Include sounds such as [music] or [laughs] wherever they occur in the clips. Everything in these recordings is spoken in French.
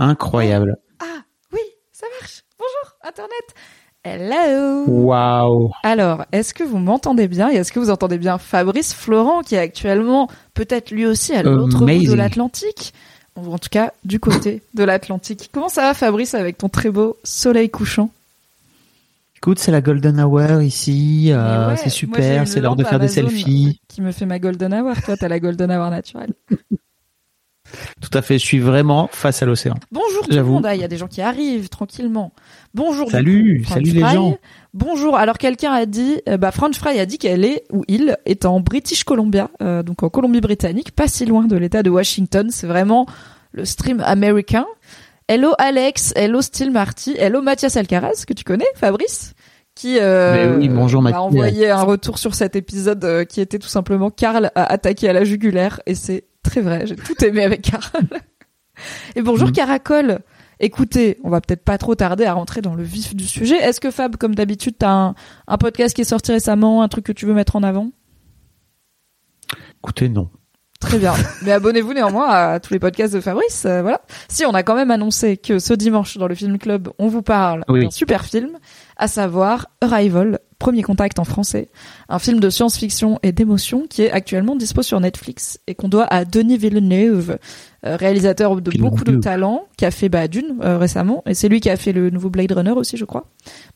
Incroyable. Ah oui, ça marche. Bonjour Internet. Hello. Waouh. Alors, est-ce que vous m'entendez bien et est-ce que vous entendez bien Fabrice Florent qui est actuellement peut-être lui aussi à l'autre bout de l'Atlantique ou en tout cas du côté de l'Atlantique. Comment ça va Fabrice avec ton très beau soleil couchant? Écoute, c'est la golden hour ici. euh, ouais, c'est super. C'est l'heure de faire des selfies. Qui me fait ma golden hour. Toi, t'as la golden hour naturelle. [laughs] Tout à fait. Je suis vraiment face à l'océan. Bonjour tout le monde. Ah, Il y a des gens qui arrivent tranquillement. Bonjour. Salut, coup, salut les gens. Bonjour. Alors quelqu'un a dit, euh, bah French Fry a dit qu'elle est ou il est en British Columbia, euh, donc en Colombie-Britannique, pas si loin de l'État de Washington. C'est vraiment le stream américain. Hello Alex, hello Steel Marty, hello Mathias Alcaraz que tu connais, Fabrice, qui euh, oui, bonjour, Mathias. envoyé un retour sur cet épisode euh, qui était tout simplement Karl a attaqué à la jugulaire et c'est très vrai. J'ai tout aimé avec Karl. et bonjour Mhm. Caracol. Écoutez, on va peut-être pas trop tarder à rentrer dans le vif du sujet. Est-ce que Fab, comme d'habitude, t'as un, un podcast qui est sorti récemment, un truc que tu veux mettre en avant? Écoutez, non. Très bien. [laughs] Mais abonnez-vous néanmoins à tous les podcasts de Fabrice. euh, voilà. Si on a quand même annoncé que ce dimanche dans le Film Club, on vous parle Oui. d'un super film, à savoir Arrival, Premier Contact en français, un film de science-fiction et d'émotion qui est actuellement dispo sur Netflix et qu'on doit à Denis Villeneuve, euh, réalisateur de beaucoup de talents, qui a fait bah, Dune euh, récemment et c'est lui qui a fait le nouveau Blade Runner aussi, je crois.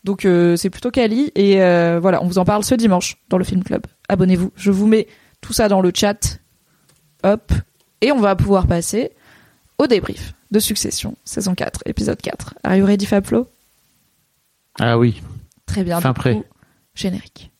Donc euh, c'est plutôt quali et euh, voilà, on vous en parle ce dimanche dans le Film Club. Abonnez-vous. Je vous mets tout ça dans le chat hop, et on va pouvoir passer au débrief de Succession, saison 4, épisode 4. Are you ready, Fablo Ah oui. Très bien. Fin prêt. coup, Générique.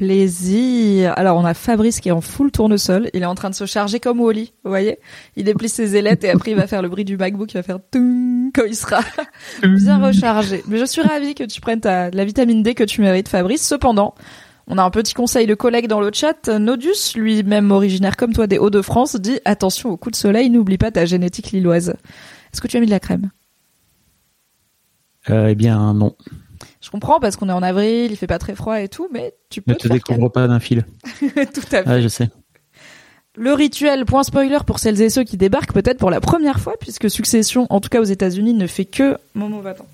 Plaisir. Alors on a Fabrice qui est en full tournesol. Il est en train de se charger comme Wally. Vous voyez Il déplie ses ailettes et après il va faire le bruit du MacBook. Il va faire toum quand il sera bien rechargé. Mais je suis ravie que tu prennes ta, la vitamine D que tu mérites, Fabrice. Cependant, on a un petit conseil de collègue dans le chat. Nodus, lui-même originaire comme toi des Hauts-de-France, dit attention au coup de soleil. N'oublie pas ta génétique lilloise. Est-ce que tu as mis de la crème? Euh, eh bien, non. Je comprends parce qu'on est en avril, il fait pas très froid et tout, mais tu peux Ne te te découvre pas d'un fil. [laughs] tout à fait. Ah, je sais. Le rituel, point spoiler pour celles et ceux qui débarquent peut-être pour la première fois, puisque Succession, en tout cas aux États-Unis, ne fait que. Momo, va-t'en.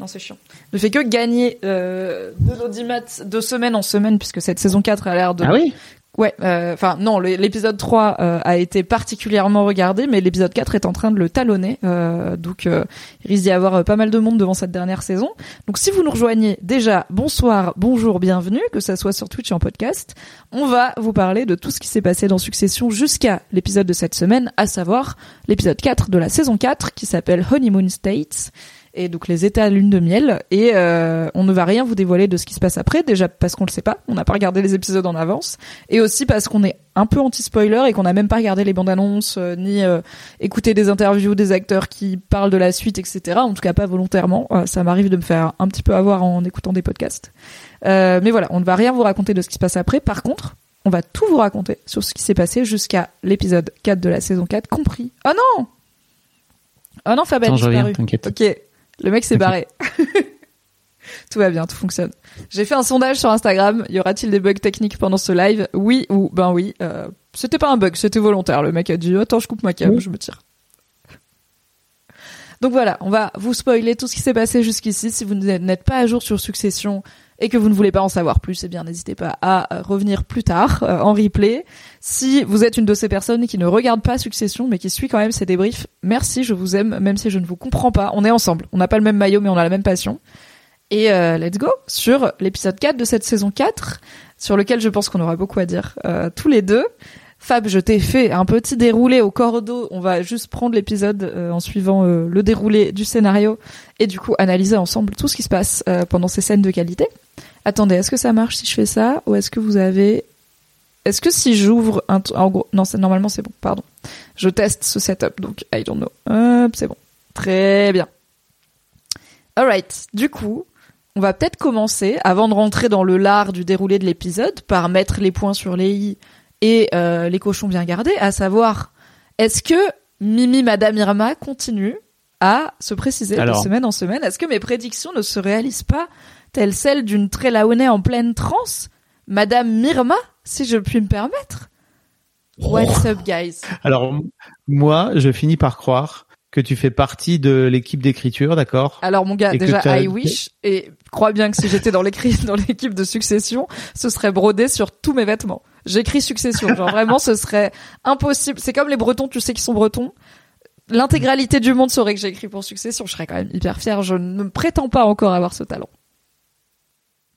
Non, c'est chiant. Ne fait que gagner euh, de l'audimat de semaine en semaine, puisque cette saison 4 a l'air de. Ah oui? Ouais, euh, enfin non, l'épisode 3 euh, a été particulièrement regardé, mais l'épisode 4 est en train de le talonner, euh, donc il risque d'y avoir pas mal de monde devant cette dernière saison. Donc si vous nous rejoignez, déjà bonsoir, bonjour, bienvenue, que ça soit sur Twitch et en podcast, on va vous parler de tout ce qui s'est passé dans Succession jusqu'à l'épisode de cette semaine, à savoir l'épisode 4 de la saison 4 qui s'appelle Honeymoon States et donc les états lune de miel. Et euh, on ne va rien vous dévoiler de ce qui se passe après, déjà parce qu'on le sait pas, on n'a pas regardé les épisodes en avance, et aussi parce qu'on est un peu anti-spoiler et qu'on n'a même pas regardé les bandes annonces euh, ni euh, écouté des interviews des acteurs qui parlent de la suite, etc. En tout cas pas volontairement. Euh, ça m'arrive de me faire un petit peu avoir en écoutant des podcasts. Euh, mais voilà, on ne va rien vous raconter de ce qui se passe après. Par contre, on va tout vous raconter sur ce qui s'est passé jusqu'à l'épisode 4 de la saison 4, compris. Oh non Oh non, Fab a Attends, je disparu. Ok, le mec s'est barré. [laughs] tout va bien, tout fonctionne. J'ai fait un sondage sur Instagram. Y aura-t-il des bugs techniques pendant ce live? Oui ou ben oui. Euh, c'était pas un bug, c'était volontaire. Le mec a dit attends, je coupe ma cam, Oui. je me tire. Donc voilà, on va vous spoiler tout ce qui s'est passé jusqu'ici. Si vous n'êtes pas à jour sur Succession et que vous ne voulez pas en savoir plus, eh bien n'hésitez pas à euh, revenir plus tard euh, en replay. Si vous êtes une de ces personnes qui ne regarde pas Succession mais qui suit quand même ces débriefs, merci, je vous aime, même si je ne vous comprends pas. On est ensemble, on n'a pas le même maillot mais on a la même passion. Et euh, let's go sur l'épisode 4 de cette saison 4, sur lequel je pense qu'on aura beaucoup à dire euh, tous les deux. Fab, je t'ai fait un petit déroulé au cordeau. On va juste prendre l'épisode euh, en suivant euh, le déroulé du scénario et du coup analyser ensemble tout ce qui se passe euh, pendant ces scènes de qualité. Attendez, est-ce que ça marche si je fais ça ou est-ce que vous avez Est-ce que si j'ouvre un en gros non, c'est normalement c'est bon, pardon. Je teste ce setup donc I don't know. Hop, c'est bon. Très bien. Alright, du coup, on va peut-être commencer, avant de rentrer dans le lard du déroulé de l'épisode, par mettre les points sur les i et euh, les cochons bien gardés, à savoir, est-ce que Mimi Madame Irma continue à se préciser Alors. de semaine en semaine? Est-ce que mes prédictions ne se réalisent pas telles celles d'une Trelawney en pleine transe Madame Mirma, si je puis me permettre What's up, guys? Alors moi, je finis par croire que tu fais partie de l'équipe d'écriture, d'accord? Alors mon gars, Et déjà I wish et crois bien que si j'étais [laughs] dans l'équipe de Succession, ce serait brodé sur tous mes vêtements. J'écris Succession, genre vraiment ce serait impossible. C'est comme les Bretons, tu sais qu'ils sont Bretons? L'intégralité du monde saurait que j'ai écrit pour Succession, je serais quand même hyper fière. Je ne prétends pas encore avoir ce talent.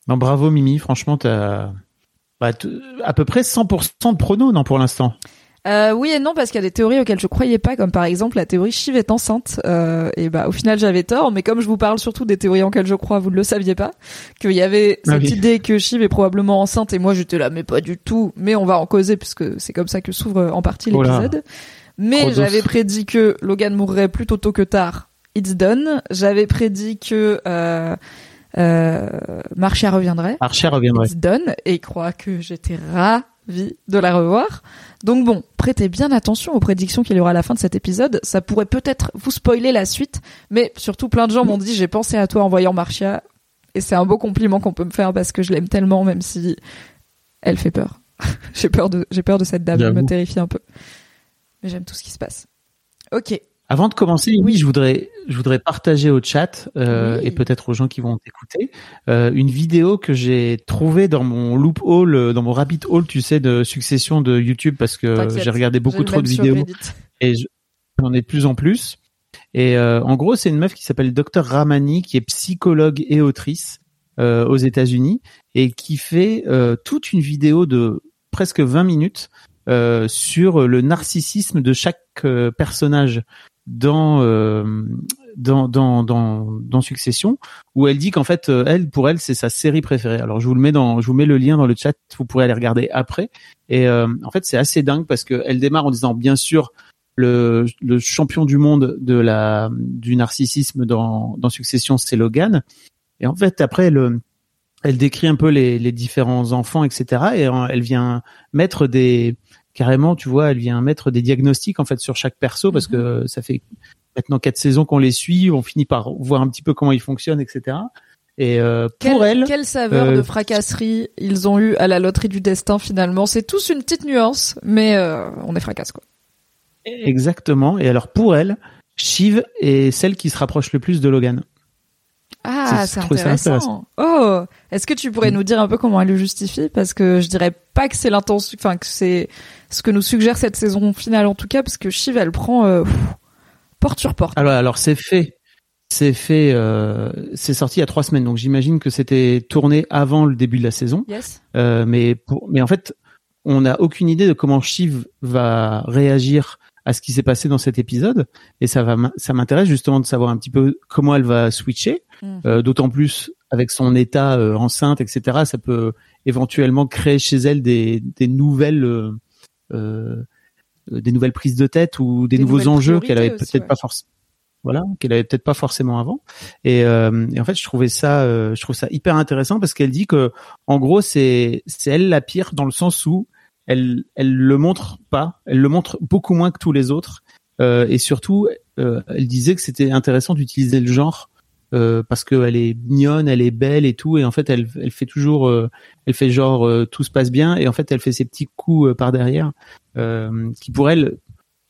Non, bravo Mimi, franchement, t'as bah, t- à peu près 100% de pronos, non, pour l'instant? Euh, oui et non parce qu'il y a des théories auxquelles je croyais pas, comme par exemple la théorie Shiv est enceinte. Euh, et bah au final j'avais tort, mais comme je vous parle surtout des théories en lesquelles je crois, vous ne le saviez pas, qu'il y avait Ah cette oui. idée que Shiv est probablement enceinte et moi j'étais là mais pas du tout. Mais on va en causer puisque c'est comme ça que s'ouvre en partie Oh l'épisode. Mais j'avais prédit que Logan mourrait plutôt tôt que tard. It's done. J'avais prédit que euh, euh, Marcia reviendrait. Archer reviendrait. Done et crois que j'étais ravie de la revoir. Donc bon, prêtez bien attention aux prédictions qu'il y aura à la fin de cet épisode. Ça pourrait peut-être vous spoiler la suite, mais surtout plein de gens m'ont dit j'ai pensé à toi en voyant Marcia et c'est un beau compliment qu'on peut me faire parce que je l'aime tellement même si elle fait peur. [laughs] j'ai peur de j'ai peur de cette dame, elle me terrifie un peu. Mais j'aime tout ce qui se passe. OK. Avant de commencer, oui, je voudrais, je voudrais partager au chat euh, Oui. et peut-être aux gens qui vont t'écouter euh, une vidéo que j'ai trouvée dans mon loophole, euh, dans mon rabbit hole, tu sais, de succession de YouTube parce que j'ai regardé beaucoup trop de vidéos et je- j'en ai de plus en plus. Et euh, en gros, c'est une meuf qui s'appelle Dr Ramani, qui est psychologue et autrice euh, aux États-Unis et qui fait euh, toute une vidéo de presque 20 minutes euh, sur le narcissisme de chaque personnage dans, euh, dans dans dans dans Succession, où elle dit qu'en fait, euh, elle pour elle, c'est sa série préférée. Alors je vous le mets dans, je vous mets le lien dans le chat, vous pourrez aller regarder après. Et euh, en fait, c'est assez dingue parce que elle démarre en disant bien sûr le, le champion du monde de la du narcissisme dans, dans Succession, c'est Logan. Et en fait, après, elle, elle décrit un peu les, les différents enfants, etc. Et elle vient mettre des carrément, tu vois, elle vient mettre des diagnostics en fait sur chaque perso parce que ça fait maintenant quatre saisons qu'on les suit, on finit par voir un petit peu comment ils fonctionnent, etc. Et euh, pour Quelle, elle, quelle saveur euh, de fracasserie ils ont eu à la loterie du destin finalement. C'est tous une petite nuance, mais euh, on est fracasse quoi. exactement. Et alors pour elle, Shiv est celle qui se rapproche le plus de Logan. Ah, C'est- ça intéressant. Oh, est-ce que tu pourrais nous dire un peu comment elle le justifie? Parce que je dirais pas que c'est l'intention, enfin que c'est ce que nous suggère cette saison finale en tout cas, parce que Shiv elle prend euh, pff, porte sur porte. Alors, alors c'est fait, c'est fait, euh, c'est sorti il y a trois semaines, donc j'imagine que c'était tourné avant le début de la saison. Yes. Euh, mais pour, mais en fait, on n'a aucune idée de comment Shiv va réagir à ce qui s'est passé dans cet épisode et ça va ça m'intéresse justement de savoir un petit peu comment elle va switcher Mm. d'autant plus avec son état enceinte etc ça peut éventuellement créer chez elle des des nouvelles des nouvelles prises de tête ou des, Des nouveaux enjeux qu'elle avait peut-être ouais. pas forcément voilà qu'elle avait peut-être pas forcément avant et, euh, et en fait je trouvais ça euh, je trouve ça hyper intéressant parce qu'elle dit que en gros c'est c'est elle la pire dans le sens où elle elle le montre pas elle le montre beaucoup moins que tous les autres euh, et surtout euh, elle disait que c'était intéressant d'utiliser le genre euh, parce qu'elle est mignonne elle est belle et tout et en fait elle elle fait toujours euh, elle fait genre euh, tout se passe bien et en fait elle fait ses petits coups par derrière qui pour elle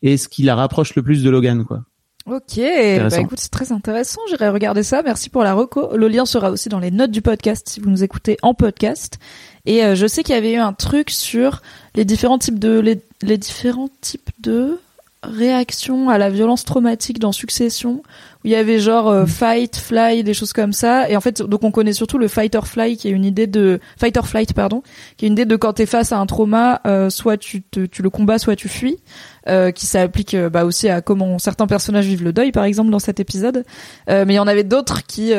est ce qui la rapproche le plus de Logan quoi Ok, bah écoute, c'est très intéressant. J'irai regarder ça. Merci pour la reco. Le lien sera aussi dans les notes du podcast si vous nous écoutez en podcast. Et je sais qu'il y avait eu un truc sur les différents types de les, les différents types de réactions à la violence traumatique dans Succession il y avait genre euh, fight, fly, des choses comme ça. Et en fait, donc on connaît surtout le fight or fly qui est une idée de fight or flight pardon, qui est une idée de quand t'es face à un trauma, euh, soit tu te, tu le combats, soit tu fuis euh, qui s'applique euh, bah, aussi à comment certains personnages vivent le deuil, par exemple, dans cet épisode. Euh, mais il y en avait d'autres qui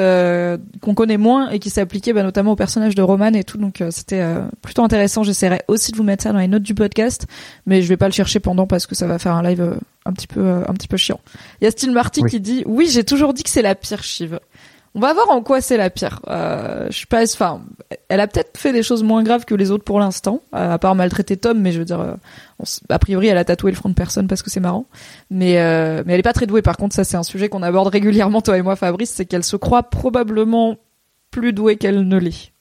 qu'on connaît moins et qui s'appliquaient bah, notamment au personnage de Roman et tout. Donc c'était plutôt intéressant. J'essaierai aussi de vous mettre ça dans les notes du podcast, mais je vais pas le chercher pendant parce que ça va faire un live un petit peu euh, un petit peu chiant. Il y a Steel Marty Oui. qui dit oui, j'ai toujours dit que c'est la pire Shiv. On va voir en quoi c'est la pire. Euh, je suis pas, enfin, elle a peut-être fait des choses moins graves que les autres pour l'instant, euh, à part maltraiter Tom, mais je veux dire, euh, on a priori, elle a tatoué le front de personne parce que c'est marrant. Mais, mais elle est pas très douée. Par contre, ça c'est un sujet qu'on aborde régulièrement toi et moi, Fabrice, c'est qu'elle se croit probablement plus douée qu'elle ne l'est.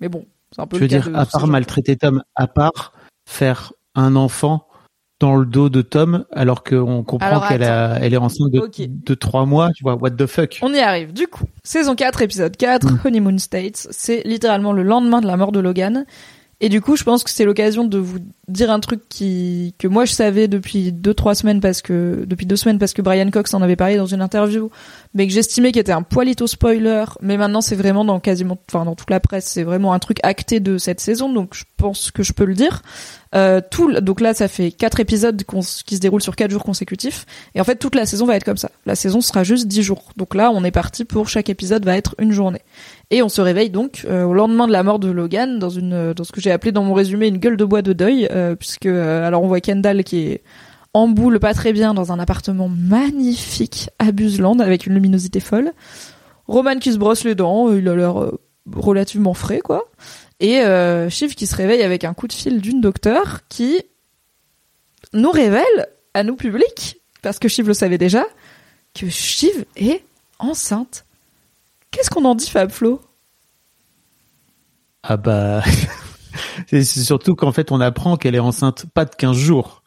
Mais bon, c'est un peu Je veux dire, à part maltraiter Tom, à part faire un enfant dans le dos de Tom, alors qu'on comprend qu'elle elle est enceinte de, Ok. de trois mois, tu vois, what the fuck. On y arrive. Du coup, saison 4, épisode 4, Mm. Honeymoon States. C'est littéralement le lendemain de la mort de Logan. Et du coup, je pense que c'est l'occasion de vous dire un truc qui que moi je savais depuis deux trois semaines parce que depuis deux semaines parce que Brian Cox en avait parlé dans une interview, mais que j'estimais qu'il était un poilito spoiler. Mais maintenant, c'est vraiment dans quasiment, enfin dans toute la presse, c'est vraiment un truc acté de cette saison. Donc je pense que je peux le dire. Euh, donc là, ça fait quatre épisodes qui se déroulent sur quatre jours consécutifs. Et en fait, toute la saison va être comme ça. La saison sera juste 10 jours. Donc là, on est parti pour chaque épisode va être une journée. Et on se réveille donc euh, au lendemain de la mort de Logan dans une dans ce que j'ai appelé dans mon résumé une gueule de bois de deuil, euh, puisque alors on voit Kendall qui est en boule pas très bien dans un appartement magnifique à Buseland avec une luminosité folle. Roman qui se brosse les dents, il a l'air relativement frais quoi. Et euh, Shiv qui se réveille avec un coup de fil d'une docteure qui nous révèle à nous public, parce que Shiv le savait déjà, que Shiv est enceinte. Qu'est-ce qu'on en dit, Fab Flo? Ah bah, [laughs] c'est surtout qu'en fait, on apprend qu'elle est enceinte pas de 15 jours,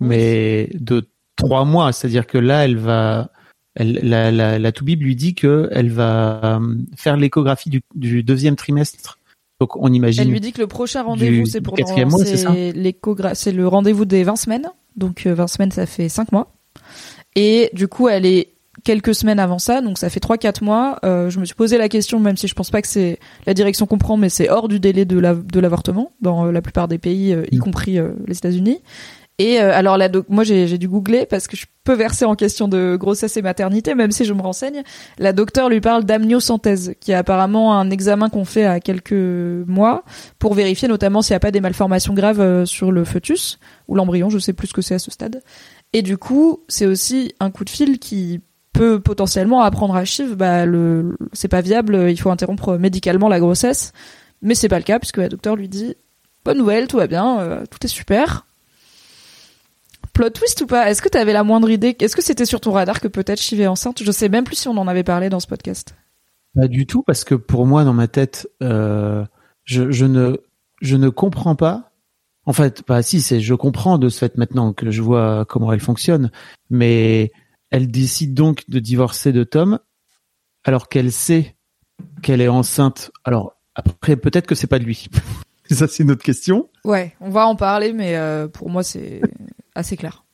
mais de trois mois. C'est-à-dire que là, elle va, elle, la, la, la Toubib lui dit que elle va euh, faire l'échographie du, du deuxième trimestre. Donc, on imagine. Elle lui dit que le prochain rendez-vous, c'est pour quatrième dans- mois, c'est ça l'échogra- c'est le rendez-vous des 20 semaines. Donc euh, 20 semaines, ça fait 5 mois. Et du coup, elle est quelques semaines avant ça, donc ça fait 3-4 mois. Euh, je me suis posé la question, même si je pense pas que c'est la direction qu'on prend, mais c'est hors du délai de la- de l'avortement dans euh, la plupart des pays, euh, y Mm. compris euh, les États-Unis. Et euh, alors là, doc- moi j'ai dû googler parce que je peux verser en question de grossesse et maternité, même si je me renseigne. La docteure lui parle d'amniosynthèse, qui est apparemment un examen qu'on fait à quelques mois pour vérifier notamment s'il n'y a pas des malformations graves euh, sur le fœtus ou l'embryon, je sais plus ce que c'est à ce stade. Et du coup, c'est aussi un coup de fil qui peut potentiellement apprendre à Shiv, bah le, c'est pas viable, il faut interrompre médicalement la grossesse, mais c'est pas le cas puisque la docteur lui dit bonne nouvelle, tout va bien, euh, tout est super. Plot twist ou pas? Est-ce que tu avais la moindre idée? Est-ce que c'était sur ton radar que peut-être Shiv est enceinte? Je sais même plus si on en avait parlé dans ce podcast. Pas du tout, parce que pour moi, dans ma tête, euh, je, ne, je ne comprends pas. En fait, pas si, c'est je comprends de ce fait maintenant que je vois comment elle fonctionne, mais elle décide donc de divorcer de Tom, alors qu'elle sait qu'elle est enceinte. Alors après, peut-être que c'est pas de lui. [laughs] Ça, c'est une autre question. Ouais, on va en parler, mais euh, pour moi c'est [laughs] assez clair.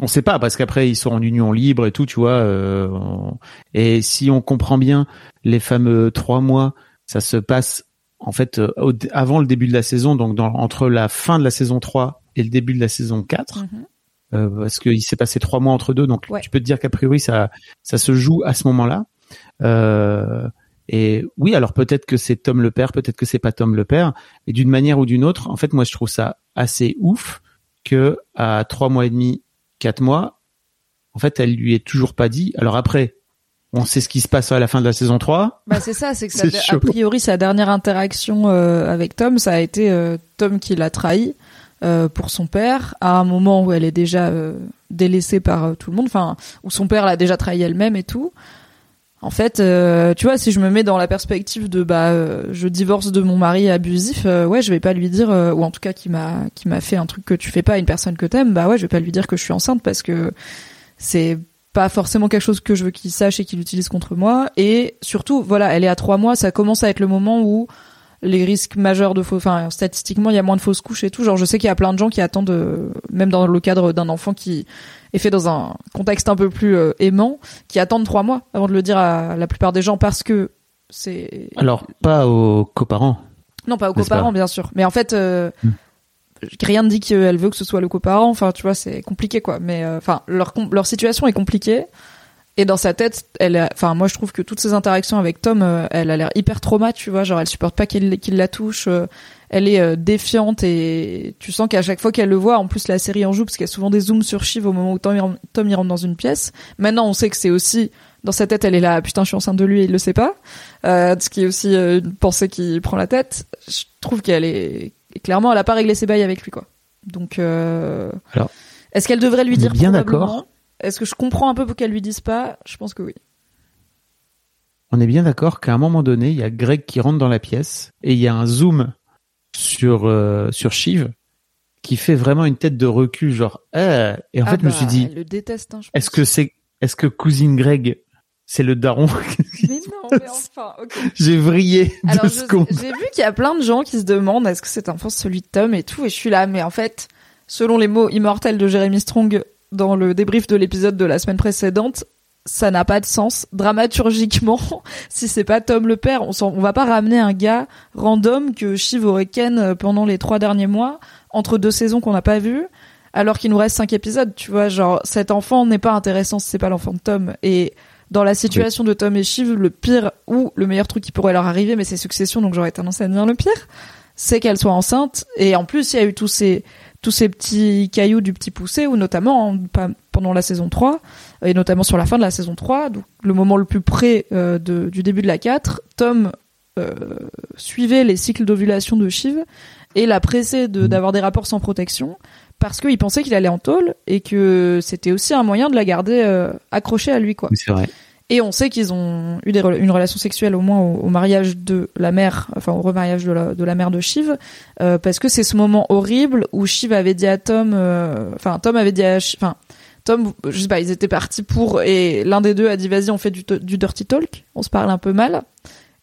On sait pas parce qu'après ils sont en union libre et tout, tu vois. euh, on- Et si on comprend bien les fameux trois mois, ça se passe en fait euh, au- avant le début de la saison, donc dans, entre la fin de la saison 3 et le début de la saison 4. Mhm. euh, parce qu'il s'est passé trois mois entre deux, donc Ouais. tu peux te dire qu'a priori ça ça se joue à ce moment-là. Euh, et oui, alors peut-être que c'est Tom le père, peut-être que c'est pas Tom le père, et d'une manière ou d'une autre, en fait, moi je trouve ça assez ouf que à trois mois et demi, quatre mois, en fait, elle lui est toujours pas dit. Alors après, on sait ce qui se passe à la fin de la saison 3. Bah c'est ça, c'est que chaud. a priori sa dernière interaction euh, avec Tom, ça a été euh, Tom qui l'a trahi euh, pour son père à un moment où elle est déjà euh, délaissée par euh, tout le monde, enfin où son père l'a déjà trahi elle-même et tout. En fait, euh, tu vois, si je me mets dans la perspective de bah euh, je divorce de mon mari abusif, euh, ouais, je vais pas lui dire euh, ou en tout cas qui m'a qui m'a fait un truc que tu fais pas à une personne que t'aimes, bah ouais, je vais pas lui dire que je suis enceinte parce que c'est pas forcément quelque chose que je veux qu'il sache et qu'il utilise contre moi. Et surtout, voilà, elle est à trois mois, ça commence à être le moment où les risques majeurs de faux, enfin statistiquement, il y a moins de fausses couches et tout. Genre, je sais qu'il y a plein de gens qui attendent, euh, même dans le cadre d'un enfant qui est fait dans un contexte un peu plus euh, aimant, qui attendent trois mois avant de le dire à la plupart des gens parce que c'est Alors pas aux coparents. non, pas aux coparents, pas bien sûr. Mais en fait, euh, Hmm. rien ne dit qu'elle veut que ce soit le coparent. Enfin, tu vois, c'est compliqué, quoi. Mais euh, enfin, leur leur situation est compliquée. Et dans sa tête, elle, a- enfin, moi, je trouve que toutes ces interactions avec Tom, euh, elle a l'air hyper trauma, tu vois. Genre, elle supporte pas qu'il qu'il la touche. euh, elle est euh, défiante et tu sens qu'à chaque fois qu'elle le voit, en plus la série en joue parce qu'il y a souvent des zooms sur Shiv au moment où Tom, il rentre- Tom il rentre dans une pièce. Maintenant, on sait que c'est aussi dans sa tête, elle est là, putain, je suis enceinte de lui et il le sait pas. Ce qui est aussi une pensée qui prend la tête. Je trouve qu'elle est clairement, elle a pas réglé ses bails avec lui, quoi. Donc. Alors, est-ce qu'elle devrait lui dire bien d'accord. Est-ce que je comprends un peu pour qu'elle lui dise pas? Je pense que oui. On est bien d'accord qu'à un moment donné, il y a Greg qui rentre dans la pièce et il y a un zoom sur euh, sur Shiv qui fait vraiment une tête de recul, genre. Euh, et en Ah fait, je me bah, suis dit, elle le déteste. Hein, est-ce que c'est, est-ce que cousine Greg, c'est le daron [laughs] Mais non, mais enfin, ok. J'ai vrillé Alors, deux secondes. j'ai vu qu'il y a plein de gens qui se demandent est-ce que cet enfant c'est celui de Tom et tout, et je suis là, mais en fait, selon les mots immortels de Jeremy Strong dans le débrief de l'épisode de la semaine précédente, ça n'a pas de sens dramaturgiquement [laughs] si c'est pas Tom le père. On, on va pas ramener un gars random que Shiv aurait ken euh, pendant les trois derniers mois entre deux saisons qu'on n'a pas vues. Alors qu'il nous reste cinq épisodes, tu vois, genre cet enfant n'est pas intéressant si c'est pas l'enfant de Tom. Et dans la situation de Tom et Shiv, le pire ou le meilleur truc qui pourrait leur arriver, mais c'est Succession, donc j'aurais tendance à dire le pire, c'est qu'elle soit enceinte. Et en plus, il y a eu tous ces tous ces petits cailloux du petit poussé, ou notamment en- pas- pendant la saison 3, et notamment sur la fin de la saison 3, donc le moment le plus près euh, de- du début de la 4, Tom euh, suivait les cycles d'ovulation de Shiv et l'a pressé de- d'avoir des rapports sans protection parce qu'il pensait qu'il allait en tôle et que c'était aussi un moyen de la garder euh, accrochée à lui quoi. Oui, c'est vrai. Et on sait qu'ils ont eu une relation sexuelle au moins au, mariage de la mère, enfin au remariage de la, mère de Shiv, euh, parce que c'est ce moment horrible où Shiv avait dit à Tom, euh, enfin Tom avait dit à, enfin Tom, je sais pas, ils étaient partis pour et l'un des deux a dit vas-y on fait du, dirty talk, on se parle un peu mal.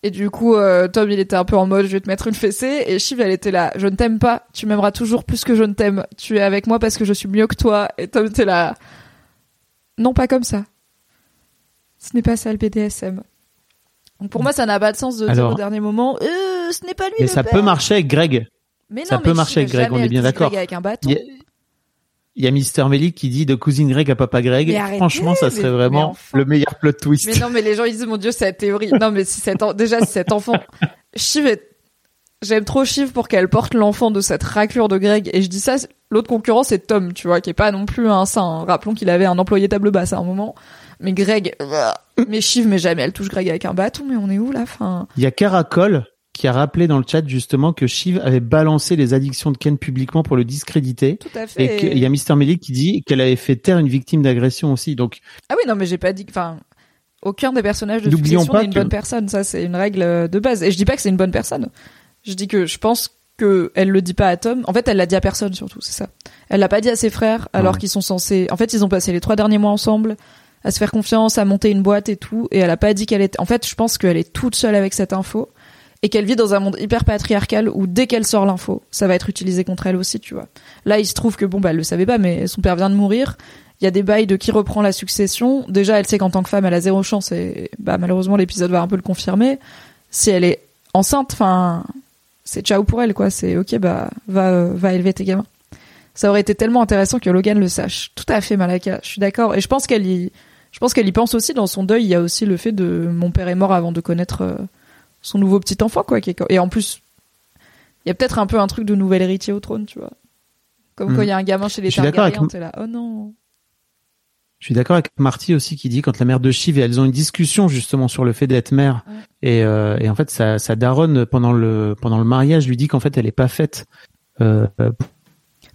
Et du coup, euh, Tom, il était un peu en mode, je vais te mettre une fessée. Et Shiv, elle était là, je ne t'aime pas, tu m'aimeras toujours plus que je ne t'aime. Tu es avec moi parce que je suis mieux que toi. Et Tom était là, non, pas comme ça. Ce n'est pas ça le BDSM. Donc pour moi, ça n'a pas de sens de dire au dernier moment, euh, ce n'est pas lui Mais le ça père. peut marcher avec Greg. Mais non, ça mais peut marcher avec Greg, on est bien d'accord. Greg Avec un bâton. Il y a, il y a Mister Melly qui dit de cousine Greg à papa Greg. Mais arrêtez, Franchement, ça serait mais vraiment enfin. le meilleur plot twist. Mais non, mais les gens ils disent mon dieu, c'est la théorie. Non, mais si cet en- déjà si cet enfant, Shiv est... j'aime trop Shiv pour qu'elle porte l'enfant de cette raclure de Greg. Et je dis ça, l'autre concurrent c'est Tom, tu vois, qui est pas non plus un saint. Rappelons qu'il avait un employé table basse à un moment. Mais Greg, mais Shiv, mais jamais elle touche Greg avec un bâton. Mais on est où là, fin Il y a Caracol qui a rappelé dans le chat justement que Shiv avait balancé les addictions de Ken publiquement pour le discréditer. Tout à fait. Et qu'il y a Mister Melly qui dit qu'elle avait fait taire une victime d'agression aussi. Donc, Ah oui, non, mais j'ai pas dit. Enfin, aucun des personnages de Succession n'est une que- bonne personne. Ça, c'est une règle euh, de base. Et je dis pas que c'est une bonne personne. Je dis que je pense que elle le dit pas à Tom. En fait, elle l'a dit à personne surtout. C'est ça. Elle l'a pas dit à ses frères, alors Ouais. qu'ils sont censés. En fait, ils ont passé les trois derniers mois ensemble à se faire confiance, à monter une boîte et tout. Et elle a pas dit qu'elle était. En fait, je pense qu'elle est toute seule avec cette info et qu'elle vit dans un monde hyper patriarcal où dès qu'elle sort l'info, ça va être utilisé contre elle aussi, tu vois. Là, il se trouve que bon, bah, elle le savait pas, mais son père vient de mourir. Il y a des bails de qui reprend la succession. Déjà, elle sait qu'en tant que femme, elle a zéro chance et bah, malheureusement, l'épisode va un peu le confirmer. Si elle est enceinte, enfin, c'est ciao pour elle, quoi. C'est ok, bah, va, euh, va élever tes gamins. Ça aurait été tellement intéressant que Logan le sache. Tout à fait, Malaka. Je suis d'accord. Et je pense qu'elle y, je pense qu'elle y pense aussi dans son deuil. Il y a aussi le fait de mon père est mort avant de connaître euh, son nouveau petit enfant, quoi. Et en plus, il y a peut-être un peu un truc de nouvel héritier au trône, tu vois. Comme quand Hmm. il y a un gamin chez les Targaryens, avec- t'es là, oh non. Je suis d'accord avec Marty aussi qui dit quand la mère de Shiv et elles ont une discussion justement sur le fait d'être mère Ouais. et, euh, et en fait sa, sa daronne pendant le pendant le mariage lui dit qu'en fait elle est pas faite euh,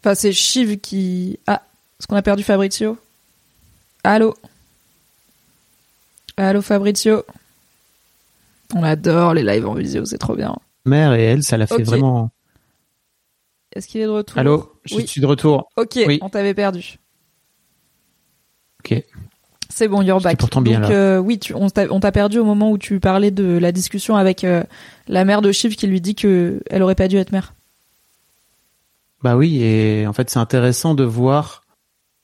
Enfin, c'est Shiv qui. Ah, est-ce qu'on a perdu Fabrizio Allô? Allô Fabrizio? On adore les lives en visio, c'est trop bien. mère et elle ça l'a fait vraiment. Est-ce qu'il est de retour? Allô, je Oui. suis de retour. Ok, Oui. on t'avait perdu. Ok. C'est bon, you're back. pourtant bien Donc, là. euh, oui, tu, on t'a on t'a perdu au moment où tu parlais de la discussion avec euh, la mère de Shiv qui lui dit que elle aurait pas dû être mère. Bah oui et en fait c'est intéressant de voir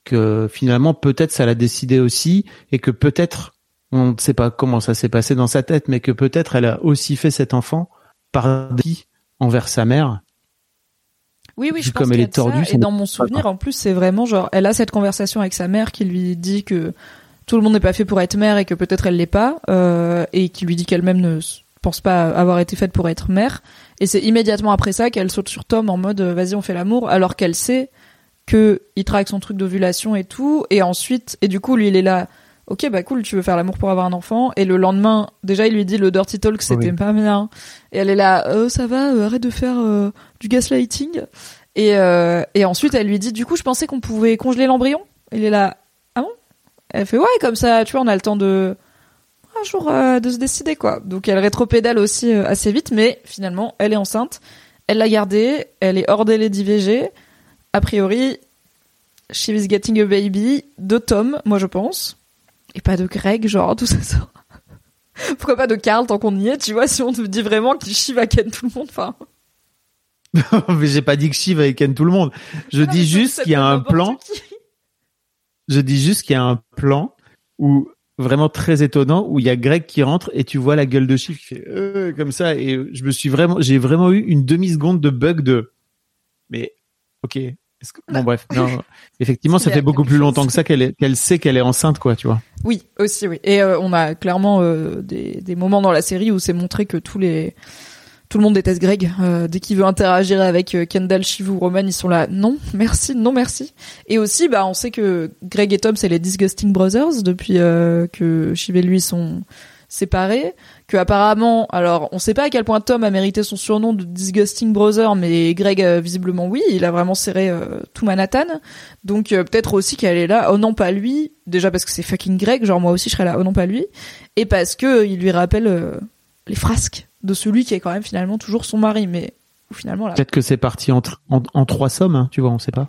que finalement peut-être ça l'a décidé aussi et que peut-être on ne sait pas comment ça s'est passé dans sa tête mais que peut-être elle a aussi fait cet enfant par dépit envers sa mère. Oui, oui, je pense comme elle y a est de ça. tordue, Et dans mon souvenir, en plus, c'est vraiment genre, elle a cette conversation avec sa mère qui lui dit que tout le monde n'est pas fait pour être mère et que peut-être elle l'est pas, euh, et qui lui dit qu'elle-même ne pense pas avoir été faite pour être mère. Et c'est immédiatement après ça qu'elle saute sur Tom en mode euh, vas-y on fait l'amour, alors qu'elle sait que il traque son truc d'ovulation et tout, et ensuite, et du coup lui il est là. Ok, bah cool, tu veux faire l'amour pour avoir un enfant. Et le lendemain, déjà, il lui dit le dirty talk, c'était Oui. pas bien. Et elle est là, euh, ça va, euh, arrête de faire euh, du gaslighting. Et, euh, et ensuite, elle lui dit, du coup, je pensais qu'on pouvait congeler l'embryon. Il est là, ah bon? Elle fait, ouais, comme ça, tu vois, on a le temps de un jour euh, de se décider, quoi. Donc elle rétropédale aussi euh, assez vite, mais finalement, elle est enceinte. Elle l'a gardée, elle est hors délai d'IVG. A priori, she is getting a baby de Tom, moi je pense. Et pas de Greg, genre, tout ça. ça. [laughs] Pourquoi pas de Carl tant qu'on y est, tu vois, si on te dit vraiment qu'il chie va ken tout le monde, enfin. [laughs] mais j'ai pas dit que Shiv avec Ken tout le monde. Je Ah non, dis juste qu'il y a un plan. qui. Je dis juste qu'il y a un plan où vraiment très étonnant où il y a Greg qui rentre et tu vois la gueule de Shiv qui fait euh, comme ça. Et je me suis vraiment j'ai vraiment eu une demi seconde de bug de mais ok est-ce que bon bref. Non [laughs] effectivement ça fait beaucoup plus longtemps que ça qu'elle est- qu'elle sait qu'elle est enceinte quoi tu vois. Oui, aussi, oui. Et euh, on a clairement euh, des, des moments dans la série où c'est montré que tous les tout le monde déteste Greg. Euh, dès qu'il veut interagir avec euh, Kendall, Shiv ou Roman, ils sont là. Non, merci, non merci. Et aussi, bah, on sait que Greg et Tom, c'est les Disgusting Brothers depuis euh, que Shiv et lui sont séparés. Que apparemment, alors, on sait pas à quel point Tom a mérité son surnom de Disgusting Brother, mais Greg euh, visiblement oui, il a vraiment serré euh, tout Manhattan. Donc peut-être aussi qu'elle est là. Oh non, pas lui. Déjà parce que c'est fucking Greg. Genre moi aussi je serais là. Oh non, pas lui. Et parce que il lui rappelle les frasques de celui qui est quand même finalement toujours son mari, mais finalement là, peut-être que c'est parti en, en trois sommes hein, tu vois on sait pas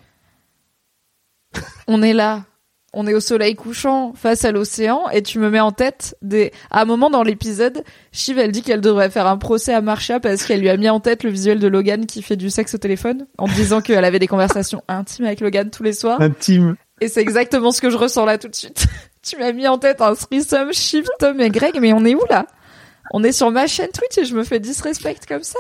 [laughs] on est là. On est au soleil couchant face à l'océan et tu me mets en tête des. À un moment dans l'épisode, Shiv elle dit qu'elle devrait faire un procès à Marcia parce qu'elle lui a mis en tête le visuel de Logan qui fait du sexe au téléphone en disant qu'elle avait des conversations [laughs] intimes avec Logan tous les soirs. intime Et c'est exactement ce que je ressens là tout de suite. [laughs] tu m'as mis en tête un threesome, Shiv, Tom et Greg, mais on est où là? On est sur ma chaîne Twitch et je me fais disrespect comme ça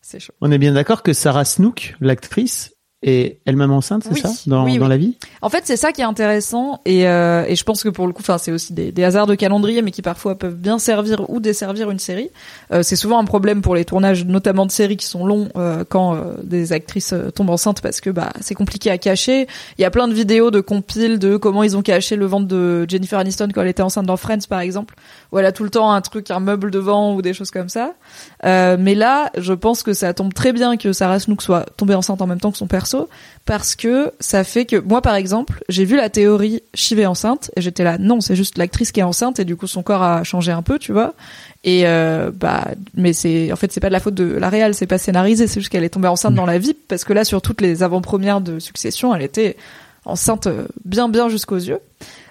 C'est chaud. on est bien d'accord que Sarah Snook l'actrice est elle-même enceinte c'est Oui, ça dans, oui, dans oui. la vie? En fait, c'est ça qui est intéressant et, euh, et je pense que pour le coup, enfin, c'est aussi des, des hasards de calendrier, mais qui parfois peuvent bien servir ou desservir une série. Euh, c'est souvent un problème pour les tournages, notamment de séries qui sont longs euh, quand des actrices tombent enceintes parce que bah c'est compliqué à cacher. Il y a plein de vidéos de compiles de comment ils ont caché le ventre de Jennifer Aniston quand elle était enceinte dans Friends, par exemple, où elle a tout le temps un truc, un meuble devant ou des choses comme ça. Mais là, je pense que ça tombe très bien que Sarah Snook soit tombée enceinte en même temps que son perso, parce que ça fait que moi, par exemple, j'ai vu la théorie Shiv enceinte et j'étais là, non, c'est juste l'actrice qui est enceinte et du coup son corps a changé un peu, tu vois. Et euh, bah, mais c'est en fait c'est pas de la faute de la réal, c'est pas scénarisé, c'est juste qu'elle est tombée enceinte dans la vie parce que là sur toutes les avant-premières de Succession, elle était enceinte euh, bien bien jusqu'aux yeux.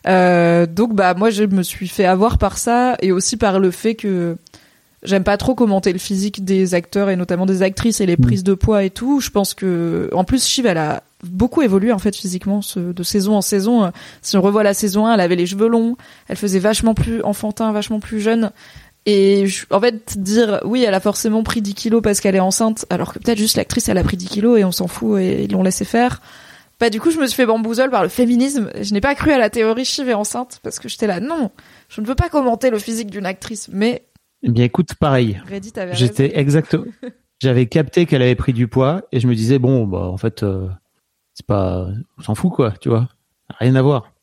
Euh, donc bah moi je me suis fait avoir par ça et aussi par le fait que j'aime pas trop commenter le physique des acteurs et notamment des actrices et les prises de poids et tout. Je pense que en plus Shiv elle a beaucoup évolué en fait physiquement ce- de saison en saison. Si on revoit la saison 1, elle avait les cheveux longs, elle faisait vachement plus enfantin, vachement plus jeune. Et je- en fait, dire oui, elle a forcément pris 10 kilos parce qu'elle est enceinte, alors que peut-être juste l'actrice elle a pris 10 kilos et on s'en fout et ils l'ont laissé faire. Bah du coup, je me suis fait bamboozle par le féminisme. Je n'ai pas cru à la théorie Shiv est enceinte parce que j'étais là, non, je ne veux pas commenter le physique d'une actrice. Mais Eh bien, écoute, pareil. Reddit avait raison. J'étais exactement. [laughs] J'avais capté qu'elle avait pris du poids et je me disais bon, bah en fait, euh, c'est pas, on s'en fout quoi, tu vois, rien à voir.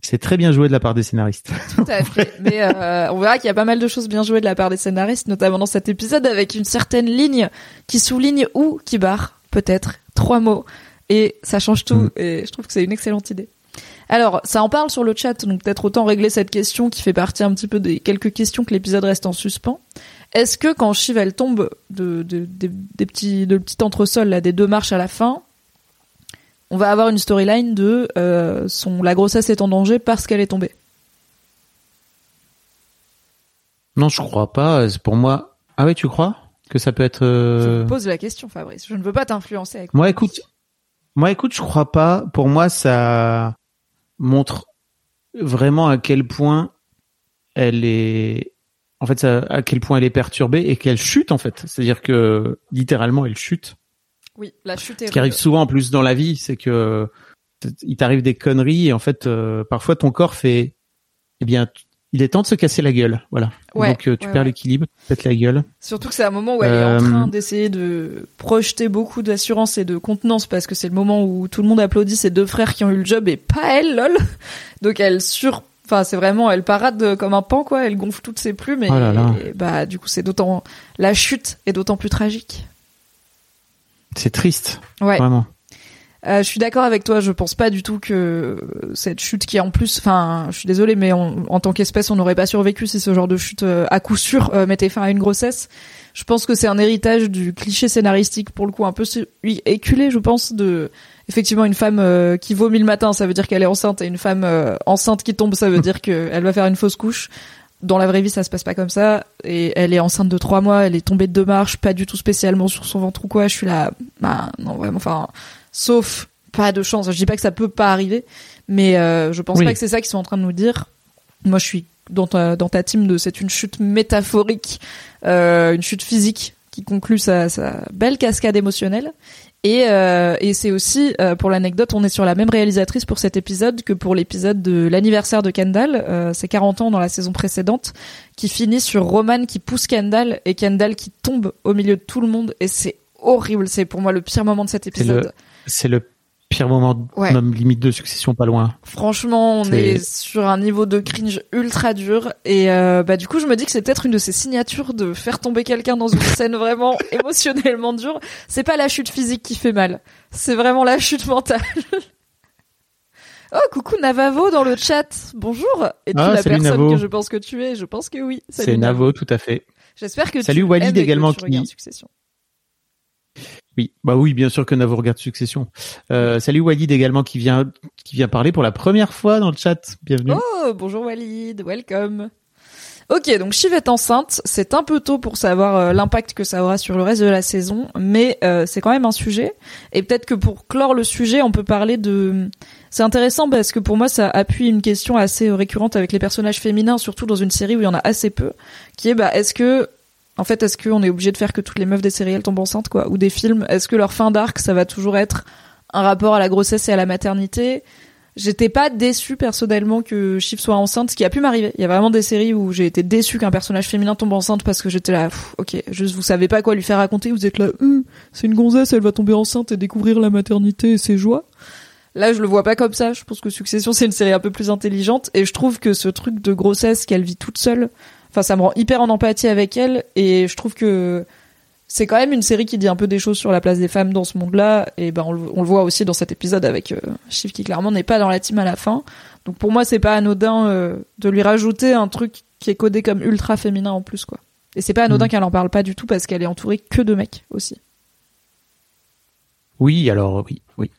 C'est très bien joué de la part des scénaristes. Tout à fait. [laughs] Mais euh, on verra qu'il y a pas mal de choses bien jouées de la part des scénaristes, notamment dans cet épisode, avec une certaine ligne qui souligne ou qui barre, peut-être, trois mots. Et ça change tout. Mm. Et je trouve que c'est une excellente idée. Alors, ça en parle sur le chat, donc peut-être autant régler cette question qui fait partie un petit peu des quelques questions que l'épisode reste en suspens. Est-ce que quand Shiv elle tombe de, de- des- des petits de petit entresol là, des deux marches à la fin, on va avoir une storyline de euh, son la grossesse est en danger parce qu'elle est tombée? Non, je crois pas. Pour moi, ah ouais, tu crois que ça peut être. Je euh, me pose la question, Fabrice. Je ne veux pas t'influencer avec Moi, écoute, moi, écoute, je crois pas. Pour moi, ça montre vraiment à quel point elle est, en fait, à quel point elle est perturbée et qu'elle chute en fait. C'est-à-dire que littéralement, elle chute. Oui, la chute est Ce qui arrive souvent en plus dans la vie, c'est que il t'arrive des conneries et en fait, euh, parfois ton corps fait, eh bien, il est temps de se casser la gueule, voilà. Ouais, Donc euh, tu ouais, perds ouais. l'équilibre, tu pètes la gueule. Surtout que c'est un moment où elle est en Euh, train d'essayer de projeter beaucoup d'assurance et de contenance parce que c'est le moment où tout le monde applaudit ses deux frères qui ont eu le job et pas elle, lol. Donc elle sur, enfin c'est vraiment, elle parade comme un pan quoi. Elle gonfle toutes ses plumes et, Oh là là. et bah du coup c'est d'autant la chute est d'autant plus tragique. C'est triste, Ouais. vraiment. Euh, je suis d'accord avec toi. Je pense pas du tout que cette chute qui est en plus, enfin, je suis désolée, mais on- en tant qu'espèce, on n'aurait pas survécu si ce genre de chute, euh, à coup sûr, euh, mettait fin à une grossesse. Je pense que c'est un héritage du cliché scénaristique, pour le coup, un peu éculé, je pense, de effectivement une femme euh, qui vomit le matin, ça veut dire qu'elle est enceinte, et une femme euh, enceinte qui tombe, ça veut dire qu'elle va faire une fausse couche. Dans la vraie vie, ça se passe pas comme ça. Et elle est enceinte de trois mois, elle est tombée de deux marches, pas du tout spécialement sur son ventre ou quoi. Je suis là, bah non vraiment, enfin, sauf pas de chance. Je dis pas que ça peut pas arriver, mais euh, je pense Oui. pas que c'est ça qu'ils sont en train de nous dire. Moi, je suis dans ta dans ta team de c'est une chute métaphorique, euh, une chute physique qui conclut sa, sa belle cascade émotionnelle. Et, euh, et c'est aussi, euh, pour l'anecdote, on est sur la même réalisatrice pour cet épisode que pour l'épisode de l'anniversaire de Kendall, c'est 40 ans dans la saison précédente, qui finit sur Roman qui pousse Kendall et Kendall qui tombe au milieu de tout le monde. Et c'est horrible, c'est pour moi le pire moment de cet épisode. C'est le pire moment, Ouais. même limite de succession, pas loin. Franchement, on est sur un niveau de cringe ultra dur et euh, bah du coup je me dis que c'est peut-être une de ces signatures de faire tomber quelqu'un dans une [laughs] scène vraiment [laughs] émotionnellement dure. C'est pas la chute physique qui fait mal, c'est vraiment la chute mentale. [laughs] oh coucou Navavo dans le chat, bonjour. Et tu Ah, la personne Navo. que je pense que tu es? Je pense que oui. C'est Navo, tout à fait. J'espère que Salut, tu Walid aimes et que également tu qui- Succession. Oui, bah oui, bien sûr que Navo regarde Succession. Euh, salut Walid également qui vient qui vient parler pour la première fois dans le chat. Bienvenue. Oh, bonjour Walid, welcome. Ok, donc Shiv est enceinte. C'est un peu tôt pour savoir euh, l'impact que ça aura sur le reste de la saison, mais euh, c'est quand même un sujet. Et peut-être que pour clore le sujet, on peut parler de. C'est intéressant parce que pour moi, ça appuie une question assez récurrente avec les personnages féminins, surtout dans une série où il y en a assez peu, qui est bah est-ce que en fait, est-ce qu'on est obligé de faire que toutes les meufs des séries tombent enceintes, quoi, ou des films? Est-ce que leur fin d'arc, ça va toujours être un rapport à la grossesse et à la maternité? J'étais pas déçue personnellement que Shiv soit enceinte, ce qui a pu m'arriver. Il y a vraiment des séries où j'ai été déçue qu'un personnage féminin tombe enceinte parce que j'étais là, ok, juste vous savez pas quoi lui faire raconter, vous êtes là, Hum, c'est une gonzesse, elle va tomber enceinte et découvrir la maternité et ses joies. Là, je le vois pas comme ça. Je pense que Succession, c'est une série un peu plus intelligente et je trouve que ce truc de grossesse qu'elle vit toute seule, enfin, ça me rend hyper en empathie avec elle et je trouve que c'est quand même une série qui dit un peu des choses sur la place des femmes dans ce monde-là et ben on, le- on le voit aussi dans cet épisode avec euh, qui clairement n'est pas dans la team à la fin. Donc pour moi, c'est pas anodin euh, de lui rajouter un truc qui est codé comme ultra féminin en plus quoi. Et c'est pas anodin Mhm. qu'elle en parle pas du tout parce qu'elle est entourée que de mecs aussi. Oui, alors oui, oui.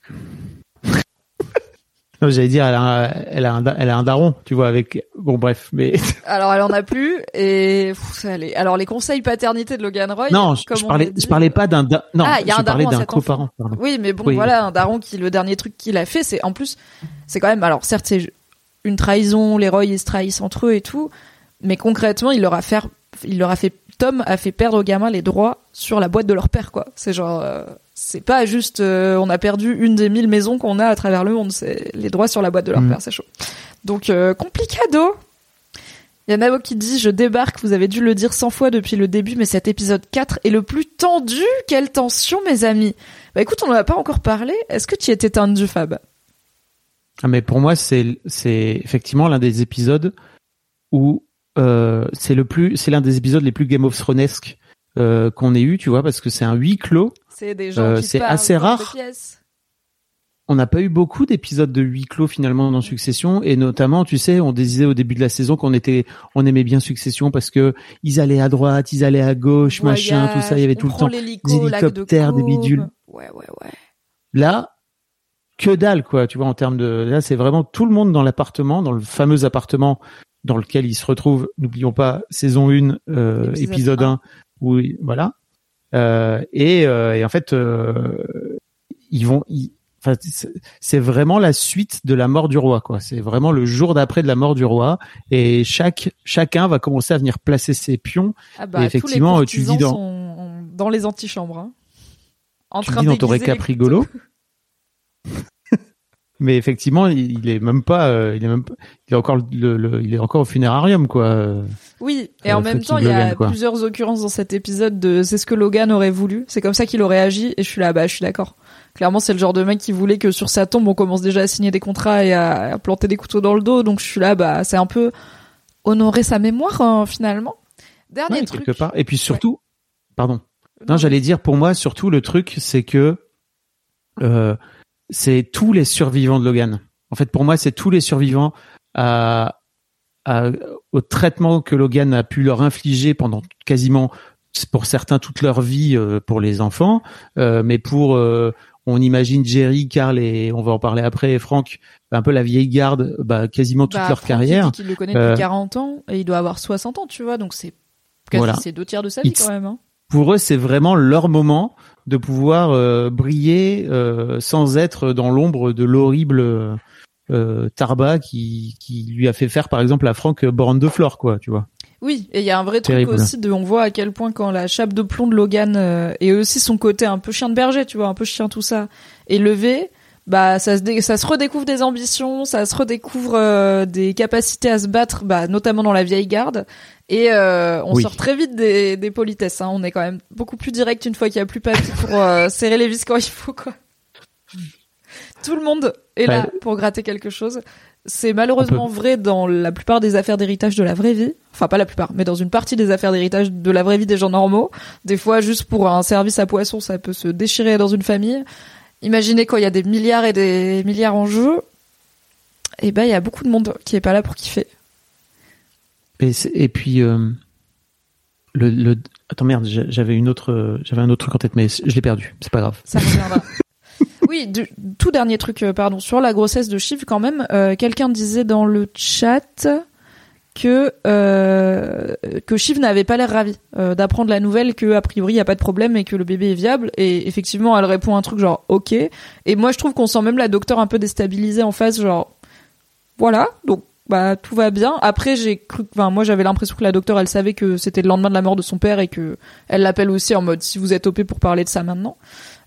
Non, j'allais dire, elle a, un, elle a un, da- elle a un daron, tu vois, avec. Bon, bref, mais [laughs] Alors elle en a plus et pff, ça allait. Alors les conseils paternité de Logan Roy. non, je, comme je on parlais, l'a dit, je parlais pas d'un, da- non, Ah, il y a je un parlais d'un coparent. Oui, mais bon, Oui. voilà, un daron qui, le dernier truc qu'il a fait, c'est, en plus, c'est quand même, alors certes, c'est une trahison, les Roy, ils se trahissent entre eux et tout, mais concrètement, il leur a fait, il leur a fait, Tom a fait perdre au gamin les droits sur la boîte de leur père, quoi. C'est genre, euh, c'est pas juste, euh, on a perdu une des mille maisons qu'on a à travers le monde. C'est les droits sur la boîte de leur Mm. père, c'est chaud. Donc, euh, complicado. Il y a Navo qui dit, je débarque, vous avez dû le dire 100 fois depuis le début, mais cet épisode 4 est le plus tendu. Quelle tension, mes amis. Bah écoute, on en a pas encore parlé. Est-ce que tu étais tendu, Fab? Ah, mais pour moi, c'est c'est effectivement l'un des épisodes où c'est le plus, c'est l'un des épisodes les plus Game of Thronesque euh, qu'on ait eu, tu vois, parce que c'est un huis clos. C'est des gens Euh, qui c'est assez rare. On n'a pas eu beaucoup d'épisodes de huis clos finalement dans Succession, et notamment, tu sais, on disait au début de la saison qu'on était, on aimait bien Succession parce que ils allaient à droite, ils allaient à gauche, machin, tout ça, il y avait tout le temps des de hélicoptères, des bidules. Ouais, ouais, ouais. Là, que dalle, quoi, tu vois, en termes de, là, c'est vraiment tout le monde dans l'appartement, dans le fameux appartement dans lequel il se retrouve, n'oublions pas, saison 1, euh, Épisode épisode, un. 1, où, il- voilà. Euh, et, euh, et en fait, euh, ils vont, ils- enfin, c'est- vraiment la suite de la mort du roi, quoi. C'est vraiment le jour d'après de la mort du roi, et chaque, chacun va commencer à venir placer ses pions. Ah bah, Et effectivement, tous les tu dis dans- sont dans les antichambres. Hein. En tu train dis dans ton récap rigolo. [laughs] Mais effectivement, il, il est même pas, euh, il est même, pas- il est encore le, le- il est encore au funérarium, quoi. euh. Oui, et Euh, en même temps, il y a Logan, plusieurs occurrences dans cet épisode de c'est ce que Logan aurait voulu. C'est comme ça qu'il aurait agi, et je suis là, bah, je suis d'accord. Clairement, c'est le genre de mec qui voulait que sur sa tombe, on commence déjà à signer des contrats et à, à planter des couteaux dans le dos. Donc je suis là, bah, c'est un peu honorer sa mémoire, hein, finalement. Dernier Ouais, truc. quelque part. Et puis surtout, pardon. Non, Non, j'allais dire pour moi surtout le truc, c'est que euh, c'est tous les survivants de Logan. En fait, pour moi, c'est tous les survivants à, à- au traitement que Logan a pu leur infliger pendant quasiment, pour certains, toute leur vie euh, pour les enfants, euh, mais pour euh, on imagine Jerry, Carl et on va en parler après, Franck, un peu la vieille garde, bah, quasiment toute Bah, leur Franck, il carrière. qu'il le connaît depuis Euh, 40 ans et il doit avoir 60 ans, tu vois, donc c'est quasi Voilà. c'est deux tiers de sa vie quand même. Hein. Pour eux, c'est vraiment leur moment de pouvoir euh, briller euh, sans être dans l'ombre de l'horrible euh, Tarba qui, qui lui a fait faire, par exemple, à Franck Born de Flore, quoi, tu vois. Oui, et il y a un vrai truc aussi de, on voit à quel point quand la chape de plomb de Logan euh, et aussi son côté un peu chien de berger, tu vois, un peu chien tout ça, est levé, bah ça se ça se redécouvre des ambitions, ça se redécouvre euh, des capacités à se battre, bah notamment dans la vieille garde, et euh, on Oui. sort très vite des, des politesses. Hein. On est quand même beaucoup plus direct une fois qu'il y a plus papy pour euh, serrer les vis quand il faut quoi. Tout le monde est là Ouais. pour gratter quelque chose. C'est malheureusement vrai dans la plupart des affaires d'héritage de la vraie vie. Enfin, pas la plupart, mais dans une partie des affaires d'héritage de la vraie vie des gens normaux. Des fois, juste pour un service à poisson, ça peut se déchirer dans une famille. Imaginez quand il y a des milliards et des milliards en jeu. Et ben, il y a beaucoup de monde qui est pas là pour kiffer. Et, et puis, euh, le, le, attends, merde, j'a- j'avais une autre, j'avais un autre truc en tête, mais je l'ai perdu. C'est pas grave. Ça reviendra. [laughs] oui, du- tout dernier truc, euh, pardon, sur la grossesse de Shiv quand même. euh, Quelqu'un disait dans le chat que euh, que Shiv n'avait pas l'air ravie euh, d'apprendre la nouvelle que a priori il y a pas de problème et que le bébé est viable. Et effectivement, elle répond un truc genre ok. Et moi, je trouve qu'on sent même la docteur un peu déstabilisée en face, genre voilà, donc bah tout va bien. Après, j'ai cru, enfin moi j'avais l'impression que la docteur elle savait que c'était le lendemain de la mort de son père et que elle l'appelle aussi en mode si vous êtes op pour parler de ça maintenant.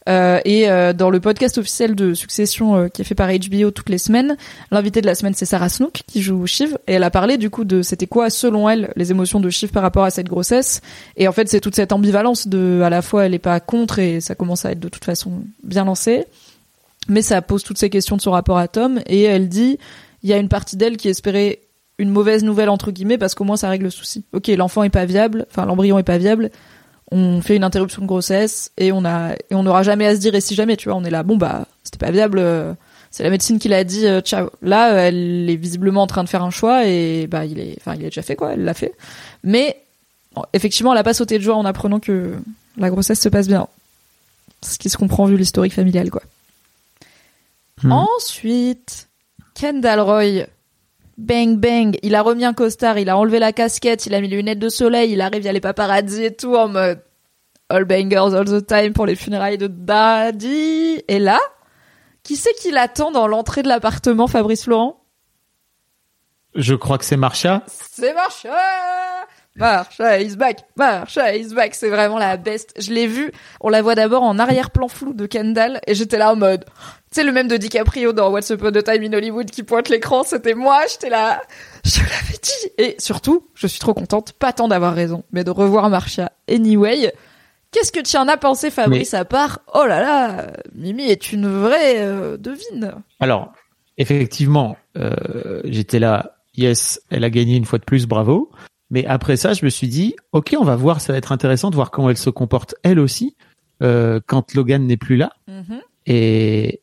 Euh, et euh, dans le podcast officiel de Succession euh, qui est fait par HBO toutes les semaines, l'invité de la semaine c'est Sarah Snook qui joue Shiv et elle a parlé du coup de c'était quoi selon elle les émotions de Shiv par rapport à cette grossesse et en fait c'est toute cette ambivalence de à la fois elle est pas contre et ça commence à être de toute façon bien lancé mais ça pose toutes ces questions de son rapport à Tom et elle dit il y a une partie d'elle qui espérait une mauvaise nouvelle entre guillemets parce qu'au moins ça règle le souci. Ok, l'enfant est pas viable, enfin l'embryon est pas viable. On fait une interruption de grossesse et on a et on n'aura jamais à se dire et si jamais tu vois on est là bon bah c'était pas viable euh, c'est la médecine qui l'a dit euh, ciao. Là euh, elle est visiblement en train de faire un choix et bah il est enfin il est déjà fait quoi elle l'a fait. Mais bon, effectivement elle a pas sauté de joie en apprenant que la grossesse se passe bien. Ce qui se comprend vu l'historique familial quoi. Hmm. ensuite Kendall Roy Bang bang, il a remis un costard, il a enlevé la casquette, il a mis les lunettes de soleil, il arrive, il y a les paparazzi et tout en mode all bangers all the time pour les funérailles de Daddy. Et là, qui c'est qui l'attend dans l'entrée de l'appartement, Fabrice Laurent Je crois que c'est Marcia. C'est Marcia Marsha is back, Marsha is back. C'est vraiment la best. Je l'ai vu. On la voit d'abord en arrière-plan flou de Kendall et j'étais là en mode, tu sais le même de DiCaprio dans What's Upon a Time in Hollywood qui pointe l'écran, c'était moi. J'étais là, je l'avais dit. Et surtout, je suis trop contente, pas tant d'avoir raison, mais de revoir Marsha anyway. Qu'est-ce que tu en as pensé, Fabrice, à part Oh là là, Mimi est une vraie euh, devine. Alors, effectivement, euh, j'étais là, yes, elle a gagné une fois de plus, bravo. Mais après ça, je me suis dit, ok, on va voir, ça va être intéressant de voir comment elle se comporte elle aussi euh, quand Logan n'est plus là. Mhm. Et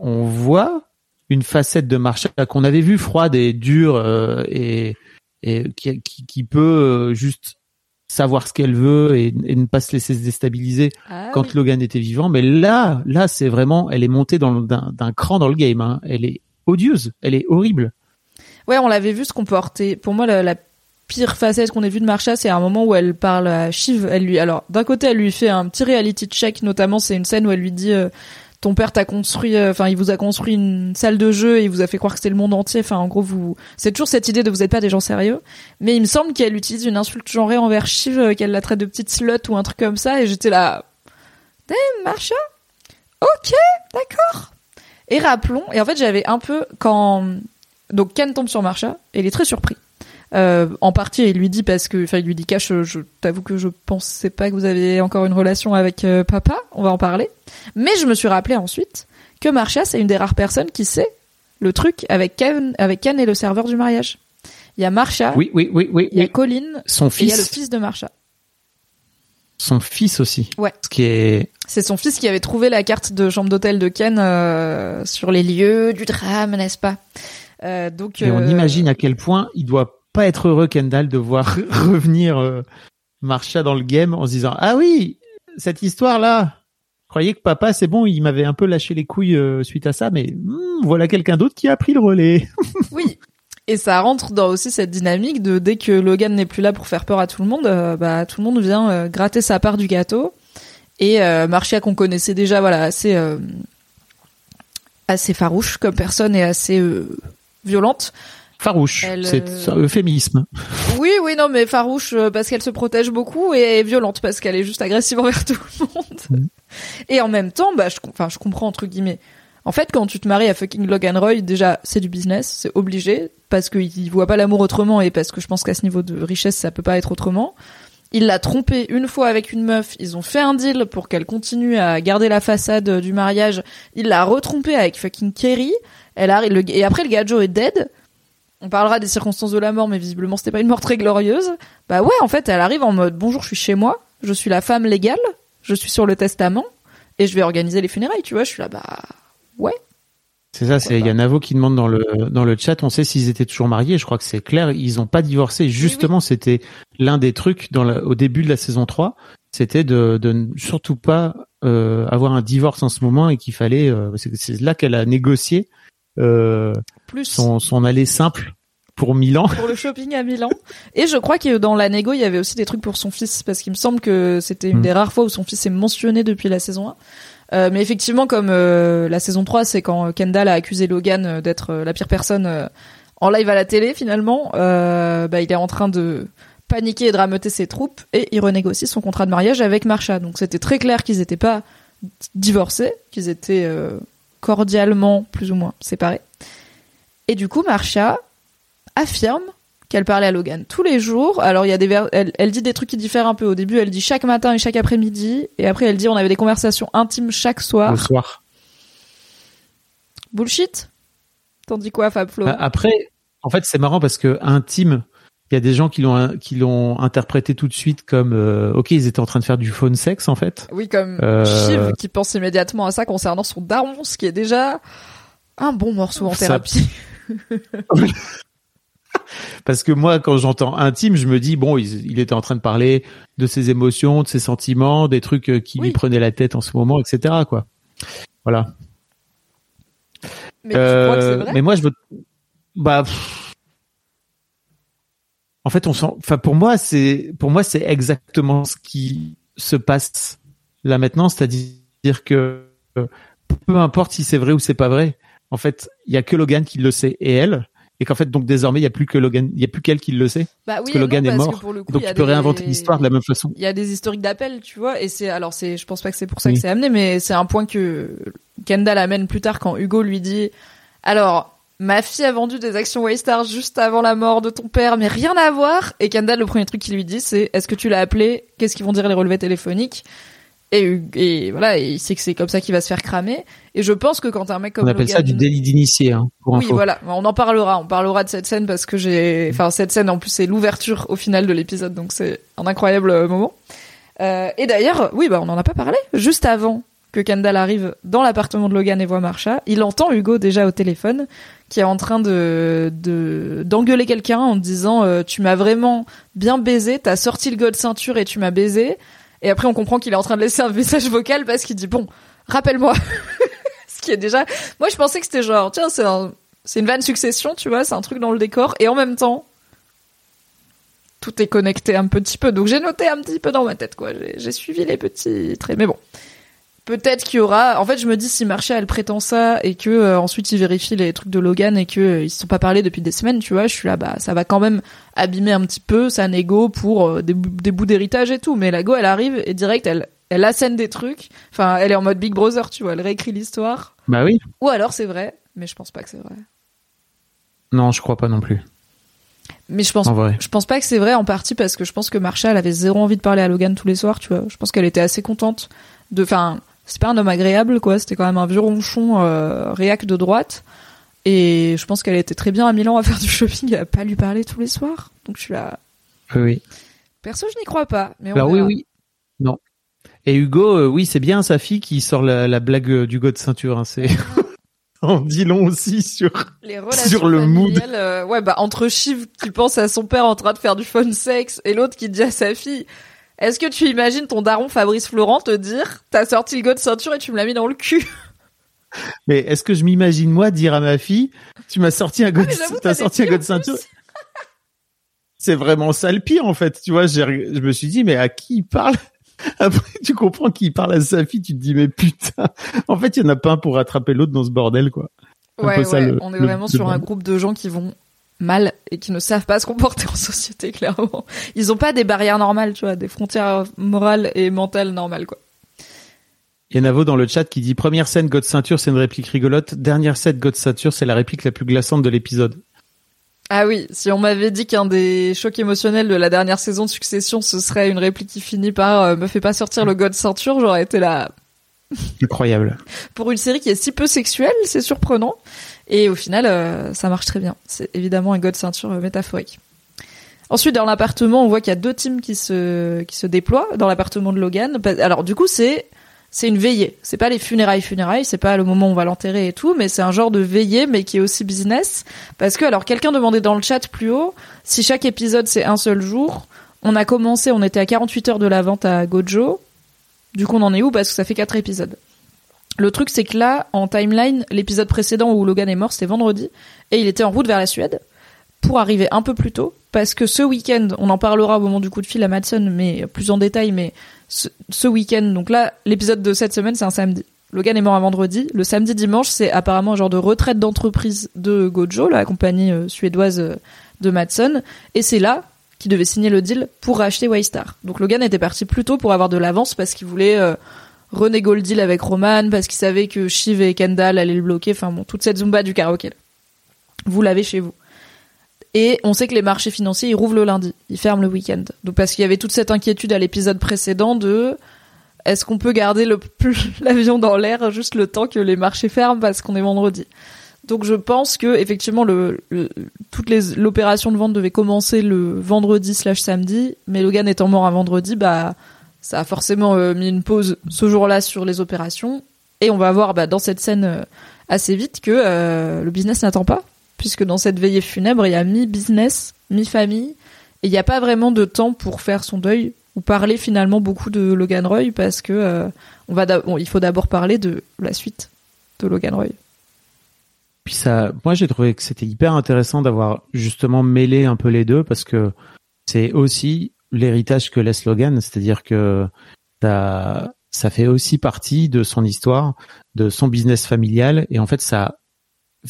on voit une facette de Marsha qu'on avait vue froide et dure euh, et, et qui, qui, qui peut euh, juste savoir ce qu'elle veut et, et ne pas se laisser se déstabiliser Ah quand oui. Logan était vivant. Mais là, là, c'est vraiment, elle est montée d'un d'un cran dans le game. hein. Elle est odieuse, elle est horrible. Ouais, on l'avait vu se comporter. Pour moi, la, la pire facette qu'on ait vue de Marsha, c'est un moment où elle parle à Shiv. Elle lui, alors, d'un côté, elle lui fait un petit reality check, notamment, c'est une scène où elle lui dit, euh, ton père t'a construit, euh, enfin, il vous a construit une salle de jeu et il vous a fait croire que c'était le monde entier. Enfin, en gros, vous, c'est toujours cette idée de vous êtes pas des gens sérieux. Mais il me semble qu'elle utilise une insulte genrée envers Shiv, euh, qu'elle la traite de petite slut ou un truc comme ça, et j'étais là, damn, Marsha? Ok, d'accord. Et rappelons, et en fait, j'avais un peu, quand, donc Ken tombe sur Marsha et il est très surpris. Euh, en partie, il lui dit parce que, enfin, il lui dit cache. Je t'avoue que je pensais pas que vous aviez encore une relation avec euh, papa. On va en parler. Mais je me suis rappelé ensuite que Marsha, c'est une des rares personnes qui sait le truc avec Ken, avec Ken et le serveur du mariage. Il y a Marsha, Oui, oui, oui, oui. il y a oui. Colin Son et il y a le fils, fils de Marsha. son fils aussi. Ouais. Ce qui est, C'est son fils qui avait trouvé la carte de chambre d'hôtel de Ken euh, sur les lieux du drame, n'est-ce pas? Euh, Donc, et on euh, imagine à quel point il doit pas être heureux Kendall de voir [laughs] revenir euh, dans le game en se disant ah oui cette histoire là. Je croyais que papa c'est bon il m'avait un peu lâché les couilles euh, suite à ça mais hmm, voilà quelqu'un d'autre qui a pris le relais. [laughs] Oui. Et ça rentre dans aussi cette dynamique de dès que Logan n'est plus là pour faire peur à tout le monde, euh, bah tout le monde vient euh, gratter sa part du gâteau. Et Marcia qu'on connaissait déjà, voilà, assez assez farouche comme personne et assez violente. Farouche, Elle, c'est euh, un euphémisme. Oui, oui, non, mais farouche euh, parce qu'elle se protège beaucoup et violente parce qu'elle est juste agressive [laughs] envers tout le monde. Mm. Et en même temps, bah, je, enfin, je comprends entre guillemets. En fait, quand tu te maries à fucking Logan Roy, déjà, c'est du business, c'est obligé parce qu'il voit pas l'amour autrement et parce que je pense qu'à ce niveau de richesse, ça peut pas être autrement. Il l'a trompé une fois avec une meuf. Ils ont fait un deal pour qu'elle continue à garder la façade du mariage. Il l'a retrompé avec fucking Kerry. Elle arrive, et après le gars Joe est dead. On parlera des circonstances de la mort, mais visiblement c'était pas une mort très glorieuse. Bah ouais, en fait, elle arrive en mode bonjour, je suis chez moi, je suis la femme légale, je suis sur le testament et je vais organiser les funérailles. Tu vois, je suis là, bah ouais. C'est ça, c'est il y a Navo qui demande dans le dans le chat, on sait s'ils étaient toujours mariés, je crois que c'est clair, ils ont pas divorcé. Justement, c'était l'un des trucs dans la, au début de la saison 3, c'était de de ne surtout pas euh, avoir un divorce en ce moment et qu'il fallait euh, c'est c'est là qu'elle a négocié Plus son son aller simple pour Milan. pour le shopping à Milan. Et je crois que dans la négo, il y avait aussi des trucs pour son fils, parce qu'il me semble que c'était une Mm. des rares fois où son fils est mentionné depuis la saison 1. Euh, mais effectivement, comme euh, la saison 3, c'est quand Kendall a accusé Logan euh, d'être euh, la pire personne euh, en live à la télé, finalement, euh, bah, il est en train de paniquer et de rameuter ses troupes, et il renégocie son contrat de mariage avec Marsha. Donc c'était très clair qu'ils n'étaient pas divorcés, qu'ils étaient euh, cordialement, plus ou moins, séparés. Et du coup, Marsha affirme qu'elle parlait à Logan tous les jours. Alors il y a des ver- elle, elle dit des trucs qui diffèrent un peu. Au début, elle dit chaque matin et chaque après-midi, et après elle dit on avait des conversations intimes chaque soir. Le soir. Bullshit? T'en dis quoi, Fab Flo? Bah, Après, en fait, c'est marrant parce que intime, il y a des gens qui l'ont qui l'ont interprété tout de suite comme euh, ok, ils étaient en train de faire du phone sex en fait. Oui, comme Euh, Shiv qui pense immédiatement à ça concernant son daron, ce qui est déjà un bon morceau en Ça- thérapie. [laughs] Parce que moi, quand j'entends intime, je me dis bon, il, il était en train de parler de ses émotions, de ses sentiments, des trucs euh, qui Oui. lui prenaient la tête en ce moment, etc. Quoi. Voilà. Mais tu crois que Euh, vrai? mais moi, je veux. Bah. pff. En fait, on sent. Enfin, pour moi, c'est pour moi, c'est exactement ce qui se passe là maintenant, c'est-à-dire que peu importe si c'est vrai ou c'est pas vrai. En fait, il y a que Logan qui le sait et elle. et qu'en fait donc désormais il y a plus que Logan, il y a plus qu'elle qui le sait. Bah oui, parce que Logan non, est mort. coup, donc tu peux des- réinventer l'histoire de la même façon. Il y a des historiques d'appels, tu vois, et c'est alors c'est, je pense pas que c'est pour ça Oui. que c'est amené, mais c'est un point que Kendall amène plus tard quand Hugo lui dit, alors ma fille a vendu des actions Waystar juste avant la mort de ton père, mais rien à voir. Et Kendall, le premier truc qu'il lui dit, c'est est-ce que tu l'as appelé? Qu'est-ce qu'ils vont dire les relevés téléphoniques? Et, et voilà, et il sait que c'est comme ça qu'il va se faire cramer. Et je pense que quand un mec comme On appelle ça du délit d'initié hein, pour oui, info. voilà, on en parlera. On parlera de cette scène parce que j'ai, enfin, cette scène en plus c'est l'ouverture au final de l'épisode, donc c'est un incroyable euh, moment. Euh, et d'ailleurs, oui, bah on en a pas parlé. Juste avant que Kendall arrive dans l'appartement de Logan et voit Marsha, il entend Hugo déjà au téléphone qui est en train de de d'engueuler quelqu'un en disant euh, tu m'as vraiment bien baisé, t'as sorti le god ceinture et tu m'as baisé. Et après on comprend qu'il est en train de laisser un message vocal parce qu'il dit bon, rappelle-moi. [laughs] Ce qui est déjà, moi je pensais que c'était genre tiens c'est c'est une vanne succession, tu vois, c'est un truc dans le décor, et en même temps, tout est connecté un petit peu. Donc j'ai noté un petit peu dans ma tête, quoi. J'ai suivi les petits traits, mais bon. Peut-être qu'il y aura. En fait, je me dis si Marshall elle prétend ça et que euh, ensuite il vérifie les trucs de Logan et que euh, ils se sont pas parlé depuis des semaines, tu vois. Je suis là, bah ça va quand même abîmer un petit peu sa négo pour euh, des, des bouts d'héritage et tout. Mais la go, elle arrive et direct, elle elle assène des trucs. Enfin, elle est en mode Big Brother, tu vois. Elle réécrit l'histoire. Bah oui. Ou alors c'est vrai, mais je pense pas que c'est vrai. Non, je crois pas non plus. Mais je pense En vrai. Je pense pas que c'est vrai en partie parce que je pense que Marsha elle avait zéro envie de parler à Logan tous les soirs, tu vois. Je pense qu'elle était assez contente de. Enfin, c'est pas un homme agréable, quoi. C'était quand même un vieux ronchon euh, réac de droite. Et je pense qu'elle était très bien à Milan à faire du shopping et à pas lui parler tous les soirs. Donc je suis là. Oui, oui. Perso, je n'y crois pas. Mais on Alors oui, oui. Non. Et Hugo, euh, oui, c'est bien sa fille qui sort la, la blague euh, du go de ceinture. Hein, c'est [laughs] on dit long aussi sur. Les relations Sur le mood. euh, ouais, bah entre Shiv qui pense à son père en train de faire du phone sex et l'autre qui dit à sa fille. Est-ce que tu imagines ton daron Fabrice Florent te dire t'as sorti le go de ceinture et tu me l'as mis dans le cul? Mais est-ce que je m'imagine moi dire à ma fille, tu m'as sorti un go, Ah, [laughs] t'as sorti un go de ceinture? C'est vraiment ça le pire en fait. Tu vois, je me suis dit mais à qui il parle [laughs] Après tu comprends qu'il parle à sa fille, tu te dis mais putain. En fait, il y en a pas un pour rattraper l'autre dans ce bordel quoi. Ouais, ça, ouais, le- on est le- vraiment le sur un groupe de gens qui vont mal et qui ne savent pas se comporter en société, [laughs] clairement. Ils ont pas des barrières normales, tu vois, des frontières morales et mentales normales, quoi. Il y a Navo dans le chat qui dit première scène God ceinture, c'est une réplique rigolote. Dernière scène God ceinture, c'est la réplique la plus glaçante de l'épisode. Ah oui, si on m'avait dit qu'un des chocs émotionnels de la dernière saison de Succession, ce serait une réplique qui finit par euh, me fait pas sortir le god ceinture, j'aurais été là. Incroyable. Pour une série qui est si peu sexuelle, c'est surprenant. Et au final, euh, ça marche très bien. C'est évidemment un god ceinture euh, métaphorique. Ensuite, dans l'appartement, on voit qu'il y a deux teams qui se qui se déploient dans l'appartement de Logan. Alors du coup, c'est c'est une veillée. C'est pas les funérailles funérailles, c'est pas le moment où on va l'enterrer et tout, mais c'est un genre de veillée, mais qui est aussi business. Parce que alors quelqu'un demandait dans le chat plus haut si chaque épisode c'est un seul jour. On a commencé, on était à 48 heures de la vente à Gojo. Du coup, on en est où? Parce que ça fait quatre épisodes. Le truc, c'est que là, en timeline, l'épisode précédent où Logan est mort, c'était vendredi, et il était en route vers la Suède pour arriver un peu plus tôt, parce que ce week-end, on en parlera au moment du coup de fil à Madsen, mais plus en détail, mais ce, week-end, donc là, l'épisode de cette semaine, c'est un samedi. Logan est mort un vendredi. Le samedi dimanche, c'est apparemment un genre de retraite d'entreprise de Gojo, la compagnie euh, suédoise euh, de Madsen, et c'est là qu'il devait signer le deal pour racheter Waystar. Donc Logan était parti plus tôt pour avoir de l'avance parce qu'il voulait euh, renégo le deal avec Roman, parce qu'il savait que Shiv et Kendall allaient le bloquer, enfin bon, toute cette zumba du karaoké. Vous l'avez chez vous. Et on sait que les marchés financiers, ils rouvrent le lundi, ils ferment le week-end. Donc parce qu'il y avait toute cette inquiétude à l'épisode précédent de est-ce qu'on peut garder [laughs] l'avion dans l'air juste le temps que les marchés ferment parce qu'on est vendredi? Donc je pense que effectivement l'opération de vente devait commencer le vendredi slash samedi, mais Logan étant mort un vendredi, bah ça a forcément euh, mis une pause ce jour-là sur les opérations. Et on va voir bah, dans cette scène euh, assez vite que euh, le business n'attend pas, puisque dans cette veillée funèbre, il y a mi-business, mi-famille, et il n'y a pas vraiment de temps pour faire son deuil ou parler finalement beaucoup de Logan Roy, parce que on va il faut d'abord parler de la suite de Logan Roy. Puis ça, moi j'ai trouvé que c'était hyper intéressant d'avoir justement mêlé un peu les deux parce que c'est aussi l'héritage que laisse Logan, c'est-à-dire que ça, fait aussi partie de son histoire, de son business familial et en fait ça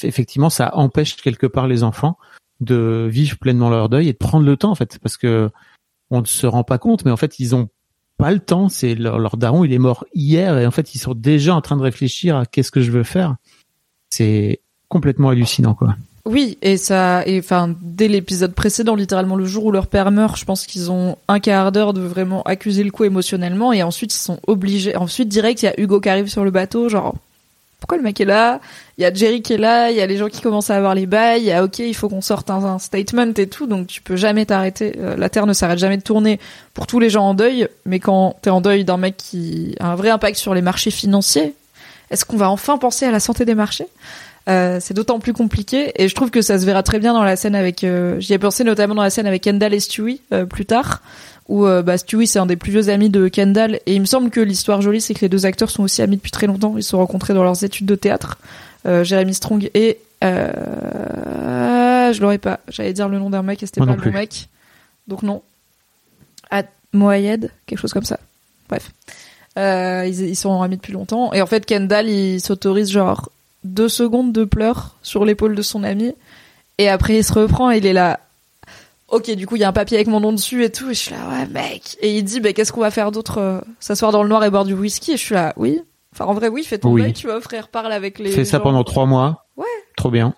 effectivement, ça empêche quelque part les enfants de vivre pleinement leur deuil et de prendre le temps en fait, parce que on ne se rend pas compte, mais en fait, ils ont pas le temps. C'est leur, leur daron, il est mort hier et en fait, ils sont déjà en train de réfléchir à qu'est-ce que je veux faire. C'est complètement hallucinant, quoi. Oui, et ça, et enfin, dès l'épisode précédent, littéralement le jour où leur père meurt, je pense qu'ils ont un quart d'heure de vraiment accuser le coup émotionnellement, et ensuite ils sont obligés. Ensuite, direct, il y a Hugo qui arrive sur le bateau, genre, pourquoi le mec est là? Il y a Jerry qui est là, il y a les gens qui commencent à avoir les bails, il y a ok, il faut qu'on sorte un, statement et tout, donc tu peux jamais t'arrêter. Euh, la Terre ne s'arrête jamais de tourner pour tous les gens en deuil, mais quand t'es en deuil d'un mec qui a un vrai impact sur les marchés financiers, est-ce qu'on va enfin penser à la santé des marchés? Euh, c'est d'autant plus compliqué et je trouve que ça se verra très bien dans la scène avec euh, j'y ai pensé notamment dans la scène avec Kendall et Stewie euh, plus tard où bah, Stewie c'est un des plus vieux amis de Kendall et il me semble que l'histoire jolie c'est que les deux acteurs sont aussi amis depuis très longtemps. Ils se sont rencontrés dans leurs études de théâtre Jeremy Strong et je l'aurais pas j'allais dire le nom d'un mec et c'était pas le bon mec. Donc non. À Moayed quelque chose comme ça. Bref. Ils, ils sont amis depuis longtemps et en fait Kendall il s'autorise genre deux secondes de pleurs sur l'épaule de son ami. Et après, il se reprend et il est là. Ok, du coup, il y a un papier avec mon nom dessus et tout. Et je suis là, ouais, mec. Et il dit, bah, qu'est-ce qu'on va faire d'autre euh, S'asseoir dans le noir et boire du whisky? Et je suis là, oui. Enfin, en vrai, oui, fais ton oui. tu vois, frère, parle avec les. Fais ça pendant trois mois. Ouais. Trop bien.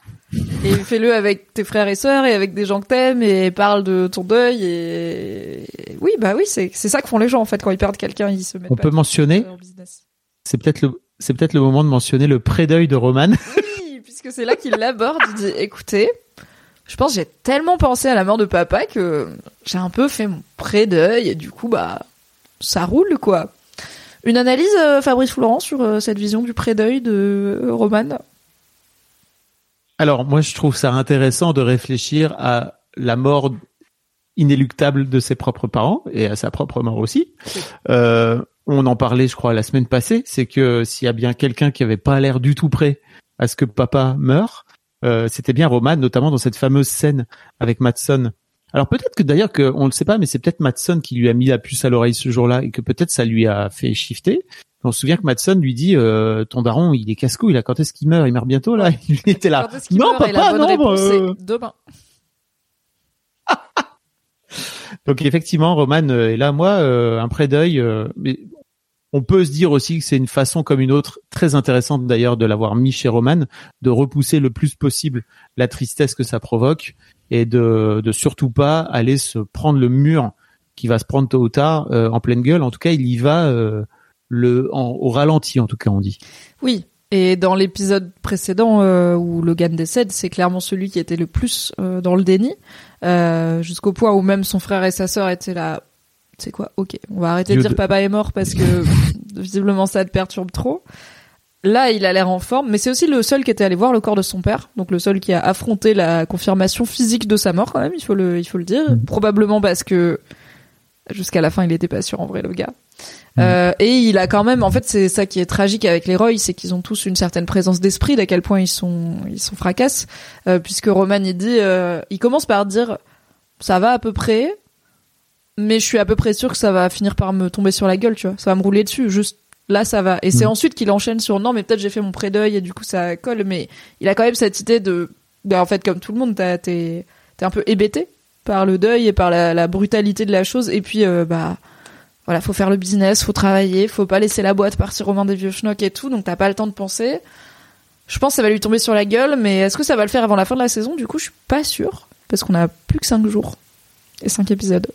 Et fais-le avec tes frères et sœurs et avec des gens que t'aimes et parle de ton deuil et oui, bah oui, c'est c'est ça que font les gens en fait quand ils perdent quelqu'un, ils se mettent. On peut mentionner. C'est peut-être le c'est peut-être le moment de mentionner le pré-deuil de Roman. [laughs] Oui, puisque c'est là qu'il l'aborde. Il dit, écoutez, je pense j'ai tellement pensé à la mort de papa que j'ai un peu fait mon pré-deuil et du coup, bah, ça roule, quoi. Une analyse, euh, Fabrice Florent, sur euh, cette vision du pré-deuil de euh, Roman? Alors, moi, je trouve ça intéressant de réfléchir à la mort inéluctable de ses propres parents et à sa propre mort aussi. Euh, on en parlait, je crois, la semaine passée, c'est que s'il y a bien quelqu'un qui avait pas l'air du tout prêt à ce que papa meure, euh, c'était bien Roman, notamment dans cette fameuse scène avec Matson. Alors peut-être que d'ailleurs que on le sait pas, mais c'est peut-être Matson qui lui a mis la puce à l'oreille ce jour-là et que peut-être ça lui a fait shifter. On se souvient que Matson lui dit euh, ton daron il est casse-cou, il a quand est-ce qu'il meurt? Il meurt bientôt là. Il était là. Non papa, non. Euh... Demain. [laughs] Donc effectivement, Roman est là. Moi, un pré deuil, mais on peut se dire aussi que c'est une façon comme une autre, très intéressante d'ailleurs de l'avoir mis chez Roman, de repousser le plus possible la tristesse que ça provoque et de, de surtout pas aller se prendre le mur qui va se prendre tôt ou tard euh, en pleine gueule. En tout cas, il y va euh, le au ralenti, en tout cas, on dit. Oui. Et dans l'épisode précédent euh, où Logan décède, c'est clairement celui qui était le plus dans le déni, jusqu'au point où même son frère et sa sœur étaient là c'est quoi Ok, on va arrêter de dire papa est mort parce que [laughs] visiblement ça te perturbe trop. Là, il a l'air en forme, mais c'est aussi le seul qui était allé voir le corps de son père, donc le seul qui a affronté la confirmation physique de sa mort quand même, il faut le, il faut le dire. Mm. Probablement parce que jusqu'à la fin, il était pas sûr en vrai, le gars. Mm. Euh, et il a quand même, en fait, c'est ça qui est tragique avec les Roy, c'est qu'ils ont tous une certaine présence d'esprit, d'à quel point ils sont, ils sont fracasses, euh, puisque Roman il dit, euh, il commence par dire, ça va à peu près, mais je suis à peu près sûr que ça va finir par me tomber sur la gueule, tu vois. Ça va me rouler dessus, juste là ça va. Et c'est mm. ensuite qu'il enchaîne sur non, mais peut-être j'ai fait mon pré-deuil et du coup ça colle, mais il a quand même cette idée de, ben, en fait comme tout le monde, t'es un peu hébété par le deuil et par la, brutalité de la chose. Et puis euh, bah voilà, faut faire le business, faut travailler, faut pas laisser la boîte partir au mains des vieux schnocks et tout, donc t'as pas le temps de penser. Je pense que ça va lui tomber sur la gueule, mais est-ce que ça va le faire avant la fin de la saison? Du coup, je suis pas sûre parce qu'on a plus que 5 jours et 5 épisodes.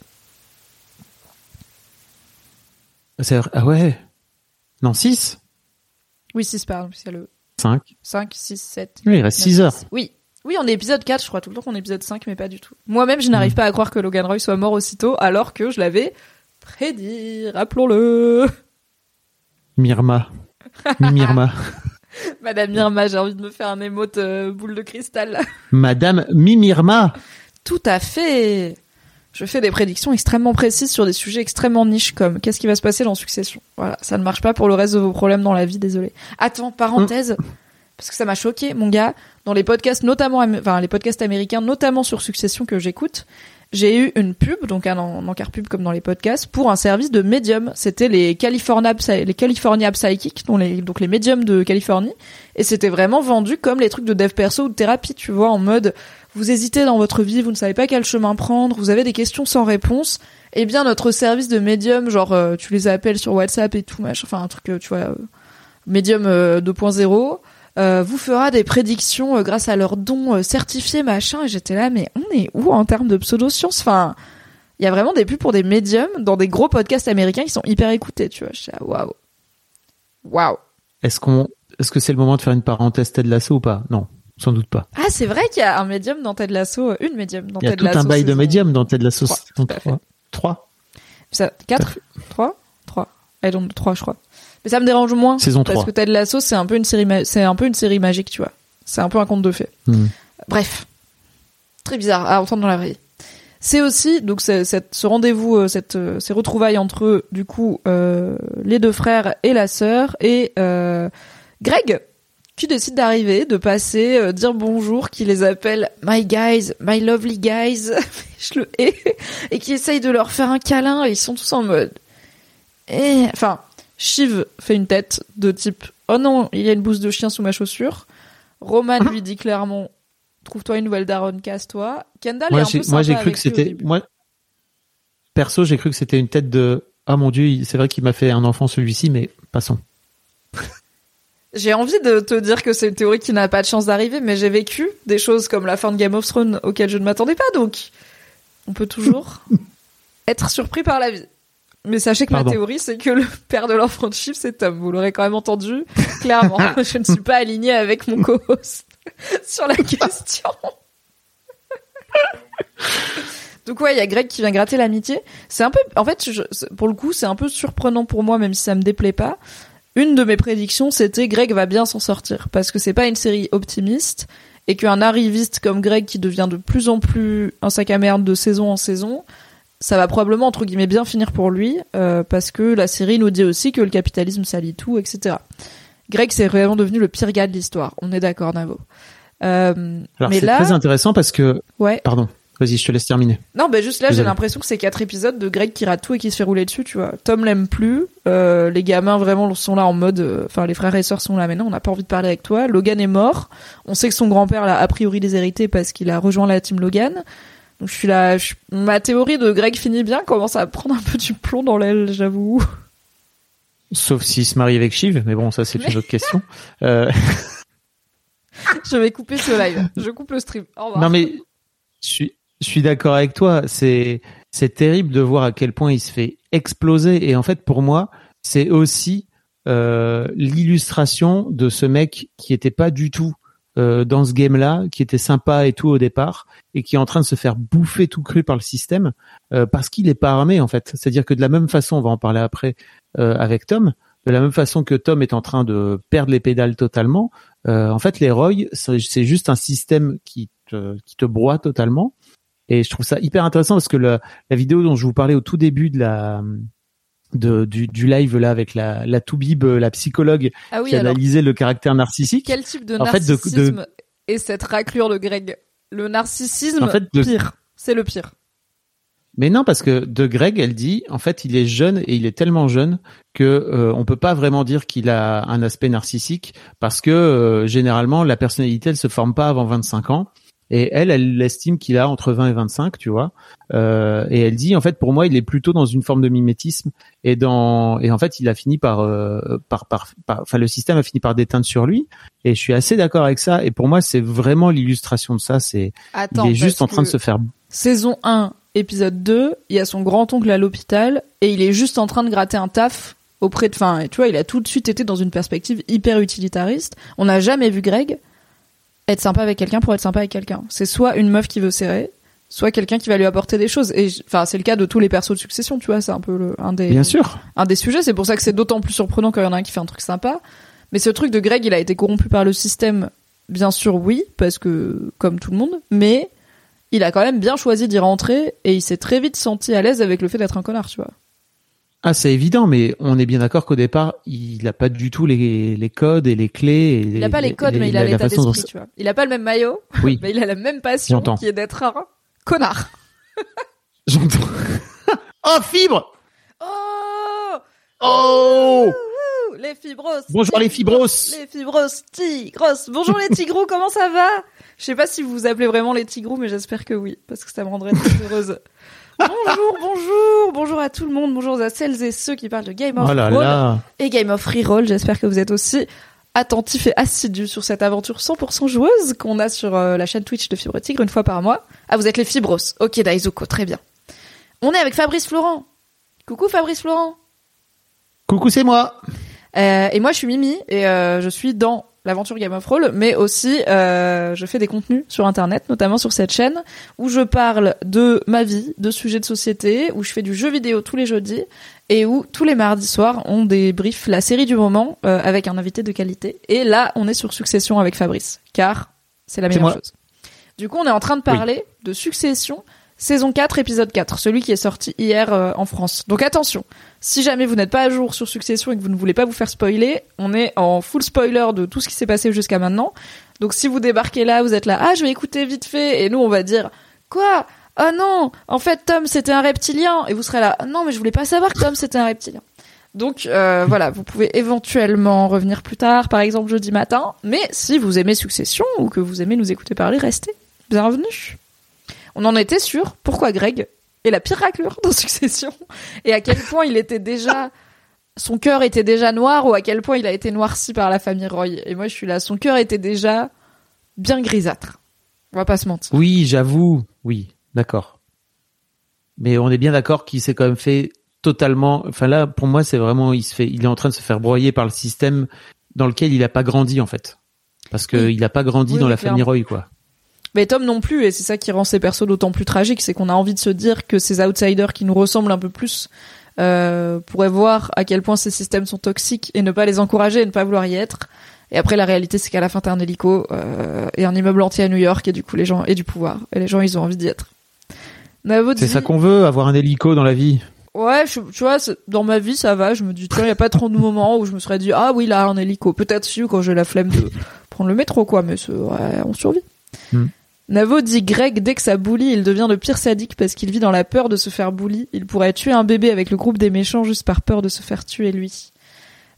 Ah ouais Non, 6 Oui, 6, pardon, c'est le... 5 5, 6, 7... Oui, il reste 6 heures. Oui, oui, on est épisode 4, je crois tout le temps qu'on est épisode 5, mais pas du tout. Moi-même, je n'arrive mm. pas à croire que Logan Roy soit mort aussitôt, alors que je l'avais prédit, rappelons-le [laughs] Mirma. Mirma. [laughs] Madame Mirma, j'ai envie de me faire un émote euh, boule de cristal. Madame Mimirma Tout à fait je fais des prédictions extrêmement précises sur des sujets extrêmement niches comme qu'est-ce qui va se passer dans Succession? Voilà, ça ne marche pas pour le reste de vos problèmes dans la vie, désolé. Attends, parenthèse, parce que ça m'a choqué, mon gars, dans les podcasts notamment, enfin les podcasts américains, notamment sur Succession que j'écoute, j'ai eu une pub, donc un, en- un encart pub comme dans les podcasts, pour un service de médium. C'était les California, les California Psychic, donc les, donc les médiums de Californie. Et c'était vraiment vendu comme les trucs de dev perso ou de thérapie, tu vois, en mode, vous hésitez dans votre vie, vous ne savez pas quel chemin prendre, vous avez des questions sans réponse. Eh bien, notre service de médium, genre, euh, tu les appelles sur WhatsApp et tout, machin, enfin, un truc, euh, tu vois, euh, médium euh, 2.0, euh, vous fera des prédictions euh, grâce à leurs dons certifiés, machin. Et j'étais là, mais on est où en termes de pseudosciences Enfin, il y a vraiment des pubs pour des médiums dans des gros podcasts américains qui sont hyper écoutés, tu vois. Je waouh. Waouh. Est-ce qu'on, est-ce que c'est le moment de faire une parenthèse Ted Lasso ou pas? Non, sans doute pas. Ah, c'est vrai qu'il y a un médium dans Ted Lasso, euh, une médium dans Il y a Ted tout Lasso. un bail de médium dans Ted Lasso. Trois, saison tout à fait. trois. Trois. Ça, 4 3 3 I don't 3 je crois. Mais ça me dérange moins Saison parce 3. que Ted Lasso c'est un peu une série c'est un peu une série magique, tu vois. C'est un peu un conte de fées. Hmm. Bref. Très bizarre à entendre dans la vraie vie. C'est aussi donc cette- ce rendez-vous euh, cette euh, ces retrouvailles entre eux, du coup euh, les deux frères et la sœur et euh, Greg qui décide d'arriver, de passer, euh, dire bonjour, qui les appelle my guys, my lovely guys, [laughs] je le hais, et qui essaye de leur faire un câlin, et ils sont tous en mode, eh, enfin, Shiv fait une tête de type, oh non, il y a une bouse de chien sous ma chaussure. Roman lui dit clairement, trouve-toi une nouvelle daronne, casse-toi. Kendall Moi, est un peu moi, j'ai cru que c'était, moi, perso, j'ai cru que c'était une tête de, ah mon dieu, c'est vrai qu'il m'a fait un enfant celui-ci, mais passons. J'ai envie de te dire que c'est une théorie qui n'a pas de chance d'arriver, mais j'ai vécu des choses comme la fin de Game of Thrones auxquelles je ne m'attendais pas, donc on peut toujours [laughs] être surpris par la vie. Mais sachez que Pardon. ma théorie, c'est que le [laughs] père de l'enfant de Shiv, c'est Tom. Vous l'aurez quand même entendu, clairement. [laughs] je ne suis pas alignée avec mon co-host sur la question. Donc ouais, il y a Greg qui vient gratter l'amitié. C'est un peu, en fait, je- pour le coup, c'est un peu surprenant pour moi, même si ça me déplaît pas. Une de mes prédictions, c'était Greg va bien s'en sortir parce que c'est pas une série optimiste et qu'un arriviste comme Greg qui devient de plus en plus un sac à merde de saison en saison, ça va probablement entre guillemets bien finir pour lui euh, parce que la série nous dit aussi que le capitalisme salit tout, etc. Greg c'est vraiment devenu le pire gars de l'histoire. On est d'accord, Navo. Euh, Alors, c'est là, très intéressant parce que, ouais. pardon, vas-y, je te laisse terminer. Non, bah juste là, j'ai l'impression que c'est quatre épisodes de Greg qui rate tout et qui se fait rouler dessus, tu vois. Tom l'aime plus, euh, les gamins vraiment sont là en mode, euh, enfin les frères et sœurs sont là, mais non, on n'a pas envie de parler avec toi. Logan est mort. On sait que son grand-père l'a a priori déshérité parce qu'il a rejoint la team Logan. Donc je suis là, je- ma théorie de Greg finit bien commence à prendre un peu du plomb dans l'aile, j'avoue. Sauf s'il se marie avec Shiv, mais bon, ça, c'est une autre question. Euh, [laughs] je vais couper ce live. Je coupe le stream. Au revoir. non, mais, je suis, je suis d'accord avec toi. C'est, c'est terrible de voir à quel point il se fait exploser. Et en fait, pour moi, c'est aussi euh, l'illustration de ce mec qui était pas du tout euh, dans ce game-là, qui était sympa et tout au départ, et qui est en train de se faire bouffer tout cru par le système euh, parce qu'il est pas armé en fait. C'est-à-dire que de la même façon, on va en parler après euh, avec Tom, de la même façon que Tom est en train de perdre les pédales totalement, euh, en fait, les Roy, c'est juste un système qui te, qui te broie totalement. Et je trouve ça hyper intéressant parce que le- la vidéo dont je vous parlais au tout début de la de, du, du live là avec la, la Toubib, la psychologue ah oui, qui analysait le caractère narcissique. quel type de en fait, de- de- narcissisme est cette raclure de Greg? Le narcissisme, En fait, de- pire. C'est le pire. Mais non, parce que de Greg, elle dit, en fait, il est jeune et il est tellement jeune que euh, on peut pas vraiment dire qu'il a un aspect narcissique parce que euh, généralement la personnalité elle se forme pas avant 25 ans et elle, elle estime qu'il a entre 20 et 25, tu vois. Euh, et elle dit, en fait, pour moi, il est plutôt dans une forme de mimétisme et dans et en fait, il a fini par euh, par par, par- enfin le système a fini par déteindre sur lui. Et je suis assez d'accord avec ça. Et pour moi, c'est vraiment l'illustration de ça. C'est il est juste en train de se faire Saison 1, épisode 2, il y a son grand-oncle à l'hôpital et il est juste en train de gratter un taf auprès de... Enfin, tu vois, il a tout de suite été dans une perspective hyper utilitariste. On n'a jamais vu Greg être sympa avec quelqu'un pour être sympa avec quelqu'un. C'est soit une meuf qui veut serrer, soit quelqu'un qui va lui apporter des choses. Et enfin, c'est le cas de tous les persos de succession, tu vois, c'est un peu le, un des bien sûr. un des sujets. C'est pour ça que c'est d'autant plus surprenant quand il y en a un qui fait un truc sympa. Mais ce truc de Greg, il a été corrompu par le système. Bien sûr, oui, parce que comme tout le monde. Mais il a quand même bien choisi d'y rentrer et il s'est très vite senti à l'aise avec le fait d'être un connard, tu vois. Ah, c'est évident, mais on est bien d'accord qu'au départ, il n'a pas du tout les, les codes et les clés. Et Il a pas les codes, mais il a l'état dont d'esprit, tu vois. Il a pas le même maillot, Oui. [laughs] mais il a la même passion qui est d'être un connard. [laughs] J'entends. [laughs] oh, fibre Oh Oh Les fibros Bonjour les fibros Les fibros tigros Bonjour les tigrous, comment ça va? Je sais pas si vous vous appelez vraiment les tigrous, mais j'espère que oui, parce que ça me rendrait très heureuse. Bonjour, bonjour, bonjour à tout le monde, bonjour à celles et ceux qui parlent de Game of Oh là Thrones là et Game of Reroll. J'espère que vous êtes aussi attentifs et assidus sur cette aventure 100% joueuse qu'on a sur euh, la chaîne Twitch de Fibre Tigre une fois par mois. Ah, vous êtes les fibros. Ok, Daizuko, très bien. On est avec Fabrice Florent. Coucou Fabrice Florent. Coucou, c'est moi Euh, et moi, je suis Mimi et euh, je suis dans l'aventure Game of Roll, mais aussi euh, je fais des contenus sur Internet, notamment sur cette chaîne, où je parle de ma vie, de sujets de société, où je fais du jeu vidéo tous les jeudis et où tous les mardis soirs on débrief la série du moment euh, avec un invité de qualité. Et là, on est sur Succession avec Fabrice, car c'est la meilleure chose. Du coup, on est en train de parler de Succession, saison 4, épisode 4, celui qui est sorti hier euh, en France. Donc attention, si jamais vous n'êtes pas à jour sur Succession et que vous ne voulez pas vous faire spoiler, on est en full spoiler de tout ce qui s'est passé jusqu'à maintenant. Donc si vous débarquez là, vous êtes là, ah je vais écouter vite fait, et nous on va dire, quoi? Oh non, en fait Tom c'était un reptilien, et vous serez là, non mais je voulais pas savoir que Tom c'était un reptilien. Donc euh, voilà, vous pouvez éventuellement revenir plus tard, par exemple jeudi matin, mais si vous aimez Succession ou que vous aimez nous écouter parler, restez. Bienvenue. On en était sûr, pourquoi Greg est la pire raclure dans Succession, et à quel point il était déjà son cœur était déjà noir ou à quel point il a été noirci par la famille Roy? Et moi, je suis là, son cœur était déjà bien grisâtre. On va pas se mentir. Oui, j'avoue, oui, d'accord. Mais on est bien d'accord qu'il s'est quand même fait totalement. Enfin là, pour moi, c'est vraiment, il se fait, il est en train de se faire broyer par le système dans lequel il a pas grandi en fait, parce que Oui. il a pas grandi Oui, dans la famille. Roy, quoi. Mais Tom non plus, et c'est ça qui rend ces persos d'autant plus tragiques, c'est qu'on a envie de se dire que ces outsiders qui nous ressemblent un peu plus euh, pourraient voir à quel point ces systèmes sont toxiques et ne pas les encourager et ne pas vouloir y être. Et après, la réalité, c'est qu'à la fin, t'as un hélico euh, et un immeuble entier à New York, et du coup, les gens et du pouvoir, et les gens, ils ont envie d'y être. C'est ça qu'on veut, avoir un hélico dans la vie. Ouais, je- tu vois, dans ma vie, ça va. Je me dis, tiens, il y a pas trop de moments où je me serais dit, ah oui, là, un hélico. Peut-être si quand j'ai la flemme de prendre le métro, quoi. Mais ouais, on survit. Hmm. Navo dit Greg, dès que ça bully, il devient le pire sadique parce qu'il vit dans la peur de se faire bully. Il pourrait tuer un bébé avec le groupe des méchants juste par peur de se faire tuer lui.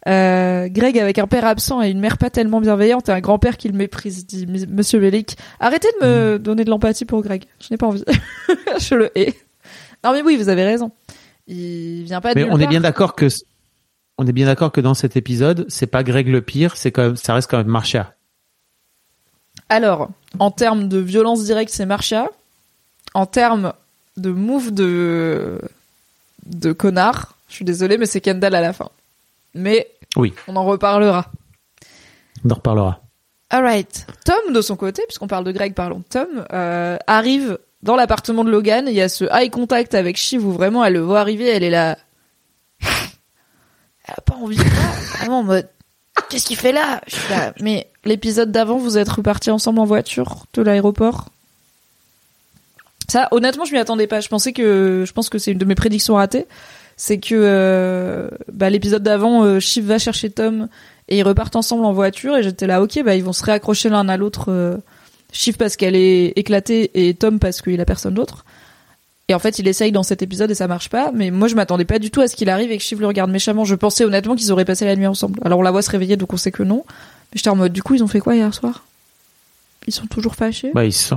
Euh, Greg avec un père absent et une mère pas tellement bienveillante et un grand-père qui le méprise, dit M- Monsieur Bellic. Arrêtez de me donner de l'empathie pour Greg. Je n'ai pas envie. [laughs] je le hais. Non mais oui, vous avez raison. Il vient pas de Mais on est bien d'accord que on est bien d'accord que dans cet épisode, c'est pas Greg le pire, c'est quand même, ça reste quand même Marcia. Alors, en termes de violence directe, c'est Marcia. En termes de move de de connard, je suis désolée, mais c'est Kendall à la fin. Mais Oui. on en reparlera. On en reparlera. Alright. Tom, de son côté, puisqu'on parle de Greg, parlons de Tom, euh, arrive dans l'appartement de Logan. Il y a ce eye contact avec Shiv où vraiment elle le voit arriver, elle est là. [laughs] Elle a pas envie de vraiment en mode. Qu'est-ce qu'il fait là Je suis là. [laughs] Mais l'épisode d'avant, vous êtes repartis ensemble en voiture de l'aéroport? Ça, honnêtement, je m'y attendais pas. Je pensais que, je pense que c'est une de mes prédictions ratées. C'est que euh, bah, l'épisode d'avant, euh, va chercher Tom et ils repartent ensemble en voiture et j'étais là ok bah ils vont se réaccrocher l'un à l'autre euh, parce qu'elle est éclatée et Tom parce qu'il a personne d'autre et en fait il essaye dans cet épisode et ça marche pas mais moi je m'attendais pas du tout à ce qu'il arrive et que Shiv le regarde méchamment je pensais honnêtement qu'ils auraient passé la nuit ensemble alors on la voit se réveiller donc on sait que non mais j'étais en mode du coup ils ont fait quoi hier soir? Ils sont toujours fâchés? Bah, il sent-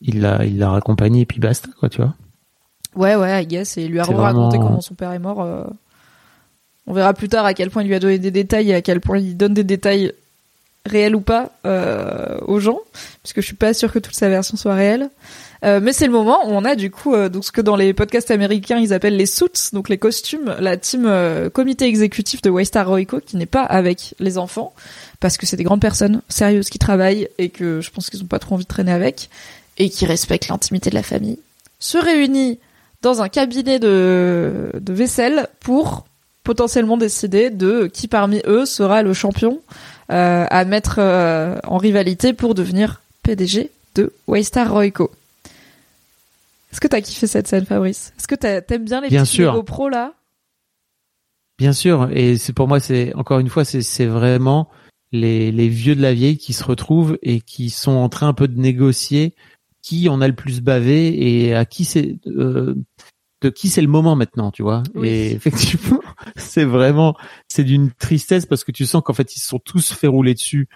il l'a, il l'a raccompagné et puis basta, quoi, tu vois. Ouais, ouais, I guess, et il lui a raconté vraiment- comment son père est mort. euh. On verra plus tard à quel point il lui a donné des détails et à quel point il donne des détails réels ou pas euh, aux gens, puisque je suis pas sûre que toute sa version soit réelle. Euh, mais c'est le moment où on a du coup euh, donc ce que dans les podcasts américains ils appellent les suits, donc les costumes, la team euh, comité exécutif de Waystar Royco qui n'est pas avec les enfants parce que c'est des grandes personnes sérieuses qui travaillent et que je pense qu'ils ont pas trop envie de traîner avec et qui respectent l'intimité de la famille, se réunit dans un cabinet de, vaisselle pour potentiellement décider de qui parmi eux sera le champion à mettre en rivalité pour devenir PDG de Waystar Royco. Est-ce que t'as kiffé cette scène, Fabrice? Est-ce que t'aimes bien les Bien petits sûr. Là? Bien sûr, et c'est pour moi, c'est encore une fois, c'est vraiment les, les vieux de la vieille qui se retrouvent et qui sont en train un peu de négocier qui on a le plus bavé et à qui c'est euh, de qui c'est le moment maintenant, tu vois? Oui. Et effectivement, [laughs] c'est vraiment c'est d'une tristesse parce que tu sens qu'en fait ils se sont tous fait rouler dessus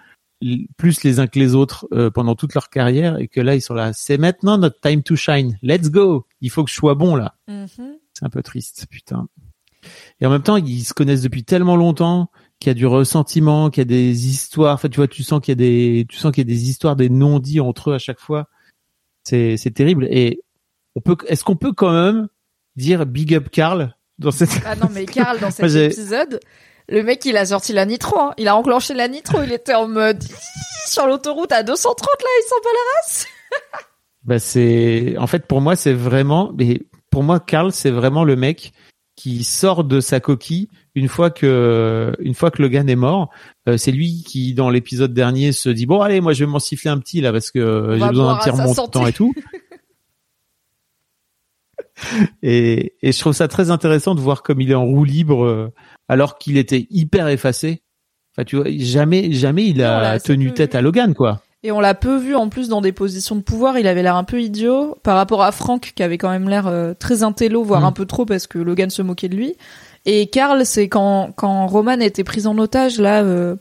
plus les uns que les autres euh, pendant toute leur carrière et que là ils sont là. C'est maintenant notre time to shine. Let's go. Il faut que je sois bon là. Mhm. c'est un peu triste putain. Et en même temps ils se connaissent depuis tellement longtemps qu'il y a du ressentiment qu'il y a des histoires. Enfin tu vois tu sens qu'il y a des tu sens qu'il y a des histoires des non-dits entre eux à chaque fois. C'est c'est terrible. Et on peut est-ce qu'on peut quand même dire big up Carl dans cette Ah non, mais Karl, dans cet épisode, le mec, il a sorti la nitro. Hein. Il a enclenché la nitro. Il était en mode sur l'autoroute à 230 là. Il s'en bat la race. [laughs] Bah c'est en fait pour moi c'est vraiment mais pour moi Karl c'est vraiment le mec qui sort de sa coquille une fois que une fois que Logan est mort Euh, c'est lui qui dans l'épisode dernier se dit bon allez moi je vais m'en siffler un petit là parce que j'ai besoin d'un petit remontant et tout [laughs] et et je trouve ça très intéressant de voir comme il est en roue libre euh, alors qu'il était hyper effacé enfin tu vois jamais jamais il a tenu tête vu. à Logan quoi Et on l'a peu vu en plus dans des positions de pouvoir. Il avait l'air un peu idiot par rapport à Frank qui avait quand même l'air euh, très intello, voire Mm. un peu trop parce que Logan se moquait de lui. Et Karl, c'est quand quand Roman était pris en otage là euh,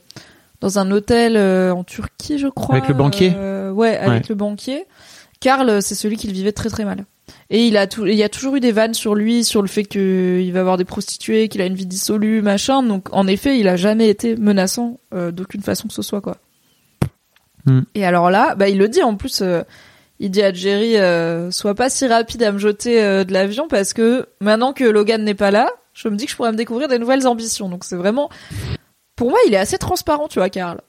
dans un hôtel euh, en Turquie, je crois. Avec le banquier ouais, avec Ouais. le banquier. Karl, c'est celui qui le vivait très très mal. Et il a tout, il y a toujours eu des vannes sur lui, sur le fait qu'il va avoir des prostituées, qu'il a une vie dissolue, machin. Donc, en effet, il a jamais été menaçant euh, d'aucune façon que ce soit, quoi. Hmm. Et alors là, bah, il le dit en plus. euh, il dit à Jerry, euh, sois pas si rapide à me jeter de l'avion parce que maintenant que Logan n'est pas là, je me dis que je pourrais me découvrir des nouvelles ambitions. Donc c'est vraiment, pour moi, il est assez transparent, tu vois, Karl.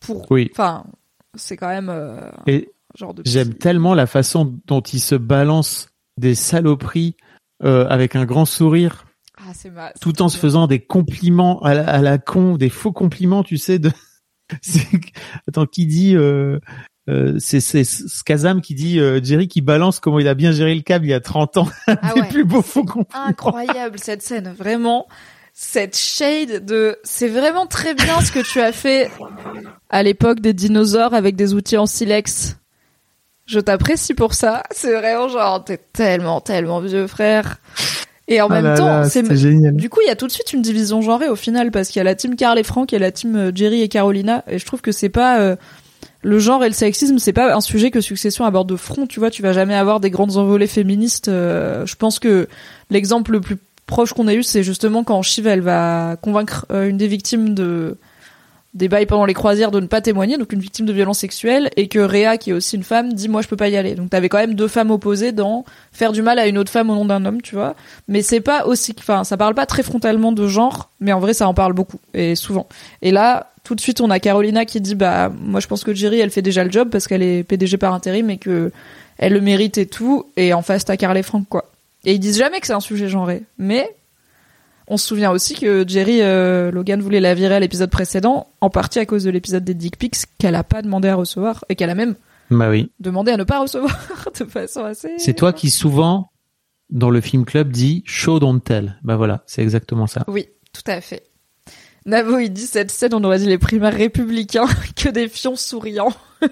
Pour, oui enfin, c'est quand même et genre de. J'aime tellement la façon dont il se balance des saloperies euh, avec un grand sourire, Ah, c'est ma... tout en se faisant des compliments à la, à la con, des faux compliments, tu sais. De... [laughs] c'est- Attends, qui dit euh, euh, C'est c'est Skazam qui dit euh, Jerry qui balance comment il a bien géré le câble il y a 30 ans. [laughs] Ah ouais, plus beaux c'est faux compliments. Incroyable cette scène, vraiment. Cette shade de, c'est vraiment très bien ce que tu as fait à l'époque des dinosaures avec des outils en silex. Je t'apprécie pour ça. C'est vraiment genre, t'es tellement, tellement vieux frère. Et en Ah même temps, c'est du coup, il y a tout de suite une division genrée au final parce qu'il y a la team Carl et Frank et la team euh, Jerry et Carolina. Et je trouve que c'est pas euh, le genre et le sexisme, c'est pas un sujet que Succession aborde de front. Tu vois, tu vas jamais avoir des grandes envolées féministes. euh, je pense que l'exemple le plus proche qu'on a eu, c'est justement quand Shiv elle va convaincre euh, une des victimes de des bails pendant les croisières de ne pas témoigner, donc une victime de violence sexuelle, et que Réa, qui est aussi une femme, dit moi je peux pas y aller. Donc t'avais quand même deux femmes opposées dans faire du mal à une autre femme au nom d'un homme, tu vois. Mais c'est pas aussi, enfin ça parle pas très frontalement de genre, mais en vrai ça en parle beaucoup et souvent. Et là, tout de suite on a Carolina qui dit bah moi je pense que Jerry elle fait déjà le job parce qu'elle est PDG par intérim et que elle le mérite et tout. Et en face t'as Carl et Frank quoi. Et ils disent jamais que c'est un sujet genré, mais on se souvient aussi que Jerry euh, Logan voulait la virer à l'épisode précédent, en partie à cause de l'épisode des dick pics qu'elle a pas demandé à recevoir et qu'elle a même Bah oui. demandé à ne pas recevoir [laughs] de façon assez. C'est toi qui souvent dans le film club dit show don't tell. Bah voilà, c'est exactement ça. Oui, tout à fait. Navo, il dit cette scène, on aurait dit les primaires républicains [laughs] que des fions souriants. [laughs]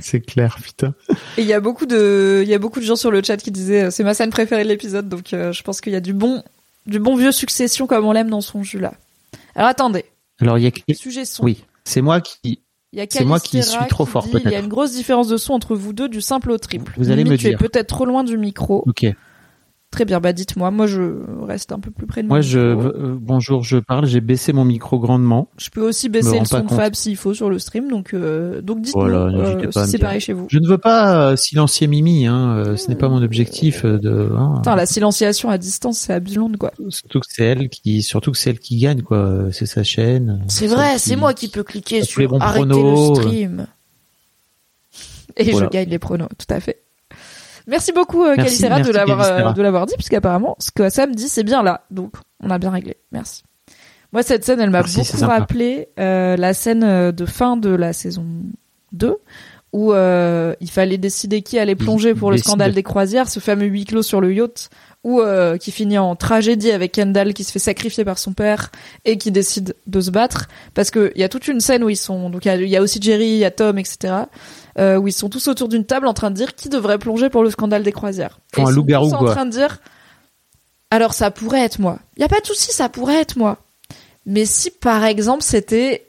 C'est clair, putain. Et il y a beaucoup de, il y a beaucoup de gens sur le chat qui disaient euh, c'est ma scène préférée de l'épisode, donc euh, je pense qu'il y a du bon, du bon vieux succession comme on l'aime dans son jus là. Alors attendez, Alors il y a sujet son. oui, c'est moi qui C'est moi qui Calistera suis trop fort, dit, Il y a peut-être. une grosse différence de son entre vous deux du simple au triple. Vous allez Limite, me tu es dire. peut-être trop loin du micro. OK. Très bien, bah dites-moi. Moi, je reste un peu plus près de mon Moi je euh, bonjour, je parle, j'ai baissé mon micro grandement. Je peux aussi baisser le son de. Fab s'il faut sur le stream, donc euh, donc dites-nous Voilà, euh, si c'est pareil chez vous. Je ne veux pas euh, silencier Mimi hein, euh, ce n'est pas mon objectif euh, de hein. Putain, la silenciation à distance, c'est Abulonde, quoi. surtout que c'est elle qui surtout que c'est elle qui gagne quoi, c'est sa chaîne. C'est vrai, c'est moi qui peux cliquer sur bons arrêter pronos, le stream. Et Voilà. je gagne les pronos, tout à fait. Merci beaucoup, euh, Merci, Calicera, de merci, l'avoir, euh, de l'avoir dit, puisqu'apparemment, ce que Sam dit, c'est bien là. Donc, on a bien réglé. Merci. Moi, cette scène, elle m'a Merci, beaucoup rappelé euh, la scène euh, de fin de la saison 2, où euh, il fallait décider qui allait plonger pour le scandale des croisières, ce fameux huis clos sur le yacht, ou euh, qui finit en tragédie avec Kendall qui se fait sacrifier par son père et qui décide de se battre, parce que il y a toute une scène où ils sont, donc il y a- il y, a aussi Jerry, il y a Tom, etc. euh, où ils sont tous autour d'une table en train de dire qui devrait plonger pour le scandale des croisières. Font un ils sont loup-garou, en train de dire, alors ça pourrait être moi. Il y a pas de souci, ça pourrait être moi. Mais si par exemple c'était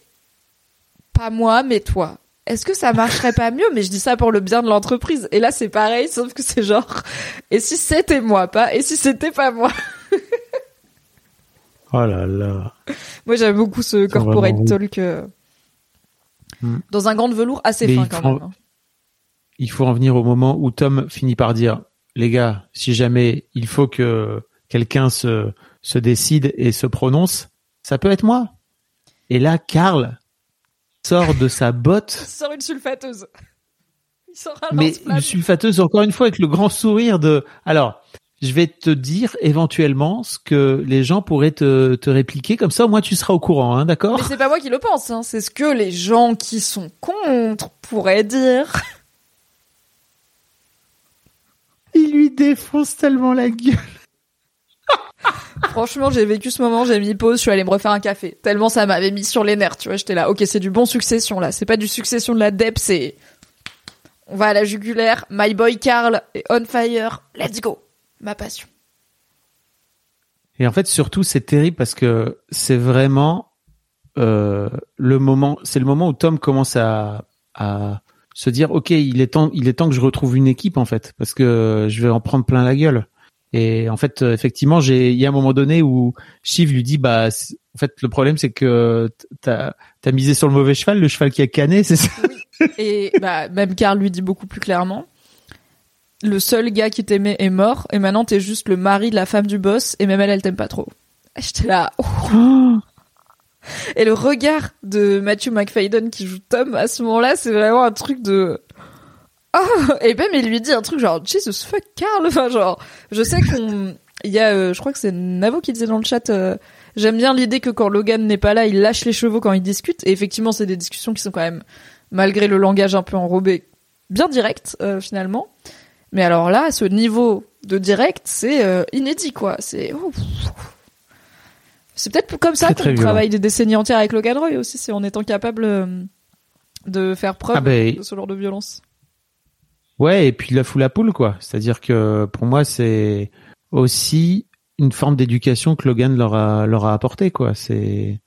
pas moi mais toi, est-ce que ça marcherait pas mieux? Mais je dis ça pour le bien de l'entreprise. Et là c'est pareil, sauf que c'est genre et si c'était moi pas et si c'était pas moi? Oh là là. Moi j'aime beaucoup ce corporate talk Hmm. dans un gant de velours assez Mais fin quand faut- même. hein. Il faut en venir au moment où Tom finit par dire, les gars, si jamais il faut que quelqu'un se, se décide et se prononce, ça peut être moi. Et là, Karl sort de sa botte, Il [laughs] sort une sulfateuse. Il sort un mais une sulfateuse encore une fois avec le grand sourire de, alors, je vais te dire éventuellement ce que les gens pourraient te, te répliquer, comme ça au moins tu seras au courant, hein, d'accord Mais c'est pas moi qui le pense, hein. c'est ce que les gens qui sont contre pourraient dire. Il lui défonce tellement la gueule. [laughs] Franchement, j'ai vécu ce moment, j'ai mis pause, je suis allée me refaire un café. Tellement ça m'avait mis sur les nerfs, tu vois. J'étais là, ok, c'est du bon succession là. C'est pas du succession de la dep, c'est. On va à la jugulaire. My boy Carl est on fire. Let's go. Ma passion. Et en fait, surtout, c'est terrible parce que c'est vraiment euh, le moment. C'est le moment où Tom commence à, à se dire, ok, il est temps, il est temps que je retrouve une équipe en fait, parce que je vais en prendre plein la gueule. Et en fait, euh, effectivement, j'ai, il y a un moment donné où Shiv lui dit, bah, en fait, le problème c'est que t'as, t'as misé sur le mauvais cheval, le cheval qui a cané, c'est ça? Et bah, même Carl lui dit beaucoup plus clairement. Le seul gars qui t'aimait est mort, et maintenant t'es juste le mari de la femme du boss, et même elle, elle t'aime pas trop. J'étais là. oh. Et le regard de Matthew McFadden qui joue Tom à ce moment-là, c'est vraiment un truc de. Oh [laughs] Et même il lui dit un truc genre Jesus fuck Carl. Enfin genre, je sais qu'on. [laughs] Il y a, euh, je crois que c'est Navo qui disait dans le chat. euh, J'aime bien l'idée que quand Logan n'est pas là, il lâche les chevaux quand il discute. Et effectivement, c'est des discussions qui sont quand même, malgré le langage un peu enrobé, bien direct euh, finalement. Mais alors là, ce niveau de direct, c'est euh, inédit quoi. C'est c'est peut-être comme ça très qu'on travaille des décennies entières avec Logan Roy aussi, c'est en étant capable euh, de faire preuve Ah ben, de ce genre de violence. Ouais, et puis la foule à poule, quoi. C'est-à-dire que pour moi, c'est aussi une forme d'éducation que Logan leur a, leur a apporté, quoi. C'est,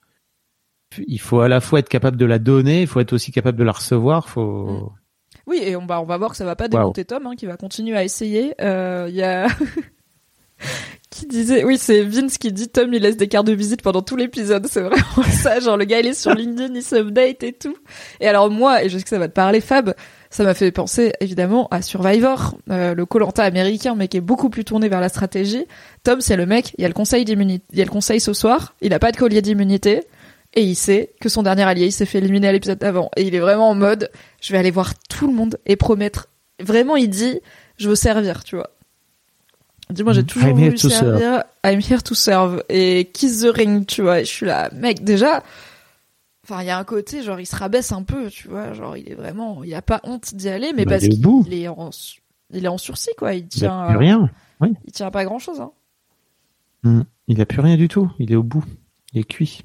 il faut à la fois être capable de la donner, il faut être aussi capable de la recevoir, faut. Oui, et on va, on va voir que ça va pas démonter Tom, hein, qui va continuer à essayer. Euh, Il y a [laughs] qui disait, oui, c'est Vince qui dit Tom il laisse des cartes de visite pendant tout l'épisode. C'est vraiment [laughs] ça, genre le gars il est sur LinkedIn, il s'update et tout. Et alors moi, et je sais que ça va te parler Fab, ça m'a fait penser évidemment à Survivor, euh, le Colanta américain, mais qui est beaucoup plus tourné vers la stratégie. Tom c'est le mec, il y a le conseil d'immunité, il y a le conseil ce soir, il a pas de collier d'immunité. Et il sait que son dernier allié, il s'est fait éliminer à l'épisode d'avant. Et il est vraiment en mode, je vais aller voir tout le monde et promettre. Vraiment, il dit, je veux servir, tu vois. Il dit, moi, j'ai Mm. toujours I'm voulu servir. I'm here to serve. Et kiss the ring, tu vois. Et je suis là, mec, déjà, enfin, il y a un côté, genre, il se rabaisse un peu, tu vois. Genre, il est vraiment, il a pas honte d'y aller, mais Bah, parce il qu'il est en, il est en sursis, quoi. Il Il tient, a plus rien. il tient pas grand chose, hein. Hmm. Il a plus rien du tout. Il est au bout. Il est cuit.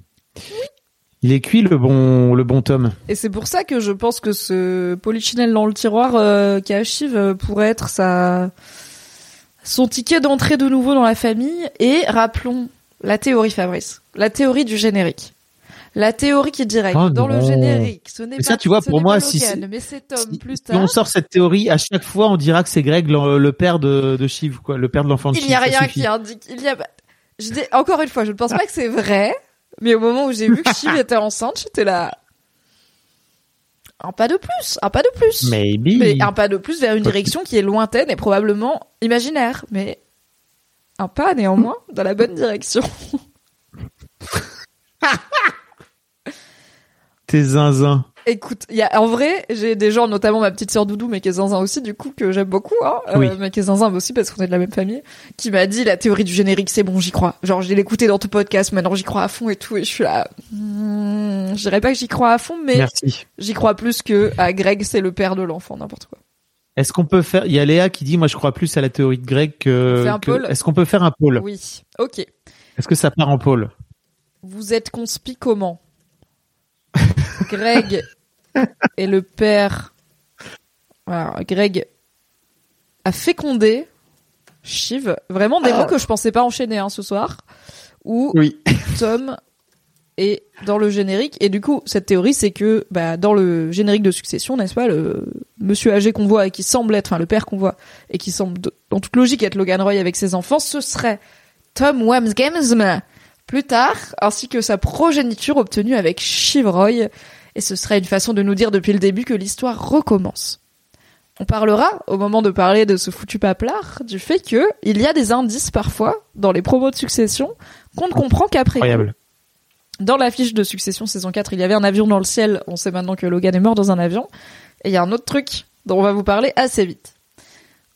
Il est cuit, le bon, le bon Tom. Et c'est pour ça que je pense que ce polichinelle dans le tiroir euh, qui a Shiv euh, pourrait être sa son ticket d'entrée de nouveau dans la famille. Et rappelons la théorie Fabrice, la théorie du générique. La théorie qui dirait Oh dans le générique, ce n'est pas ça, tu vois, pour moi, si Logan, mais c'est Tom Si, plus si tard. on sort cette théorie, à chaque fois, on dira que c'est Greg, le, le père de, de Shiv, quoi, le père de l'enfant de Il Shiv. n'y a rien qui indique. Il y a je dis encore une fois, je ne pense pas que c'est vrai, mais au moment où j'ai vu que Shiv [laughs] était enceinte, j'étais là. Un pas de plus, un pas de plus. Maybe. Mais un pas de plus vers une direction qui est lointaine et probablement imaginaire, mais un pas néanmoins dans la bonne direction. [laughs] T'es zinzin. Écoute, il y a en vrai, j'ai des gens, notamment ma petite sœur Doudou, mais qui est zinzin aussi, du coup que j'aime beaucoup, hein, euh, mais qui est zinzin aussi parce qu'on est de la même famille, qui m'a dit la théorie du générique, c'est bon, j'y crois. Genre, je l'ai écouté dans ton podcast, maintenant j'y crois à fond et tout, et je suis là. hmm. je dirais pas que j'y crois à fond, mais j'y crois plus que à Greg, c'est le père de l'enfant, n'importe quoi. Est-ce qu'on peut faire Il y a Léa qui dit moi je crois plus à la théorie de Greg que. Que- Est-ce qu'on peut faire un pôle? Oui. Ok. Est-ce que ça part en pôle? Vous êtes conspi comment? [laughs] Greg est le père. Voilà, Greg a fécondé Shiv. Vraiment des mots que je pensais pas enchaîner hein, ce soir. Ou Oui. Tom est dans le générique. Et du coup, cette théorie, c'est que bah, dans le générique de Succession, n'est-ce pas, le monsieur âgé qu'on voit et qui semble être, enfin le père qu'on voit et qui semble, dans toute logique, être Logan Roy avec ses enfants, ce serait Tom Wamsgamsm plus tard, ainsi que sa progéniture obtenue avec Shiv Roy. Et ce serait une façon de nous dire depuis le début que l'histoire recommence. On parlera, au moment de parler de ce foutu paplard, du fait que il y a des indices parfois dans les promos de Succession qu'on ne comprend qu'après. Dans l'affiche de Succession saison 4, il y avait un avion dans le ciel. On sait maintenant que Logan est mort dans un avion. Et il y a un autre truc dont on va vous parler assez vite.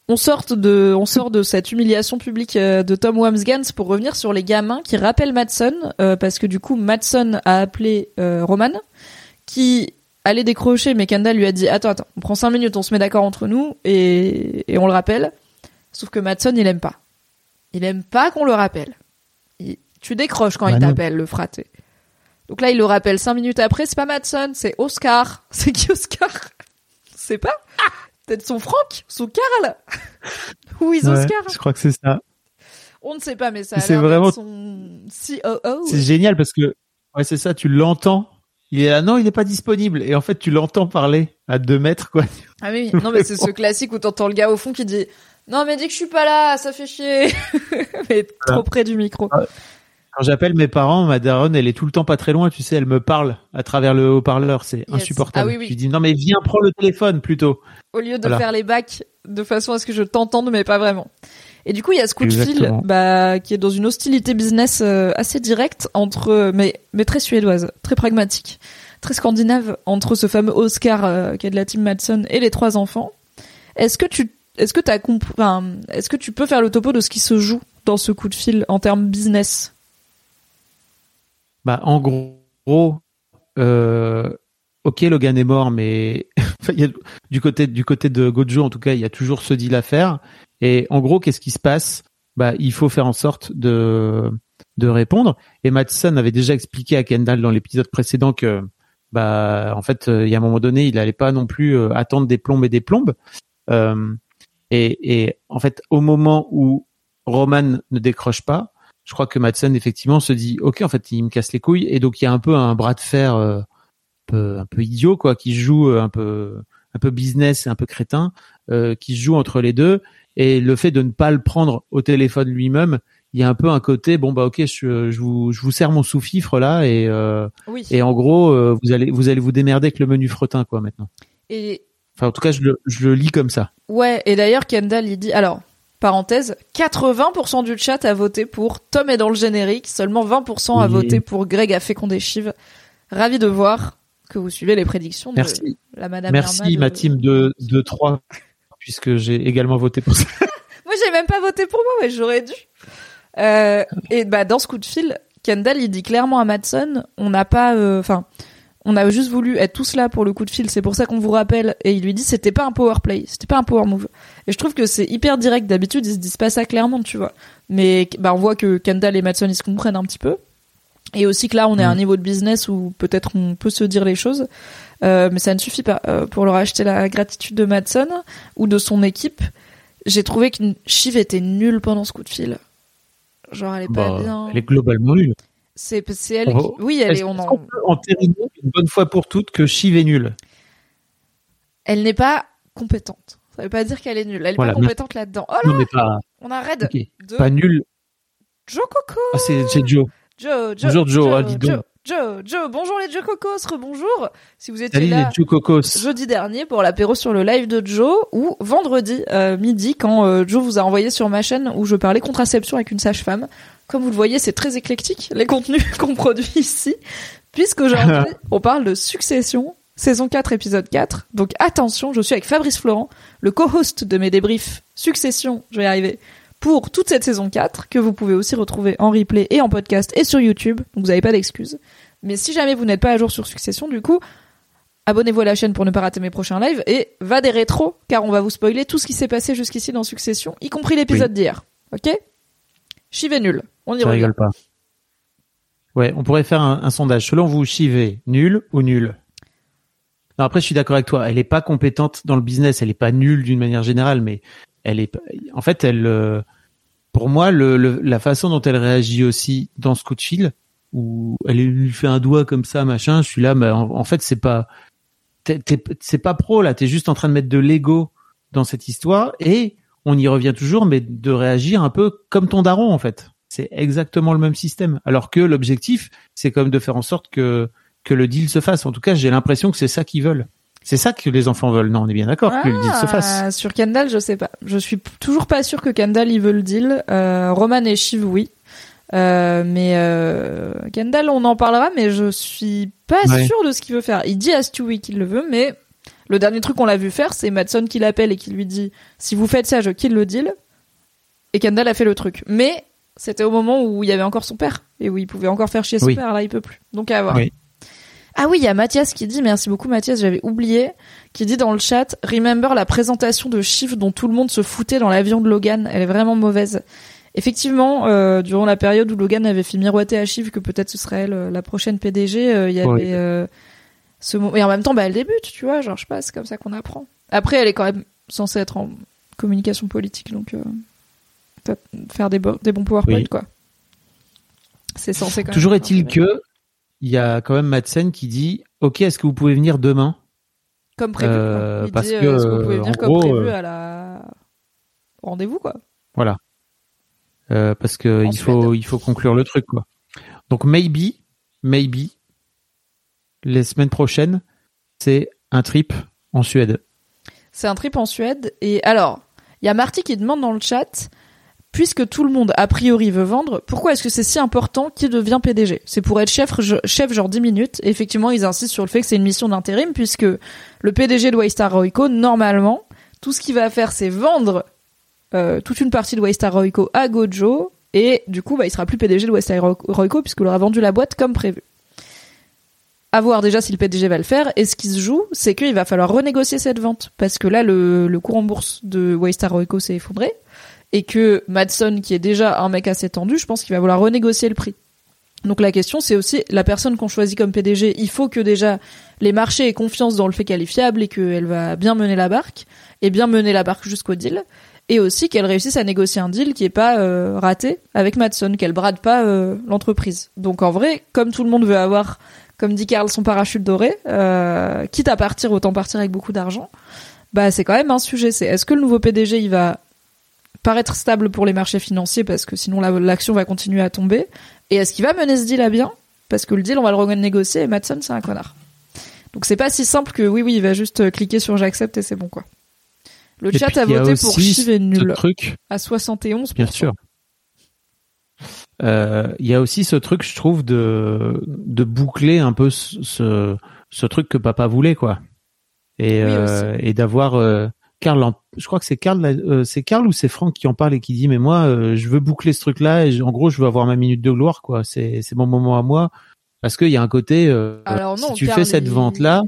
On sort de, on sort de cette humiliation publique euh, de Tom Wamsgans pour revenir sur les gamins qui rappellent Madsen, euh, parce que du coup, Madsen a appelé euh, Roman, qui allait décrocher, mais Kendall lui a dit Attends, attends, on prend cinq minutes, on se met d'accord entre nous, et, et on le rappelle. Sauf que Madsen, il aime pas. Il aime pas qu'on le rappelle. Il- tu décroches quand Bah il non. t'appelle, le fraté. Donc là, il le rappelle cinq minutes après, c'est pas Madsen, c'est Oscar. [laughs] C'est qui Oscar? C'est pas Peut-être son Franck Son Karl [laughs] Où is Ouais, Oscar? je crois que c'est ça. On ne sait pas, mais ça a C'est l'air vraiment- son COO. C'est génial parce que ouais c'est ça, tu l'entends. Il est là, non, il n'est pas disponible. Et en fait, tu l'entends parler à deux mètres, quoi. Ah oui, non mais c'est ce [laughs] classique où t'entends le gars au fond qui dit non mais dis que je suis pas là, ça fait chier. [laughs] mais trop près du micro. Quand j'appelle mes parents, ma daronne, elle est tout le temps pas très loin, tu sais, elle me parle à travers le haut-parleur, c'est Yes. insupportable. Ah oui, oui. Lui dis non mais viens prends le téléphone plutôt. Au lieu de Voilà. faire les bacs de façon à ce que je t'entende mais pas vraiment. Et du coup, il y a ce coup de fil bah, qui est dans une hostilité business euh, assez directe entre mais mais très suédoise, très pragmatique, très scandinave entre ce fameux Oscar euh, qui est de la team Madsen et les trois enfants. Est-ce que tu est-ce que compris enfin, est-ce que tu peux faire le topo de ce qui se joue dans ce coup de fil en termes business? Bah en gros, euh, ok Logan est mort, mais [laughs] du côté du côté de Gojo en tout cas, il y a toujours ce deal à faire. Et en gros, qu'est-ce qui se passe? Bah il faut faire en sorte de répondre. Et Madsen avait déjà expliqué à Kendall dans l'épisode précédent que bah en fait euh, il y a un moment donné il allait pas non plus euh, attendre des plombes et des plombes. Euh, et, en fait au moment où Roman ne décroche pas, je crois que Madsen effectivement se dit ok en fait il me casse les couilles et donc il y a un peu un bras de fer un peu idiot quoi qui joue un peu un peu business et un peu crétin qui joue entre les deux et le fait de ne pas le prendre au téléphone lui-même il y a un peu un côté bon bah ok je, je vous je vous sers mon sous-fifre là et euh, Oui. et en gros euh, vous allez vous allez vous démerder avec le menu fretin quoi maintenant. Et enfin en tout cas je le je le lis comme ça. Ouais, et d'ailleurs Kendall il dit alors parenthèse, 80% du chat a voté pour Tom est dans le générique, seulement 20% a voté pour Greg a fécondé Shiv. Ravi de voir que vous suivez les prédictions de merci. la madame merci Irma de- ma team de de 3 puisque j'ai également voté pour ça [laughs] Moi, j'ai même pas voté pour moi, mais j'aurais dû. Euh, et bah dans ce coup de fil, Kendall il dit clairement à Madsen, on n'a pas, euh, enfin, on a juste voulu être tous là pour le coup de fil, c'est pour ça qu'on vous rappelle. Et il lui dit c'était pas un power play, c'était pas un power move. Et je trouve que c'est hyper direct. D'habitude ils se disent pas ça clairement, tu vois. Mais bah on voit que Kendall et Madsen ils se comprennent un petit peu. Et aussi que là on est à un Mm. niveau de business où peut-être on peut se dire les choses. Euh, mais ça ne suffit pas euh, pour leur acheter la gratitude de Madsen ou de son équipe. J'ai trouvé que Shiv était nulle pendant ce coup de fil. Genre, elle est pas Bah, bien. elle est globalement nulle C'est elle Oh. qui... Oui, elle est... Est-ce On en... peut entériner une bonne fois pour toutes que Shiv est nulle? Elle n'est pas compétente. Ça veut pas dire qu'elle est nulle. Elle est Voilà, pas compétente là-dedans. Oh là, Non mais pas on a raid ok. de pas nulle. Joe Coco. Ah c'est Joe. Joe, Joe, Bonjour, Joe. Ah, dis donc. Joe, Joe, Joe. Bonjour les Joe Cocos, rebonjour. Si vous étiez Salut là... les Joe Cocos. jeudi dernier pour l'apéro sur le live de Joe ou vendredi euh, midi quand euh, Joe vous a envoyé sur ma chaîne où je parlais contraception avec une sage-femme. Comme vous le voyez, c'est très éclectique les contenus [laughs] qu'on produit ici puisqu'aujourd'hui [laughs] on parle de Succession saison 4 épisode 4. Donc attention, je suis avec Fabrice Florent, le co-host de mes débriefs Succession, je vais y arriver pour toute cette saison 4 que vous pouvez aussi retrouver en replay et en podcast et sur YouTube. Donc vous n'avez pas d'excuses. Mais si jamais vous n'êtes pas à jour sur Succession, du coup, abonnez-vous à la chaîne pour ne pas rater mes prochains lives et va des rétros car on va vous spoiler tout ce qui s'est passé jusqu'ici dans Succession, y compris l'épisode d'hier. Ok? Chiv est nul. On y revient. rigole pas. Ouais, on pourrait faire un, un sondage. Selon vous, Shiv est nul ou nul? Non, après, je suis d'accord avec toi. Elle est pas compétente dans le business. Elle est pas nulle d'une manière générale, mais elle est. En fait, elle. Pour moi, le, le- la façon dont elle réagit aussi dans ce coup de fil, où elle lui fait un doigt comme ça, machin. Je suis là, mais en, fait, c'est pas. C'est pas pro là. T'es juste en train de mettre de l'ego dans cette histoire et on y revient toujours, mais de réagir un peu comme ton daron en fait. C'est exactement le même système. Alors que l'objectif, c'est quand même de faire en sorte que que le deal se fasse. En tout cas, j'ai l'impression que c'est ça qu'ils veulent. C'est ça que les enfants veulent. Non, on est bien d'accord que le deal se fasse. Ah, Sur Kendall, je sais pas. Je suis toujours pas sûr que Kendall il veut le deal. Euh, Roman et Shiv, oui. Euh, mais euh, Kendall, on en parlera, mais je suis pas Ouais. sûr de ce qu'il veut faire. Il dit à Stewie qu'il le veut, mais le dernier truc qu'on l'a vu faire, c'est Madson qui l'appelle et qui lui dit si vous faites ça, je kill le deal. Et Kendall a fait le truc. Mais c'était au moment où il y avait encore son père et où il pouvait encore faire chier son Oui. père. Là, il peut plus. Donc à voir. Oui. Ah oui, il y a Mathias qui dit, merci beaucoup Mathias, j'avais oublié, qui dit dans le chat, remember la présentation de Shiv dont tout le monde se foutait dans l'avion de Logan, elle est vraiment mauvaise. Effectivement, euh, durant la période où Logan avait fait miroiter à Shiv que peut-être ce serait elle, euh, la prochaine PDG, euh, il y avait euh, ce moment. Et en même temps, bah, elle débute, tu vois, genre je sais pas, c'est comme ça qu'on apprend. Après, elle est quand même censée être en communication politique, donc euh, faire des, bo- des bons PowerPoint, Oui. quoi. C'est censé quand même Toujours est-il que il y a quand même Madsen qui dit OK, est-ce que vous pouvez venir demain? Comme prévu. Euh, parce dit, que, euh, est-ce que vous pouvez euh, venir en comme gros, prévu euh, à la rendez-vous quoi? Voilà. Euh, parce que En il faut Suède. il faut conclure le truc quoi. Donc maybe maybe les semaines prochaines c'est un trip en Suède. C'est un trip en Suède et alors il y a Marty qui demande dans le chat puisque tout le monde a priori veut vendre, pourquoi est-ce que c'est si important qui devient PDG C'est pour être chef chef genre 10 minutes. Effectivement, ils insistent sur le fait que c'est une mission d'intérim puisque le PDG de Waystar Royco normalement tout ce qu'il va faire c'est vendre euh, toute une partie de Waystar Royco à Gojo et du coup bah, il sera plus PDG de Waystar Royco puisqu'il aura vendu la boîte comme prévu. À voir déjà si le PDG va le faire. Et ce qui se joue, c'est qu'il va falloir renégocier cette vente. Parce que là, le, le cours en bourse de Waystar Royco s'est effondré. Et que Madson, qui est déjà un mec assez tendu, je pense qu'il va vouloir renégocier le prix. Donc la question, c'est aussi la personne qu'on choisit comme PDG. Il faut que déjà les marchés aient confiance dans le fait qu'elle est et qu'elle va bien mener la barque et bien mener la barque jusqu'au deal. Et aussi qu'elle réussisse à négocier un deal qui est pas euh, raté avec Madson, qu'elle brade pas euh, l'entreprise. Donc en vrai, comme tout le monde veut avoir, comme dit Karl, son parachute doré, euh, quitte à partir, autant partir avec beaucoup d'argent. Bah c'est quand même un sujet. C'est est-ce que le nouveau PDG il va paraître stable pour les marchés financiers parce que sinon la- l'action va continuer à tomber et est-ce qu'il va mener ce deal à bien? Parce que le deal on va le renégocier et Madson c'est un connard. Donc c'est pas si simple que oui oui il va juste euh, cliquer sur j'accepte et c'est bon quoi. Le Et chat a voté pour Chiv et nul truc à 71 Bien sûr. Euh, Il y a aussi ce truc, je trouve, de de boucler un peu ce ce, ce truc que papa voulait, quoi. Et Oui, euh, et d'avoir euh, Karl, en- je crois que c'est Karl, euh, c'est Karl ou c'est Franck qui en parle et qui dit mais moi euh, je veux boucler ce truc-là et je- en gros je veux avoir ma minute de gloire, quoi. C'est c'est mon moment à moi parce qu'il y a un côté euh, Alors non, si tu Karl, fais cette il- vente là,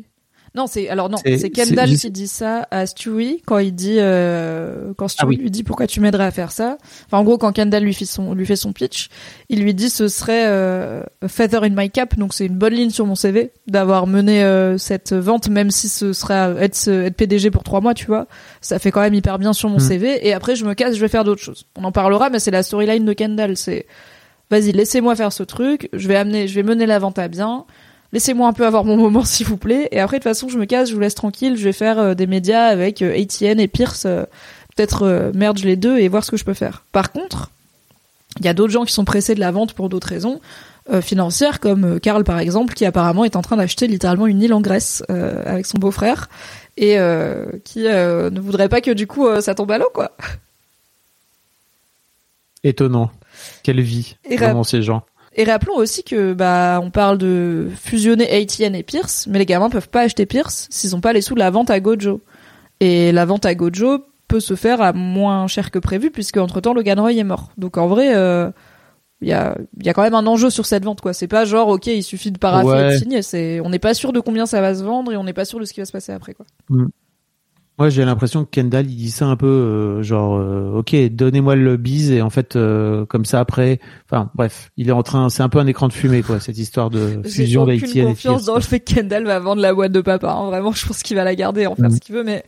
Non, c'est alors non, C'est- Kendall qui dit ça à Stewie quand il dit euh, quand Stewie Ah oui. lui dit pourquoi tu m'aiderais à faire ça. Enfin en gros quand Kendall lui fait son lui fait son pitch, il lui dit ce serait euh, a feather in my cap donc c'est une bonne ligne sur mon CV d'avoir mené euh, cette vente même si ce serait être être PDG pour trois mois, tu vois. Ça fait quand même hyper bien sur mon Mm. CV et après je me casse, je vais faire d'autres choses. On en parlera mais c'est la storyline de Kendall, c'est vas-y, laissez-moi faire ce truc, je vais amener je vais mener la vente à bien. Laissez-moi un peu avoir mon moment, [laughs] s'il vous plaît. Et après, de toute façon, je me casse, je vous laisse tranquille. Je vais faire euh, des médias avec euh, ATN et Pierce. euh, Peut-être merge les deux et voir ce que je peux faire. Par contre, il y a d'autres gens qui sont pressés de la vente pour d'autres raisons euh, financières, comme Karl par exemple, qui apparemment est en train d'acheter littéralement une île en Grèce euh, avec son beau-frère et euh, qui ne voudrait pas que du coup ça tombe à l'eau, quoi. étonnant. Quelle vie, Et vraiment ces gens. Et rappelons aussi que bah on parle de fusionner ATN et Pierce, mais les gamins peuvent pas acheter Pierce s'ils ont pas les sous de la vente à Gojo. Et la vente à Gojo, peut se faire à moins cher que prévu puisque entre temps Logan Roy est mort. Donc en vrai, euh, il y a il y a quand même un enjeu sur cette vente quoi. C'est pas genre ok il suffit de paraffer et de signer. C'est on n'est pas sûr de combien ça va se vendre et on n'est pas sûr de ce qui va se passer après quoi. Moi, j'ai l'impression que Kendall, il dit ça un peu, euh, genre, euh, ok, donnez-moi le bise et en fait, euh, comme ça après, enfin, bref, il est en train, c'est un peu un écran de fumée, quoi, cette histoire de J'ai fusion aucune d'Haïti et confiance dans le fait que Kendall va vendre la boîte de papa. hein. Vraiment, je pense qu'il va la garder, en faire Mm. ce qu'il veut, mais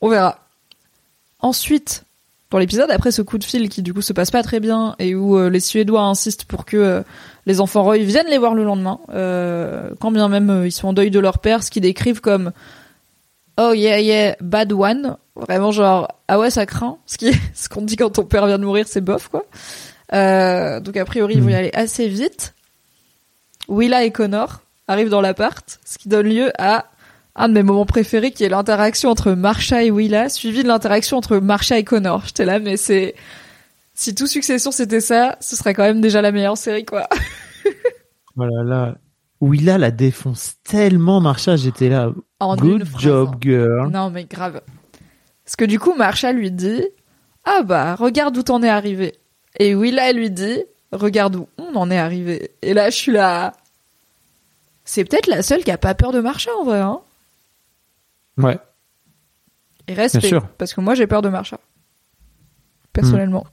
on verra. Ensuite, dans l'épisode, après ce coup de fil qui du coup se passe pas très bien et où euh, les Suédois insistent pour que euh, les enfants Roy viennent les voir le lendemain, euh, quand bien même ils sont en deuil de leur père, ce qu'ils décrivent comme Oh yeah yeah bad one, vraiment genre ah ouais ça craint, ce qui est [laughs] ce qu'on dit quand ton père vient de mourir c'est bof quoi. Euh, donc a priori ils vont y Mm. aller assez vite. Willa et Connor arrivent dans l'appart, ce qui donne lieu à un de mes moments préférés qui est l'interaction entre Marsha et Willa, suivi de l'interaction entre Marsha et Connor. J'étais là, mais c'est... Si tout Succession c'était ça, ce serait quand même déjà la meilleure série, quoi. Voilà, [laughs] là, où il a la défonce tellement, Marsha, j'étais là, En good job, hein. girl. Non, mais grave. Parce que du coup, Marsha lui dit Ah bah, regarde où t'en es arrivé. Et Willa lui dit Regarde où on en est arrivé. Et là, je suis là. C'est peut-être la seule qui a pas peur de Marsha en vrai, hein. Ouais. Et respect. Bien sûr. Parce que moi, j'ai peur de Marsha. Personnellement.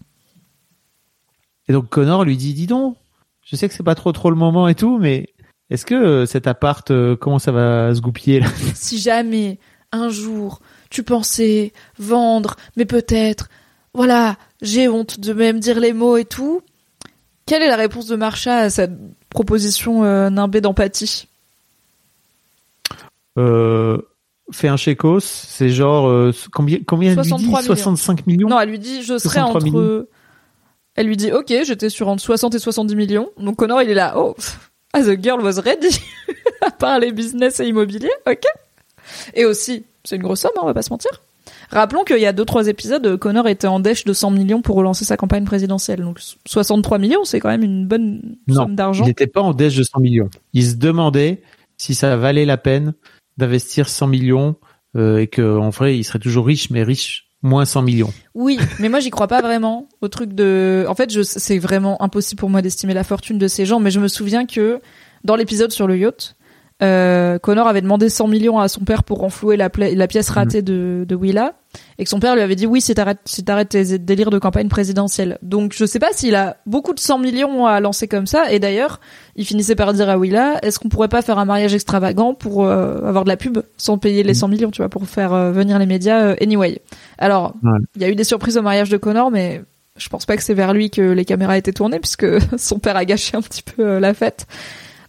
Et donc Connor lui dit, dis donc, je sais que c'est pas trop trop le moment et tout, mais est-ce que euh, cet appart, euh, comment ça va se goupiller là? Si jamais, un jour, tu pensais vendre, mais peut-être, voilà, j'ai honte de même dire les mots et tout, quelle est la réponse de Marsha à cette proposition euh, nimbée d'empathie? Euh, Fais un chécos, c'est genre euh, combien combien elle lui dit? 63 millions. 65 millions? Non, elle lui dit, je serai 63 entre... millions. Elle lui dit, ok, j'étais sur entre 60 et 70 millions. Donc Connor, il est là, oh, ah, the girl was ready. [laughs] à part les business et immobilier, ok. Et aussi, c'est une grosse somme, hein, on va pas se mentir. Rappelons qu'il y a deux trois épisodes, Connor était en dèche de 100 millions pour relancer sa campagne présidentielle. Donc 63 millions, c'est quand même une bonne Non, somme d'argent. Il n'était pas en déche de 100 millions. Il se demandait si ça valait la peine d'investir 100 millions euh, et que en vrai, il serait toujours riche, mais riche moins 100 millions. Oui, mais moi j'y crois pas vraiment au truc de. En fait, c'est vraiment impossible pour moi d'estimer la fortune de ces gens, mais je me souviens que dans l'épisode sur le yacht, euh, Connor avait demandé 100 millions à son père pour renflouer la pièce ratée de, de Willa, et que son père lui avait dit oui si t'arrêtes si t'arrêtes tes délires de campagne présidentielle. Donc je sais pas s'il a beaucoup de 100 millions à lancer comme ça, et d'ailleurs il finissait par dire à Willa est-ce qu'on pourrait pas faire un mariage extravagant pour euh, avoir de la pub sans payer les 100 millions, tu vois, pour faire euh, venir les médias euh, anyway. Alors Ouais. il y a eu des surprises au mariage de Connor, mais je pense pas que c'est vers lui que les caméras étaient tournées puisque [laughs] son père a gâché un petit peu euh, la fête.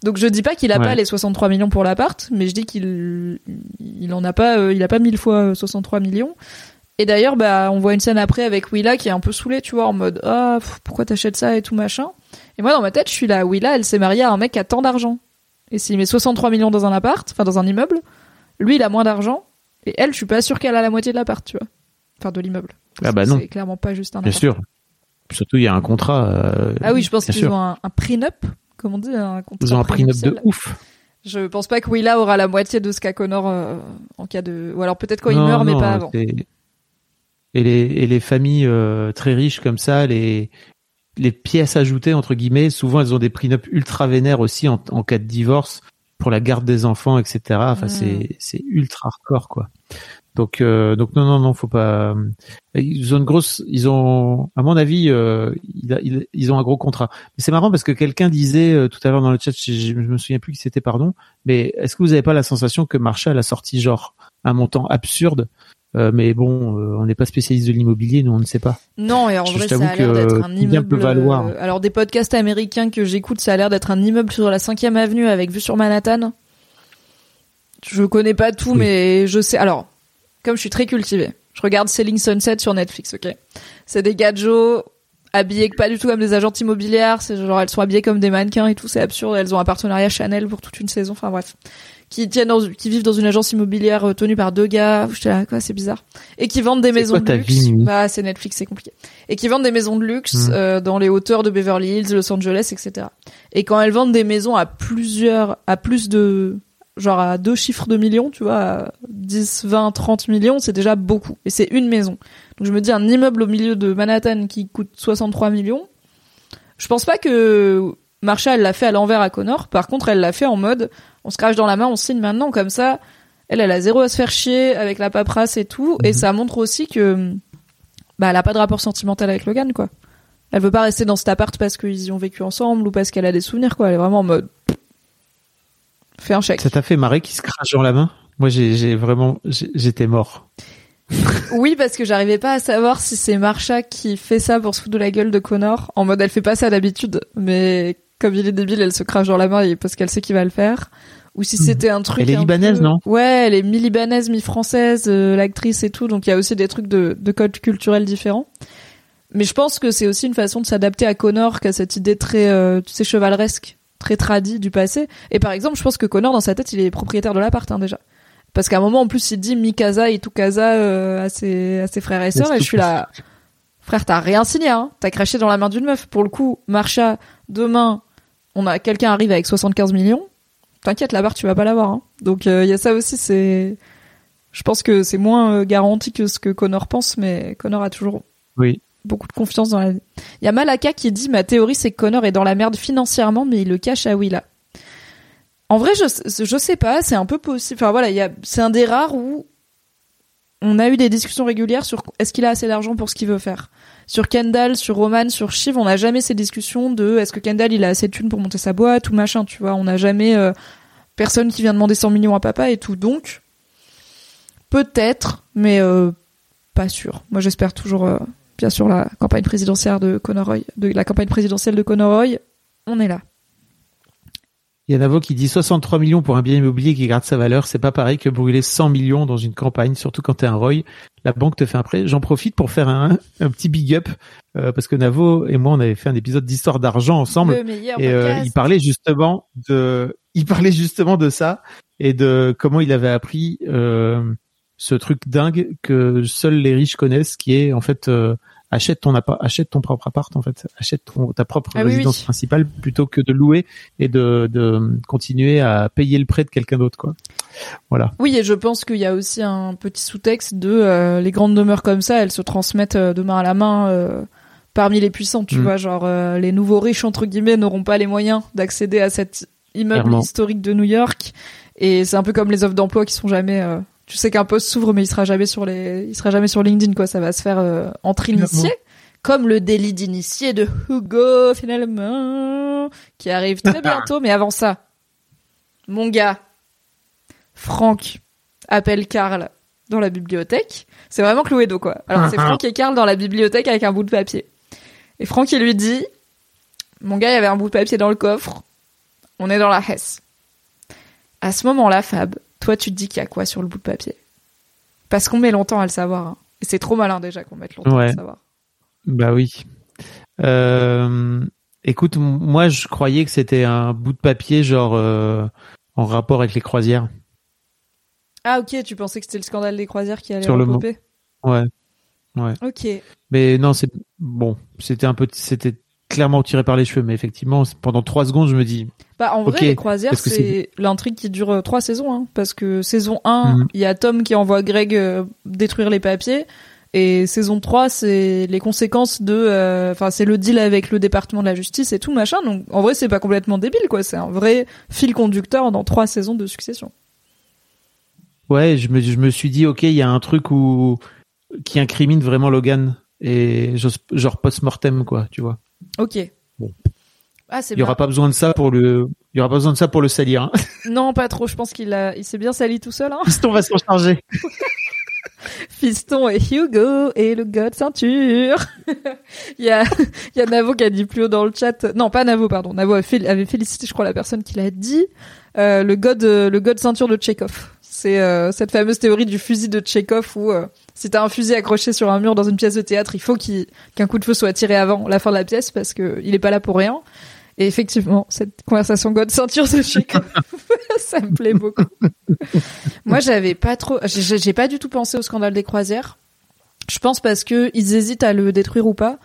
Donc je dis pas qu'il a Ouais. pas les 63 millions pour l'appart, mais je dis qu'il il en a pas euh, il a pas mille fois euh, 63 millions. Et d'ailleurs bah on voit une scène après avec Willa qui est un peu saoulée, tu vois, en mode ah pourquoi t'achètes ça et tout machin. Et moi dans ma tête, je suis là Willa, elle s'est mariée à un mec qui a tant d'argent. Et s'il met 63 millions dans un appart, enfin dans un immeuble, lui il a moins d'argent et elle, je suis pas sûre qu'elle a la moitié de l'appart, tu vois. Enfin de l'immeuble. Ah bah non. C'est clairement pas juste un Bien appart. sûr. Surtout, il y a un contrat. euh, Ah oui, je pense qu'ils sûr. ont un, un prenup, comme on dit, un contrat Ils ont un prenup de ouf. Je pense pas que Willa aura la moitié de ce qu'a Connor euh, en cas de... Ou alors peut-être quand il Non, meurt, mais pas avant. Et les, et les familles euh, très riches comme ça, les, les pièces ajoutées, entre guillemets, souvent elles ont des prenups ultra vénères aussi en, en cas de divorce pour la garde des enfants, etc. Enfin, Mm. c'est, c'est ultra hardcore, quoi. Donc, euh, donc non, non, non, faut pas. Ils ont une grosse, ils ont, à mon avis, euh, il a- il- ils ont un gros contrat. Mais c'est marrant parce que quelqu'un disait euh, tout à l'heure dans le chat, je, je me souviens plus qui c'était, pardon. Mais est-ce que vous avez pas la sensation que Marshall a sorti genre un montant absurde? Euh, mais bon, euh, on n'est pas spécialiste de l'immobilier, nous on ne sait pas. Non, et en Je vrai, ça a l'air d'être un immeuble... valoir euh, Alors, des podcasts américains que j'écoute, ça a l'air d'être un immeuble sur la 5 avenue avec vue sur Manhattan. Je connais pas tout, Oui. mais je sais... Alors, comme je suis très cultivée, je regarde Selling Sunset sur Netflix, ok C'est des gadgets habillés pas du tout comme des agentes immobilières, c'est genre elles sont habillées comme des mannequins et tout, c'est absurde, elles ont un partenariat Chanel pour toute une saison, enfin bref. Qui tiennent dans, qui vivent dans une agence immobilière euh, tenue par deux gars, j'étais là, quoi, c'est bizarre. Et qui vendent des maisons quoi de luxe. vie, bah, c'est Netflix, c'est compliqué. Et qui vendent des maisons de luxe Mm. euh, dans les hauteurs de Beverly Hills, Los Angeles, etc. Et quand elles vendent des maisons à plusieurs, à plus de, genre à deux chiffres de millions, tu vois, à 10, 20, 30 millions, c'est déjà beaucoup. Et c'est une maison. Donc je me dis, un immeuble au milieu de Manhattan qui coûte 63 millions, je pense pas que Marsha, elle l'a fait à l'envers à Connor. Par contre, elle l'a fait en mode, on se crache dans la main, on signe maintenant, comme ça, elle, elle a zéro à se faire chier avec la paperasse et tout. Et Mhm. ça montre aussi que, bah, elle a pas de rapport sentimental avec Logan, quoi. Elle veut pas rester dans cet appart parce qu'ils y ont vécu ensemble ou parce qu'elle a des souvenirs, quoi. Elle est vraiment en mode, fais un chèque. Ça t'a fait marrer qui se crache dans la main? Moi, j'ai vraiment, j'étais mort. [laughs] Oui, parce que j'arrivais pas à savoir si c'est Marsha qui fait ça pour se foutre de la gueule de Connor. En mode, elle fait pas ça d'habitude, mais comme il est débile, elle se crache dans la main parce qu'elle sait qu'il va le faire. Ou si c'était un truc. Elle est un libanaise, peu- non? Ouais, elle est mi-libanaise, mi-française, euh, l'actrice et tout. Donc il y a aussi des trucs de, de code culturel différents. Mais je pense que c'est aussi une façon de s'adapter à Connor, qui a cette idée très, euh, tu sais, chevaleresque, très tradie du passé. Et par exemple, je pense que Connor, dans sa tête, il est propriétaire de l'appart, hein, déjà. Parce qu'à un moment, en plus, il dit Mikasa et Tukasa euh, à, ses, à ses frères et sœurs, et je suis là, frère, t'as rien signé, hein. T'as craché dans la main d'une meuf. Pour le coup, Marcha, demain, on a quelqu'un arrive avec 75 millions. T'inquiète, la barre, tu vas pas l'avoir. Hein. Donc il y a ça aussi, c'est. Je pense que c'est moins euh, garanti que ce que Connor pense, mais Connor a toujours Oui. Beaucoup de confiance dans la. Il y a Malaka qui dit ma théorie c'est que Connor est dans la merde financièrement, mais il le cache à Willa. En vrai, je je sais pas, c'est un peu possible. Enfin voilà, c'est un des rares où on a eu des discussions régulières sur est-ce qu'il a assez d'argent pour ce qu'il veut faire. Sur Kendall, sur Roman, sur Shiv, on n'a jamais ces discussions de est-ce que Kendall il a assez de thunes pour monter sa boîte ou machin, tu vois. On n'a jamais euh, personne qui vient demander 100 millions à papa et tout. Donc peut-être, mais euh, pas sûr. Moi j'espère toujours, euh, bien sûr, la campagne présidentielle de Conor Roy, de la campagne présidentielle de Conor Roy. On est là. Il y a Navo qui dit 63 millions pour un bien immobilier qui garde sa valeur, c'est pas pareil que brûler 100 millions dans une campagne, surtout quand t'es un Roy. La banque te fait un prêt. J'en profite pour faire un, un petit big up euh, parce que Navo et moi on avait fait un épisode d'histoire d'argent ensemble Le meilleur et euh, podcast. il parlait justement de, il parlait justement de ça et de comment il avait appris euh, ce truc dingue que seuls les riches connaissent, qui est en fait euh, achète ton appart, achète ton propre appart en fait, achète ton, ta propre Ah résidence oui. principale plutôt que de louer et de, de continuer à payer le prêt de quelqu'un d'autre quoi. Voilà. Oui, et je pense qu'il y a aussi un petit sous-texte de euh, les grandes demeures comme ça, elles se transmettent euh, de main à la main euh, parmi les puissants, tu Mm. vois, genre euh, les nouveaux riches entre guillemets n'auront pas les moyens d'accéder à cet immeuble Clairement. historique de New York et c'est un peu comme les offres d'emploi qui sont jamais euh, tu sais qu'un poste s'ouvre mais il sera jamais sur les il sera jamais sur LinkedIn quoi, ça va se faire euh, entre initiés comme le délit d'initié de Hugo finalement qui arrive très [laughs] bientôt mais avant ça mon gars Franck appelle Karl dans la bibliothèque. C'est vraiment Cluedo, quoi. Alors, c'est [laughs] Franck et Karl dans la bibliothèque avec un bout de papier. Et Franck, il lui dit, mon gars, il y avait un bout de papier dans le coffre. On est dans la Hesse. À ce moment-là, Fab, toi, tu te dis qu'il y a quoi sur le bout de papier? Parce qu'on met longtemps à le savoir. hein. Et c'est trop malin déjà qu'on mette longtemps à Ouais. le savoir. Bah oui. Euh, écoute, moi je croyais que c'était un bout de papier genre euh, en rapport avec les croisières. Ah, ok, tu pensais que c'était le scandale des croisières qui allait Sur le repopper Ouais. Ok. Mais non, c'est bon. C'était un peu, c'était clairement tiré par les cheveux. Mais effectivement, pendant trois secondes, je me dis, Bah, en vrai, Ok, les croisières, c'est l'intrigue qui dure euh, trois saisons, hein, parce que saison 1, Mhm. il y a Tom qui envoie Greg euh, détruire les papiers, et saison 3, c'est les conséquences de, euh, enfin, c'est le deal avec le département de la justice et tout, machin, donc en vrai, c'est pas complètement débile, quoi, c'est un vrai fil conducteur dans trois saisons de succession. ouais, je me, je me suis dit, ok, il y a un truc où qui incrimine vraiment Logan et genre post-mortem quoi, tu vois. Ok. Bon. Ah, c'est Il y aura pas besoin de ça pour le, il y aura pas besoin de ça pour le salir. Hein. [laughs] Non, pas trop, je pense qu'il a, il s'est bien sali tout seul, hein. Piston va s'en charger. [laughs] Fiston et Hugo et le gars de ceinture. [laughs] il y a, il y a Navo qui a dit plus haut dans le chat. Non, pas Navo, pardon. Navo avait félicité, je crois, la personne qui l'a dit. Euh, le god, euh, le god ceinture de Tchekhov. C'est euh, cette fameuse théorie du fusil de Tchekhov où euh, si t'as un fusil accroché sur un mur dans une pièce de théâtre, il faut qu'il- qu'un coup de feu soit tiré avant la fin de la pièce parce que il est pas là pour rien. Et effectivement, cette conversation god ceinture de Tchekhov, [laughs] [laughs] ça me plaît beaucoup. Moi, j'avais pas trop, j'ai j'ai pas du tout pensé au scandale des croisières. Je pense parce que ils hésitent à le détruire ou pas.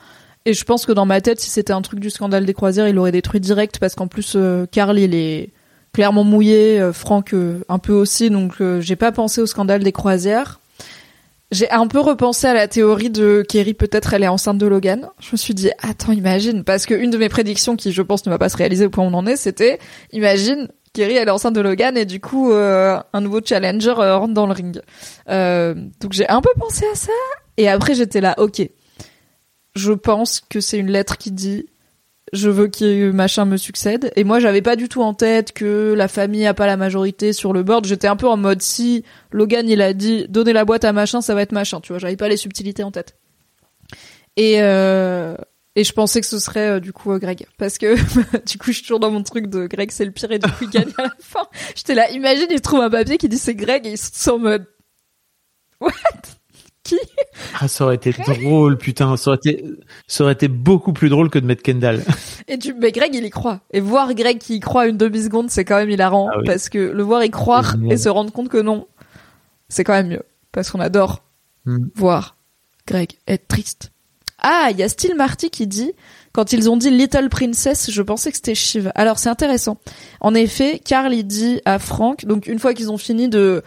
Et je pense que dans ma tête, si c'était un truc du scandale des croisières, il l'aurait détruit direct parce qu'en plus, euh, Karl, il est clairement mouillé, euh, Franck euh, un peu aussi, donc euh, j'ai pas pensé au scandale des croisières. J'ai un peu repensé à la théorie de Kerry, peut-être elle est enceinte de Logan. Je me suis dit, attends, imagine, parce que une de mes prédictions qui, je pense, ne va pas se réaliser au point où on en est, c'était, imagine, Kerry elle est enceinte de Logan et du coup, euh, un nouveau challenger euh, rentre dans le ring. Euh, donc j'ai un peu pensé à ça, et après j'étais là, ok, je pense que c'est une lettre qui dit je veux que machin me succède. Et moi, j'avais pas du tout en tête que la famille a pas la majorité sur le board. J'étais un peu en mode si Logan il a dit donnez la boîte à machin, ça va être machin. Tu vois, j'avais pas les subtilités en tête. Et euh, et je pensais que ce serait euh, du coup euh, Greg parce que [laughs] du coup je suis toujours dans mon truc de Greg c'est le pire et du coup il gagne à la [laughs] fin. J'étais là, imagine il trouve un papier qui dit c'est Greg et ils sont en mode [laughs] what? Qui Ah, ça aurait été drôle, putain. Ça aurait été, ça aurait été beaucoup plus drôle que de mettre Kendall. [laughs] Et tu, mais Greg, il y croit. Et voir Greg qui y croit une demi-seconde, c'est quand même hilarant. Ah oui. Parce que le voir y croire et se rendre compte que non, c'est quand même mieux. Parce qu'on adore Hmm. voir Greg être triste. Ah, il y a Steel Marty qui dit, quand ils ont dit Little Princess, je pensais que c'était Shiv. Alors, c'est intéressant. En effet, Carl, il dit à Frank, donc une fois qu'ils ont fini de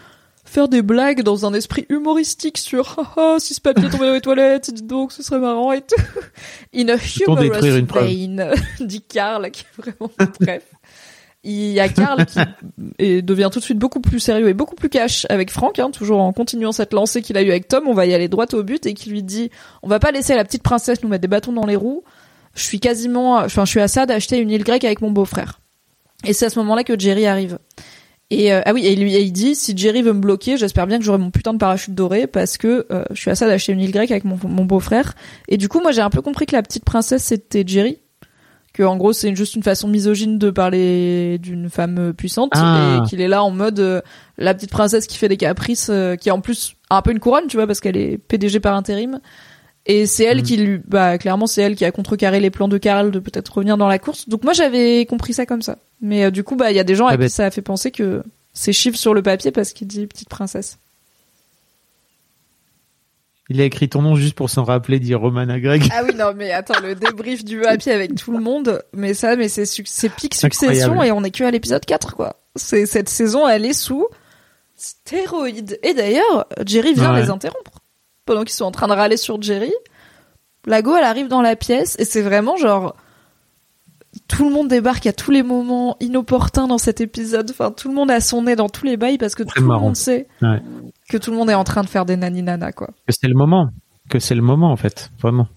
faire des blagues dans un esprit humoristique sur ah, [laughs] ah, si ce papier tombait dans les toilettes, dis donc, ce serait marrant et tout. [laughs] In a humorous une vein, [laughs] dit Carl, qui est vraiment bref. Il y a Carl qui et devient tout de suite beaucoup plus sérieux et beaucoup plus cash avec Franck, hein, toujours en continuant cette lancée qu'il a eue avec Tom. On va y aller droit au but et qui lui dit on va pas laisser la petite princesse nous mettre des bâtons dans les roues. Je suis quasiment, enfin, je suis à ça d'acheter une île grecque avec mon beau-frère. Et c'est à ce moment-là que Jerry arrive. Et euh, ah oui, et il lui il dit si Jerry veut me bloquer, j'espère bien que j'aurai mon putain de parachute doré parce que euh, je suis à ça d'acheter une île grecque avec mon, mon beau-frère. Et du coup, moi j'ai un peu compris que la petite princesse c'était Jerry, que en gros c'est juste une façon misogyne de parler d'une femme puissante Ah. et qu'il est là en mode euh, la petite princesse qui fait des caprices, euh, qui en plus a un peu une couronne, tu vois, parce qu'elle est PDG par intérim. Et c'est elle Mhm. qui lui, bah clairement c'est elle qui a contrecarré les plans de Karl de peut-être revenir dans la course. Donc moi j'avais compris ça comme ça. Mais euh, du coup bah il y a des gens à Ah qui bah- ça a fait penser que c'est chiffre sur le papier parce qu'il dit petite princesse. Il a écrit ton nom juste pour s'en rappeler, dit Roman à Greg. Ah oui non mais attends le débrief du papier avec tout le monde, mais ça mais c'est c'est pic succession Incroyable. et on est que à l'épisode 4 quoi. C'est cette saison elle est sous stéroïdes. Et d'ailleurs Jerry vient Ouais. les interrompre pendant qu'ils sont en train de râler sur Jerry. La go elle arrive dans la pièce et c'est vraiment genre tout le monde débarque à tous les moments inopportuns dans cet épisode. Enfin, tout le monde a son nez dans tous les bails parce que tout le monde sait Ouais. que tout le monde est en train de faire des naninana, quoi. Que c'est le moment. Que c'est le moment, en fait. Vraiment.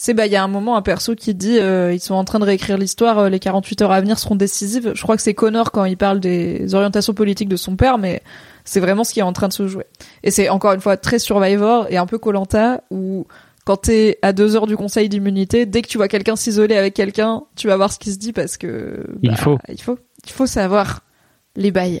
C'est bah il y a un moment un perso qui dit euh, ils sont en train de réécrire l'histoire, euh, les 48 heures à venir seront décisives. Je crois que c'est Connor quand il parle des orientations politiques de son père, mais c'est vraiment ce qui est en train de se jouer. Et c'est encore une fois très Survivor et un peu Colanta où quand t'es à deux heures du conseil d'immunité, dès que tu vois quelqu'un s'isoler avec quelqu'un, tu vas voir ce qui se dit parce que Il bah, faut. il faut il faut savoir les bails.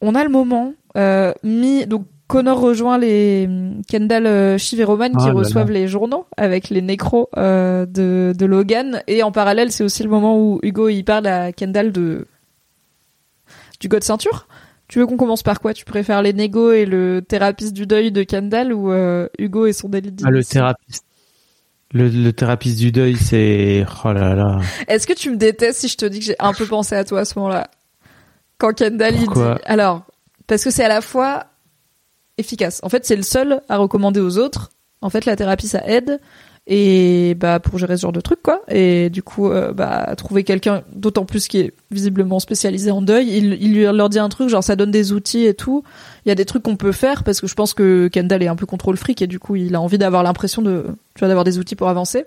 On a le moment euh, mi donc Connor rejoint les hum, Kendall, euh, Shiv et Roman qui Ah reçoivent là. les journaux avec les nécros euh, de, de Logan et en parallèle c'est aussi le moment où Hugo il parle à Kendall de du god ceinture. Tu veux qu'on commence par quoi? Tu préfères les négos et le thérapeute du deuil de Kendall ou euh, Hugo et son délit Ah, le thérapeute. Le, le thérapeute du deuil, c'est, oh là là. Est-ce que tu me détestes si je te dis que j'ai un peu pensé à toi à ce moment-là? Quand Kendall il dit alors parce que c'est à la fois efficace. En fait, c'est le seul à recommander aux autres. En fait, la thérapie, ça aide. Et bah pour gérer ce genre de trucs quoi. Et du coup euh, bah trouver quelqu'un d'autant plus qui est visiblement spécialisé en deuil il, il lui leur dit un truc genre ça donne des outils et tout. Il y a des trucs qu'on peut faire parce que je pense que Kendall est un peu contrôle fric et du coup il a envie d'avoir l'impression de tu vois d'avoir des outils pour avancer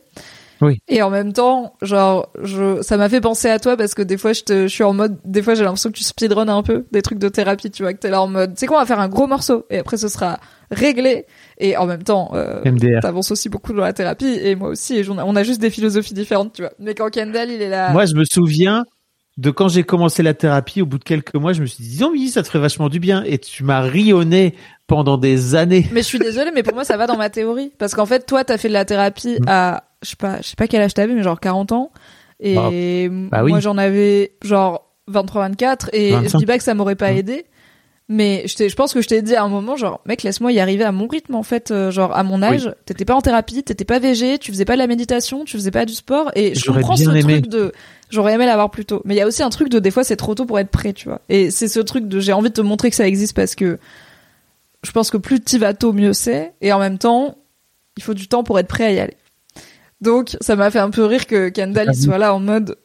Oui. et en même temps genre je ça m'a fait penser à toi parce que des fois je te je suis en mode des fois j'ai l'impression que tu speedrun un peu des trucs de thérapie tu vois que t'es là en mode c'est quoi on va faire un gros morceau et après ce sera réglé et en même temps euh, t'avances aussi beaucoup dans la thérapie et moi aussi et on a juste des philosophies différentes tu vois mais quand Kendall il est là Moi, je me souviens de quand j'ai commencé la thérapie, au bout de quelques mois, je me suis dit, disons, oui, ça te ferait vachement du bien. Et tu m'as rionné pendant des années. mais je suis désolée mais pour moi ça va dans ma théorie parce qu'en fait toi t'as fait de la thérapie Mm. à je sais pas je sais pas quel âge t'avais mais genre 40 ans et bah oui. moi j'en avais genre 23 24 et je 25. dis pas que ça m'aurait pas Mm. aidé mais je, je pense que je t'ai dit à un moment genre mec laisse-moi y arriver à mon rythme en fait euh, genre à mon âge t'étais pas en thérapie t'étais pas végé tu faisais pas de la méditation tu faisais pas du sport et je comprends ce aimé. truc de j'aurais aimé l'avoir plus tôt mais il y a aussi un truc de des fois c'est trop tôt pour être prêt tu vois et c'est ce truc de j'ai envie de te montrer que ça existe parce que je pense que plus t'y vas tôt mieux c'est et en même temps il faut du temps pour être prêt à y aller donc ça m'a fait un peu rire que Kendall il soit là en mode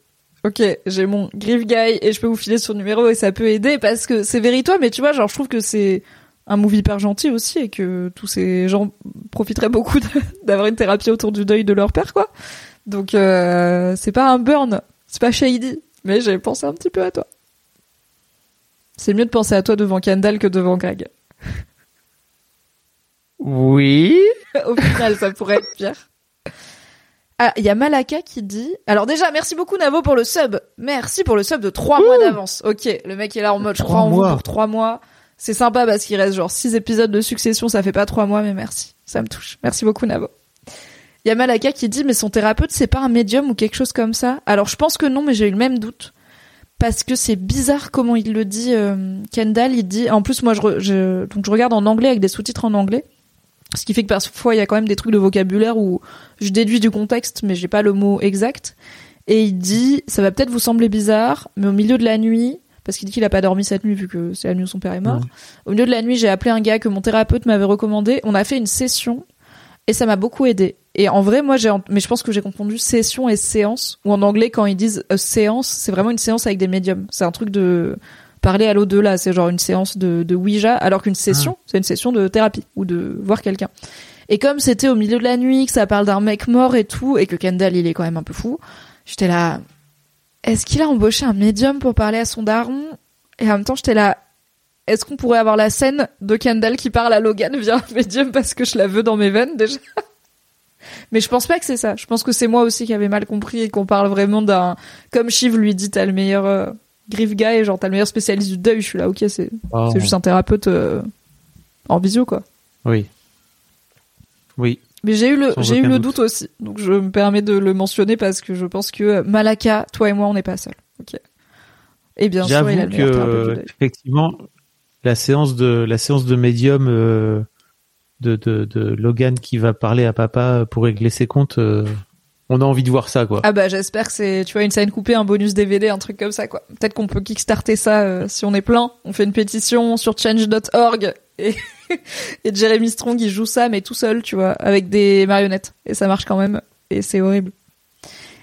ok j'ai mon Griff Guy et je peux vous filer son numéro et ça peut aider parce que c'est véritois mais tu vois genre je trouve que c'est un move hyper gentil aussi et que tous ces gens profiteraient beaucoup [laughs] d'avoir une thérapie autour du deuil de leur père quoi donc euh, c'est pas un burn c'est pas shady mais j'ai pensé un petit peu à toi c'est mieux de penser à toi devant Kendall que devant Greg Oui. [laughs] Au final, ça pourrait être pire. Ah, il y a Malaka qui dit. Alors déjà, merci beaucoup Navo pour le sub. Merci pour le sub de trois mois d'avance. Ok, le mec est là en mode, je crois Trois en vous mois. pour trois mois. C'est sympa parce qu'il reste genre six épisodes de succession, ça fait pas trois mois, mais merci. Ça me touche. Merci beaucoup Navo. Il y a Malaka qui dit, mais son thérapeute, c'est pas un médium ou quelque chose comme ça? Alors je pense que non, mais j'ai eu le même doute. Parce que c'est bizarre comment il le dit, euh, Kendall. Il dit, en plus moi je, je, donc je regarde en anglais avec des sous-titres en anglais. Ce qui fait que parfois il y a quand même des trucs de vocabulaire où je déduis du contexte, mais j'ai pas le mot exact. Et il dit, ça va peut-être vous sembler bizarre, mais au milieu de la nuit, parce qu'il dit qu'il a pas dormi cette nuit vu que c'est la nuit où son père est mort. Au milieu de la nuit, j'ai appelé un gars que mon thérapeute m'avait recommandé. On a fait une session et ça m'a beaucoup aidé. Et en vrai, moi, j'ai, mais je pense que j'ai confondu session et séance. Ou en anglais, quand ils disent euh, séance, c'est vraiment une séance avec des médiums. C'est un truc de parler à l'au-delà. C'est genre une séance de, de Ouija, alors qu'une session, c'est une session de thérapie ou de voir quelqu'un. Et comme c'était au milieu de la nuit, que ça parle d'un mec mort et tout, et que Kendall, il est quand même un peu fou, j'étais là, est-ce qu'il a embauché un médium pour parler à son daron? Et en même temps, j'étais là, est-ce qu'on pourrait avoir la scène de Kendall qui parle à Logan via un médium parce que je la veux dans mes veines déjà? Mais je pense pas que c'est ça. Je pense que c'est moi aussi qui avais mal compris et qu'on parle vraiment d'un... Comme Shiv lui dit, t'as le meilleur euh, griff guy, genre t'as le meilleur spécialiste du deuil. Je suis là, ok, c'est Oh. c'est juste un thérapeute euh, en visio, quoi. Oui. Oui. Mais j'ai eu le, j'ai eu le doute. doute aussi. Donc je me permets de le mentionner parce que je pense que euh, Malaka, toi et moi, on n'est pas seuls. Ok. Et bien sûr, il a que effectivement la séance de la séance de médium euh, de, de de Logan qui va parler à papa pour régler ses comptes, euh, on a envie de voir ça quoi. Ah bah j'espère que c'est tu vois une scène coupée, un bonus DVD, un truc comme ça quoi. Peut-être qu'on peut kickstarter ça euh, si on est plein. On fait une pétition sur change.org [laughs] et et Jeremy Strong il joue ça mais tout seul tu vois avec des marionnettes et ça marche quand même et c'est horrible.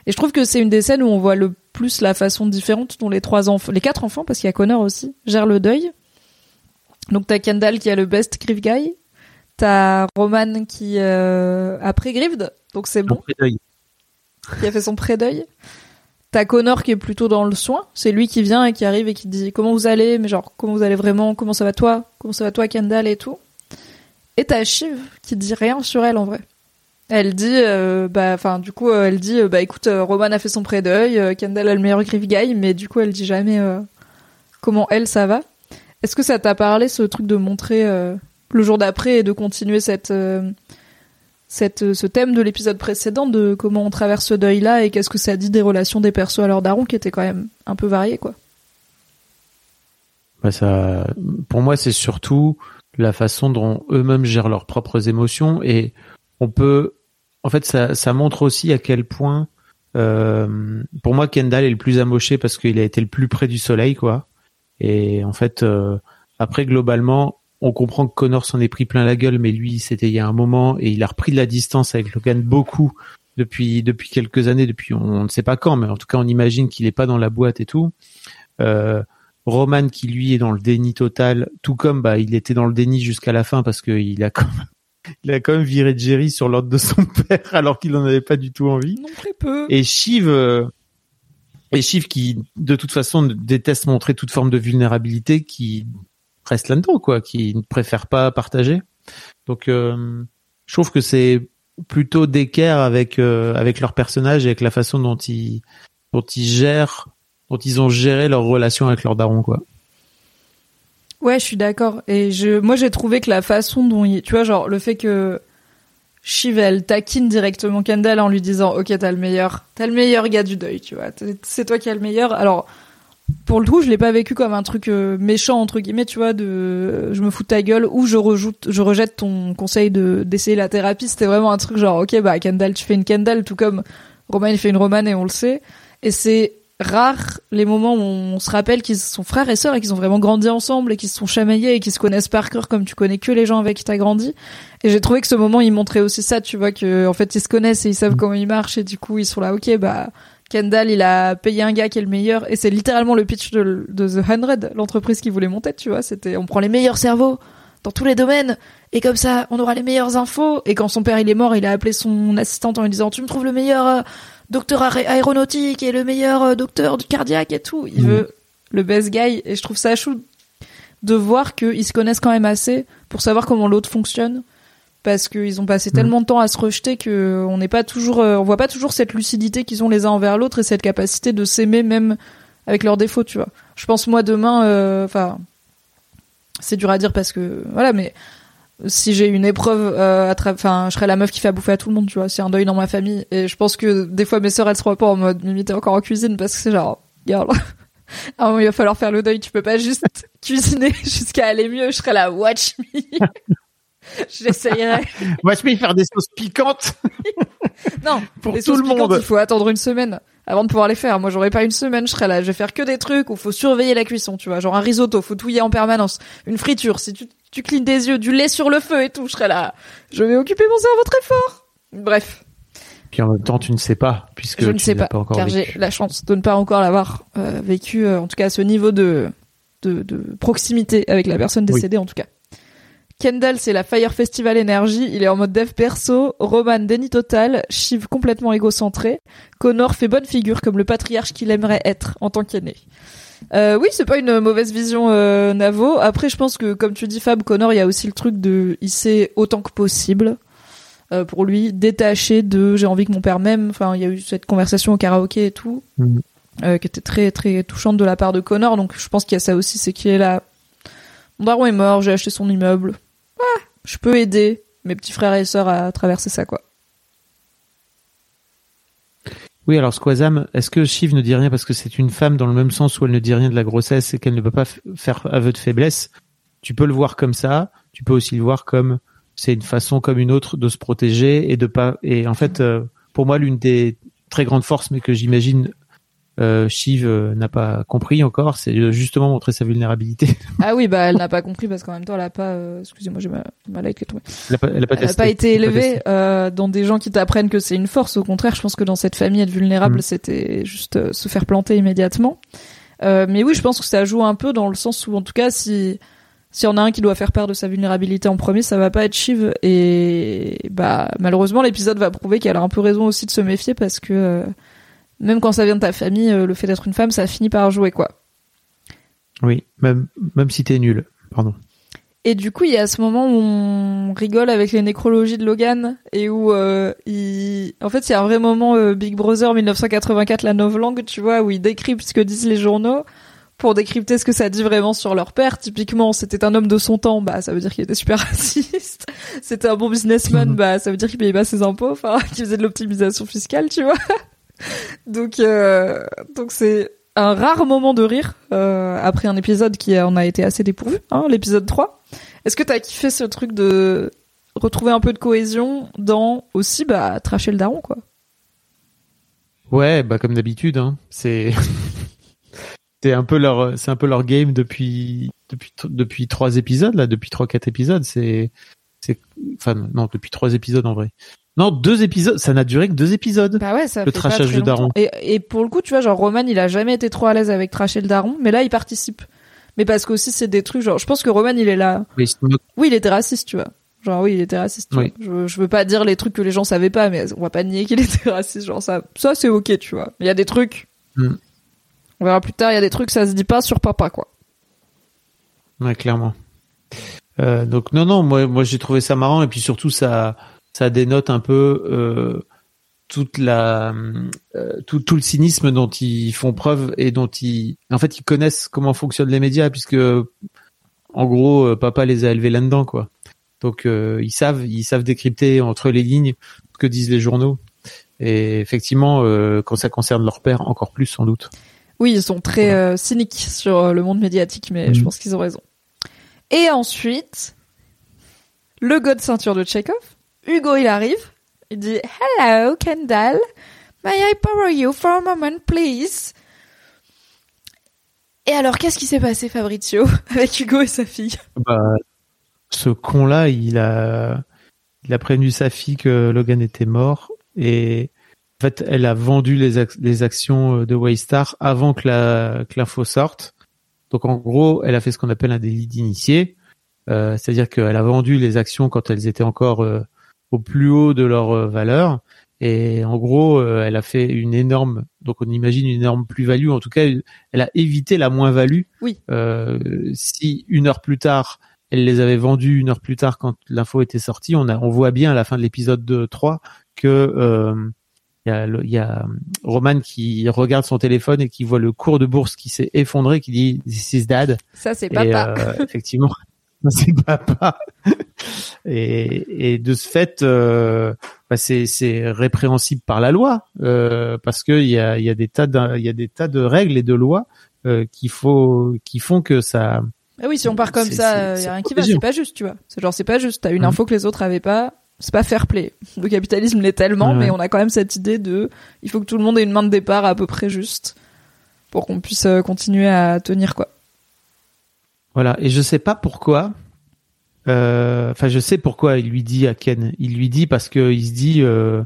Et je trouve que c'est une des scènes où on voit le plus la façon différente dont les trois enfants, les quatre enfants parce qu'il y a Connor aussi gèrent le deuil. Donc t'as Kendall qui a le best grief guy, t'as Roman qui euh, a pré-grieved donc c'est bon Après deuil. Qui a fait son pré-deuil. T'as Connor qui est plutôt dans le soin. C'est lui qui vient et qui arrive et qui dit comment vous allez, mais genre comment vous allez vraiment, comment ça va toi, comment ça va toi Kendall et tout? Et t'as Shiv qui dit rien sur elle en vrai. Elle dit, euh, bah, enfin du coup euh, elle dit, euh, bah écoute, Roman a fait son pré-deuil, Kendall a le meilleur grief guy, mais du coup elle dit jamais comment elle ça va. Est-ce que ça t'a parlé ce truc de montrer le jour d'après et de continuer cette cette, ce thème de l'épisode précédent de comment on traverse ce deuil-là et qu'est-ce que ça dit des relations des persos à leur daron qui étaient quand même un peu variées, quoi. Ça, pour moi, c'est surtout la façon dont eux-mêmes gèrent leurs propres émotions et on peut, en fait, ça, ça montre aussi à quel point, euh, pour moi, Kendall est le plus amoché parce qu'il a été le plus près du soleil, quoi. Et en fait, euh, après, globalement, on comprend que Connor s'en est pris plein la gueule, mais lui, c'était il y a un moment et il a repris de la distance avec Logan beaucoup depuis depuis quelques années, depuis on, ne sait pas quand, mais en tout cas on imagine qu'il est pas dans la boîte et tout. Euh, Roman qui lui est dans le déni total, tout comme bah il était dans le déni jusqu'à la fin parce qu'il a quand même, il a quand même viré Jerry sur l'ordre de son [laughs] père alors qu'il en avait pas du tout envie. Non très peu. Et Shiv euh, et Shiv qui de toute façon déteste montrer toute forme de vulnérabilité, qui reste là-dedans quoi, qui ne préfère pas partager. Donc euh, je trouve que c'est plutôt d'équerre avec euh, avec leur personnage et avec la façon dont ils dont ils gèrent dont ils ont géré leur relation avec leur daron quoi. Ouais, je suis d'accord. Et je, moi, j'ai trouvé que la façon dont il, tu vois, genre, le fait que Shiv, elle taquine directement Kendall en lui disant, ok, t'as le meilleur, t'as le meilleur gars du deuil, tu vois. C'est toi qui as le meilleur. Alors, pour le coup, je l'ai pas vécu comme un truc euh, méchant entre guillemets, tu vois, de je me fous de ta gueule ou je rejoute, je rejette ton conseil de d'essayer la thérapie. C'était vraiment un truc genre, ok, bah Kendall, tu fais une Kendall, tout comme Roman il fait une Roman et on le sait. Et c'est rare les moments où on se rappelle qu'ils sont frères et sœurs et qu'ils ont vraiment grandi ensemble et qu'ils se sont chamaillés et qu'ils se connaissent par cœur comme tu connais que les gens avec qui t'as grandi. Et j'ai trouvé que ce moment il montrait aussi ça, tu vois que en fait ils se connaissent et ils savent comment ils marchent et du coup ils sont là, ok, bah Kendall, il a payé un gars qui est le meilleur, et c'est littéralement le pitch de, The Hundred, l'entreprise qui voulait monter, tu vois. C'était, on prend les meilleurs cerveaux dans tous les domaines, et comme ça, on aura les meilleures infos. Et quand son père il est mort, il a appelé son assistante en lui disant, tu me trouves le meilleur euh, docteur aéronautique et le meilleur euh, docteur du cardiaque et tout. Il mmh. veut le best guy, et je trouve ça chou de voir qu'ils se connaissent quand même assez pour savoir comment l'autre fonctionne parce qu'ils ont passé tellement de temps à se rejeter que on n'est pas toujours, euh, on voit pas toujours cette lucidité qu'ils ont les uns envers l'autre et cette capacité de s'aimer même avec leurs défauts, tu vois. Je pense moi demain, euh, enfin, c'est dur à dire parce que voilà, mais si j'ai une épreuve, euh, enfin, je serais la meuf qui fait à bouffer à tout le monde, tu vois. C'est un deuil dans ma famille et je pense que des fois mes sœurs elles seront pas en mode m'imiter encore en cuisine parce que c'est genre, girl. [laughs] Ah, il va falloir faire le deuil, tu peux pas juste [laughs] cuisiner jusqu'à aller mieux, je serais là, watch me. [laughs] [laughs] J'essayerai. Watch me faire des sauces piquantes. [laughs] non, pour tout le monde. Il faut attendre une semaine avant de pouvoir les faire. Moi, j'aurais pas une semaine, je serais là. Je vais faire que des trucs où faut surveiller la cuisson, tu vois. Genre un risotto, faut touiller en permanence. Une friture, si tu, tu clignes des yeux, du lait sur le feu et tout, je serais là. Je vais occuper mon cerveau très fort. Bref. Puis en même temps, tu ne sais pas, puisque je ne sais pas, encore car j'ai la chance de ne pas encore l'avoir euh, vécu, euh, en tout cas à ce niveau de, de, de proximité avec la personne décédée, en tout cas. Kendall, c'est la Fire Festival Energy. Il est en mode dev perso. Roman, déni total. Shiv, complètement égocentré. Connor fait bonne figure comme le patriarche qu'il aimerait être en tant qu'aîné. Euh, oui, c'est pas une mauvaise vision euh, Navo. Après, je pense que, comme tu dis, Fab, Connor, il y a aussi le truc de, il sait autant que possible euh, pour lui détacher de, j'ai envie que mon père m'aime. Enfin, il y a eu cette conversation au karaoké et tout, mm. euh, qui était très très touchante de la part de Connor. Donc, je pense qu'il y a ça aussi, c'est qu'il est là. Mon daron est mort, j'ai acheté son immeuble je peux aider mes petits frères et sœurs à traverser ça, quoi. Oui, alors Squazam, est-ce que Shiv ne dit rien parce que c'est une femme dans le même sens où elle ne dit rien de la grossesse et qu'elle ne peut pas faire aveu de faiblesse? Tu peux le voir comme ça. Tu peux aussi le voir comme c'est une façon comme une autre de se protéger et de pas. Et en fait, euh, pour moi, l'une des très grandes forces, mais que j'imagine euh, Shiv euh, n'a pas compris encore, c'est justement montrer sa vulnérabilité. [laughs] Ah oui, bah elle n'a pas compris parce qu'en même temps elle a pas, euh, excusez-moi, j'ai ma, ma like est tombée. Elle a pas, elle a pas, elle a pas été élevée euh, dans des gens qui t'apprennent que c'est une force. Au contraire, je pense que dans cette famille être vulnérable, mm. c'était juste euh, se faire planter immédiatement. mais oui, je pense que ça joue un peu dans le sens où, en tout cas, si si on a un qui doit faire part de sa vulnérabilité en premier, ça va pas être Shiv. Et bah malheureusement, l'épisode va prouver qu'elle a un peu raison aussi de se méfier parce que même quand ça vient de ta famille, euh, le fait d'être une femme, ça finit par jouer, quoi. Oui, même, même si t'es nul. Pardon. Et du coup, il y a ce moment où on rigole avec les nécrologies de Logan et où euh, il... en fait, a un vrai moment euh, Big Brother 1984, la novlangue, tu vois, où il décrypte ce que disent les journaux pour décrypter ce que ça dit vraiment sur leur père. Typiquement, c'était un homme de son temps, bah ça veut dire qu'il était super [laughs] raciste. C'était un bon businessman, [laughs] bah ça veut dire qu'il payait pas ses impôts, enfin, [laughs] qu'il faisait de l'optimisation fiscale, tu vois donc euh, donc c'est un rare moment de rire euh, après un épisode qui en a été assez dépourvu, hein, l'épisode 3. Est-ce que t'as kiffé ce truc de retrouver un peu de cohésion dans aussi bah tracher le daron quoi? Ouais, bah comme d'habitude hein. C'est [laughs] c'est un peu leur, c'est un peu leur game depuis depuis depuis trois épisodes là, depuis trois quatre épisodes. C'est c'est enfin non depuis trois épisodes en vrai. Non, deux épisodes, ça n'a duré que deux épisodes. Bah ouais, ça le fait de daron. Et, et pour le coup, tu vois, genre Roman, il a jamais été trop à l'aise avec tracher le daron, mais là, il participe. Mais parce qu'aussi, c'est des trucs, genre, je pense que Roman, il est là. Moque- Oui, il était raciste, tu vois. Genre, oui, il était raciste. tu Oui. vois. Je, je veux pas dire les trucs que les gens savaient pas, mais on va pas nier qu'il [laughs] était raciste. Genre, ça, ça c'est ok, tu vois. Il y a des trucs. Mm. On verra plus tard, il y a des trucs, ça se dit pas sur papa, quoi. Ouais, clairement. Euh, donc non, non, moi, moi j'ai trouvé ça marrant et puis surtout ça, ça dénote un peu euh, toute la, euh, tout, tout le cynisme dont ils font preuve et dont ils, en fait, ils connaissent comment fonctionnent les médias puisque, en gros, euh, papa les a élevés là-dedans, quoi. Donc euh, ils savent, ils savent décrypter entre les lignes ce que disent les journaux. Et effectivement, euh, quand ça concerne leur père, encore plus sans doute. Oui, ils sont très euh, cyniques sur le monde médiatique, mais je Mhm. pense qu'ils ont raison. Et ensuite, le god ceinture de Chekhov, Hugo, il arrive, il dit Hello, Kendall, may I borrow you for a moment, please? Et alors, qu'est-ce qui s'est passé, Fabrizio, [laughs] avec Hugo et sa fille? Bah, ce con-là, il a, il a prévenu sa fille que Logan était mort et en fait, elle a vendu les, ac- les actions euh, de Waystar avant que l'info sorte. Donc en gros, elle a fait ce qu'on appelle un délit d'initié, euh, c'est-à-dire qu'elle a vendu les actions quand elles étaient encore euh, au plus haut de leur euh, valeur. Et en gros, euh, elle a fait une énorme, donc on imagine une énorme plus-value. En tout cas, elle a évité la moins-value. Oui. Euh, si une heure plus tard, elle les avait vendus une heure plus tard quand l'info était sortie. On, a, on voit bien à la fin de l'épisode 2, 3 que euh, il y, a, le- il y a Roman qui regarde son téléphone et qui voit le cours de bourse qui s'est effondré, qui dit This is dad. Ça, c'est papa. euh, [laughs] effectivement, [laughs] c'est papa. Et, et de ce fait, euh, bah, c'est c'est répréhensible par la loi euh, parce que il y a, y a des tas de, y a des tas de règles et de lois euh, qu'il faut qui font que ça Ah oui, si on part comme ça, il y a rien qui va, c'est pas juste, tu vois. C'est genre, c'est pas juste. T'as une Mhm. info que les autres avaient pas. C'est pas fair play. Le capitalisme l'est tellement, mais on a quand même cette idée de, il faut que tout le monde ait une main de départ à peu près juste pour qu'on puisse euh, continuer à tenir quoi. Voilà, et je sais pas pourquoi. euh, Enfin, je sais pourquoi il lui dit à Ken. Il lui dit parce que il se dit, euh,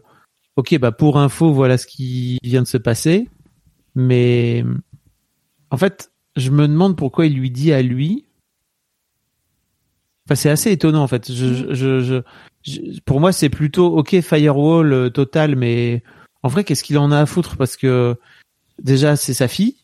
ok, bah pour info, voilà ce qui vient de se passer. Mais en fait, je me demande pourquoi il lui dit à lui. Enfin, c'est assez étonnant en fait. Je, je, je, pour moi, c'est plutôt ok firewall euh, total, mais en vrai, qu'est-ce qu'il en a à foutre? Parce que déjà, c'est sa fille.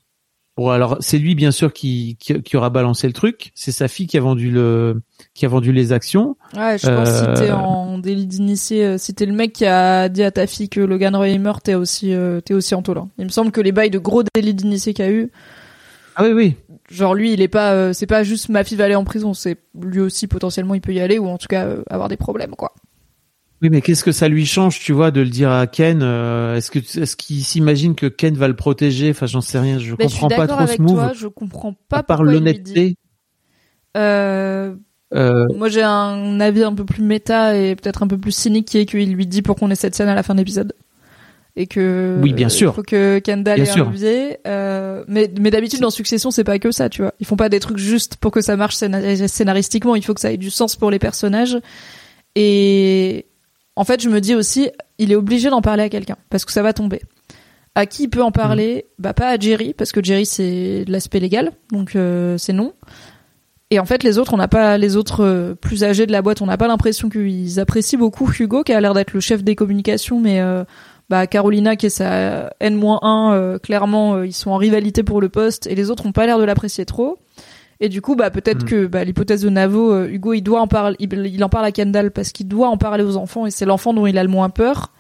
Bon, alors c'est lui bien sûr qui, qui qui aura balancé le truc. C'est sa fille qui a vendu le qui a vendu les actions. Ouais, je pense que si t'es Euh. en délit d'initié, euh, si t'es le mec qui a dit à ta fille que Logan Roy est mort, t'es aussi, euh, t'es aussi en tôle. Il me semble que les bails de gros délits d'initié qu'il y a eu, Ah oui oui. genre lui, il est pas, euh, c'est pas juste ma fille va aller en prison, c'est lui aussi potentiellement il peut y aller ou en tout cas euh, avoir des problèmes quoi. Oui, mais qu'est-ce que ça lui change, tu vois, de le dire à Ken euh, Est-ce que est-ce qu'il s'imagine que Ken va le protéger? Enfin, j'en sais rien. Je Mais je suis comprends pas trop avec ce move. toi, je comprends pas à part l'honnêteté. Euh, Euh, moi j'ai un avis un peu plus méta et peut-être un peu plus cynique qui est qu'il lui dit pour qu'on ait cette scène à la fin de l'épisode. Et que Oui, bien sûr. il faut que Kendall Bien ait sûr. un levier. Euh, mais mais d'habitude dans Succession c'est pas que ça, tu vois. Ils font pas des trucs juste pour que ça marche scénar- scénaristiquement. Il faut que ça ait du sens pour les personnages. Et en fait je me dis aussi il est obligé d'en parler à quelqu'un parce que ça va tomber. À qui il peut en parler Bah pas à Jerry parce que Jerry c'est l'aspect légal donc euh, c'est non. Et en fait, les autres, on n'a pas les autres euh, plus âgés de la boîte, on n'a pas l'impression qu'ils apprécient beaucoup Hugo, qui a l'air d'être le chef des communications, mais euh, bah Carolina, qui est sa N-1, euh, clairement, euh, ils sont en rivalité pour le poste, et les autres ont pas l'air de l'apprécier trop. Et du coup, bah peut-être Mm. que bah, l'hypothèse de Navo, euh, Hugo, il doit en parler, il, il en parle à Kendall parce qu'il doit en parler aux enfants, et c'est l'enfant dont il a le moins peur.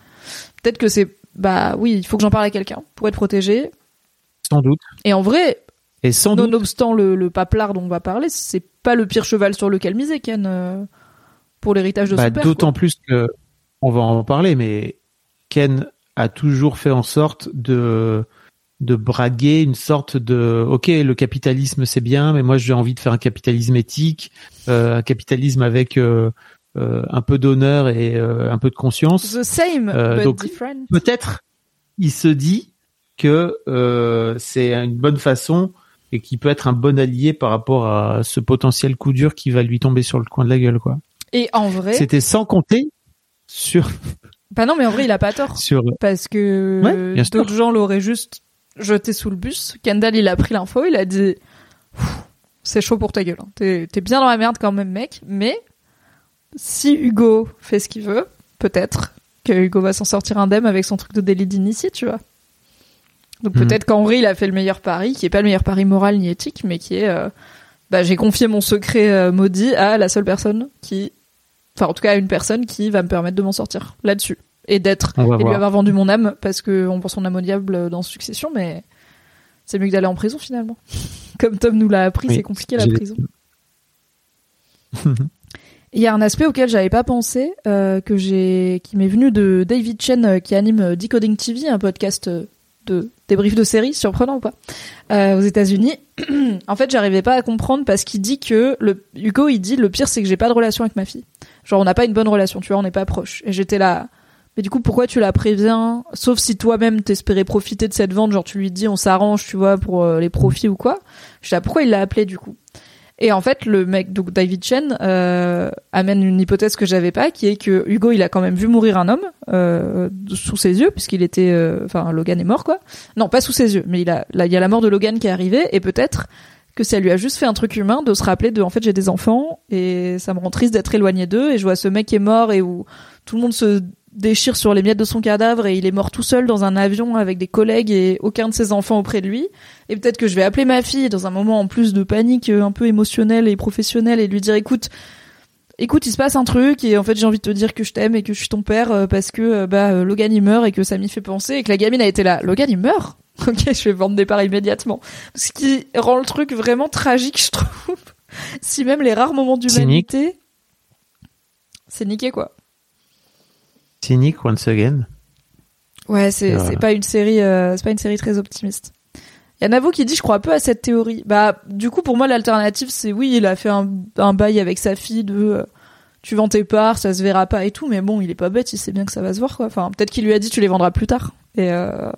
Peut-être que c'est, bah oui, il faut que j'en parle à quelqu'un pour être protégé. sans doute. Et en vrai, Et sans doute. Nonobstant le, le paplard dont on va parler, c'est pas le pire cheval sur lequel miser Ken euh, pour l'héritage de Bah, son père. D'autant plus que on va en parler, mais Ken a toujours fait en sorte de de braguer une sorte de ok le capitalisme c'est bien mais moi j'ai envie de faire un capitalisme éthique euh, un capitalisme avec euh, euh, un peu d'honneur et euh, un peu de conscience The same, Euh, but donc- different. peut-être il se dit que euh, c'est une bonne façon et qui peut être un bon allié par rapport à ce potentiel coup dur qui va lui tomber sur le coin de la gueule, quoi. Et en vrai, C'était sans compter sur bah non, mais en vrai, il a pas tort. [laughs] sur Parce que Ouais, d'autres gens l'auraient juste jeté sous le bus. Kendall, il a pris l'info, il a dit c'est chaud pour ta gueule. hein. T'es t'es bien dans la merde quand même, mec. Mais si Hugo fait ce qu'il veut, peut-être que Hugo va s'en sortir indemne avec son truc de délit d'initié, tu vois. Donc Mhm. peut-être qu'en vrai, il a fait le meilleur pari, qui est pas le meilleur pari moral ni éthique, mais qui est euh, bah, j'ai confié mon secret euh, maudit à la seule personne qui. Enfin, en tout cas, à une personne qui va me permettre de m'en sortir là-dessus. Et d'être et lui voir. avoir vendu mon âme parce que on pense qu'on âme au diable dans Succession, mais c'est mieux que d'aller en prison finalement. [laughs] Comme Tom nous l'a appris, Oui, c'est compliqué la prison. [laughs] [laughs] Il y a un aspect auquel j'avais pas pensé, euh, que j'ai, qui m'est venu de David Chen euh, qui anime euh, Decoding TV, un podcast de débrief de séries, surprenant ou pas, euh, aux États-Unis. [clears throat] en fait, j'arrivais pas à comprendre parce qu'il dit que le Hugo, il dit le pire c'est que j'ai pas de relation avec ma fille. Genre on n'a pas une bonne relation, tu vois, on n'est pas proche. Et j'étais là. Mais du coup, pourquoi tu la préviens Sauf si toi-même t'espérais profiter de cette vente, genre tu lui dis on s'arrange, tu vois, pour euh, les profits ou quoi. Je sais pourquoi il l'a appelé du coup. Et en fait, le mec, donc David Chen, euh, amène une hypothèse que j'avais pas, qui est que Hugo, il a quand même vu mourir un homme euh, sous ses yeux, puisqu'il était, euh, enfin, Logan est mort, quoi. Non, pas sous ses yeux, mais il a, là, il y a la mort de Logan qui est arrivée, et peut-être que ça lui a juste fait un truc humain de se rappeler de, en fait, j'ai des enfants, et ça me rend triste d'être éloigné d'eux, et je vois ce mec qui est mort et où tout le monde se déchire sur les miettes de son cadavre et il est mort tout seul dans un avion avec des collègues et aucun de ses enfants auprès de lui. Et peut-être que je vais appeler ma fille dans un moment en plus de panique euh, un peu émotionnelle et professionnelle et lui dire écoute, écoute, il se passe un truc et en fait j'ai envie de te dire que je t'aime et que je suis ton père euh, parce que euh, bah Logan il meurt et que ça m'y fait penser et que la gamine a été là. Logan il meurt? [laughs] Ok, je vais vendre des parts immédiatement. Ce qui rend le truc vraiment tragique, je trouve. [laughs] si même les rares moments d'humanité, c'est niqué quoi. Cynic once again. Ouais, c'est voilà. pas une série euh, c'est pas une série très optimiste. Il y en a vous qui dit je crois peu à cette théorie. Bah du coup pour moi l'alternative c'est oui, il a fait un, un bail avec sa fille de euh, tu vends tes parts, ça se verra pas et tout mais bon, il est pas bête, il sait bien que ça va se voir quoi. Enfin, peut-être qu'il lui a dit tu les vendras plus tard. Et euh,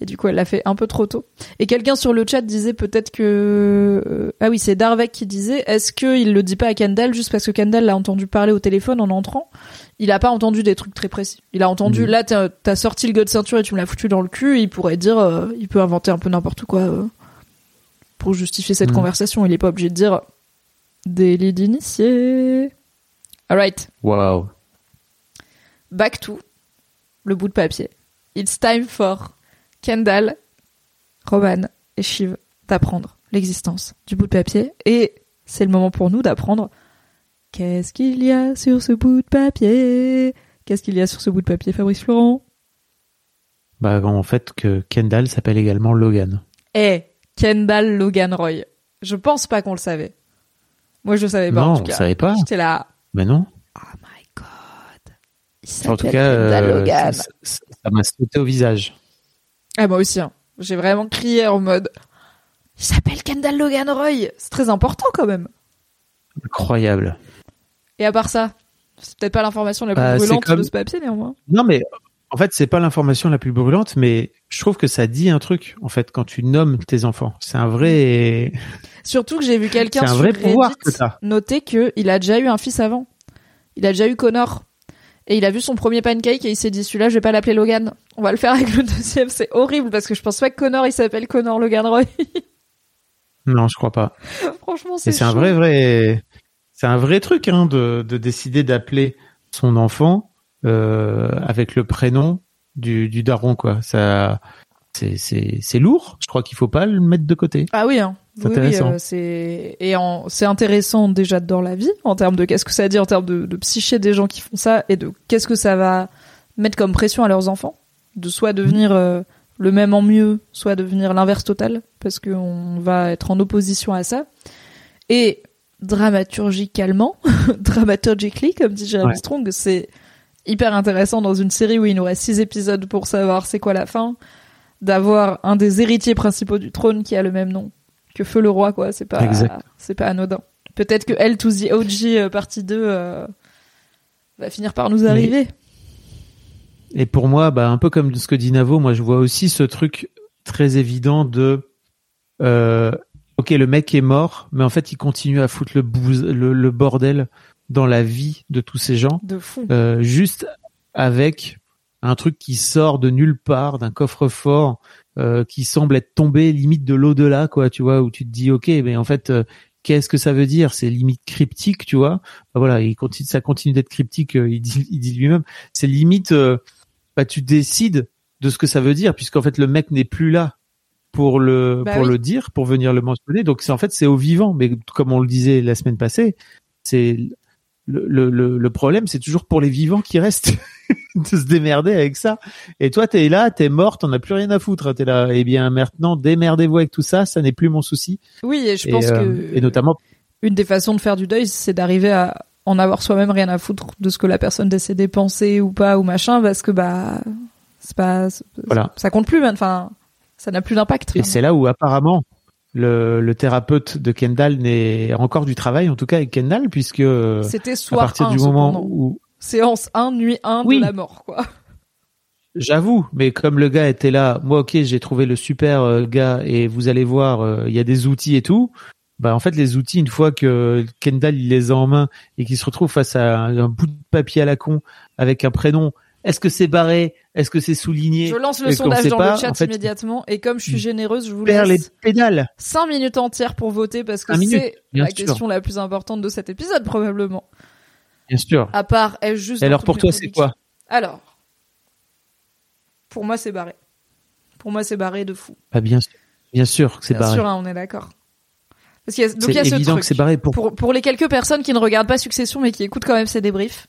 et du coup, elle l'a fait un peu trop tôt. Et quelqu'un sur le chat disait peut-être que euh, ah oui, c'est Darvek qui disait est-ce que il le dit pas à Kendall juste parce que Kendall l'a entendu parler au téléphone en entrant? Il a pas entendu des trucs très précis. Il a entendu, Mhm. là, t'as sorti le god ceinture et tu me l'as foutu dans le cul, il pourrait dire, euh, il peut inventer un peu n'importe quoi euh, pour justifier cette Mhm. conversation. Il est pas obligé de dire délit d'initié. Alright, Waouh. back to le bout de papier. It's time for Kendall, Roman et Shiv d'apprendre l'existence du bout de papier. Et c'est le moment pour nous d'apprendre qu'est-ce qu'il y a sur ce bout de papier? Qu'est-ce qu'il y a sur ce bout de papier, Fabrice Florent? Bah en fait que Kendall s'appelle également Logan. Eh, Kendall Logan Roy. Je pense pas qu'on le savait. Moi, je le savais pas non, en on tout cas. savait pas. J'étais là. Mais non. Oh my god. Il En tout cas, Kendall euh, Logan. ça m'a sauté au visage. Ah, moi aussi. hein. J'ai vraiment crié en mode. Il s'appelle Kendall Logan Roy. C'est très important quand même. Incroyable. Et à part ça, c'est peut-être pas l'information la plus c'est brûlante comme- de ce papier néanmoins. Non mais en fait c'est pas l'information la plus brûlante, mais je trouve que ça dit un truc en fait quand tu nommes tes enfants. C'est un vrai. [laughs] Surtout que j'ai vu quelqu'un sur vrai pouvoir Reddit que noter que il a déjà eu un fils avant. Il a déjà eu Connor. Et il a vu son premier pancake et il s'est dit celui-là je vais pas l'appeler Logan. On va le faire avec le deuxième. C'est horrible parce que je pense pas que Connor il s'appelle Connor Logan Roy. [laughs] Non, je crois pas. Franchement c'est c'est un vrai vrai. C'est un vrai truc hein, de, de décider d'appeler son enfant euh, avec le prénom du, du daron quoi. Ça c'est lourd. Je crois qu'il faut pas le mettre de côté. Ah oui, hein. C'est Oui, oui, intéressant. euh, c'est et en... c'est intéressant déjà dans la vie en termes de qu'est-ce que ça dit en termes de, de psyché des gens qui font ça et de qu'est-ce que ça va mettre comme pression à leurs enfants de soit devenir euh, le même en mieux, soit devenir l'inverse total parce qu'on va être en opposition à ça et dramaturgicalement, [laughs] dramaturgically comme dit Jeremy Ouais. Strong, c'est hyper intéressant dans une série où il nous reste six épisodes pour savoir c'est quoi la fin d'avoir un des héritiers principaux du trône qui a le même nom que Feu le roi quoi. C'est pas c'est pas anodin. Peut-être que L to the OG euh, partie 2 euh, va finir par nous arriver. Et pour moi, bah, un peu comme ce que dit Navo, moi je vois aussi ce truc très évident de euh, ok, le mec est mort, mais en fait, il continue à foutre le, bouse- le, le bordel dans la vie de tous ces gens, De fou. euh, juste avec un truc qui sort de nulle part, d'un coffre-fort, euh, qui semble être tombé limite de l'au-delà, quoi, tu vois, où tu te dis, ok, mais en fait, euh, qu'est-ce que ça veut dire? C'est limite cryptique, tu vois? Bah voilà, il continue, ça continue d'être cryptique. euh, il dit, il dit lui-même. C'est limite, bah tu décides de ce que ça veut dire, puisqu'en fait le mec n'est plus là pour le Bah pour oui. le dire, pour venir le mentionner. Donc c'est en fait c'est au vivant. Mais comme on le disait la semaine passée, c'est le, le, le problème, c'est toujours pour les vivants qui restent [laughs] [laughs] de se démerder avec ça. Et toi, t'es là, t'es mort, t'en as plus rien à foutre. T'es là. Eh bien, maintenant, démerdez-vous avec tout ça. Ça n'est plus mon souci. Oui, et je et, pense euh, que et notamment, une des façons de faire du deuil, c'est d'arriver à en avoir soi-même rien à foutre de ce que la personne décédée pensait ou pas ou machin, parce que bah c'est pas Voilà. ça compte plus, enfin ça n'a plus d'impact. et c'est là où apparemment le, le thérapeute de Kendall n'est encore du travail, en tout cas avec Kendall, puisque C'était à partir 1, du moment où séance 1, nuit 1 Oui. de la mort, quoi. J'avoue, mais comme le gars était là, moi ok, j'ai trouvé le super euh, gars et vous allez voir, euh, il y a des outils et tout. Bah en fait les outils, une fois que Kendall il les a en main et qu'il se retrouve face à un, un bout de papier à la con avec un prénom, est-ce que c'est barré, est-ce que c'est souligné, Je lance le sondage dans pas, le chat en fait, immédiatement et comme je suis généreuse, je vous perd les laisse pédales. 5 minutes entières pour voter parce que c'est la sûr. question la plus importante de cet épisode probablement. Bien sûr. À part est juste Et alors pour toi c'est quoi Alors, pour moi, c'est barré. Pour moi, c'est barré de fou. Bah bien sûr, bien sûr que c'est Bien barré. sûr, hein, on est d'accord. Parce y a, donc il y C'est a ce évident truc. que c'est barré pour. Pour, pour les quelques personnes qui ne regardent pas Succession mais qui écoutent quand même ces débriefs,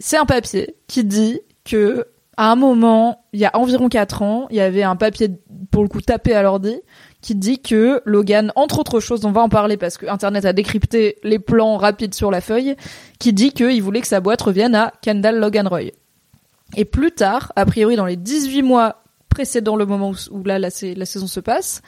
c'est un papier qui dit que à un moment, il y a environ 4 ans, il y avait un papier pour le coup tapé à l'ordi qui dit que Logan, entre autres choses, on va en parler parce que Internet a décrypté les plans rapides sur la feuille, qui dit qu'il voulait que sa boîte revienne à Kendall Logan Roy. Et plus tard, a priori dans les 18 mois précédant le moment où, là la, sa- la saison se passe,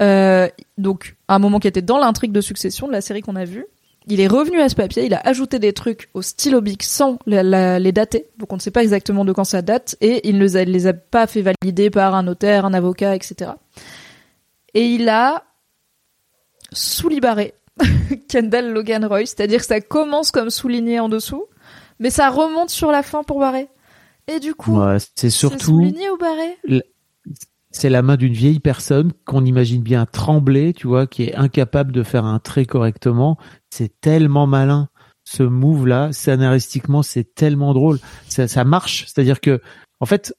euh, donc un moment qui était dans l'intrigue de succession de la série qu'on a vue, il est revenu à ce papier, il a ajouté des trucs au stylo bic sans les dater, donc on ne sait pas exactement de quand ça date, et il ne les a, les a pas fait valider par un notaire, un avocat, etc. Et il a sous-libaré [laughs] Kendall Logan Roy, c'est-à-dire que ça commence comme souligné en dessous, mais ça remonte sur la fin pour barrer. Et du coup, Ouais, c'est c'est surtout souligné ou barré c'est la main d'une vieille personne qu'on imagine bien trembler, tu vois, qui est incapable de faire un trait correctement. C'est tellement malin ce move là, scénaristiquement, c'est tellement drôle. Ça, ça marche, c'est-à-dire que en fait,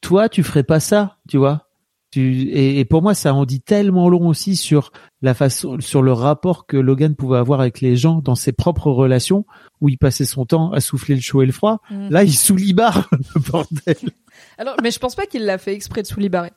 toi, tu ferais pas ça, tu vois. Tu, et, et pour moi, ça en dit tellement long aussi sur la façon, sur le rapport que Logan pouvait avoir avec les gens dans ses propres relations, où il passait son temps à souffler le chaud et le froid. Mm. Là, il sous-libare le bordel. Alors, mais je pense pas qu'il l'a fait exprès de sous-libarer.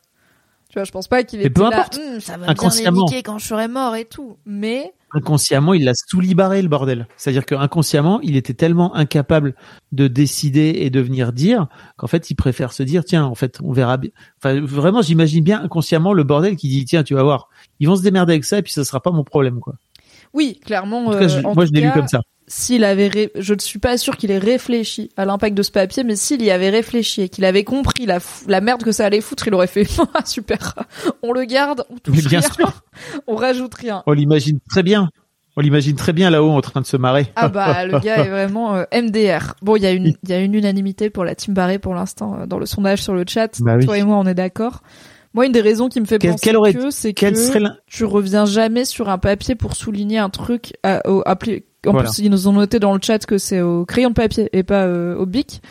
Tu vois, je pense pas qu'il était peu là, importe. Hum, ça va bien les niquer quand je serai mort et tout. Mais, inconsciemment, il l'a sous-libaré le bordel. C'est-à-dire que inconsciemment, il était tellement incapable de décider et de venir dire qu'en fait, il préfère se dire tiens, en fait, on verra bien. Enfin, vraiment, j'imagine bien inconsciemment le bordel qui dit tiens, tu vas voir, ils vont se démerder avec ça et puis ça sera pas mon problème quoi. Oui, clairement, En tout cas, je- euh, en moi, tout je l'ai lu comme ça. S'il avait, ré- je ne suis pas sûr qu'il ait réfléchi à l'impact de ce papier, mais s'il y avait réfléchi et qu'il avait compris la, la merde que ça allait foutre, il aurait fait [laughs] Ah, super. On le garde, on touche bien rien, sûr. [laughs] on rajoute rien. On l'imagine très bien. On l'imagine très bien là-haut en train de se marrer. Ah bah le [laughs] gars est vraiment euh, MDR. Bon, il y a une il y a une unanimité pour la team Barré pour l'instant euh, dans le sondage sur le chat. Bah oui. Toi et moi on est d'accord. Moi une des raisons qui me fait penser aurait- que c'est que tu reviens jamais sur un papier pour souligner un truc à, au, appelé- en Voilà. plus ils nous ont noté dans le chat que c'est au crayon de papier et pas euh, au bic.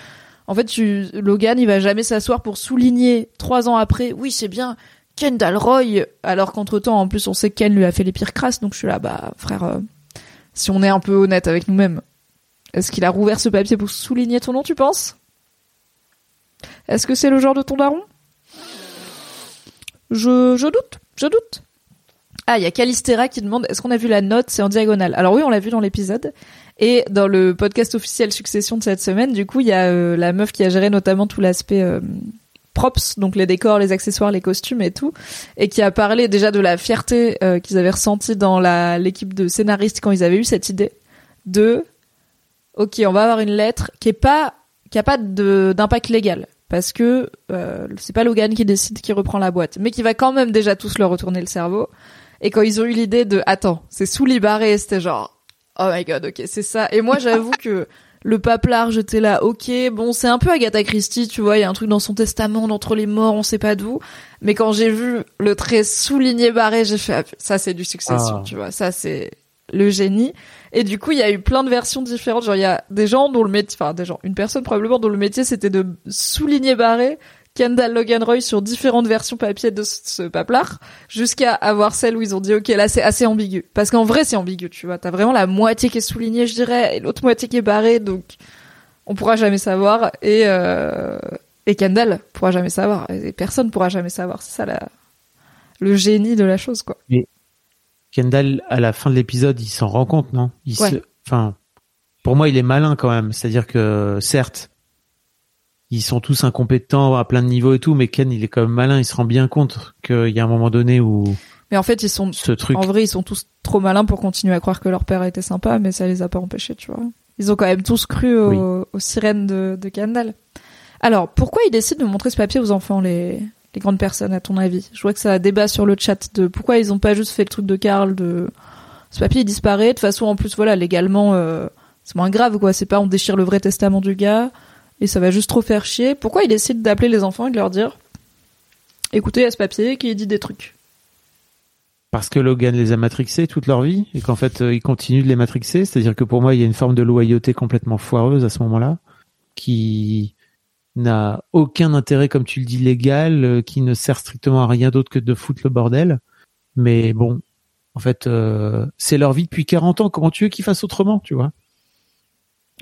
En fait, tu, Logan, il va jamais s'asseoir pour souligner trois ans après. Oui, c'est bien Kendall Roy. Alors qu'entre temps, en plus, on sait que Ken lui a fait les pires crasses. Donc je suis là, bah frère, euh, si on est un peu honnête avec nous-mêmes, est-ce qu'il a rouvert ce papier pour souligner ton nom, tu penses? Est-ce que c'est le genre de ton daron? Je, doute, je doute. Ah, il y a Calistera qui demande est-ce qu'on a vu la note? C'est en diagonale. Alors oui, on l'a vu dans l'épisode. Et dans le podcast officiel Succession de cette semaine, du coup, il y a euh, la meuf qui a géré notamment tout l'aspect euh, props, donc les décors, les accessoires, les costumes et tout, et qui a parlé déjà de la fierté euh, qu'ils avaient ressentie dans l'équipe de scénaristes quand ils avaient eu cette idée de ok, on va avoir une lettre qui est pas d'impact légal, parce que euh, c'est pas Logan qui décide qui reprend la boîte, mais qui va quand même déjà tous leur retourner le cerveau. Et quand ils ont eu l'idée de attends, c'est sous Barré, c'était genre oh my god, ok, c'est ça. Et moi j'avoue que le paplard, j'étais là, ok, bon, c'est un peu Agatha Christie, tu vois, il y a un truc dans son testament, d'entre les morts, on sait pas d'où. Mais quand j'ai vu le trait souligné barré, j'ai fait, ah, ça c'est du succession, ah. tu vois, ça c'est le génie. Et du coup, il y a eu plein de versions différentes. Genre, il y a des gens dont le métier, enfin, des gens, une personne probablement dont le métier c'était de souligner barré Kendall Logan Roy sur différentes versions papier de ce paplard, jusqu'à avoir celle où ils ont dit ok là c'est assez ambigu, parce qu'en vrai c'est ambigu, tu vois, t'as vraiment la moitié qui est soulignée je dirais, et l'autre moitié qui est barrée, donc on pourra jamais savoir, et euh, et Kendall pourra jamais savoir, et personne pourra jamais savoir, c'est ça la le génie de la chose quoi. Kendall à la fin de l'épisode il s'en rend compte non? Il enfin pour moi il est malin quand même, c'est-à-dire que certes ils sont tous incompétents à plein de niveaux et tout, mais Ken, il est quand même malin, il se rend bien compte qu'il y a un moment donné où. Mais en fait, ils sont, ce truc... en vrai, ils sont tous trop malins pour continuer à croire que leur père était sympa, mais ça les a pas empêchés, tu vois. Ils ont quand même tous cru aux, sirènes de, de Kendall. Alors, pourquoi ils décident de montrer ce papier aux enfants, les, les grandes personnes, à ton avis? Je vois que ça débat sur le chat de pourquoi ils ont pas juste fait le truc de Karl de ce papier disparaît. De toute façon, en plus, voilà, légalement, euh, c'est moins grave, quoi. C'est pas on déchire le vrai testament du gars et ça va juste trop faire chier. Pourquoi il décide d'appeler les enfants et de leur dire écoutez, il y a ce papier qui dit des trucs Parce que Logan les a matrixés toute leur vie et qu'en fait euh, il continue de les matrixer. C'est-à-dire que pour moi il y a une forme de loyauté complètement foireuse à ce moment-là qui n'a aucun intérêt, comme tu le dis, légal, euh, qui ne sert strictement à rien d'autre que de foutre le bordel. Mais bon, en fait, euh, c'est leur vie depuis 40 ans. Comment tu veux qu'ils fassent autrement, tu vois?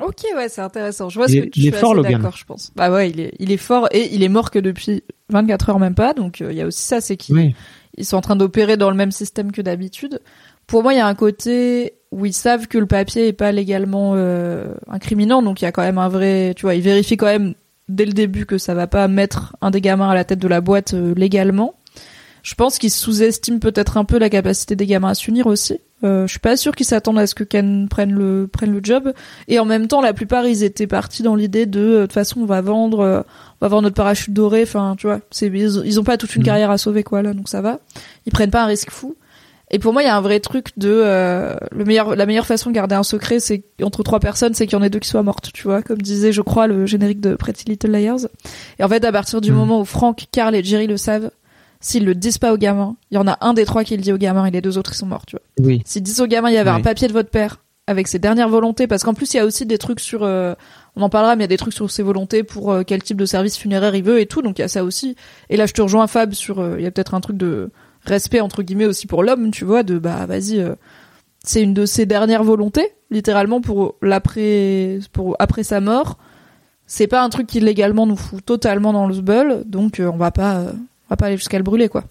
Ok, ouais, c'est intéressant. Je vois ce que tu il est fort, d'accord, je pense. Bah ouais, il est, il est fort et il est mort que depuis 24 heures même pas. Donc euh, il y a aussi ça, c'est qu'ils ils sont en train d'opérer dans le même système que d'habitude. Pour moi, il y a un côté où ils savent que le papier est pas légalement euh, incriminant, donc il y a quand même un vrai, tu vois, ils vérifient quand même dès le début que ça va pas mettre un des gamins à la tête de la boîte euh, légalement. Je pense qu'ils sous-estiment peut-être un peu la capacité des gamins à s'unir aussi. Euh, je suis pas sûr qu'ils s'attendent à ce que Ken prenne le prenne le job. Et en même temps, la plupart ils étaient partis dans l'idée de euh, de toute façon on va vendre, euh, on va vendre notre parachute doré. Enfin, tu vois, c'est ils, ont pas toute une mm. carrière à sauver quoi là, donc ça va. Ils prennent pas un risque fou. Et pour moi, il y a un vrai truc de euh, le meilleur, la meilleure façon de garder un secret, c'est entre trois personnes, c'est qu'il y en ait deux qui soient mortes, tu vois, comme disait, je crois, le générique de Pretty Little Liars. Et en fait, à partir du mm. moment où Frank, Carl et Jerry le savent, S'ils le disent pas au gamin, il y en a un des trois qui le dit au gamin et les deux autres ils sont morts, tu vois. Oui. S'ils disent au gamin, il y avait un papier de votre père avec ses dernières volontés, parce qu'en plus il y a aussi des trucs sur, euh, on en parlera, mais il y a des trucs sur ses volontés pour euh, quel type de service funéraire il veut et tout, donc il y a ça aussi. Et là je te rejoins Fab sur, euh, il y a peut-être un truc de respect entre guillemets aussi pour l'homme, tu vois, de bah vas-y, c'est une de ses dernières volontés, littéralement pour l'après, pour après sa mort. C'est pas un truc qui légalement nous fout totalement dans le zbeul, donc on va pas va pas aller jusqu'à le brûler, quoi.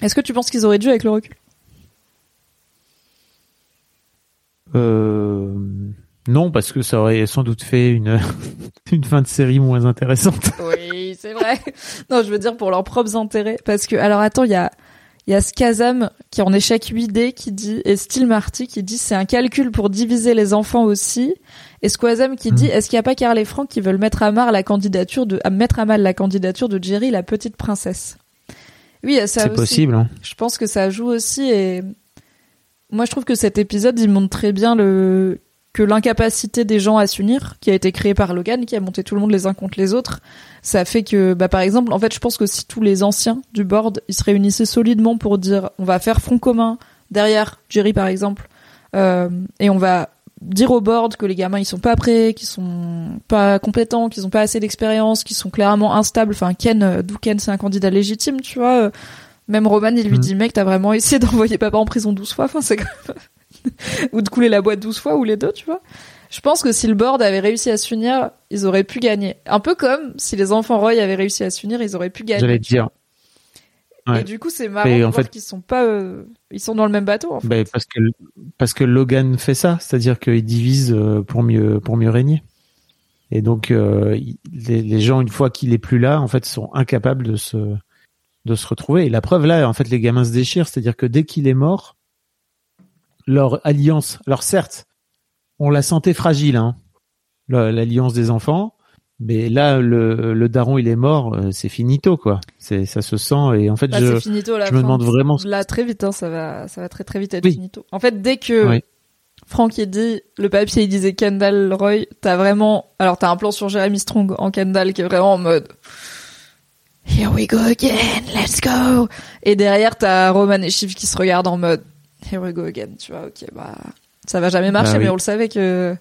Est-ce que tu penses qu'ils auraient dû avec le recul? Euh... Non, parce que ça aurait sans doute fait une, [laughs] une fin de série moins intéressante. Oui, c'est vrai. Non, je veux dire pour leurs propres intérêts. Parce que, alors attends, il y a, il y a Skazam qui est en échec 8D qui dit, et Steel Marty qui dit c'est un calcul pour diviser les enfants aussi. Et Squazam qui dit hmm. est-ce qu'il n'y a pas Carl et Franck qui veulent mettre à mal la candidature de, à mettre à mal la candidature de Jerry, la petite princesse? Oui, ça C'est possible. Hein. Je pense que ça joue aussi et moi je trouve que cet épisode il montre très bien le que l'incapacité des gens à s'unir, qui a été créée par Logan, qui a monté tout le monde les uns contre les autres, ça fait que, bah, par exemple, en fait, je pense que si tous les anciens du board, ils se réunissaient solidement pour dire, on va faire front commun derrière Jerry, par exemple, euh, et on va dire au board que les gamins ils sont pas prêts, qu'ils sont pas compétents, qu'ils ont pas assez d'expérience, qu'ils sont clairement instables. Enfin Ken, euh, d'où Ken c'est un candidat légitime, tu vois. Euh, même Roman il lui mm. dit mec t'as vraiment essayé [laughs] d'envoyer papa en prison 12 fois, enfin c'est [laughs] ou de couler la boîte 12 fois ou les deux, tu vois. Je pense que si le board avait réussi à s'unir, ils auraient pu gagner. Un peu comme si les enfants Roy avaient réussi à s'unir, ils auraient pu gagner. J'allais dire. Et du coup, c'est marrant de en fait, qu'ils sont pas, euh, ils sont dans le même bateau. En fait. parce que parce que Logan fait ça, c'est-à-dire qu'il divise euh, pour mieux pour mieux régner. Et donc euh, les, les, gens, une fois qu'il est plus là, en fait, sont incapables de se de se retrouver. Et la preuve là, en fait, les gamins se déchirent, c'est-à-dire que dès qu'il est mort, leur alliance, alors certes, on la sentait fragile, hein, l'alliance des enfants, Mais là, le, le daron, il est mort, euh, c'est finito, quoi. C'est, ça se sent, et en fait, Bah, je, finito me demande vraiment. Là, très vite, hein, ça va, ça va très très vite être Oui. finito. En fait, dès que Oui. Franck il dit le papier, il disait Kendall Roy, t'as vraiment, alors t'as un plan sur Jeremy Strong en Kendall qui est vraiment en mode Here we go again, let's go. Et derrière, t'as Roman et Shiv qui se regardent en mode Here we go again. Tu vois, ok, bah ça va jamais marcher, Bah oui. mais on le savait que,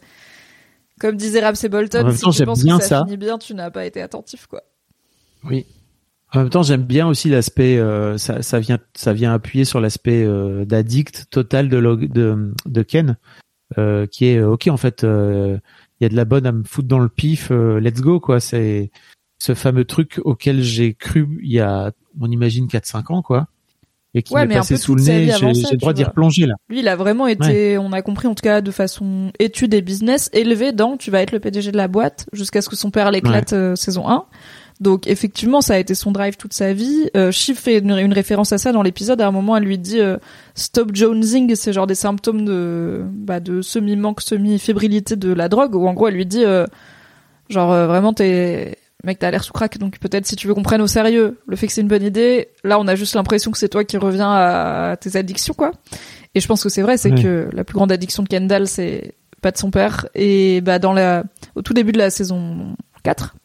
comme disait Ramsey Bolton, si temps, tu penses bien que ça, ça. finit bien, tu n'as pas été attentif, quoi. Oui. En même temps, j'aime bien aussi l'aspect, euh, ça, ça vient, ça vient appuyer sur l'aspect euh, d'addict total de, Log- de, de Ken, euh, qui est ok en fait, il y a de la bonne à me foutre dans le pif, let's go quoi. C'est ce fameux truc auquel j'ai cru il y a, on imagine 4-5 ans quoi, et qui Ouais, m'est mais un passé peu sous le nez. J'ai le droit d'y replonger là. Lui, il a vraiment été, on a compris en tout cas de façon étude et business, élevé dans tu vas être le PDG de la boîte jusqu'à ce que son père l'éclate euh, saison 1. Donc effectivement, ça a été son drive toute sa vie. Euh, fait une, une référence à ça dans l'épisode. À un moment, elle lui dit euh, stop jonesing, c'est genre des symptômes de bah, de semi-manque, semi-fébrilité de la drogue. Ou en gros, elle lui dit euh, genre vraiment t'es mec t'as l'air sous crack donc peut-être si tu veux qu'on prenne au sérieux le fait que c'est une bonne idée là on a juste l'impression que c'est toi qui reviens à tes addictions quoi et je pense que c'est vrai, c'est Ouais. que la plus grande addiction de Kendall, c'est pas de son père. Et bah dans la, au tout début de la saison 4,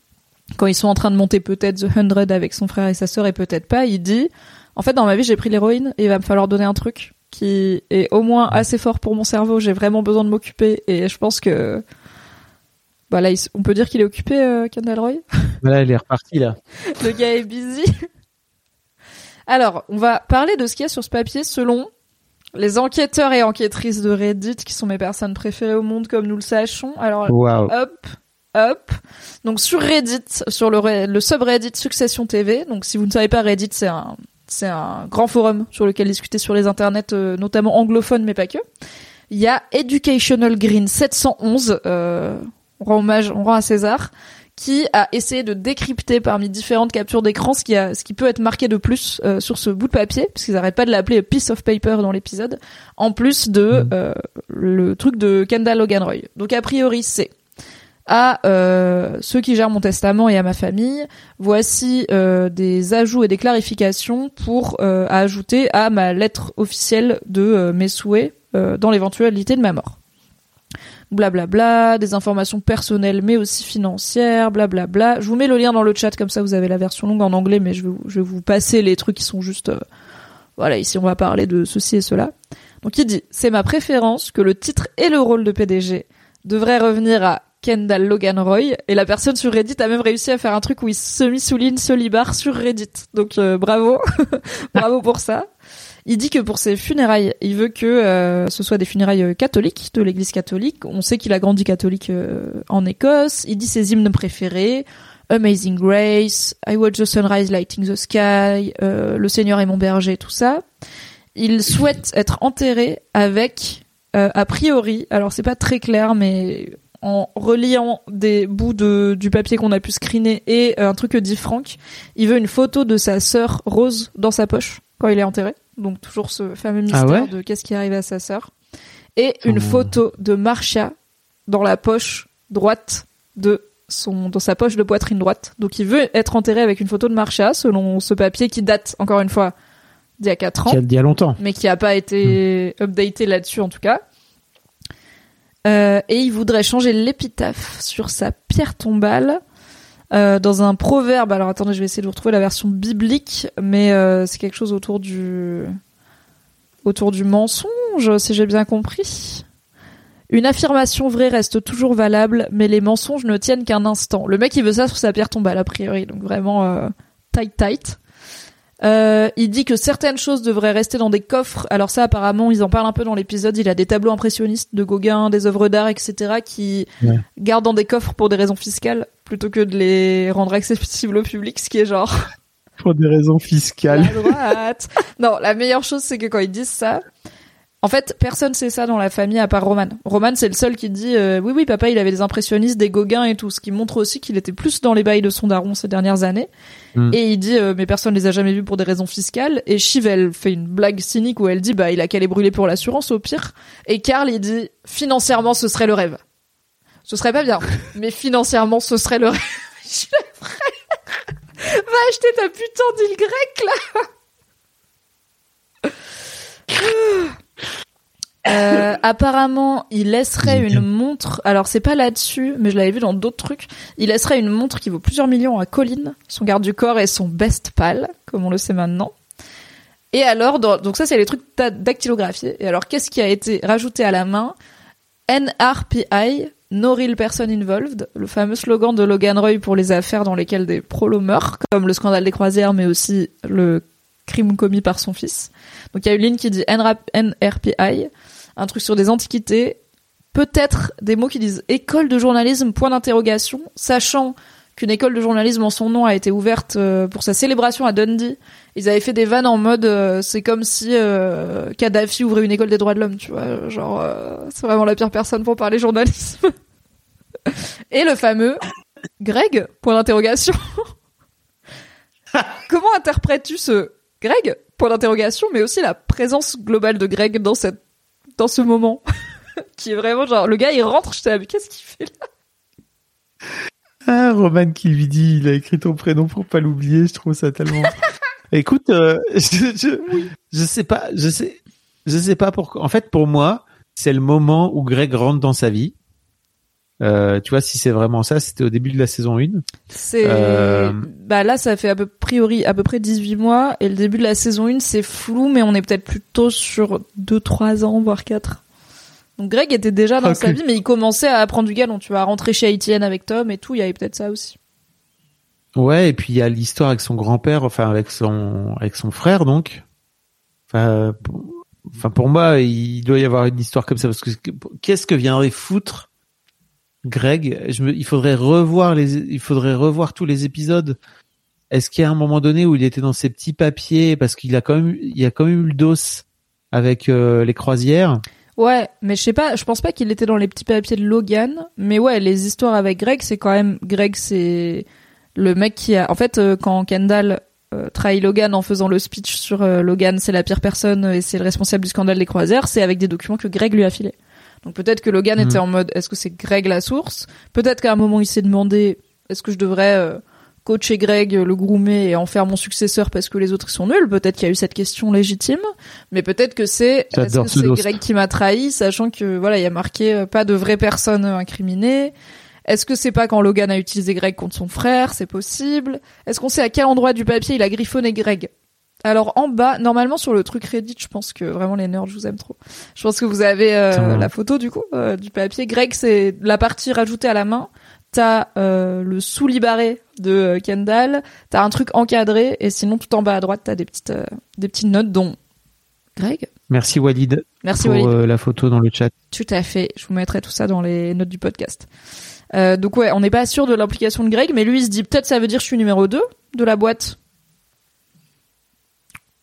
quand ils sont en train de monter peut-être The 100 avec son frère et sa sœur et peut-être pas, il dit, en fait dans ma vie j'ai pris l'héroïne et il va me falloir donner un truc qui est au moins assez fort pour mon cerveau. J'ai vraiment besoin de m'occuper et je pense que, bah là, il on peut dire qu'il est occupé, euh, Kendall Roy. [laughs] Voilà, elle est repartie là. Le gars est busy. [laughs] Alors, on va parler de ce qu'il y a sur ce papier selon les enquêteurs et enquêtrices de Reddit, qui sont mes personnes préférées au monde, comme nous le sachons. Alors, Waouh. hop, hop. Donc, sur Reddit, sur le, re- le subreddit Succession TV. Donc, si vous ne savez pas, Reddit, c'est un, c'est un grand forum sur lequel discuter sur les internets, euh, notamment anglophones, mais pas que. Il y a Educational Green 711, euh, on rend hommage, on rend à César, qui a essayé de décrypter parmi différentes captures d'écran ce qui, a, ce qui peut être marqué de plus euh, sur ce bout de papier, puisqu'ils n'arrêtent pas de l'appeler piece of paper dans l'épisode, en plus de Mhm. euh, le truc de Kendall Logan Roy. Donc a priori c'est à euh, ceux qui gèrent mon testament et à ma famille, voici euh, des ajouts et des clarifications pour euh, à ajouter à ma lettre officielle de euh, mes souhaits euh, dans l'éventualité de ma mort blablabla, des informations personnelles mais aussi financières, blablabla. Je vous mets le lien dans le chat comme ça vous avez la version longue en anglais mais je vais, vous- je vais vous passer les trucs qui sont juste euh, voilà, ici on va parler de ceci et cela. Donc il dit "C'est ma préférence que le titre et le rôle de PDG devraient revenir à Kendall Logan Roy et la personne sur Reddit a même réussi à faire un truc où il semi-souligne Solibar sur Reddit. Donc euh, bravo. [laughs] bravo pour ça. Il dit que pour ses funérailles, il veut que euh, ce soit des funérailles euh, catholiques, de l'église catholique. On sait qu'il a grandi catholique euh, en Écosse. Il dit ses hymnes préférés. Amazing Grace, I Watch the Sunrise Lighting the Sky, Le Seigneur est mon berger, tout ça. Il souhaite être enterré avec, a priori, alors c'est pas très clair, mais en reliant des bouts de, du papier qu'on a pu screener et un truc que dit Franck, il veut une photo de sa sœur Rose dans sa poche quand il est enterré. Donc toujours ce fameux mystère Ah ouais de qu'est-ce qui arrive à sa sœur. Et une Oh. photo de Marcia dans la poche droite de son dans sa poche de poitrine droite. Donc il veut être enterré avec une photo de Marcia selon ce papier qui date encore une fois d'il y a 4 ans Qui a dit il y a longtemps. mais qui a pas été updaté là-dessus en tout cas. Euh, et il voudrait changer l'épitaphe sur sa pierre tombale euh, dans un proverbe. Alors attendez, je vais essayer de vous retrouver la version biblique, mais euh, c'est quelque chose autour du autour du mensonge, si j'ai bien compris. Une affirmation vraie reste toujours valable, mais les mensonges ne tiennent qu'un instant. Le mec, il veut ça sur sa pierre tombale, a priori, donc vraiment euh, tight tight. Euh, il dit que certaines choses devraient rester dans des coffres. Alors ça, apparemment, ils en parlent un peu dans l'épisode. Il a des tableaux impressionnistes de Gauguin, des œuvres d'art, etc., qui Ouais. gardent dans des coffres pour des raisons fiscales, plutôt que de les rendre accessibles au public, ce qui est genre [laughs] Pour des raisons fiscales. la droite. non, la meilleure chose, c'est que quand ils disent ça, en fait, personne sait ça dans la famille à part Roman. Roman, c'est le seul qui dit euh, oui, oui, papa, il avait des impressionnistes, des Gauguins et tout, ce qui montre aussi qu'il était plus dans les bails de son daron ces dernières années. Mm. Et il dit euh, mais personne les a jamais vus pour des raisons fiscales. Et Shiv, elle fait une blague cynique où elle dit bah il a qu'à les brûler pour l'assurance au pire. Et Carl, il dit financièrement, ce serait le rêve. Ce serait pas bien. Mais financièrement, ce serait le rêve. [laughs] Je. Va acheter ta putain d'île grecque, là. Euh, apparemment, il laisserait une montre. Alors, c'est pas là-dessus, mais je l'avais vu dans d'autres trucs. Il laisserait une montre qui vaut plusieurs millions à Colin, son garde du corps et son best pal, comme on le sait maintenant. Et alors, donc ça, c'est les trucs da- dactylographiés. Et alors, qu'est-ce qui a été rajouté à la main? NRPI, No Real Person Involved, le fameux slogan de Logan Roy pour les affaires dans lesquelles des prolos meurent, comme le scandale des croisières, mais aussi le crime commis par son fils. Donc il y a une ligne qui dit NRPI, un truc sur des antiquités, peut-être des mots qui disent école de journalisme, point d'interrogation, sachant qu'une école de journalisme en son nom a été ouverte euh, pour sa célébration à Dundee. Ils avaient fait des vannes en mode euh, c'est comme si euh, Kadhafi ouvrait une école des droits de l'homme, tu vois, genre c'est vraiment la pire personne pour parler journalisme. [laughs] Et le fameux Greg point d'interrogation. [laughs] Comment interprètes-tu ce Greg point d'interrogation mais aussi la présence globale de Greg dans cette dans ce moment [laughs] qui est vraiment genre le gars il rentre, je t'ai mais qu'est-ce qu'il fait là? Ah, Roman qui lui dit, il a écrit ton prénom pour pas l'oublier, je trouve ça tellement. [laughs] Écoute, euh, [laughs] je, je, je sais pas, je sais, je sais pas pourquoi. En fait, pour moi, c'est le moment où Greg rentre dans sa vie. Euh, tu vois, si c'est vraiment ça, c'était au début de la saison 1. C'est Euh, bah là ça fait à peu priori à peu près 18 mois et le début de la saison 1 c'est flou mais on est peut-être plutôt sur 2 3 ans voire 4. Donc Greg était déjà dans sa vie mais il commençait à apprendre du galon, tu vois, à rentrer chez Haïtienne avec Tom et tout, il y avait peut-être ça aussi. Ouais, et puis il y a l'histoire avec son grand-père, enfin avec son avec son frère donc. Enfin, pour, enfin pour moi, il doit y avoir une histoire comme ça parce que qu'est-ce que viendrait foutre Greg? Je me, il faudrait revoir les, il faudrait revoir tous les épisodes. Est-ce qu'il y a un moment donné où il était dans ses petits papiers parce qu'il a quand même, il y a quand même eu le dos avec euh, les croisières? Ouais, mais je sais pas, je pense pas qu'il était dans les petits papiers de Logan, mais ouais, les histoires avec Greg, c'est quand même Greg, c'est le mec qui a en fait euh, quand Kendall euh, trahit Logan en faisant le speech sur euh, Logan, c'est la pire personne et c'est le responsable du scandale des croisières, c'est avec des documents que Greg lui a filés. Donc peut-être que Logan Mhm. était en mode est-ce que c'est Greg la source? Peut-être qu'à un moment il s'est demandé est-ce que je devrais euh, coacher Greg, le groomer et en faire mon successeur parce que les autres sont nuls Peut-être qu'il y a eu cette question légitime, mais peut-être que c'est est-ce que ce c'est. Greg qui m'a trahi, sachant que voilà il y a marqué euh, pas de vraie personne incriminée. Est-ce que c'est pas quand Logan a utilisé Greg contre son frère? C'est possible. Est-ce qu'on sait à quel endroit du papier il a griffonné Greg? Alors en bas, normalement sur le truc Reddit, je pense que vraiment les nerds, je vous aime trop. Je pense que vous avez euh, la photo du coup euh, du papier. Greg, c'est la partie rajoutée à la main. T'as euh, le sous-libaré de euh, Kendall. T'as un truc encadré et sinon tout en bas à droite t'as des petites euh, des petites notes dont Greg. Merci Walid Merci pour Walid. euh, la photo dans le chat. Tout à fait. Je vous mettrai tout ça dans les notes du podcast. Donc ouais, on n'est pas sûr de l'implication de Greg, mais lui il se dit peut-être ça veut dire que je suis numéro 2 de la boîte.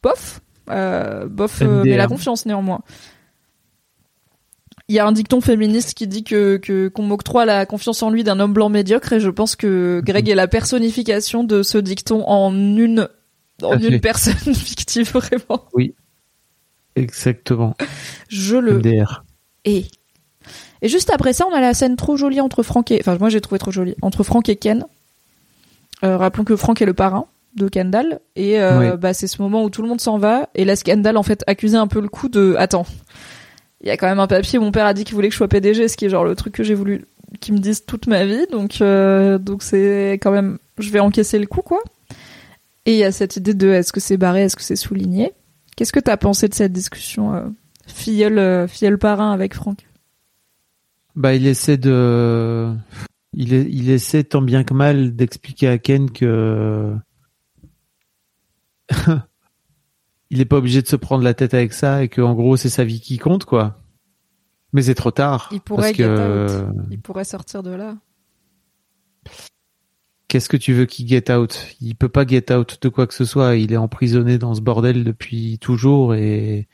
Bof. Bof, mais la confiance néanmoins. Il y a un dicton féministe qui dit que qu'on m'octroie la confiance en lui d'un homme blanc médiocre et je pense que Greg est la personnification de ce dicton en une en personne [laughs] fictive vraiment. Exactement. Je le MDR. et et juste après ça, on a la scène trop jolie entre Franck et enfin moi j'ai trouvé trop jolie entre Franck et Ken. Euh, rappelons que Franck est le parrain de Kendall et euh, Oui. bah c'est ce moment où tout le monde s'en va et laisse Kendall en fait accuser un peu le coup de attends. Il y a quand même un papier, mon père a dit qu'il voulait que je sois PDG, ce qui est genre le truc que j'ai voulu qu'ils me disent toute ma vie. Donc euh, donc c'est quand même je vais encaisser le coup quoi. Et il y a cette idée de est-ce que c'est barré, est-ce que c'est souligné? Qu'est-ce que t'as pensé de cette discussion euh, filleul euh, filleul parrain avec Franck? Bah, il essaie de, il, il essaie tant bien que mal d'expliquer à Ken que [laughs] il est pas obligé de se prendre la tête avec ça et que en gros c'est sa vie qui compte quoi. Mais c'est trop tard. Il pourrait parce que. Il pourrait sortir de là. qu'est-ce que tu veux qu'il get out? Il peut pas get out de quoi que ce soit. Il est emprisonné dans ce bordel depuis toujours et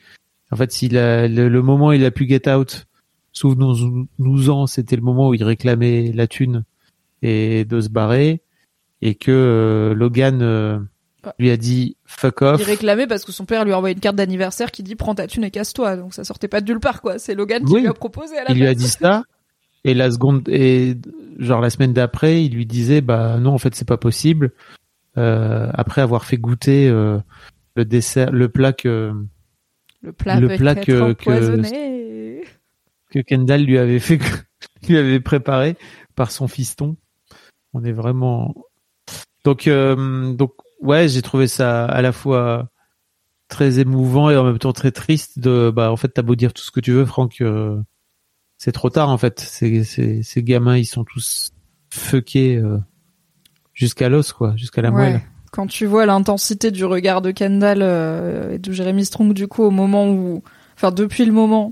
en fait, s'il a le, le moment où il a pu get out, souvenons-nous-en, c'était le moment où il réclamait la thune et de se barrer et que euh, Logan euh, Ouais. lui a dit fuck off. Il réclamait parce que son père lui a envoyé une carte d'anniversaire qui dit prends ta thune et casse-toi. Donc ça sortait pas de nulle part quoi. C'est Logan qui Oui. lui a proposé à la Il lui a dit ça et la seconde et genre la semaine d'après, il lui disait bah non en fait c'est pas possible. Euh, après avoir fait goûter euh, le dessert, le plat que Le plat Le plat que- que Kendall lui avait fait [laughs] lui avait préparé par son fiston. On est vraiment donc euh, donc ouais j'ai trouvé ça à la fois très émouvant et en même temps très triste de bah en fait t'as beau dire tout ce que tu veux Franck euh, c'est trop tard en fait ces gamins ils sont tous fuckés euh, jusqu'à l'os quoi jusqu'à la Ouais. Quand tu vois l'intensité du regard de Kendall euh, et de Jeremy Strong, du coup, au moment où, enfin, depuis le moment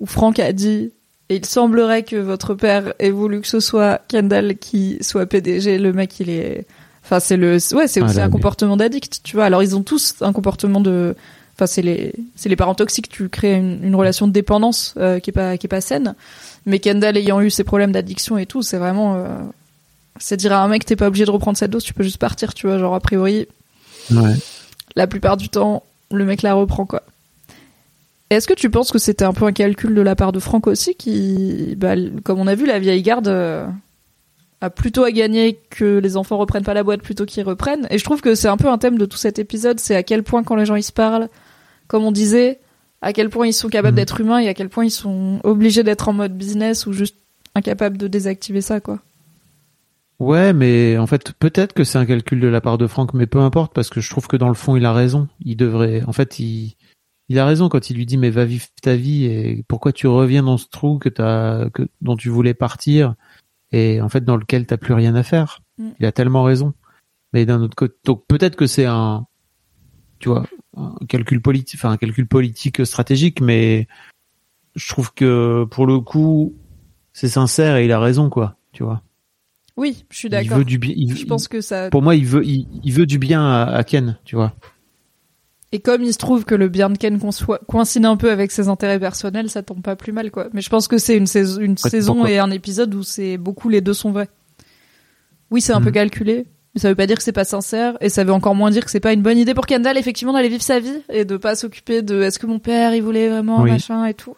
où Frank a dit, et il semblerait que votre père ait voulu que ce soit Kendall qui soit PDG, le mec, il est, enfin, c'est le, ouais, c'est Ah aussi là, un mais- comportement d'addict, tu vois. Alors, ils ont tous un comportement de, enfin, c'est les, c'est les parents toxiques, tu crées une, une relation de dépendance euh, qui est pas, qui est pas saine. Mais Kendall ayant eu ses problèmes d'addiction et tout, c'est vraiment, euh, c'est dire à un mec t'es pas obligé de reprendre cette dose, tu peux juste partir, tu vois, genre a priori ouais la plupart du temps le mec la reprend quoi. Est-ce que tu penses que c'était un peu un calcul de la part de Franck aussi qui, bah, comme on a vu, la vieille garde euh, a plutôt à gagner que les enfants reprennent pas la boîte plutôt qu'ils reprennent. Et je trouve que c'est un peu un thème de tout cet épisode, c'est à quel point quand les gens ils se parlent, comme on disait, à quel point ils sont capables Mhm. d'être humains et à quel point ils sont obligés d'être en mode business ou juste incapables de désactiver ça quoi. Ouais, mais en fait, peut-être que c'est un calcul de la part de Franck, mais peu importe, parce que je trouve que dans le fond, il a raison. Il devrait, en fait, il, il a raison quand il lui dit, mais va vivre ta vie et pourquoi tu reviens dans ce trou que t'as, que, dont tu voulais partir? Et en fait, dans lequel t'as plus rien à faire. Mm. Il a tellement raison. Mais d'un autre côté, donc peut-être que c'est un, tu vois, un calcul politique, enfin, un calcul politique stratégique, mais je trouve que pour le coup, c'est sincère et il a raison, quoi, tu vois. Oui, je suis Il d'accord. veut du bien. il- Je pense que ça pour moi, il veut, il, il veut du bien à, à Ken, tu vois. Et comme il se trouve que le bien de Ken coïncide un peu avec ses intérêts personnels, ça tombe pas plus mal, quoi. Mais je pense que c'est une, saison, une et un épisode où c'est beaucoup les deux sont vrais. Oui, c'est un Mhm. peu calculé, mais ça veut pas dire que c'est pas sincère, et ça veut encore moins dire que c'est pas une bonne idée pour Kendall, effectivement, d'aller vivre sa vie et de pas s'occuper de est-ce que mon père, il voulait vraiment, Oui. machin et tout.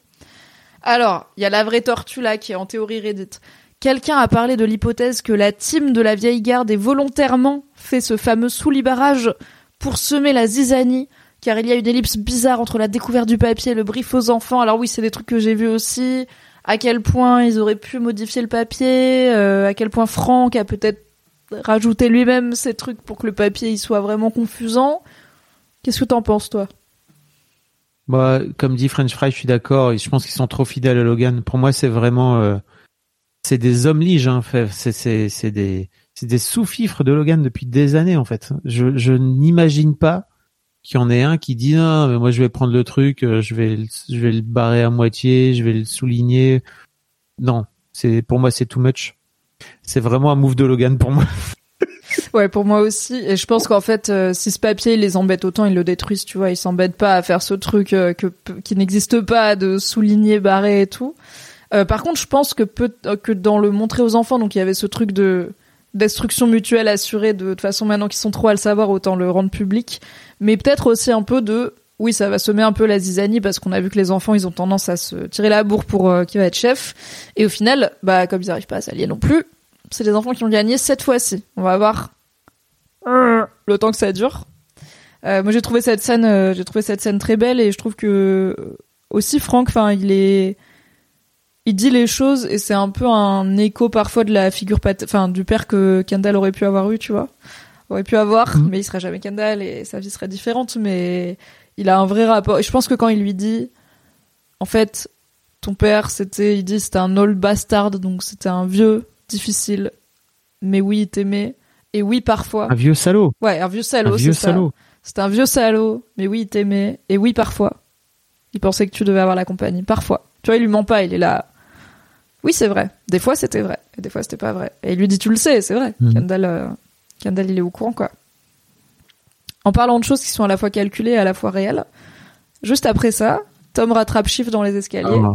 Alors, il y a la vraie tortue là qui est en théorie Reddit. Quelqu'un a parlé de l'hypothèse que la team de la vieille garde ait volontairement fait ce fameux sous-libarage pour semer la zizanie, car il y a une ellipse bizarre entre la découverte du papier et le brief aux enfants. Alors oui, c'est des trucs que j'ai vus aussi. À quel point ils auraient pu modifier le papier, euh, à quel point Franck a peut-être rajouté lui-même ces trucs pour que le papier soit vraiment confusant. Qu'est-ce que t'en penses, toi? Moi, comme dit French Fry, je suis d'accord. Je pense qu'ils sont trop fidèles à Logan. Pour moi, c'est vraiment, euh, c'est des hommes liges. Hein, c'est des sous-fifres de Logan depuis des années en fait. Je n'imagine pas qu'il y en ait un qui dit non, mais moi je vais prendre le truc, euh, je vais je vais le barrer à moitié, je vais le souligner. Non, c'est pour moi c'est too much. C'est vraiment un move de Logan pour moi. [laughs] Ouais, pour moi aussi. Et je pense qu'en fait, euh, si ce papier il les embête autant, ils le détruisent, tu vois. Ils s'embêtent pas à faire ce truc euh, que qui n'existe pas de souligner, barrer et tout. Par contre, je pense que peut que dans le montrer aux enfants, donc il y avait ce truc de destruction mutuelle assurée de, façon maintenant qu'ils sont trop à le savoir, autant le rendre public. Mais peut-être aussi un peu de oui, ça va semer un peu la zizanie parce qu'on a vu que les enfants ils ont tendance à se tirer la bourre pour euh, qui va être chef. Et au final, bah comme ils arrivent pas à s'allier non plus, c'est les enfants qui ont gagné cette fois-ci. On va voir le temps que ça dure. Euh, moi j'ai trouvé cette scène, euh, j'ai trouvé cette scène très belle et je trouve que euh, aussi Franck, enfin il est, il dit les choses et c'est un peu un écho parfois de la figure, enfin du père que Kendall aurait pu avoir eu, tu vois, aurait pu avoir, Mhm. mais il serait jamais Kendall et sa vie serait différente, mais il a un vrai rapport. Et je pense que quand il lui dit, en fait, ton père c'était, il dit c'était un old bastard, donc c'était un vieux difficile, mais oui il t'aimait. Et oui, parfois. Un vieux salaud. Ouais, un vieux salaud, un vieux salaud. C'est un vieux salaud, mais oui, il t'aimait. Et oui, parfois. Il pensait que tu devais avoir la compagnie. Parfois. Tu vois, il lui ment pas, il est là. Oui, c'est vrai. Des fois, c'était vrai. Et des fois, c'était pas vrai. Et il lui dit, tu le sais, c'est vrai. Mhm. Kendall, euh, Kendall, il est au courant, quoi. En parlant de choses qui sont à la fois calculées et à la fois réelles, juste après ça, Tom rattrape Shift dans les escaliers. Ah,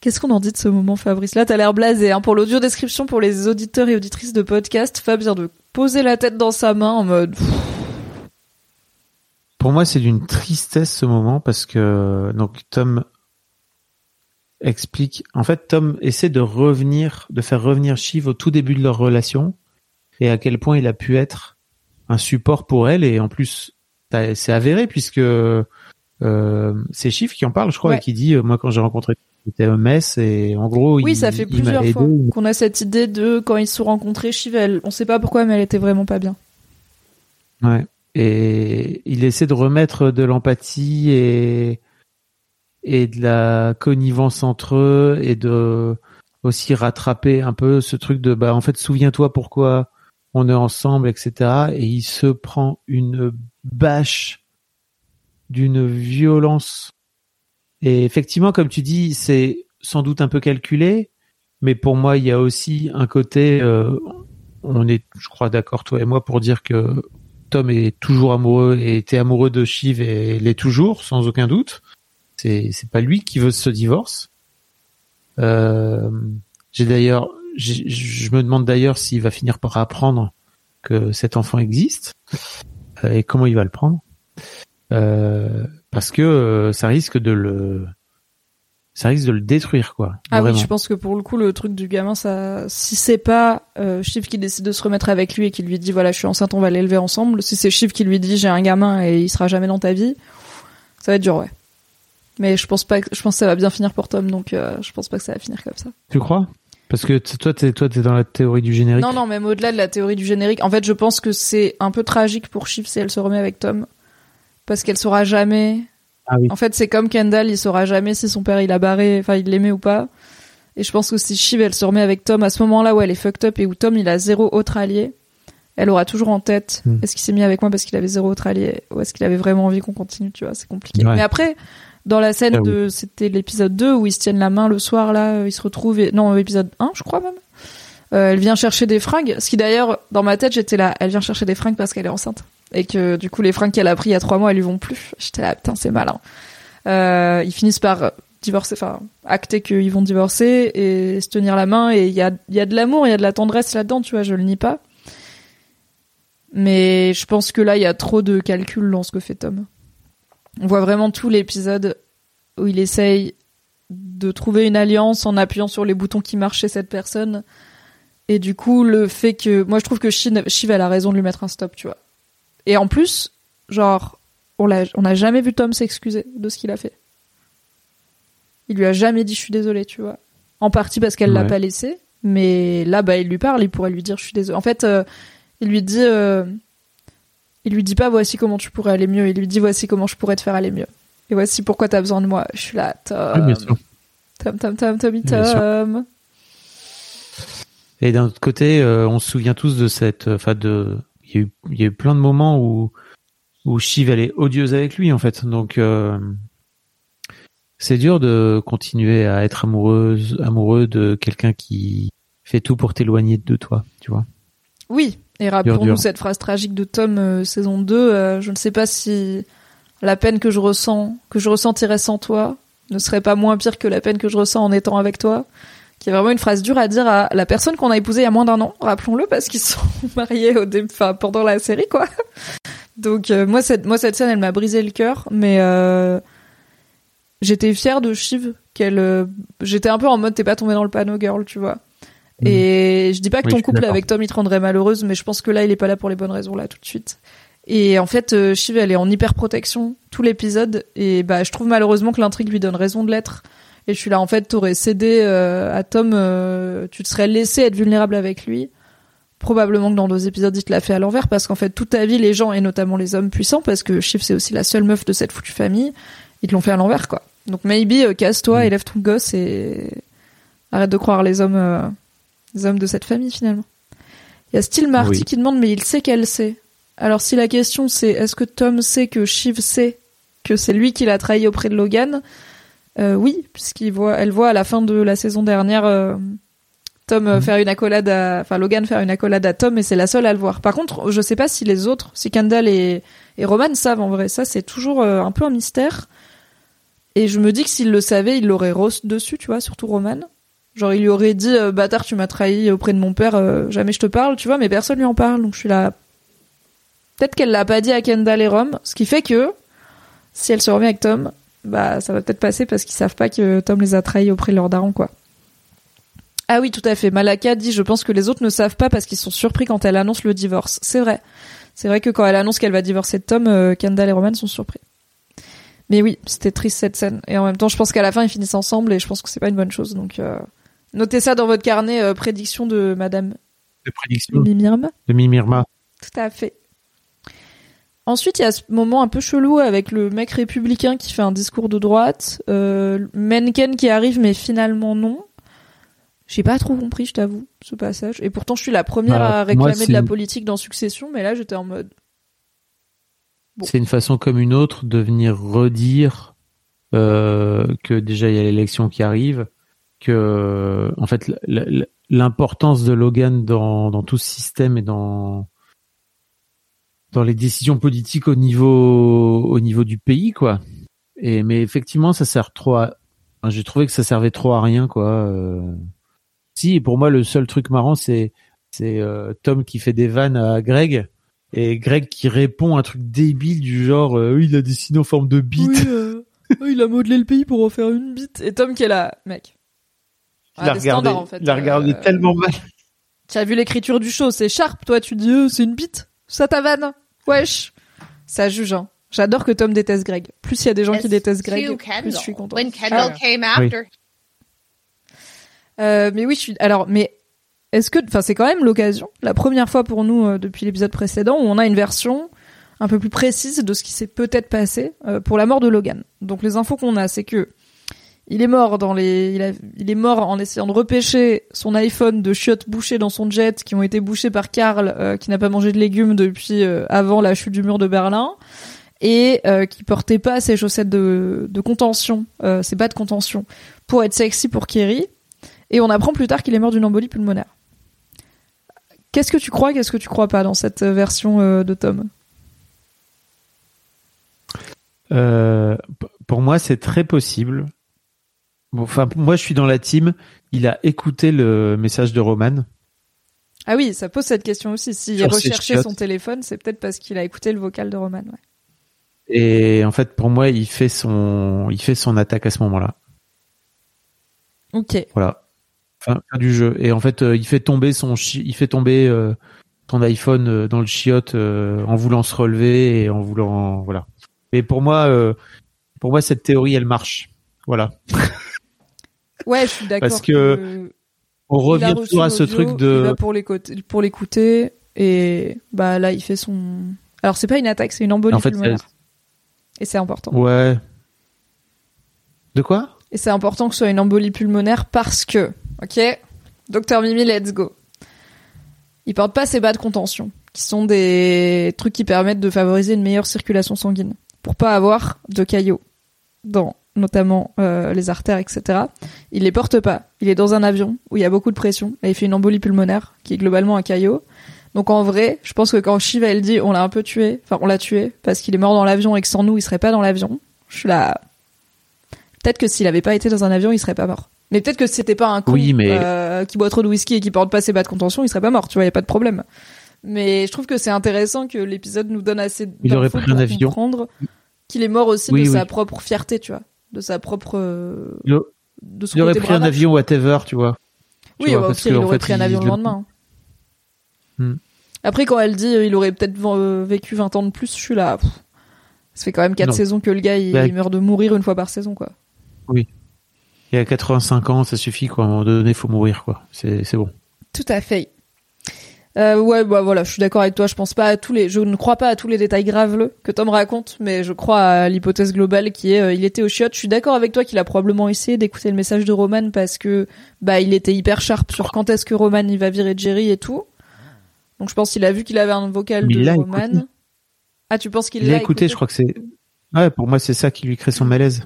Qu'est-ce qu'on en dit de ce moment, Fabrice? Là, t'as l'air blasé. Hein. Pour l'audio description, pour les auditeurs et auditrices de podcast, Fab vient de poser la tête dans sa main en mode... Pour moi, c'est d'une tristesse ce moment parce que donc Tom explique. En fait, Tom essaie de revenir, de faire revenir Shiv au tout début de leur relation et à quel point il a pu être un support pour elle et en plus c'est avéré puisque euh, c'est Shiv qui en parle, je crois, Ouais. et qui dit euh, moi quand j'ai rencontré c'était un mess et en gros Oui, il, ça fait plusieurs fois qu'on a cette idée de quand ils se sont rencontrés, Shiv, elle, on sait pas pourquoi, mais elle était vraiment pas bien. Ouais. Et il essaie de remettre de l'empathie et et de la connivence entre eux et de aussi rattraper un peu ce truc de bah en fait souviens-toi pourquoi on est ensemble etc et il se prend une bâche d'une violence. Et effectivement comme tu dis c'est sans doute un peu calculé mais pour moi il y a aussi un côté euh, on est je crois d'accord toi et moi pour dire que Tom est toujours amoureux et était amoureux de Shiv et l'est toujours sans aucun doute c'est c'est pas lui qui veut ce divorce. Euh, j'ai d'ailleurs, je me demande d'ailleurs s'il va finir par apprendre que cet enfant existe euh, et comment il va le prendre, Euh, parce que ça risque de le, ça risque de le détruire quoi. Ah Vraiment. oui, je pense que pour le coup, le truc du gamin, ça, si c'est pas euh, Shiv qui décide de se remettre avec lui et qui lui dit voilà, je suis enceinte, on va l'élever ensemble. Si c'est Shiv qui lui dit j'ai un gamin et il sera jamais dans ta vie, ça va être dur, ouais. Mais je pense pas, que, je pense que ça va bien finir pour Tom, donc euh, je pense pas que ça va finir comme ça. Tu crois? Parce que toi, t'es toi, t'es dans la théorie du générique. Non, non, même au-delà de la théorie du générique, en fait, je pense que c'est un peu tragique pour Shiv si elle se remet avec Tom, parce qu'elle saura jamais. Ah oui. En fait, c'est comme Kendall, il saura jamais si son père il a barré, enfin il l'aimait ou pas. Et je pense que si Shiv elle se remet avec Tom à ce moment-là où elle est fucked up et où Tom il a zéro autre allié, elle aura toujours en tête Hmm. est-ce qu'il s'est mis avec moi parce qu'il avait zéro autre allié ou est-ce qu'il avait vraiment envie qu'on continue, tu vois, c'est compliqué. Ouais. Mais après, dans la scène Ah oui. de, c'était l'épisode 2 où ils se tiennent la main le soir là, euh, ils se retrouvent, et... non, épisode 1 je crois même. Euh, elle vient chercher des fringues, ce qui d'ailleurs, dans ma tête, j'étais là, elle vient chercher des fringues parce qu'elle est enceinte. Et que du coup, les fringues qu'elle a pris il y a trois mois, elles lui vont plus. J'étais là, putain, c'est malin. Euh, ils finissent par divorcer, enfin, acter qu'ils vont divorcer et se tenir la main. Et il y a, il y a de l'amour, il y a de la tendresse là-dedans, tu vois, je le nie pas. Mais je pense que là, il y a trop de calculs dans ce que fait Tom. On voit vraiment tout l'épisode où il essaye de trouver une alliance en appuyant sur les boutons qui marchent chez cette personne. Et du coup, le fait que. Moi, je trouve que Shiv, Shiv elle a raison de lui mettre un stop, tu vois. Et en plus, genre, on n'a jamais vu Tom s'excuser de ce qu'il a fait. Il lui a jamais dit je suis désolé, tu vois. En partie parce qu'elle l'a pas laissé, mais là, bah, il lui parle, il pourrait lui dire je suis désolé. En fait, euh, il lui dit. euh, il lui dit pas voici comment tu pourrais aller mieux, il lui dit voici comment je pourrais te faire aller mieux. Et voici pourquoi t'as besoin de moi. Je suis là, Tom. Oui, bien sûr. Tom, Tom, Tom, Tommy, sûr. Tom. Et d'un autre côté, euh, on se souvient tous de cette, enfin de, il y a eu, il y a eu plein de moments où où Shiv elle est odieuse avec lui en fait. Donc euh, c'est dur de continuer à être amoureuse, amoureux de quelqu'un qui fait tout pour t'éloigner de toi, tu vois. Oui, et rappelons-nous cette phrase tragique de Tom, euh, saison 2. euh, je ne sais pas si la peine que je ressens, que je ressentirais sans toi, ne serait pas moins pire que la peine que je ressens en étant avec toi. Qui est vraiment une phrase dure à dire à la personne qu'on a épousée il y a moins d'un an, rappelons-le, parce qu'ils sont [laughs] mariés au début, enfin, pendant la série, quoi. Donc, euh, moi, cette, moi, cette scène, elle m'a brisé le cœur, mais j'étais fière de Shiv, qu'elle, j'étais un peu en mode, t'es pas tombée dans le panneau, girl, tu vois. Et je dis pas que Oui, ton couple avec Tom il te rendrait malheureuse, mais je pense que là il est pas là pour les bonnes raisons là tout de suite. Et en fait, euh, Shiv elle est en hyper protection tout l'épisode et bah je trouve malheureusement que l'intrigue lui donne raison de l'être. Et je suis là en fait t'aurais cédé euh, à Tom, euh, tu te serais laissé être vulnérable avec lui. Probablement que dans deux épisodes il te l'a fait à l'envers parce qu'en fait toute ta vie les gens et notamment les hommes puissants parce que Shiv c'est aussi la seule meuf de cette foutue famille, ils te l'ont fait à l'envers quoi. Donc maybe euh, casse-toi, Mm. élève ton gosse et arrête de croire les hommes. Les hommes de cette famille finalement. Il y a Steel Marty Oui. qui demande mais il sait qu'elle sait. Alors si la question c'est est-ce que Tom sait que Shiv sait que c'est lui qui l'a trahi auprès de Logan euh, Oui, puisqu'il voit, elle voit à la fin de la saison dernière euh, Tom euh, Mhm. faire une accolade à, enfin Logan faire une accolade à Tom et c'est la seule à le voir. Par contre, je sais pas si les autres, si Kendall et, et Roman savent en vrai. Ça c'est toujours euh, un peu un mystère. Et je me dis que s'il le savait, il l'aurait roast dessus, tu vois, surtout Roman. Genre, il lui aurait dit, euh, bâtard, tu m'as trahi auprès de mon père, euh, jamais je te parle, tu vois, mais personne lui en parle, donc je suis là. Peut-être qu'elle l'a pas dit à Kendall et Rom, ce qui fait que, si elle se remet avec Tom, bah ça va peut-être passer parce qu'ils savent pas que Tom les a trahis auprès de leur daron, quoi. Ah oui, tout à fait. Malaka dit, je pense que les autres ne savent pas parce qu'ils sont surpris quand elle annonce le divorce. C'est vrai. C'est vrai que quand elle annonce qu'elle va divorcer de Tom, euh, Kendall et Roman sont surpris. Mais oui, c'était triste cette scène. Et en même temps, je pense qu'à la fin, ils finissent ensemble et je pense que c'est pas une bonne chose. Donc, euh, notez ça dans votre carnet, euh, prédiction de Madame De prédiction Mimirma. de Mimirma. Tout à fait. Ensuite, il y a ce moment un peu chelou avec le mec républicain qui fait un discours de droite, euh, Mencken qui arrive mais finalement non. J'ai pas trop compris, je t'avoue, ce passage. Et pourtant, je suis la première Bah, à réclamer de la politique dans Succession, mais là, j'étais en mode. Bon. C'est une façon comme une autre de venir redire euh, que déjà il y a l'élection qui arrive, que en fait l'importance de Logan dans, dans tout ce système et dans dans les décisions politiques au niveau au niveau du pays quoi. Et mais effectivement ça sert trop j'ai trouvé que ça servait trop à rien quoi. Euh... Si pour moi le seul truc marrant c'est c'est euh, Tom qui fait des vannes à Greg et Greg qui répond un truc débile du genre euh, il a dessiné en forme de bite. euh, il a modelé le pays pour en faire une bite. Et Tom qui est là, mec. Il a regardé, en fait. il a regardé Euh, tellement mal. Tu as vu l'écriture du show, c'est sharp. Toi, tu dis, euh, c'est une bite. Ça ta vanne. Wesh. Ça juge, hein. J'adore que Tom déteste Greg. Plus il y a des gens qui It's détestent Greg, plus je suis contente. When Kendall Ah. came Oui. after. Euh, mais oui, je suis. Alors, mais est-ce que, enfin, c'est quand même l'occasion, la première fois pour nous euh, depuis l'épisode précédent, où on a une version un peu plus précise de ce qui s'est peut-être passé euh, pour la mort de Logan. Donc, les infos qu'on a, c'est que il est mort dans les, il, est mort en essayant de repêcher son iPhone de chiottes bouchées dans son jet, qui ont été bouchées par Karl, euh, qui n'a pas mangé de légumes depuis euh, avant la chute du mur de Berlin. Et euh, qui portait pas ses chaussettes de, de contention, ses bas de contention, pour être sexy pour Kerry. Et on apprend plus tard qu'il est mort d'une embolie pulmonaire. Qu'est-ce que tu crois, qu'est-ce que tu crois pas dans cette version de Tom? Pour moi, c'est très possible. Bon, Enfin, moi, je suis dans la team. Il a écouté le message de Roman. Ah oui, ça pose cette question aussi. S'il ses recherchait son téléphone, c'est peut-être parce qu'il a écouté le vocal de Roman. ouais. Et en fait, pour moi, il fait son, il fait son attaque à ce moment-là. Ok. Voilà. Fin, fin du jeu. Et en fait, euh, il fait tomber son, chi- il fait tomber euh, son iPhone euh, dans le chiotte euh, en voulant se relever et en voulant, voilà. Et pour moi, euh, pour moi, cette théorie, elle marche. Voilà. [laughs] Ouais, je suis d'accord. Parce que On revient toujours à ce truc de. pour l'écouter, pour l'écouter, et bah là, il fait son. Alors c'est pas une attaque, c'est une embolie En fait, pulmonaire. Et c'est important. Ouais. De quoi? Et c'est important que ce soit une embolie pulmonaire parce que, ok, docteur Mimi, let's go. Il porte pas ses bas de contention, qui sont des trucs qui permettent de favoriser une meilleure circulation sanguine, pour pas avoir de caillots dans notamment euh, les artères, etc. Il les porte pas. Il est dans un avion où il y a beaucoup de pression et il fait une embolie pulmonaire qui est globalement un caillot. Donc en vrai, je pense que quand Shiva elle dit on l'a un peu tué, enfin on l'a tué parce qu'il est mort dans l'avion et que sans nous il serait pas dans l'avion. Je suis là. Peut-être que s'il avait pas été dans un avion, il serait pas mort. Mais peut-être que c'était pas un con Oui, mais- euh, qui boit trop de whisky et qui porte pas ses bas de contention, il serait pas mort. Tu vois, y a pas de problème. Mais je trouve que c'est intéressant que l'épisode nous donne assez Il aurait pris un avion. comprendre qu'il est mort aussi Oui, de oui. sa propre fierté, tu vois, de sa propre euh, Il, a- de son il aurait pris un avion, whatever, tu vois. Tu Oui, vois, bah, au parce pire, que, il aurait fait, pris un il- avion le le- lendemain. Hmm. Après, quand elle dit euh, il aurait peut-être euh, vécu 20 ans de plus, je suis là. pff, ça fait quand même 4 Non. saisons que le gars il, Bah, il meurt de mourir une fois par saison, quoi. Et à 85 ans, ça suffit, quoi. À un moment donné, faut mourir, quoi. C'est, c'est bon. Tout à fait. Euh, ouais, bah voilà, je suis d'accord avec toi. Je pense pas à tous les, je ne crois pas à tous les détails graveleux que Tom raconte, mais je crois à l'hypothèse globale qui est, euh, il était au chiottes. Je suis d'accord avec toi qu'il a probablement essayé d'écouter le message de Roman parce que, bah, il était hyper sharp sur quand est-ce que Roman il va virer Jerry et tout. Donc je pense qu'il a vu qu'il avait un vocal Mais de Roman. écouté. Ah, tu penses qu'il Il l'a a écouté, je crois que c'est. Ouais, pour moi, c'est ça qui lui crée son malaise.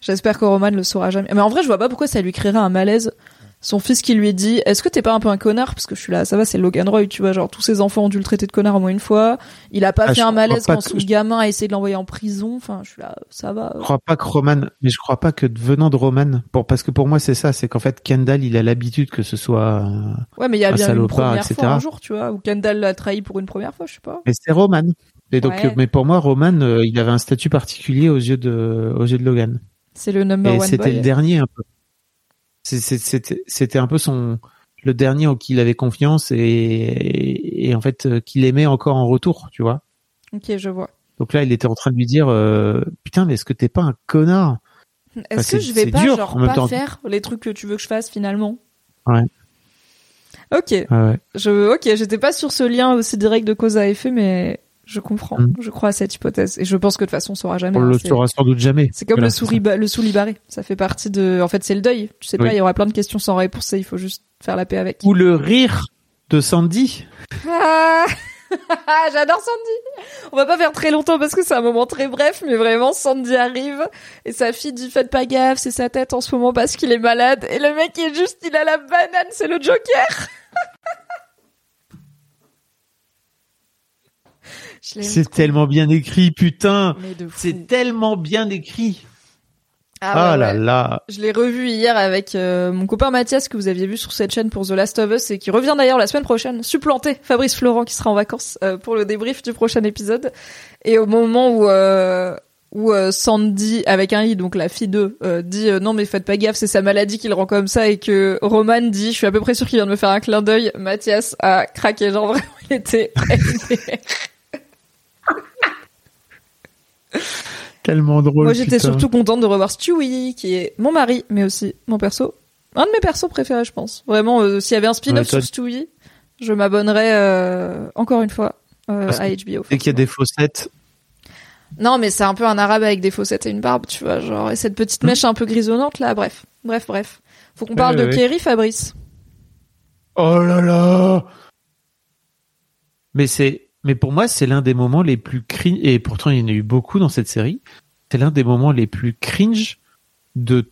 J'espère que Roman le saura jamais. Mais en vrai, je vois pas pourquoi ça lui créerait un malaise. Son fils qui lui dit Est-ce que t'es pas un peu un connard? Parce que je suis là, ça va, c'est Logan Roy, tu vois. Genre, tous ses enfants ont dû le traiter de connard au moins une fois. Il a pas Ah, fait un malaise quand son que- gamin a essayé de l'envoyer en prison. Enfin, je suis là, ça va. Je crois pas que Roman, mais je crois pas que venant de Roman, pour, parce que pour moi, c'est ça, c'est qu'en fait, Kendall, il a l'habitude que ce soit, euh, Ouais, mais il y a un bien une première etc. fois un jour, tu vois, où Kendall l'a trahi pour une première fois, je sais pas. mais c'est Roman. Et donc, Ouais. mais pour moi, Roman, euh, il avait un statut particulier aux yeux de, aux yeux de Logan. C'est le number Et c'était le dernier un peu. C'était, un peu son, le dernier en qui il avait confiance et, et en fait, euh, qu'il aimait encore en retour, tu vois. Ok, je vois. Donc là, il était en train de lui dire, euh, putain, mais est-ce que t'es pas un connard? Est-ce que je vais pas dur, genre pas temps. faire les trucs que tu veux que je fasse finalement? Ouais. Ok, Ah ouais. je ok, j'étais pas sur ce lien aussi direct de cause à effet, mais je comprends. Mm. Je crois à cette hypothèse et je pense que de toute façon on saura jamais. On hein, le saura sans doute jamais. C'est comme le le sous libéré. Ça fait partie de. En fait, c'est le deuil. Tu sais pas, il y aura plein de questions sans réponse et il faut juste faire la paix avec. Ou le rire de Sandy. Ah [laughs] J'adore Sandy. On va pas faire très longtemps parce que c'est un moment très bref, mais vraiment Sandy arrive et sa fille dit faites pas gaffe, c'est sa tête en ce moment parce qu'il est malade et le mec est juste, il a la banane, c'est le Joker. Je l'aime C'est tellement bien écrit, putain. C'est tellement bien écrit. Ah Ah, ouais, là ouais. là. Je l'ai revu hier avec euh, mon copain Mathias que vous aviez vu sur cette chaîne pour The Last of Us et qui revient d'ailleurs la semaine prochaine, supplanter Fabrice Florent qui sera en vacances euh, pour le débrief du prochain épisode. Et au moment où euh, où Sandy avec un i donc la fille d'eux euh, dit non mais faites pas gaffe c'est sa maladie qui le rend comme ça et que Roman dit je suis à peu près sûr qu'il vient de me faire un clin d'œil Mathias a craqué genre vraiment il était [laughs] [laughs] Tellement drôle. Moi, j'étais surtout contente de revoir Stewie, qui est mon mari, mais aussi mon perso. Un de mes persos préférés, je pense. Vraiment, euh, s'il y avait un spin-off Ouais, toi- sur Stewie, je m'abonnerais euh, encore une fois euh, à HBO. Dès qu'il y a des faussettes, Non, mais c'est un peu un arabe avec des fossettes et une barbe, tu vois, genre et cette petite mèche un peu grisonnante là. Bref, bref, bref. Faut qu'on parle ouais, de ouais. Kerry, Fabrice. Oh là là Mais c'est, mais pour moi, c'est l'un des moments les plus cringe, et pourtant il y en a eu beaucoup dans cette série. C'est l'un des moments les plus cringe de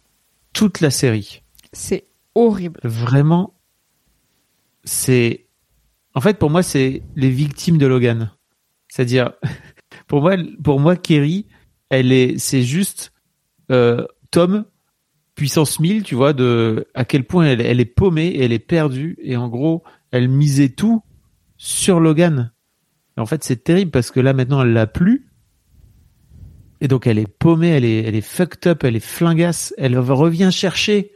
toute la série. C'est horrible. Vraiment, c'est, en fait, pour moi, c'est les victimes de Logan. C'est-à-dire, [laughs] pour moi, pour moi, Kerry, elle est, c'est juste euh, Tom puissance 1000, tu vois, de à quel point elle, elle est paumée, elle est perdue, et en gros, elle misait tout sur Logan. Et en fait, c'est terrible parce que là, maintenant, elle l'a plus. Et donc, elle est paumée, elle est, elle est fucked up, elle est flingasse, elle revient chercher.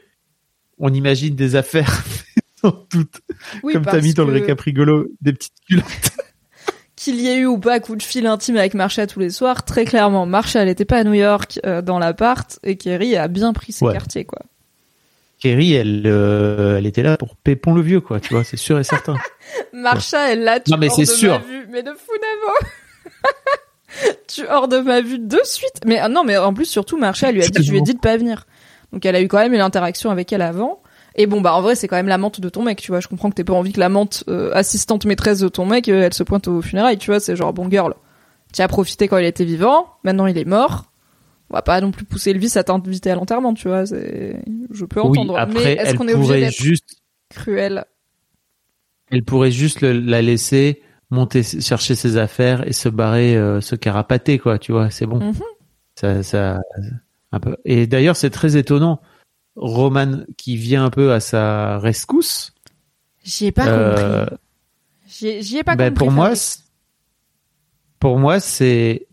On imagine des affaires [laughs] dans toutes, Oui, comme t'as mis dans le récap rigolo, des petites culottes. [laughs] Qu'il y ait eu ou pas coup de fil intime avec Marsha tous les soirs, très clairement, Marsha, elle était pas à New York euh, dans l'appart et Kerry a bien pris ses Ouais. quartiers, quoi. Kerry, elle, euh, elle était là pour Pépon le vieux, quoi, tu vois, c'est sûr et certain. [laughs] Marcha, elle l'a, Non, mais hors c'est de sûr. ma vue. Mais de fou [laughs] tu hors de ma vue de suite. Mais ah non, mais en plus, surtout, Marcha, elle lui a dit, je lui ai dit de pas venir. Donc elle a eu quand même une interaction avec elle avant. Et bon, bah en vrai, c'est quand même l'amante de ton mec, tu vois. Je comprends que t'aies pas envie que l'amante, euh, assistante maîtresse de ton mec, euh, elle se pointe aux funérailles, tu vois. C'est genre, bon, girl, tu as profité quand il était vivant, maintenant il est mort. On va pas non plus pousser le vice à t'inviter à l'enterrement, tu vois. Je peux oui, entendre. après, mais est-ce elle qu'on est obligé pourrait d'être juste, cruel elle pourrait juste le- la laisser monter, chercher ses affaires et se barrer, euh, se carapater, quoi, tu vois, c'est bon. Mhm. Ça, ça, un peu. Et d'ailleurs, c'est très étonnant. Roman qui vient un peu à sa rescousse. J'y ai pas euh, compris. J'y ai, pas ben, compris. pour moi, pour moi, c'est,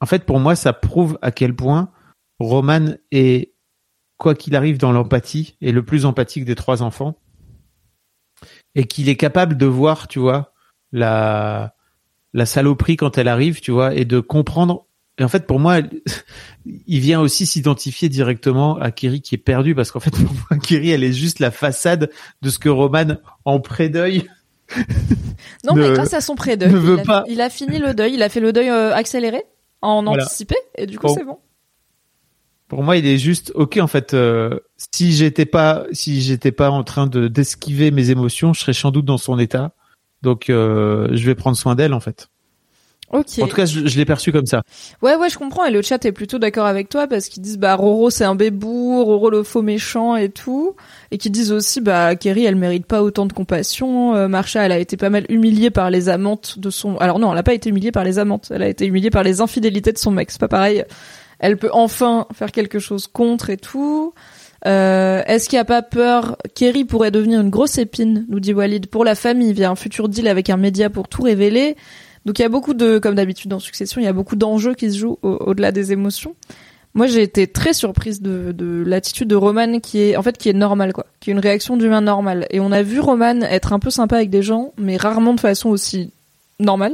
en fait, pour moi, ça prouve à quel point Roman est, quoi qu'il arrive dans l'empathie, est le plus empathique des trois enfants. Et qu'il est capable de voir, tu vois, la, la saloperie quand elle arrive, tu vois, et de comprendre. Et en fait, pour moi, elle- [laughs] il vient aussi s'identifier directement à Kiri qui est perdu parce qu'en fait, [laughs] pour moi, Kiri, elle est juste la façade de ce que Roman, en pré-deuil, Non, mais [laughs] grâce à son pré-deuil, ne veut il, a, pas. il a fini le deuil, il a fait le deuil euh, accéléré, en Voilà. anticipé, et du coup Bon. c'est bon. Pour moi, il est juste ok en fait. euh, si j'étais pas, si j'étais pas en train de d'esquiver mes émotions, je serais sans doute dans son état. Donc, euh, je vais prendre soin d'elle en fait. Ok. En tout cas, je, je l'ai perçu comme ça. Ouais, ouais, je comprends, et le chat est plutôt d'accord avec toi, parce qu'ils disent, bah, Roro c'est un bébou, Roro le faux méchant et tout, et qu'ils disent aussi, bah, Kerry elle mérite pas autant de compassion, euh, Marsha elle a été pas mal humiliée par les amantes de son... Alors non, elle a pas été humiliée par les amantes, elle a été humiliée par les infidélités de son mec, c'est pas pareil. Elle peut enfin faire quelque chose contre et tout. Euh, Est-ce qu'il n'y a pas peur? Kerry pourrait devenir une grosse épine, nous dit Walid, pour la famille via un futur deal avec un média pour tout révéler. Donc il y a beaucoup de, comme d'habitude dans Succession, il y a beaucoup d'enjeux qui se jouent au- au-delà des émotions. Moi, j'ai été très surprise de, de l'attitude de Roman qui est, en fait, qui est normale, quoi. Qui est une réaction d'humain normale. Et on a vu Roman être un peu sympa avec des gens, mais rarement de façon aussi normale.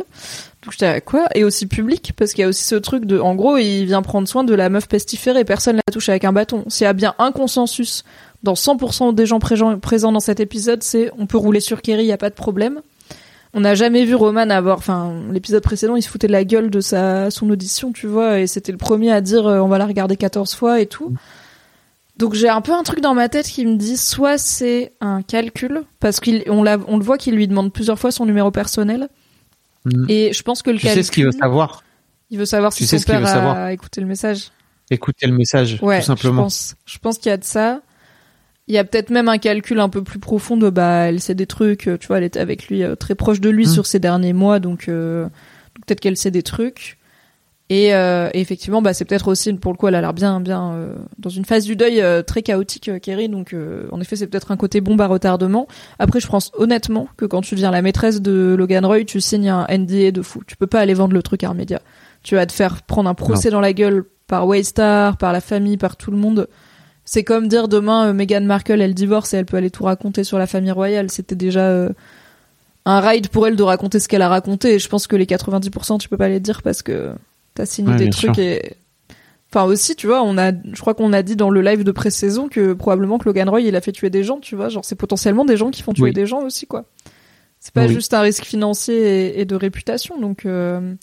Donc j'étais à quoi? Et aussi public, parce qu'il y a aussi ce truc de, en gros, il vient prendre soin de la meuf pestiférée, personne la touche avec un bâton. S'il y a bien un consensus dans 100% des gens présents dans cet épisode, c'est on peut rouler sur Kerry, y a pas de problème. On n'a jamais vu Roman avoir, enfin, l'épisode précédent, il se foutait de la gueule de sa son audition, tu vois, et c'était le premier à dire euh, on va la regarder 14 fois et tout. Donc j'ai un peu un truc dans ma tête qui me dit soit c'est un calcul parce qu'on l'a on le voit qu'il lui demande plusieurs fois son numéro personnel Mm. et je pense que le Tu calcul sais ce qu'il veut savoir? il veut savoir Tu si sais son ce qu'il père veut a savoir? écouté le message. Écoutez le message, Ouais, tout simplement. je pense. Je pense qu'il y a de ça. Il y a peut-être même un calcul un peu plus profond de bah elle sait des trucs, euh, tu vois, elle était avec lui euh, très proche de lui Mm. sur ces derniers mois, donc, euh, donc peut-être qu'elle sait des trucs. Et, euh, et effectivement, bah c'est peut-être aussi pour le coup elle a l'air bien bien dans une phase du deuil très chaotique, Kerry. Donc en effet c'est peut-être un côté bombe à retardement. Après je pense honnêtement que quand tu deviens la maîtresse de Logan Roy, tu signes un NDA de fou. Tu peux pas aller vendre le truc à un média. Tu vas te faire prendre un procès dans la gueule par Waystar, par la famille, par tout le monde. C'est comme dire demain euh, Meghan Markle elle divorce et elle peut aller tout raconter sur la famille royale. C'était déjà euh, un ride pour elle de raconter ce qu'elle a raconté. Et je pense que les 90% tu peux pas les dire parce que t'as signé Ouais, des trucs sûr. et enfin aussi tu vois on a je crois qu'on a dit dans le live de pré-saison que probablement que Logan Roy il a fait tuer des gens tu vois genre c'est potentiellement des gens qui font tuer Oui. des gens aussi quoi. C'est pas Oui. juste un risque financier et, et de réputation donc euh,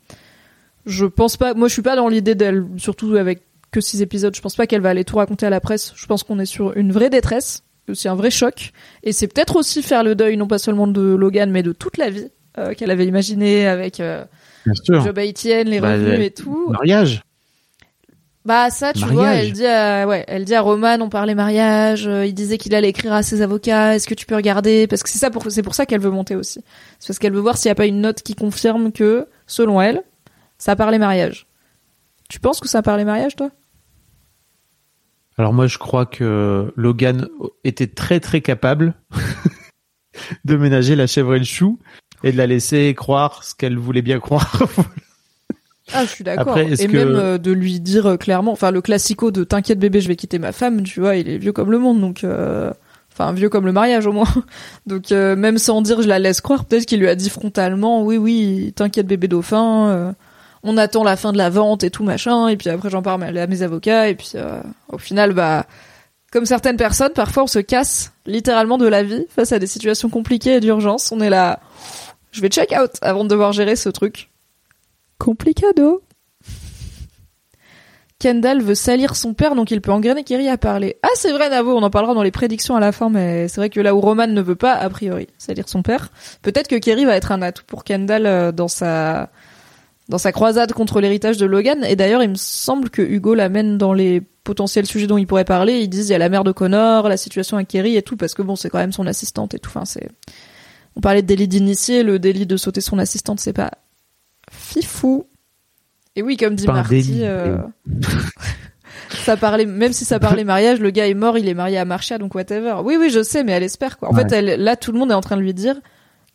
je pense pas moi je suis pas dans l'idée d'elle surtout avec que six épisodes je pense pas qu'elle va aller tout raconter à la presse je pense qu'on est sur une vraie détresse aussi un vrai choc et c'est peut-être aussi faire le deuil non pas seulement de Logan mais de toute la vie euh, qu'elle avait imaginé avec euh, Biden, les Bah, revenus et tout. Mariage. Bah ça, tu Mariage. vois, elle dit à ouais, elle dit à Roman, on parlait mariage. euh, il disait qu'il allait écrire à ses avocats. Est-ce que tu peux regarder? Parce que c'est ça, pour c'est pour ça qu'elle veut monter aussi. C'est parce qu'elle veut voir s'il y a pas une note qui confirme que, selon elle, ça parlait mariage. Tu penses que ça parlait mariage, toi? Alors moi, je crois que Logan était très très capable [laughs] de ménager la chèvre et le chou et de la laisser croire ce qu'elle voulait bien croire. [laughs] Ah, je suis d'accord. Et que- même euh, de lui dire euh, clairement, enfin le classico de t'inquiète bébé, je vais quitter ma femme, tu vois, il est vieux comme le monde, donc euh, enfin vieux comme le mariage au moins. [laughs] Donc euh, même sans dire je la laisse croire, peut-être qu'il lui a dit frontalement, oui oui, t'inquiète bébé dauphin, on attend la fin de la vente et tout machin, et puis après j'en parle à mes avocats, et puis euh, au final bah comme certaines personnes, parfois on se casse littéralement de la vie face à des situations compliquées et d'urgence. On est là, je vais check out avant de devoir gérer ce truc. Complicado. Kendall veut salir son père, donc il peut engrainer Kerry à parler. Ah, c'est vrai, Navo, on en parlera dans les prédictions à la fin, mais c'est vrai que là où Roman ne veut pas, a priori, salir son père, peut-être que Kerry va être un atout pour Kendall euh, dans sa dans sa croisade contre l'héritage de Logan. Et d'ailleurs, il me semble que Hugo l'amène dans les potentiels sujets dont il pourrait parler. Ils disent il y a la mère de Connor, la situation avec Kerry et tout, parce que bon, c'est quand même son assistante et tout. Enfin, c'est on parlait de délit d'initié, le délit de sauter son assistante, c'est pas fifou. Et oui, comme dit Pas Marty, euh, [laughs] ça parlait, même si ça parlait mariage, le gars est mort, il est marié à Marcia, donc whatever. Oui, oui, je sais, mais elle espère quoi. En Ouais. fait, elle, là, tout le monde est en train de lui dire,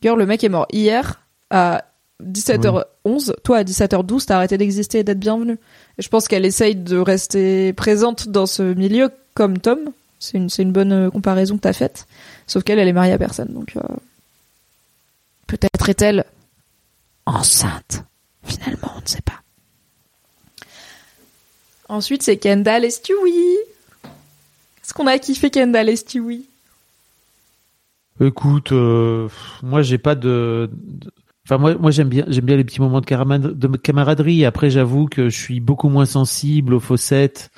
girl, le mec est mort hier à 17h11, toi à 17h12, t'as arrêté d'exister et d'être bienvenue. Je pense qu'elle essaye de rester présente dans ce milieu comme Tom. C'est une, bonne euh, comparaison que t'as faite. Sauf qu'elle, elle est mariée à personne, donc euh, peut-être est-elle enceinte. Finalement, on ne sait pas. Ensuite, c'est Kendall et Stewie. Est-ce qu'on a kiffé Kendall et Stewie? Écoute, euh, moi j'ai pas de- Enfin moi, moi j'aime bien, j'aime bien les petits moments de, caramad- de camaraderie. Après, j'avoue que je suis beaucoup moins sensible aux faussettes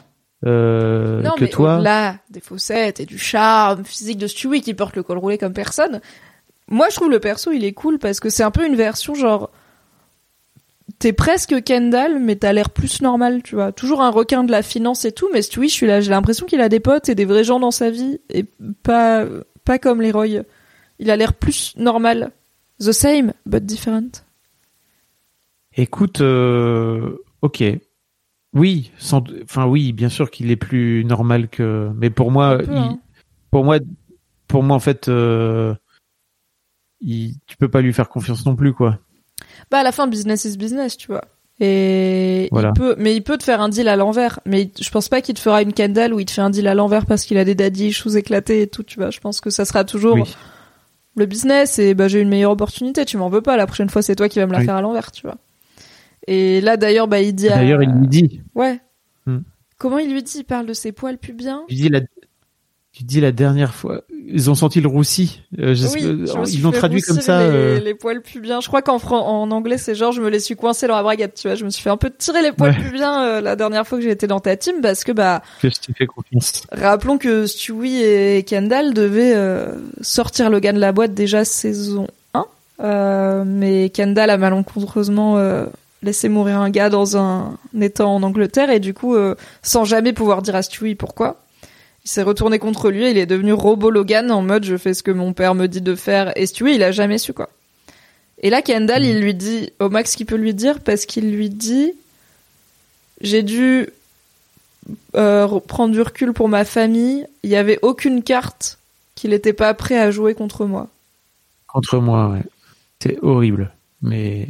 euh, Non, que mais toi. au-delà des faussettes et du charme physique de Stewie qui porte le col roulé comme personne, moi je trouve le perso il est cool parce que c'est un peu une version genre t'es presque Kendall mais t'as l'air plus normal, tu vois. Toujours un requin de la finance et tout, mais Stewie, je suis là, j'ai l'impression qu'il a des potes et des vrais gens dans sa vie et pas pas comme Leroy. Il a l'air plus normal. The same but different. Écoute, euh, ok. Oui, sans, enfin oui, bien sûr qu'il est plus normal que. Mais pour moi, Un peu, il- hein. pour moi, pour moi en fait, euh, il, tu peux pas lui faire confiance non plus quoi. Bah à la fin, business is business, tu vois. Et Voilà. il peut, mais il peut te faire un deal à l'envers. Mais je pense pas qu'il te fera une Kendall où il te fait un deal à l'envers parce qu'il a des daddy issues éclatés et tout, tu vois. Je pense que ça sera toujours Oui. Le business et bah j'ai une meilleure opportunité. Tu m'en veux pas. La prochaine fois, c'est toi qui vas me la Oui. faire à l'envers, tu vois. Et là, d'ailleurs, bah il dit. à- D'ailleurs, il lui dit, Ouais. Hmm. Comment il lui dit? Il parle de ses poils pubiens? il dit la, il dit la dernière fois, ils ont senti le roussi. Euh, Oui, suis ils l'ont traduit comme ça. Les, euh, les poils pubiens. Je crois qu'en en anglais, c'est genre je me les suis coincés dans la braguette, tu vois. Je me suis fait un peu tirer les poils Ouais. pubiens euh, la dernière fois que j'ai été dans ta team parce que bah que je t'ai fait confiance. rappelons que Stewie et Kendall devaient euh, sortir Logan de la boîte déjà saison 1. Euh, mais Kendall a malencontreusement euh, laissé mourir un gars dans un étang en Angleterre et du coup euh, sans jamais pouvoir dire à Stewie pourquoi. Il s'est retourné contre lui et il est devenu robot Logan en mode je fais ce que mon père me dit de faire et Stewie il a jamais su quoi. Et là Kendall il lui dit au max qu'il peut lui dire parce qu'il lui dit j'ai dû euh, prendre du recul pour ma famille, il y avait aucune carte qu'il était pas prêt à jouer contre moi. Contre moi, ouais. C'est horrible. Mais.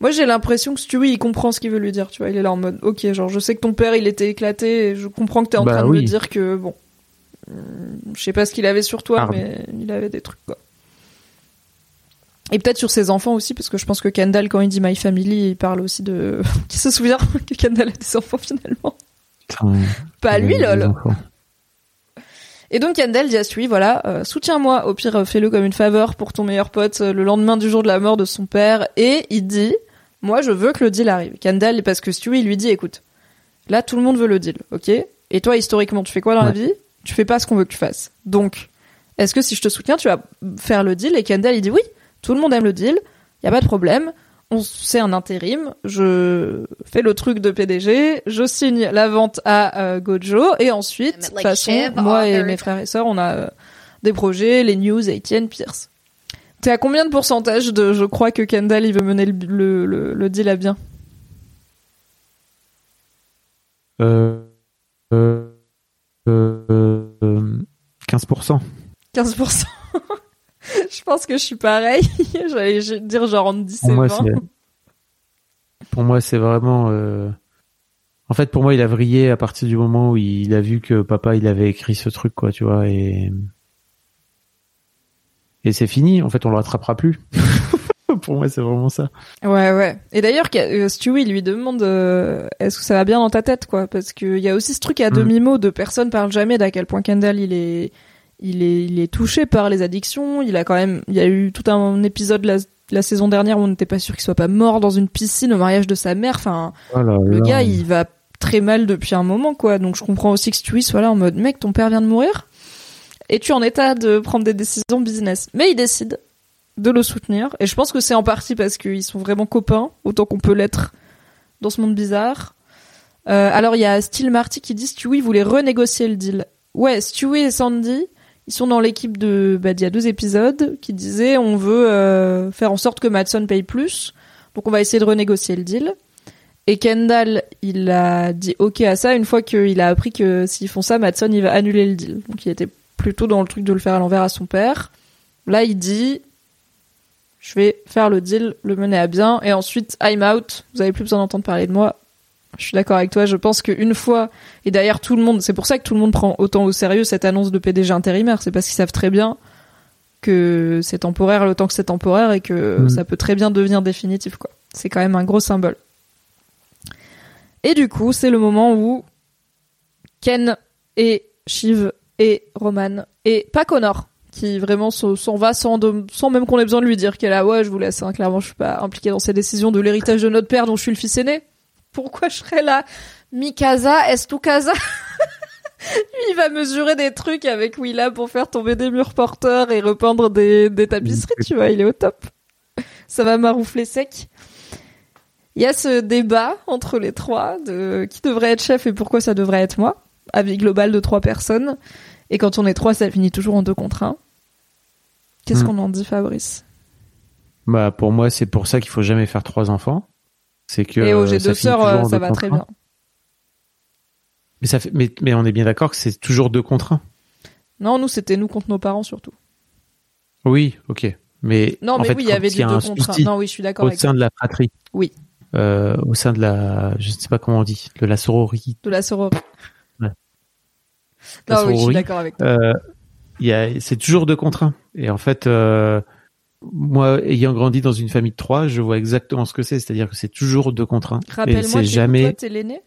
Moi, j'ai l'impression que Stewie, il comprend ce qu'il veut lui dire, tu vois. Il est là en mode, ok, genre, je sais que ton père, il était éclaté, et je comprends que t'es en Bah train de me dire que, bon, hum, je sais pas ce qu'il avait sur toi, Arme. mais il avait des trucs, quoi. Et peut-être sur ses enfants aussi, parce que je pense que Kendall, quand il dit My Family, il parle aussi de... [laughs] qui se souvient que Kendall a des enfants, finalement? Putain, Pas lui, lol. Et donc Kendall dit à Stewie, voilà, euh, soutiens-moi, au pire fais-le comme une faveur pour ton meilleur pote euh, le lendemain du jour de la mort de son père. Et il dit, moi je veux que le deal arrive. Kendall, parce que Stewie lui dit, écoute, là tout le monde veut le deal, ok? Et toi historiquement, tu fais quoi dans la vie? Tu fais pas ce qu'on veut que tu fasses. Donc, est-ce que si je te soutiens, tu vas faire le deal? Et Kendall, il dit, oui, tout le monde aime le deal, y a pas de problème. On c'est un intérim, je fais le truc de PDG, je signe la vente à euh, Gojo. Et ensuite, de toute façon, moi et mes frères et sœurs, on a euh, des projets, les news, Etienne, Pierce. T'es à combien de pourcentage de je crois que Kendall il veut mener le, le, le, le deal à bien Euh, euh, euh, euh, 15%. 15%. [laughs] je pense que je suis pareil. [laughs] J'allais dire genre entre 10 Pour et moi, 20. c'est, pour moi, c'est vraiment, euh, en fait, pour moi, il a vrillé à partir du moment où il a vu que papa, il avait écrit ce truc, quoi, tu vois, et, et c'est fini. En fait, on le rattrapera plus. [laughs] pour moi, c'est vraiment ça. Ouais, ouais. Et d'ailleurs, euh, Stewie lui demande euh, est-ce que ça va bien dans ta tête, quoi? Parce qu'il y a aussi ce truc à Mm. demi-mot de personne parle jamais d'à quel point Kendall il est, il est, il est touché par les addictions. Il a quand même, il y a eu tout un épisode la, la saison dernière où on n'était pas sûr qu'il soit pas mort dans une piscine au mariage de sa mère. Enfin, Oh là le là. gars, il va très mal depuis un moment, quoi. Donc je comprends aussi que Stewie soit là en mode mec, ton père vient de mourir? Et tu es en état de prendre des décisions business. Mais il décide de le soutenir. Et je pense que c'est en partie parce qu'ils sont vraiment copains, autant qu'on peut l'être dans ce monde bizarre. Euh, alors il y a Steel Marty qui dit Stewie voulait renégocier le deal. Ouais, Stewie et Sandy, ils sont dans l'équipe de, bah, d'il y a deux épisodes, qui disaient on veut euh, faire en sorte que Madson paye plus, donc on va essayer de renégocier le deal. Et Kendall, il a dit ok à ça une fois qu'il a appris que s'ils font ça, Madson il va annuler le deal. Donc il était plutôt dans le truc de le faire à l'envers à son père. Là il dit je vais faire le deal, le mener à bien, et ensuite I'm out. Vous avez plus besoin d'entendre parler de moi. Je suis d'accord avec toi. Je pense qu'une fois, et d'ailleurs tout le monde, c'est pour ça que tout le monde prend autant au sérieux cette annonce de PDG intérimaire. C'est parce qu'ils savent très bien que c'est temporaire le temps que c'est temporaire et que Mhm. ça peut très bien devenir définitif, quoi. C'est quand même un gros symbole. Et du coup, c'est le moment où Ken et Shiv et Roman et pas Connor qui vraiment s'en va sans, même qu'on ait besoin de lui dire qu'elle a ouais je vous laisse hein, clairement je suis pas impliquée dans ces décisions de l'héritage de notre père dont je suis le fils aîné pourquoi je serais là? Mikasa est tu [laughs] Lui, il va mesurer des trucs avec Willa pour faire tomber des murs porteurs et repeindre des, des tapisseries, tu vois, il est au top. Ça va maroufler sec. Il y a ce débat entre les trois de qui devrait être chef et pourquoi ça devrait être moi. Avis global de trois personnes. Et quand on est trois, ça finit toujours en deux contre un. Qu'est-ce Hmm. qu'on en dit, Fabrice? Bah, pour moi, c'est pour ça qu'il faut jamais faire trois enfants. C'est que. Et oh, euh, j'ai deux finit sœurs, euh, ça va contre très bien. Mais ça fait, mais, mais on est bien d'accord que c'est toujours deux contre un. Non, nous, c'était nous contre nos parents surtout. Oui, ok. Mais Non, en mais fait, oui, il y avait des deux souci Non, oui, je suis d'accord au avec sein de la fratrie. Oui. Euh, au sein de la, je ne sais pas comment on dit, de la sororité. de la sororité. Non, oui, je suis d'accord avec toi. Euh, il y a, c'est toujours deux contre un. Et en fait, euh, moi, ayant grandi dans une famille de trois, je vois exactement ce que c'est. C'est-à-dire que c'est toujours deux contre un. Rappelle-moi, jamais. toi, t'es l'aîné?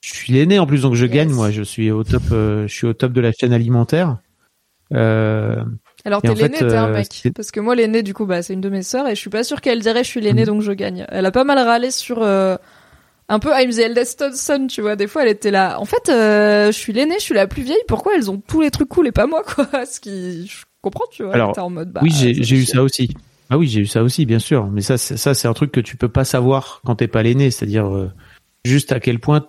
Je suis l'aîné en plus, donc je Yes. gagne. Moi, je suis au top. euh, je suis au top de la chaîne alimentaire. Euh, Alors t'es l'aîné, t'es un mec. Parce que moi l'aîné du coup bah c'est une de mes sœurs et je suis pas sûre qu'elle dirait je suis l'aîné Mhm. donc je gagne. Elle a pas mal râlé sur euh, un peu I'm the eldest son, tu vois. Des fois elle était là. En fait euh, je suis l'aîné, je suis la plus vieille. Pourquoi elles ont tous les trucs cool et pas moi quoi? [laughs] Ce qui je comprends tu vois. Alors, en mode bah. oui, j'ai eu ça aussi. Ah oui, j'ai eu ça aussi, bien sûr. Mais ça, c'est- ça, c'est un truc que tu peux pas savoir quand t'es pas l'aîné. C'est-à-dire euh, juste à quel point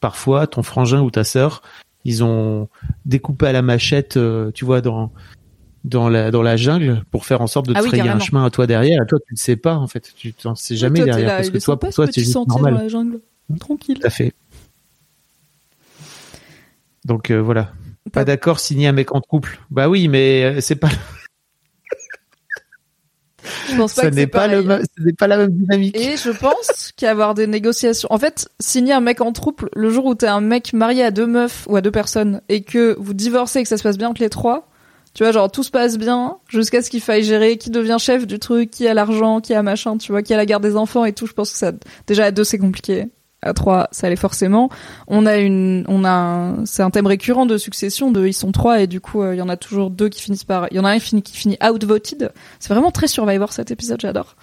parfois ton frangin ou ta sœur, ils ont découpé à la machette, euh, tu vois, dans dans la dans la jungle pour faire en sorte de te Ah oui, frayer un chemin à toi derrière. À toi, tu ne sais pas en fait. Tu t'en sais jamais Toi, derrière là, parce que toi, pour ce toi, c'est juste normal. dans la jungle. Tranquille. Tout à fait. Donc euh, voilà. Pas Pas- d'accord, signer un mec en couple. Bah oui, mais euh, c'est pas, Je pense pas ça que n'est pas le, même- ce n'est pas la même dynamique. Et je pense qu'il y a avoir des négociations. En fait, signer un mec en trouble, le jour où t'es un mec marié à deux meufs ou à deux personnes et que vous divorcez et que ça se passe bien entre les trois, tu vois, genre tout se passe bien jusqu'à ce qu'il faille gérer qui devient chef du truc, qui a l'argent, qui a machin, tu vois, qui a la garde des enfants et tout. Je pense que ça, déjà à deux c'est compliqué. À trois, ça allait forcément. On a une, on a, c'est un thème récurrent de succession. De, ils sont trois et du coup, euh, il y en a toujours deux qui finissent par, il y en a un qui finit, outvoted. C'est vraiment très Survivor cet épisode, j'adore.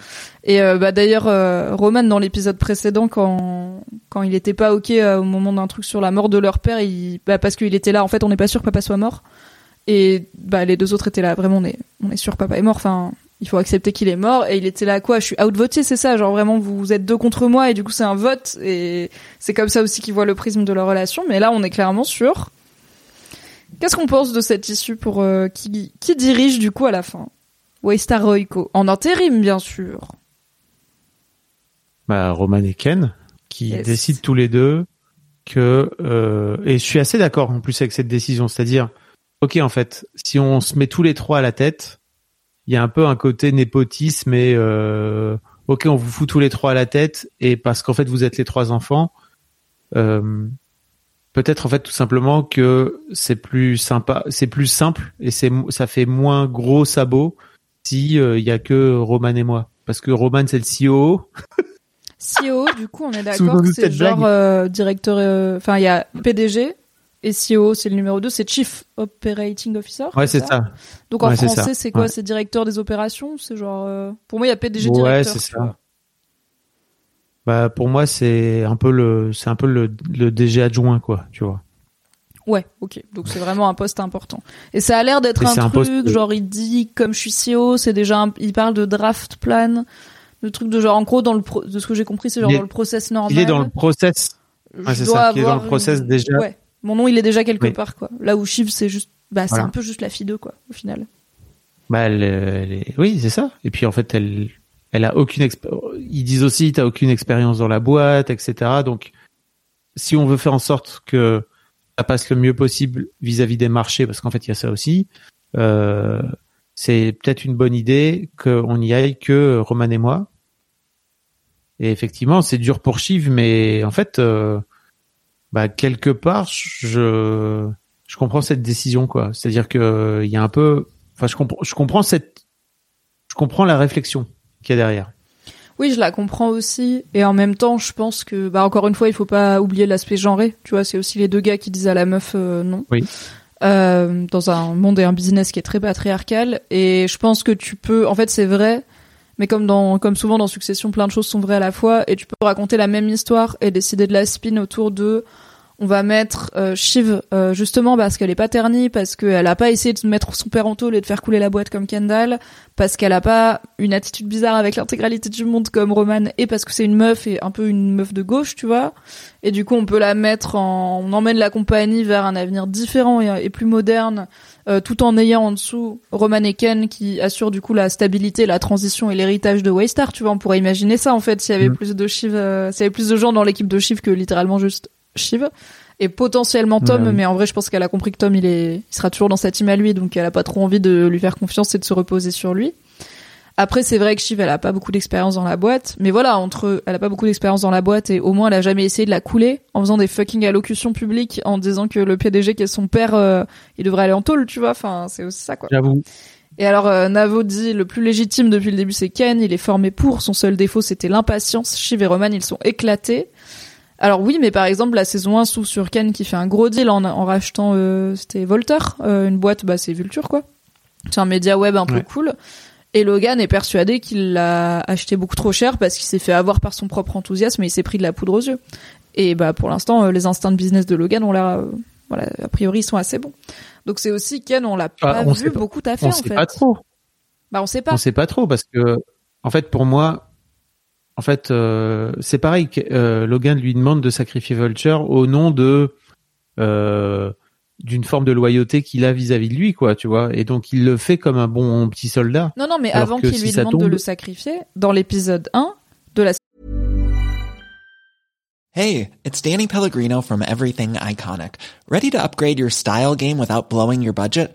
Et euh, bah d'ailleurs, euh, Roman dans l'épisode précédent, quand quand il était pas ok au moment d'un truc sur la mort de leur père, il, bah parce qu'il était là. En fait, on n'est pas sûr que papa soit mort. Et bah les deux autres étaient là. Vraiment, on est on est sûr papa est mort. Enfin, il faut accepter qu'il est mort. Et il était là quoi Je suis outvoté, c'est ça. Genre vraiment, vous êtes deux contre moi et du coup c'est un vote. Et c'est comme ça aussi qu'ils voient le prisme de leur relation. Mais là, on est clairement sûr. Qu'est-ce qu'on pense de cette issue pour euh, qui qui dirige du coup à la fin? Waystar Royco en intérim bien sûr. bah, Roman et Ken qui Yes. décident tous les deux que euh, et je suis assez d'accord en plus avec cette décision, c'est-à-dire ok en fait si on se met tous les trois à la tête, il y a un peu un côté népotisme et euh, ok on vous fout tous les trois à la tête et parce qu'en fait vous êtes les trois enfants, euh, peut-être en fait tout simplement que c'est plus sympa, c'est plus simple et c'est ça fait moins gros sabot si euh, il y a que Roman et moi. Parce que Roman c'est le CEO CEO, du coup, on est [laughs] d'accord c'est genre euh, directeur. euh, Enfin, il y a PDG et CEO, c'est le numéro 2, c'est Chief Operating Officer. Ouais, c'est ça. Donc en Ouais, c'est français, ça. c'est quoi Ouais. C'est directeur des opérations C'est genre. euh, Pour moi, il y a PDG Ouais, directeur. c'est tu ça. Bah pour moi c'est un peu le c'est un peu le, le DG adjoint quoi, tu vois. Ouais, ok. Donc c'est vraiment un poste important. Et ça a l'air d'être un c'est un truc, poste- genre il dit, comme je suis CEO, c'est déjà, un- il parle de draft plan, le truc de genre, en gros, dans le pro... de ce que j'ai compris, c'est genre est- dans le process normal. Il est dans le process. Ouais, c'est ça, qui est dans le process déjà. Ouais. Mon nom, il est déjà quelque Oui. part, quoi. Là où Shiv, c'est juste, bah, c'est un peu juste la fille d'eux, quoi, au final. Bah elle, elle est- oui, c'est ça. Et puis en fait elle elle a aucune expé- ils disent aussi t'as aucune expérience dans la boîte, etc. Donc si on veut faire en sorte que ça passe le mieux possible vis-à-vis des marchés, parce qu'en fait il y a ça aussi, euh, c'est peut-être une bonne idée qu'on y aille que Roman et moi. Et effectivement, c'est dur pour Shiv, mais en fait, euh, bah, quelque part, je je comprends cette décision, quoi. C'est-à-dire que euh, il y a un peu, enfin, je comprends, je comprends cette, je comprends la réflexion qu'il y a derrière. Oui, je la comprends aussi. Et en même temps, je pense que, bah, encore une fois, il faut pas oublier l'aspect genré. Tu vois, c'est aussi les deux gars qui disent à la meuf euh, non. Oui. Euh, dans un monde et un business qui est très patriarcal. Et je pense que tu peux, en fait, c'est vrai. Mais comme dans, comme souvent dans Succession, plein de choses sont vraies à la fois. Et tu peux raconter la même histoire et décider de la spin autour de, on va mettre euh, Shiv euh, justement parce qu'elle est pas ternie, parce qu'elle a pas essayé de mettre son père en tôle et de faire couler la boîte comme Kendall, parce qu'elle a pas une attitude bizarre avec l'intégralité du monde comme Roman, et parce que c'est une meuf et un peu une meuf de gauche, tu vois. Et du coup, on peut la mettre en, on emmène la compagnie vers un avenir différent et, et plus moderne, euh, tout en ayant en dessous Roman et Ken qui assurent du coup la stabilité, la transition et l'héritage de Waystar. Tu vois, on pourrait imaginer ça en fait s'il y avait Mhm. plus de Shiv, euh, s'il y avait plus de gens dans l'équipe de Shiv que littéralement juste Shiv et potentiellement Tom, Ouais, oui. mais en vrai, je pense qu'elle a compris que Tom, il est, il sera toujours dans sa team à lui, donc elle a pas trop envie de lui faire confiance et de se reposer sur lui. Après, c'est vrai que Shiv, elle a pas beaucoup d'expérience dans la boîte, mais voilà, entre, elle a pas beaucoup d'expérience dans la boîte et au moins elle a jamais essayé de la couler en faisant des fucking allocutions publiques en disant que le PDG qui est son père, euh, il devrait aller en tôle, tu vois. Enfin, c'est aussi ça, quoi. J'avoue. Et alors, euh, Navo dit le plus légitime depuis le début, c'est Ken. Il est formé pour. Son seul défaut, c'était l'impatience. Shiv et Roman, ils sont éclatés. Alors oui, mais par exemple, la saison 1 s'ouvre sur Ken qui fait un gros deal en, en rachetant, euh, c'était Volter, euh, une boîte, bah c'est Vulture quoi. C'est un média web un peu Ouais. cool. Et Logan est persuadé qu'il l'a acheté beaucoup trop cher parce qu'il s'est fait avoir par son propre enthousiasme et il s'est pris de la poudre aux yeux. Et bah pour l'instant, euh, les instincts de business de Logan ont l'air, euh, voilà, a priori, ils sont assez bons. Donc c'est aussi Ken, on l'a Ah, pas on vu beaucoup taffer On en sait fait. pas trop. Bah on sait pas. On sait pas trop parce que, en fait, pour moi, en fait, euh, c'est pareil. que, euh, Logan lui demande de sacrifier Vulture au nom de euh, d'une forme de loyauté qu'il a vis-à-vis de lui, quoi, tu vois. Et donc il le fait comme un bon petit soldat. Non, non, mais avant qu'il lui demande de le sacrifier, dans l'épisode 1 de la Hey, it's Danny Pellegrino from Everything Iconic. Ready to upgrade your style game without blowing your budget?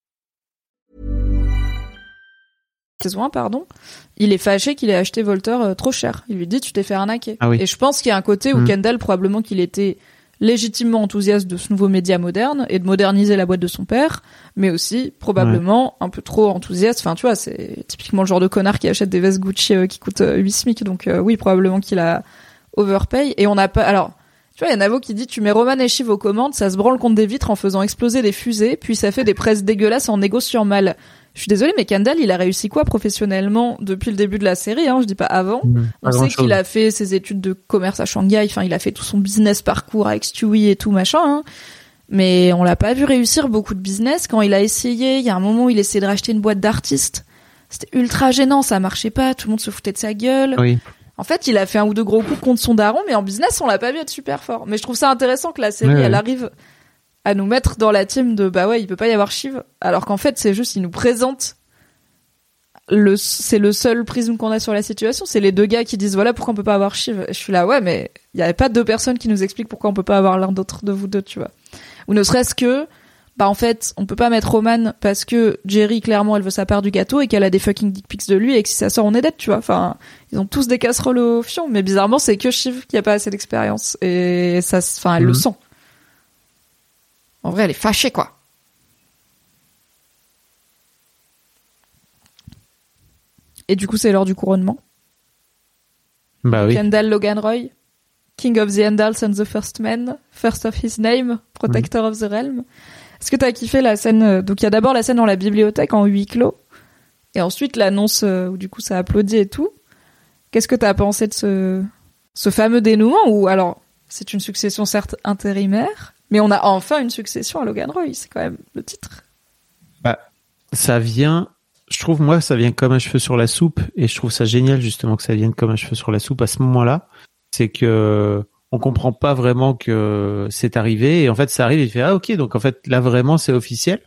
Saison 1, pardon, il est fâché qu'il ait acheté Volter euh, trop cher. Il lui dit tu t'es fait arnaquer. Ah oui. Et je pense qu'il y a un côté où Mm. Kendall probablement qu'il était légitimement enthousiaste de ce nouveau média moderne et de moderniser la boîte de son père, mais aussi probablement un peu trop enthousiaste. Enfin, tu vois, c'est typiquement le genre de connard qui achète des vestes Gucci euh, qui coûtent euh, 8 smic. Donc euh, oui, probablement qu'il a overpay. Et on n'a pas... Alors, tu vois, il y a Navo qui dit tu mets Roman et Shiv aux commandes, ça se branle contre des vitres en faisant exploser des fusées, puis ça fait des presses dégueulasses en négociant mal. Je suis désolée, mais Kendall, il a réussi quoi professionnellement depuis le début de la série hein, Je dis pas avant. Mmh, On sait qu'il a fait ses études de commerce à Shanghai. Enfin, il a fait tout son business parcours avec Stewie et tout machin. hein. Mais on l'a pas vu réussir beaucoup de business. Quand il a essayé, il y a un moment où il essayait de racheter une boîte d'artistes. C'était ultra gênant, ça marchait pas. Tout le monde se foutait de sa gueule. Oui. En fait, il a fait un ou deux gros coups contre son daron, mais en business, on l'a pas vu être super fort. Mais je trouve ça intéressant que la série, elle arrive à nous mettre dans la team de bah ouais, il peut pas y avoir Shiv, alors qu'en fait, c'est juste, il nous présente le, c'est le seul prisme qu'on a sur la situation. C'est les deux gars qui disent voilà pourquoi on peut pas avoir Shiv. Et je suis là ouais, mais il y avait pas deux personnes qui nous expliquent pourquoi on peut pas avoir l'un d'autre de vous deux, tu vois. Ou ne serait-ce que bah en fait, on peut pas mettre Roman parce que Jerry clairement elle veut sa part du gâteau et qu'elle a des fucking dick pics de lui et que si ça sort on est dead, tu vois. Enfin, ils ont tous des casseroles au fion, mais bizarrement c'est que Shiv qui a pas assez d'expérience et ça, enfin elle le Mhm. sent. En vrai, elle est fâchée quoi. Et du coup, c'est l'heure du couronnement. Bah oui. Kendall Logan Roy, King of the Andals and the First Man, First of His Name, Protector of the Realm. Est-ce que t'as kiffé la scène euh, Donc il y a d'abord la scène dans la bibliothèque en huis clos, et ensuite l'annonce euh, où du coup ça applaudit et tout. Qu'est-ce que t'as pensé de ce ce fameux dénouement Ou alors c'est une succession certes intérimaire, mais on a enfin une succession à Logan Roy. C'est quand même le titre. Bah, ça vient, je trouve moi, ça vient comme un cheveu sur la soupe, et je trouve ça génial justement que ça vienne comme un cheveu sur la soupe à ce moment-là. C'est que on comprend pas vraiment que c'est arrivé, et en fait ça arrive, et il fait ah ok, donc en fait là vraiment c'est officiel.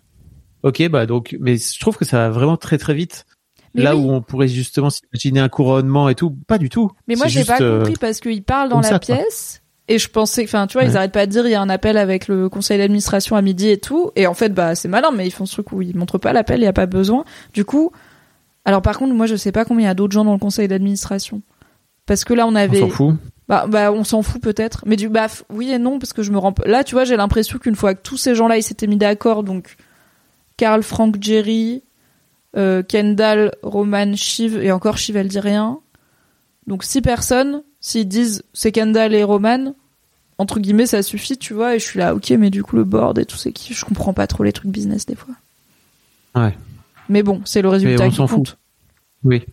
Ok, bah donc, mais je trouve que ça va vraiment très très vite. Mais là oui. où on pourrait justement s'imaginer un couronnement et tout, pas du tout. Mais moi j'ai juste, pas euh, compris parce qu'ils parlent dans la ça, quoi. Et je pensais, enfin tu vois, ils arrêtent pas de dire il y a un appel avec le conseil d'administration à midi et tout et en fait bah c'est malin mais ils font ce truc où ils montrent pas l'appel, il y a pas besoin. Du coup, alors par contre moi je sais pas combien il y a d'autres gens dans le conseil d'administration parce que là on On avait s'en fout. bah, bah on s'en fout peut-être mais du bah f- oui et non parce que je me rends là tu vois j'ai l'impression qu'une fois que tous ces gens là ils s'étaient mis d'accord donc Karl, Frank, Jerry, euh, Kendall, Roman, Shiv et encore Shiv elle dit rien. Donc six personnes, s'ils disent c'est Kendall et Roman, entre guillemets ça suffit tu vois et je suis là ok mais du coup le board et tout c'est qui? Je comprends pas trop les trucs business des fois. Ouais. Mais bon c'est le résultat on qui s'en compte. fout. Oui.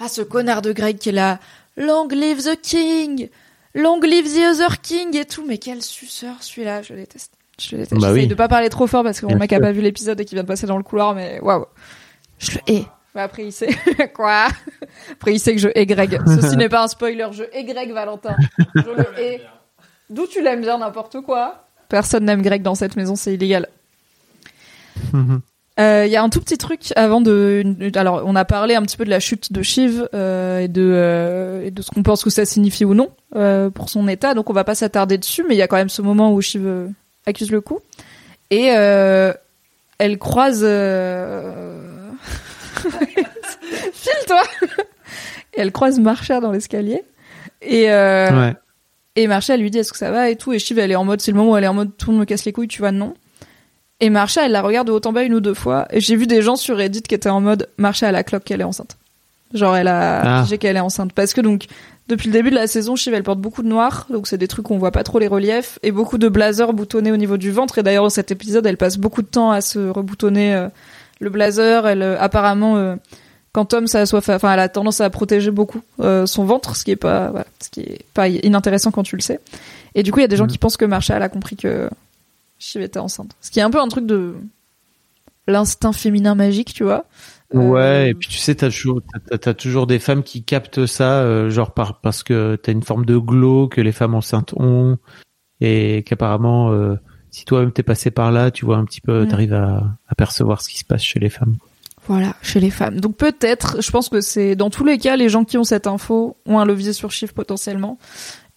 Ah, ce connard de Greg qui est là. Long live the king! Long live the other king et tout. Mais quel suceur celui-là, je déteste. Je déteste. Bah J'essaye oui. de pas parler trop fort parce que mon Bien mec a pas vu l'épisode et qui vient de passer dans le couloir, mais waouh. Je le hais. Mais après, il sait [laughs] quoi? Après, il sait que je hais Greg. Ceci n'est pas un spoiler. Je hais Greg, Valentin. Je le [laughs] hais. D'où tu l'aimes bien n'importe quoi Personne n'aime Greg dans cette maison, c'est illégal. Il y a un tout petit truc avant de. Alors, on a parlé un petit peu de la chute de Shiv euh, et de euh, et de ce qu'on pense que ça signifie ou non euh, pour son état. Donc, on va pas s'attarder dessus, mais il y a quand même ce moment où Shiv euh, accuse le coup et euh, elle croise. [laughs] File-toi. et elle croise Marcia dans l'escalier. Et euh, Ouais. et Marcia elle lui dit est-ce que ça va et tout. Et Shiv elle est en mode c'est le moment où elle est en mode tout le monde me casse les couilles tu vois non. Et Marcia elle la regarde de haut en bas une ou deux fois. Et j'ai vu des gens sur Reddit qui étaient en mode Marcia elle a cloque qu'elle est enceinte. Genre elle a Ah. qu'elle est enceinte. Parce que donc depuis le début de la saison Shiv elle porte beaucoup de noir. Donc c'est des trucs qu'on voit pas trop les reliefs. Et beaucoup de blazers boutonnés au niveau du ventre. Et d'ailleurs dans cet épisode elle passe beaucoup de temps à se reboutonner euh, le blazer elle euh, apparemment euh, quand Tom ça enfin elle a tendance à protéger beaucoup euh, son ventre ce qui est pas voilà, ce qui est pas inintéressant quand tu le sais. Et du coup il y a des gens Mhm. qui pensent que Marshall a compris que Shiv était enceinte. Ce qui est un peu un truc de l'instinct féminin magique tu vois. Euh, Ouais, et puis tu sais, t'as toujours, t'as, t'as toujours des femmes qui captent ça, euh, genre par, parce que t'as une forme de glow que les femmes enceintes ont, et qu'apparemment, si toi-même t'es passé par là, tu vois un petit peu, Mm. t'arrives à, à percevoir ce qui se passe chez les femmes. Voilà, chez les femmes. Donc peut-être, je pense que c'est dans tous les cas, les gens qui ont cette info ont un levier sur Shiv potentiellement.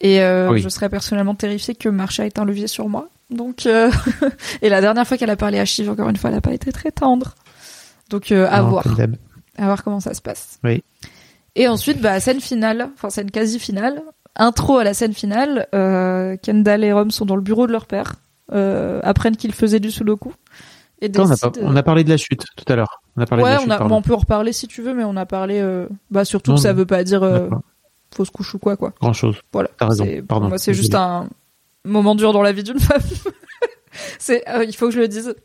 Et euh, Oui. je serais personnellement terrifiée que Marsha ait un levier sur moi. Donc euh, [laughs] et la dernière fois qu'elle a parlé à Shiv, encore une fois, elle n'a pas été très tendre. Donc euh, à Non, voir, à voir comment ça se passe. Oui. Et ensuite, bah scène finale, enfin scène quasi finale, intro à la scène finale. Kendall et Rom sont dans le bureau de leur père, euh, apprennent qu'ils faisaient du sudoku. Et Attends, on, a on a parlé de la chute tout à l'heure. On a parlé de Ouais, la on, chute, a, pardon. on peut en reparler si tu veux, mais on a parlé. euh, bah surtout Non, que ça veut pas dire euh, fausse couche ou quoi, quoi. Grand chose. Voilà. T'as raison, pardon, moi, c'est juste un moment dur dans la vie d'une [laughs] femme. c'est, euh, il faut que je le dise.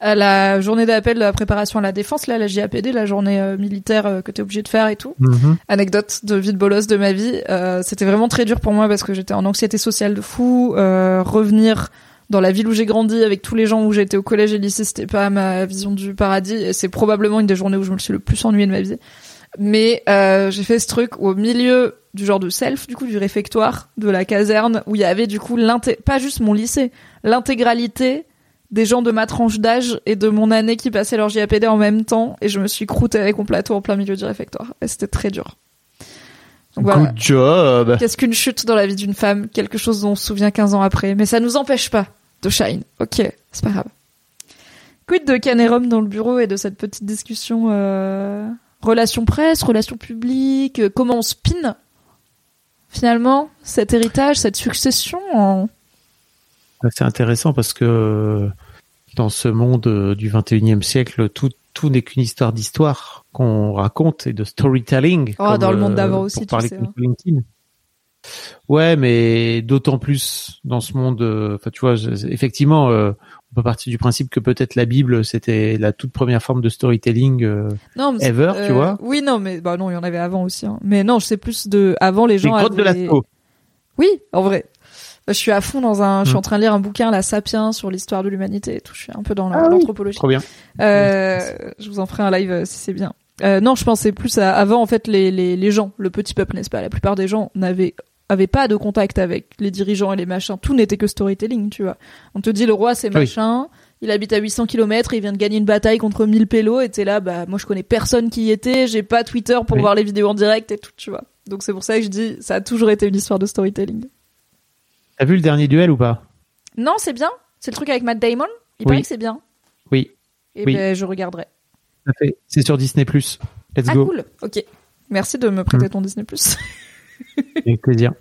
À la journée d'appel de la préparation à la défense, là, la JAPD, la journée euh, militaire euh, que t'es obligé de faire et tout. Mhm. Anecdote de vie de bolos de ma vie. euh, c'était vraiment très dur pour moi parce que j'étais en anxiété sociale de fou. euh, revenir dans la ville où j'ai grandi avec tous les gens où j'étais au collège et lycée, c'était pas ma vision du paradis. Et c'est probablement une des journées où je me suis le plus ennuyée de ma vie. Mais euh, j'ai fait ce truc au milieu du genre de self, du coup du réfectoire de la caserne, où il y avait du coup l'inté pas juste mon lycée, l'intégralité des gens de ma tranche d'âge et de mon année qui passaient leur JAPD en même temps, et je me suis croûtée avec mon plateau en plein milieu du réfectoire. Et c'était très dur. Donc voilà. Good job. Qu'est-ce qu'une chute dans la vie d'une femme? Quelque chose dont on se souvient 15 ans après. Mais ça nous empêche pas de shine. Ok, c'est pas grave. Quid de Canerum dans le bureau et de cette petite discussion euh, relation presse, relation publique, euh, comment on spin finalement cet héritage, cette succession en... C'est intéressant parce que euh, dans ce monde euh, du 21e siècle, tout, tout n'est qu'une histoire d'histoire qu'on raconte et de storytelling. Oh, dans le monde d'avant aussi, tu sais, hein. Ouais, mais d'autant plus dans ce monde. euh, Enfin, tu vois, effectivement, euh, on peut partir du principe que peut-être la Bible c'était la toute première forme de storytelling. euh, Non, Ever, tu vois Oui, non, mais bah non, il y en avait avant aussi. hein. Mais non, je sais plus de avant les les gens. de avaient- Lascaux. Oui, en vrai. Bah, Je suis à fond dans un. Je suis Mm. en train de lire un bouquin, La Sapiens, sur l'histoire de l'humanité et tout. Je suis un peu dans la- Ah oui. l'anthropologie. Trop bien. Euh, je vous en ferai un live si c'est bien. Euh, non, je pensais plus à avant en fait les, les, les gens, le petit peuple, n'est-ce pas? La plupart des gens n'avaient avaient pas de contact avec les dirigeants et les machins. Tout n'était que storytelling, tu vois. On te dit le roi c'est Oui. machin, il habite à 800 km, il vient de gagner une bataille contre 1000 pélos et t'es là, bah moi je connais personne qui y était, j'ai pas Twitter pour Oui. voir les vidéos en direct et tout, tu vois. Donc c'est pour ça que je dis ça a toujours été une histoire de storytelling. T'as vu le dernier duel ou pas? Non, c'est bien. C'est le truc avec Matt Damon. Il Oui. paraît que c'est bien. Oui, Et Oui. ben je regarderai. C'est sur Disney+. Let's ah go. cool. Ok. Merci de me prêter Mm. ton Disney+. [laughs] [laughs] Avec plaisir.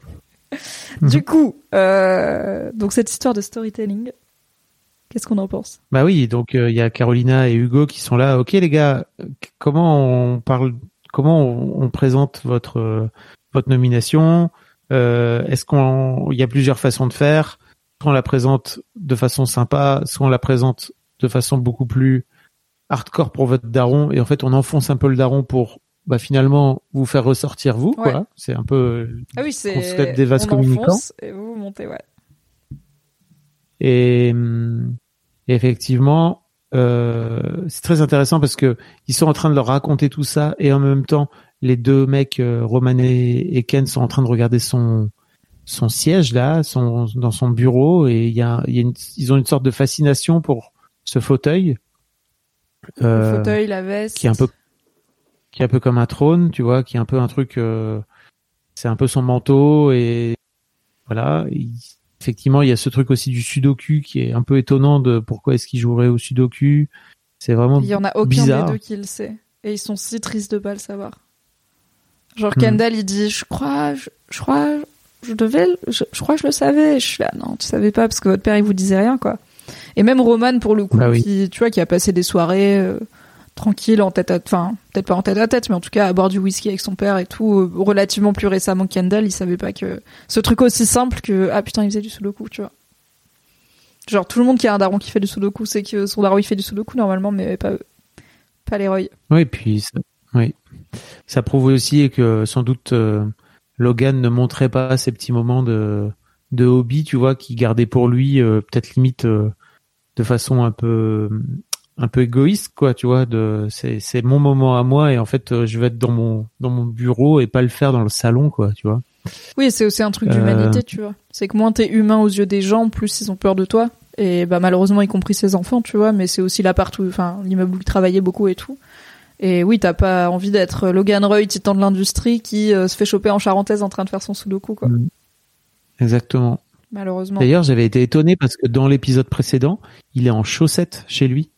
Mhm. du coup, euh, donc cette histoire de storytelling, qu'est-ce qu'on en pense? Bah oui, donc euh, il y a Carolina et Hugo qui sont là. Ok les gars, comment on parle, comment on, on présente votre euh, votre nomination? Euh, Est-ce qu'on, il y a plusieurs façons de faire Soit on la présente de façon sympa, soit on la présente de façon beaucoup plus hardcore pour votre daron. Et en fait, on enfonce un peu le daron pour bah, finalement vous faire ressortir vous. Ouais. Quoi. C'est un peu euh, Ah oui, c'est Concept des vases communicants. et vous vous montez, ouais. Et, hum, et effectivement, euh, c'est très intéressant parce que ils sont en train de leur raconter tout ça et en même temps les deux mecs euh, Roman et, Ken sont en train de regarder son son siège là, son dans son bureau et il y a, y a une- ils ont une sorte de fascination pour ce fauteuil. Le euh, fauteuil, la veste. qui est un peu qui est un peu comme un trône, tu vois, qui est un peu un truc euh, c'est un peu son manteau et voilà, Il- effectivement, il y a ce truc aussi du sudoku qui est un peu étonnant de pourquoi est-ce qu'il jouerait au sudoku. C'est vraiment Il y en a aucun bizarre. des deux qui le sait. Et ils sont si tristes de pas le savoir. Genre Hmm. Kendall, il dit, je crois, je, je crois, je devais, je, je crois que je le savais. Et je suis là, non, tu savais pas parce que votre père il vous disait rien quoi. Et même Roman pour le coup, Bah oui. qui, tu vois, qui a passé des soirées euh, tranquilles en tête à, enfin peut-être pas en tête à tête, mais en tout cas à boire du whisky avec son père et tout, euh, relativement plus récemment Kendall, il savait pas que ce truc aussi simple que ah putain il faisait du sudoku, tu vois. Genre tout le monde qui a un daron qui fait du sudoku, c'est que son daron il fait du sudoku normalement, mais pas pas les Roy. Oui, puis ça, prouve aussi que sans doute euh, Logan ne montrait pas ces petits moments de de hobby, tu vois, qu'il gardait pour lui euh, peut-être limite de façon un peu un peu égoïste quoi, tu vois, de c'est c'est mon moment à moi et en fait euh, je vais être dans mon dans mon bureau et pas le faire dans le salon quoi, tu vois. Oui, c'est aussi un truc Euh. d'humanité, tu vois. C'est que moins t'es humain aux yeux des gens, plus ils ont peur de toi. Et bah malheureusement, y compris ses enfants, tu vois. Mais c'est aussi là partout, enfin l'immeuble où il travaillait beaucoup et tout. Et oui, t'as pas envie d'être Logan Roy, titan de l'industrie, qui euh, se fait choper en charentaise en train de faire son sudoku, quoi. Mm. Exactement. Malheureusement. D'ailleurs, j'avais été étonné parce que dans l'épisode précédent, il est en chaussettes chez lui,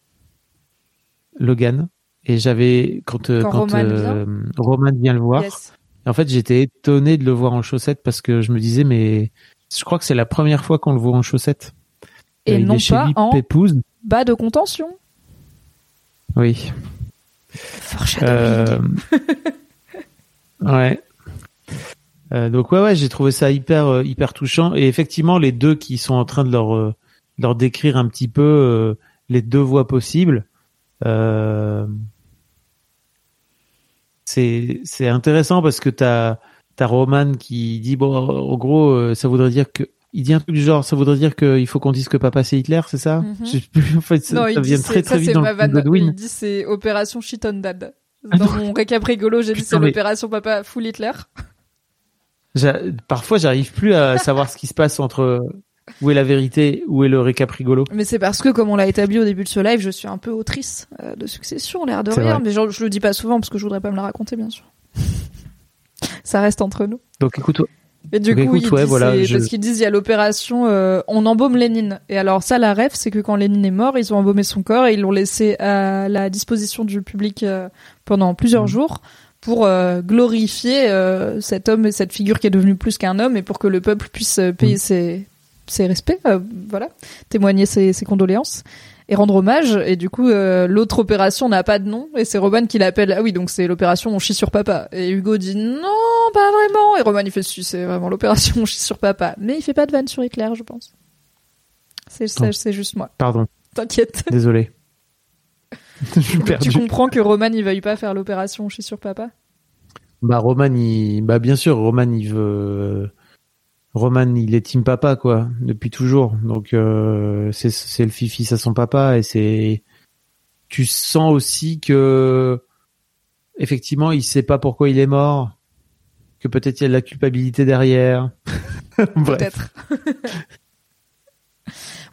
Logan. Et j'avais quand euh, Quand quand, Roman euh, Roman vient le voir. Yes. En fait, j'étais étonné de le voir en chaussettes parce que je me disais mais je crois que c'est la première fois qu'on le voit en chaussettes. Et Euh, non pas en Pépouze. bas de contention. Oui. Euh, ouais. Euh, donc ouais ouais j'ai trouvé ça hyper hyper touchant et effectivement les deux qui sont en train de leur leur décrire un petit peu euh, les deux voies possibles c'est c'est intéressant parce que t'as t'as Roman qui dit bon en gros euh, ça voudrait dire que il dit un truc du genre ça voudrait dire qu'il faut qu'on dise que papa c'est Hitler c'est ça? Je sais plus en fait ça, non, vient très très ça, vite dans ma le Godwin Il dit c'est opération shit on dad. Ah Dans mon récap rigolo, j'ai dit c'est mais- l'opération papa full Hitler. Parfois, j'arrive plus à savoir ce qui se passe entre où est la vérité, où est le récap rigolo? Mais c'est parce que, comme on l'a établi au début de ce live, je suis un peu autrice euh, de succession, l'air de rien. vrai. Mais genre, je le dis pas souvent parce que je voudrais pas me la raconter, bien sûr. [laughs] Ça reste entre nous. Donc, écoute, Et du Donc, coup, écoute, il ouais, dit, voilà, c'est- je- parce qu'ils disent il y a l'opération euh, on embaume Lénine. Et alors ça, la rêve, c'est que quand Lénine est mort, ils ont embaumé son corps et ils l'ont laissé à la disposition du public euh, pendant plusieurs Mhm. jours pour euh, glorifier euh, cet homme et cette figure qui est devenue plus qu'un homme et pour que le peuple puisse payer Mhm. ses, ses respects, euh, voilà, témoigner ses, ses condoléances et rendre hommage. Et du coup, euh, l'autre opération n'a pas de nom et c'est Roman qui l'appelle. Ah oui, donc c'est l'opération on chie sur papa. Et Hugo dit non, pas vraiment. Et Roman il fait si, c'est vraiment l'opération on chie sur papa. Mais il fait pas de vanne sur Hitler, je pense. C'est c'est- juste moi. pardon, T'inquiète. [laughs] désolé. [laughs] Je suis perdu. tu comprends que Roman il veuille pas faire l'opération on chie sur papa? Bah, Roman, il, bah, bien sûr, Roman, il veut, Roman, il est team papa, quoi, depuis toujours. Donc, euh, c'est, c'est le fils à son papa et c'est, tu sens aussi que, effectivement, il sait pas pourquoi il est mort, que peut-être il y a de la culpabilité derrière. [laughs] Peut-être. [laughs]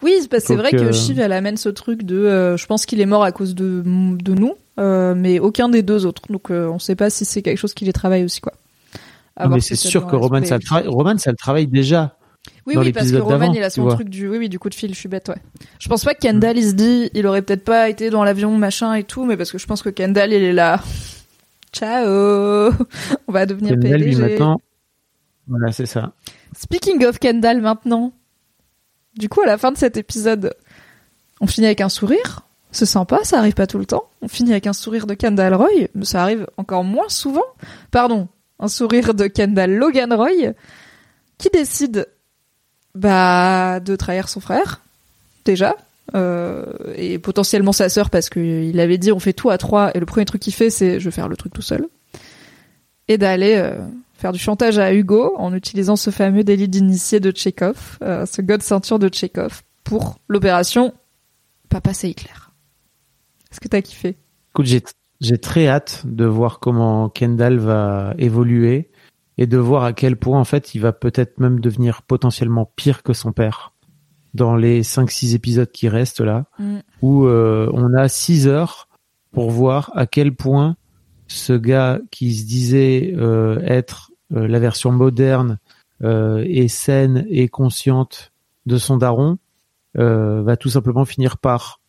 oui, c'est parce que c'est Donc, vrai que euh, Shiv elle amène ce truc de euh, je pense qu'il est mort à cause de, de nous, euh, mais aucun des deux autres. Donc euh, on sait pas si c'est quelque chose qui les travaille aussi quoi. Non, mais c'est sûr que Roman, ça le travaille. Roman, ça le travaille déjà. Oui, dans oui, parce que Roman, il a son truc du oui, oui, du coup de fil, je suis bête, ouais. Je pense pas que Kendall, il se dit, il aurait peut-être pas été dans l'avion, machin et tout, mais parce que je pense que Kendall, il est là. [laughs] Ciao, [laughs] on va devenir Kendall, lui, PDG. maintenant. Voilà, c'est ça. Speaking of Kendall maintenant. Du coup, à la fin de cet épisode, on finit avec un sourire. C'est sympa, ça arrive pas tout le temps. On finit avec un sourire de Kendall Roy, mais ça arrive encore moins souvent. Pardon, un sourire de Kendall Logan Roy, qui décide bah de trahir son frère déjà euh, et potentiellement sa sœur parce qu'il avait dit on fait tout à trois et le premier truc qu'il fait c'est je vais faire le truc tout seul et d'aller euh, faire du chantage à Hugo en utilisant ce fameux délit d'initié de Tchekhov, euh, ce god ceinture de Tchekhov pour l'opération Papa c'est Hitler. Est-ce que t'as kiffé? J'ai j'ai très hâte de voir comment Kendall va évoluer et de voir à quel point en fait il va peut-être même devenir potentiellement pire que son père dans les 5-6 épisodes qui restent là, Mm. où euh, on a 6 heures pour voir à quel point ce gars qui se disait euh, être euh, la version moderne euh, et saine et consciente de son daron euh, va tout simplement finir par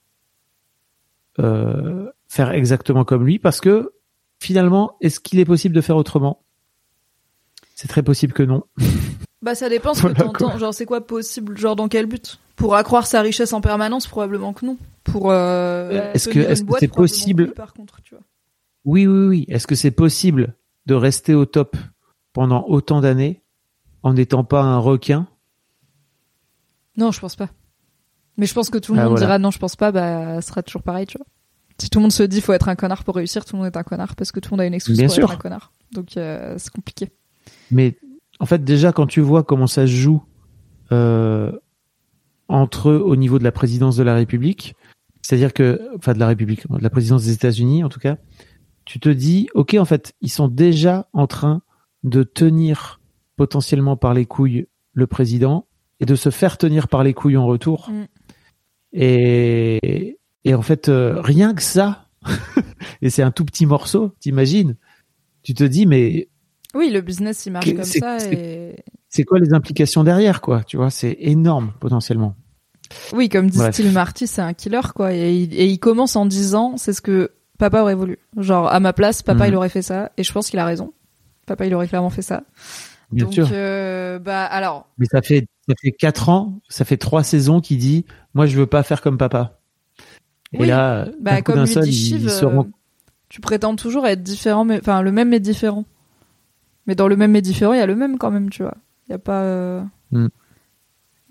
euh, faire exactement comme lui parce que finalement, est-ce qu'il est possible de faire autrement? C'est très possible que non. [laughs] Bah ça dépend ce que t'entends. Genre c'est quoi possible? Genre dans quel but? Pour accroître sa richesse en permanence Probablement que non. Pour euh, Est-ce que- est-ce que c'est possible oui, Par contre, tu vois. Oui, oui, oui. Est-ce que c'est possible de rester au top pendant autant d'années en n'étant pas un requin? Non, je pense pas. Mais je pense que tout le Ah, monde voilà. dira non, je pense pas. Bah, ce sera toujours pareil, tu vois. Si tout le monde se dit faut être un connard pour réussir, tout le monde est un connard parce que tout le monde a une excuse Bien pour sûr. être un connard. Donc euh, c'est compliqué. Mais en fait, déjà, quand tu vois comment ça se joue euh, entre eux au niveau de la présidence de la République, c'est-à-dire que, enfin de la République, de la présidence des États-Unis en tout cas, tu te dis, ok, en fait, ils sont déjà en train de tenir potentiellement par les couilles le président et de se faire tenir par les couilles en retour. Mm. Et, et en fait, euh, rien que ça, [laughs] et c'est un tout petit morceau, t'imagines? Tu te dis, mais Oui, le business il marche comme ça c'est- et c'est quoi les implications derrière, quoi? Tu vois, c'est énorme potentiellement. oui, comme dit. Steve Marty, c'est un killer quoi. Et il, et il commence en disant c'est ce que papa aurait voulu. Genre à ma place, papa il aurait fait ça et je pense qu'il a raison. Papa il aurait clairement fait ça. Bien Donc sûr. euh, bah alors Mais ça fait ça fait quatre ans, ça fait trois saisons qu'il dit, moi je veux pas faire comme papa. Et Oui. là, Bah, coup comme seul, dit Shiv, il se euh, rend. tu prétends toujours être différent, mais enfin le même mais différent. Mais dans le même mais différent, il y a le même quand même, tu vois. Il y a pas. Mm.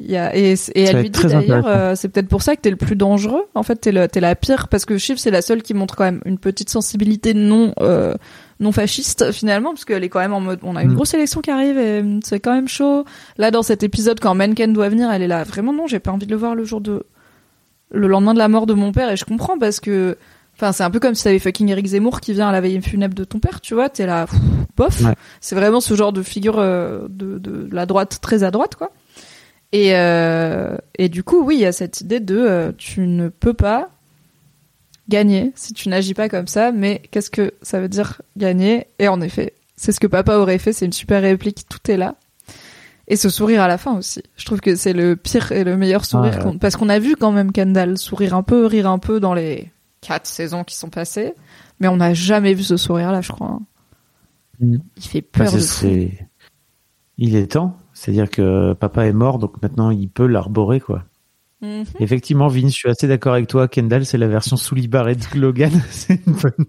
Y a et, et elle lui dit d'ailleurs, euh, c'est peut-être pour ça que t'es le plus dangereux. En fait, t'es le- t'es la pire parce que Shiv c'est la seule qui montre quand même une petite sensibilité non euh, non fasciste finalement, parce qu'elle est quand même en mode, on a une Mm. grosse élection qui arrive et mm, c'est quand même chaud. Là dans cet épisode quand Menken doit venir, elle est là vraiment non, j'ai pas envie de le voir le jour de le lendemain de la mort de mon père et je comprends parce que Enfin, c'est un peu comme si t'avais fucking Eric Zemmour qui vient à la veille funèbre de ton père, tu vois, t'es là, pff, bof. Ouais. C'est vraiment ce genre de figure euh, de, de la droite très à droite, quoi. Et, euh, et du coup, oui, il y a cette idée de euh, tu ne peux pas gagner si tu n'agis pas comme ça, mais qu'est-ce que ça veut dire gagner? Et en effet, c'est ce que papa aurait fait, c'est une super réplique, tout est là. Et ce sourire à la fin aussi. Je trouve que c'est le pire et le meilleur sourire. Ouais. qu'on- Parce qu'on a vu quand même Kendall sourire un peu, rire un peu dans les quatre saisons qui sont passées, mais on n'a jamais vu ce sourire-là, je crois. Mm. Il fait Bah, peur c'est- de fou. Il est temps. C'est-à-dire que papa est mort, donc maintenant il peut l'arborer, quoi. Mhm. Effectivement, Vince, je suis assez d'accord avec toi. Kendall, c'est la version sous libérée de Logan. [laughs] c'est une bonne,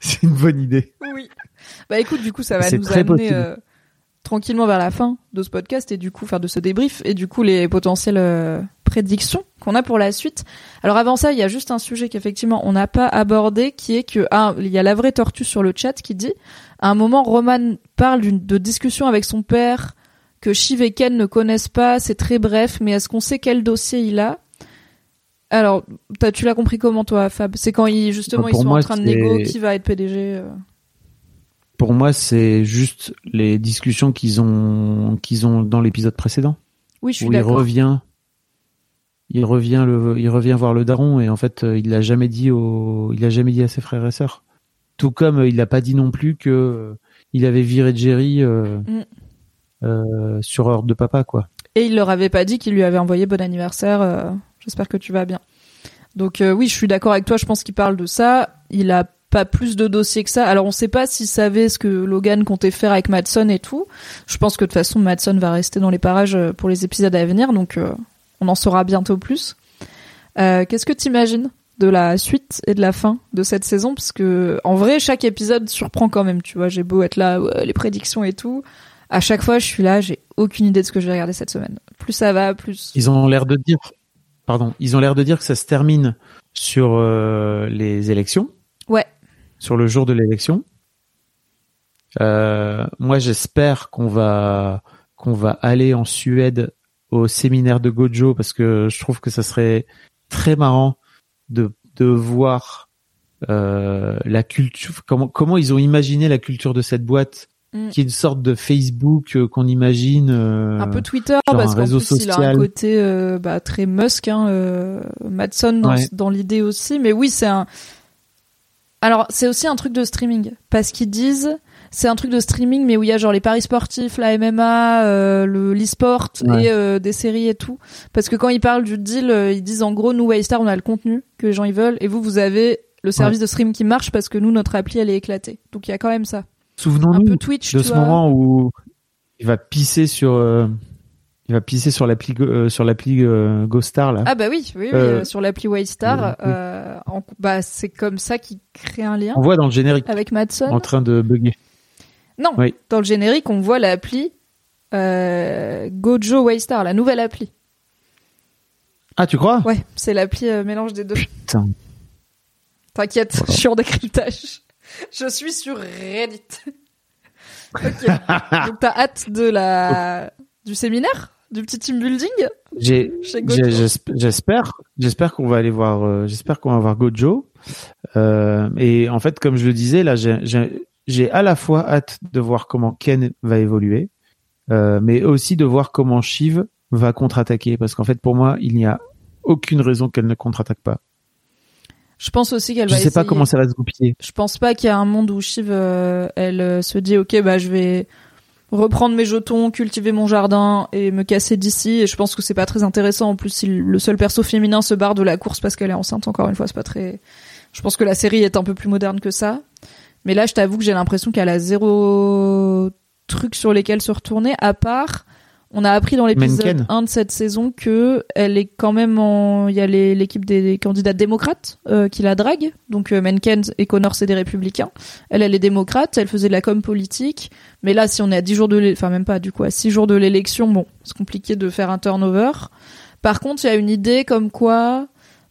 c'est une bonne idée. Oui. Bah écoute, du coup, ça va nous très amener euh, tranquillement vers la fin de ce podcast et du coup faire de ce débrief et du coup les potentielles euh, prédictions qu'on a pour la suite. Alors avant ça, il y a juste un sujet qu'effectivement on n'a pas abordé qui est que ah, il y a la vraie tortue sur le chat qui dit à un moment Roman parle d'une de discussion avec son père que Shiv et Ken ne connaissent pas, c'est très bref, mais est-ce qu'on sait quel dossier il a? Alors, t'as- tu l'as compris comment toi, Fab? C'est quand ils justement Bah, ils sont en train de c'est- négo qui va être PDG. euh. Pour moi, c'est juste les discussions qu'ils ont, qu'ils ont dans l'épisode précédent. Oui, je suis où il d'accord. revient, il revient le, il revient voir le daron et en fait, euh, il l'a jamais dit au, il a jamais dit à ses frères et sœurs. Tout comme euh, il n'a pas dit non plus que euh, il avait viré Jerry euh, Mm. euh, sur ordre de papa, quoi. Et il leur avait pas dit qu'il lui avait envoyé bon anniversaire. J'espère que tu vas bien. Donc oui, je suis d'accord avec toi. Je pense qu'il parle de ça. Il a pas plus de dossiers que ça. Alors on sait pas s'il savait ce que Logan comptait faire avec Madson et tout. Je pense que de toute façon Madson va rester dans les parages euh, pour les épisodes à venir, donc euh, on en saura bientôt plus. Euh, Qu'est-ce que t'imagines de la suite et de la fin de cette saison? Parce que en vrai, chaque épisode surprend quand même. Tu vois, j'ai beau être là, les prédictions et tout. À chaque fois, je suis là, j'ai aucune idée de ce que je vais regarder cette semaine. Plus ça va, plus. Ils ont l'air de dire, pardon, ils ont l'air de dire que ça se termine sur les élections. Sur le jour de l'élection. Euh, moi, j'espère qu'on va qu'on va aller en Suède au séminaire de Gojo parce que je trouve que ça serait très marrant de de voir euh, la culture, comment comment ils ont imaginé la culture de cette boîte, Mm. qui est une sorte de Facebook euh, qu'on imagine. euh, un peu Twitter parce qu'en plus il a un social. côté euh, bah, très Musk, hein, euh, Madson dans, Ouais. dans l'idée aussi. Mais oui, c'est un. Alors c'est aussi un truc de streaming parce qu'ils disent c'est un truc de streaming mais où il y a genre les paris sportifs, la MMA, euh, le l'e-sport Ouais. et euh, des séries et tout. Parce que quand ils parlent du deal, euh, ils disent en gros nous Waystar on a le contenu que les gens ils veulent et vous vous avez le service de stream qui marche parce que nous notre appli elle est éclatée. Donc il y a quand même ça. Un Souvenons-nous de ce vois. moment où il va pisser sur, euh, il va pisser sur l'appli euh, sur l'appli euh, GoStar là. Ah bah oui, oui, oui, Euh, sur l'appli Waystar, oui. bah c'est comme ça qu'ils créent un lien On voit dans le générique avec Madson. en train de bugger. Non, Oui. dans le générique, on voit l'appli Gojo Waystar, la nouvelle appli. Ah, tu crois? Ouais, c'est l'appli mélange des deux. Putain. T'inquiète, Voilà. je suis en décryptage. [laughs] Je suis sur Reddit. [laughs] ok. [laughs] Donc t'as hâte de la du séminaire, du petit team building J'ai, j'espère, j'espère qu'on va aller voir, euh, j'espère qu'on va voir Gojo. Euh, et en fait, comme je le disais, là, j'ai- à la fois hâte de voir comment Ken va évoluer, euh, mais aussi de voir comment Shiv va contre-attaquer, parce qu'en fait, pour moi, il n'y a aucune raison qu'elle ne contre-attaque pas. Je pense aussi qu'elle Je va sais pas comment ça va se goupiller. Je pense pas qu'il y a un monde où Shiv, euh, elle euh, se dit ok bah je vais reprendre mes jetons, cultiver mon jardin et me casser d'ici. Et je pense que c'est pas très intéressant. En plus, si le seul perso féminin se barre de la course parce qu'elle est enceinte, encore une fois, c'est pas très. Je pense que la série est un peu plus moderne que ça. Mais là, je t'avoue que j'ai l'impression qu'elle a zéro truc sur lesquels se retourner, à part. On a appris dans l'épisode Mencken. 1 de cette saison que elle est quand même en. Il y a l'équipe des candidats démocrates euh, qui la drague. Donc euh, Mencken et Connor, c'est des républicains. Elle, elle est démocrate. Elle faisait de la com politique. Mais là, si on est à 10 jours de l'é- enfin même pas du coup à 6 jours de l'élection, bon, c'est compliqué de faire un turnover. Par contre, il y a une idée comme quoi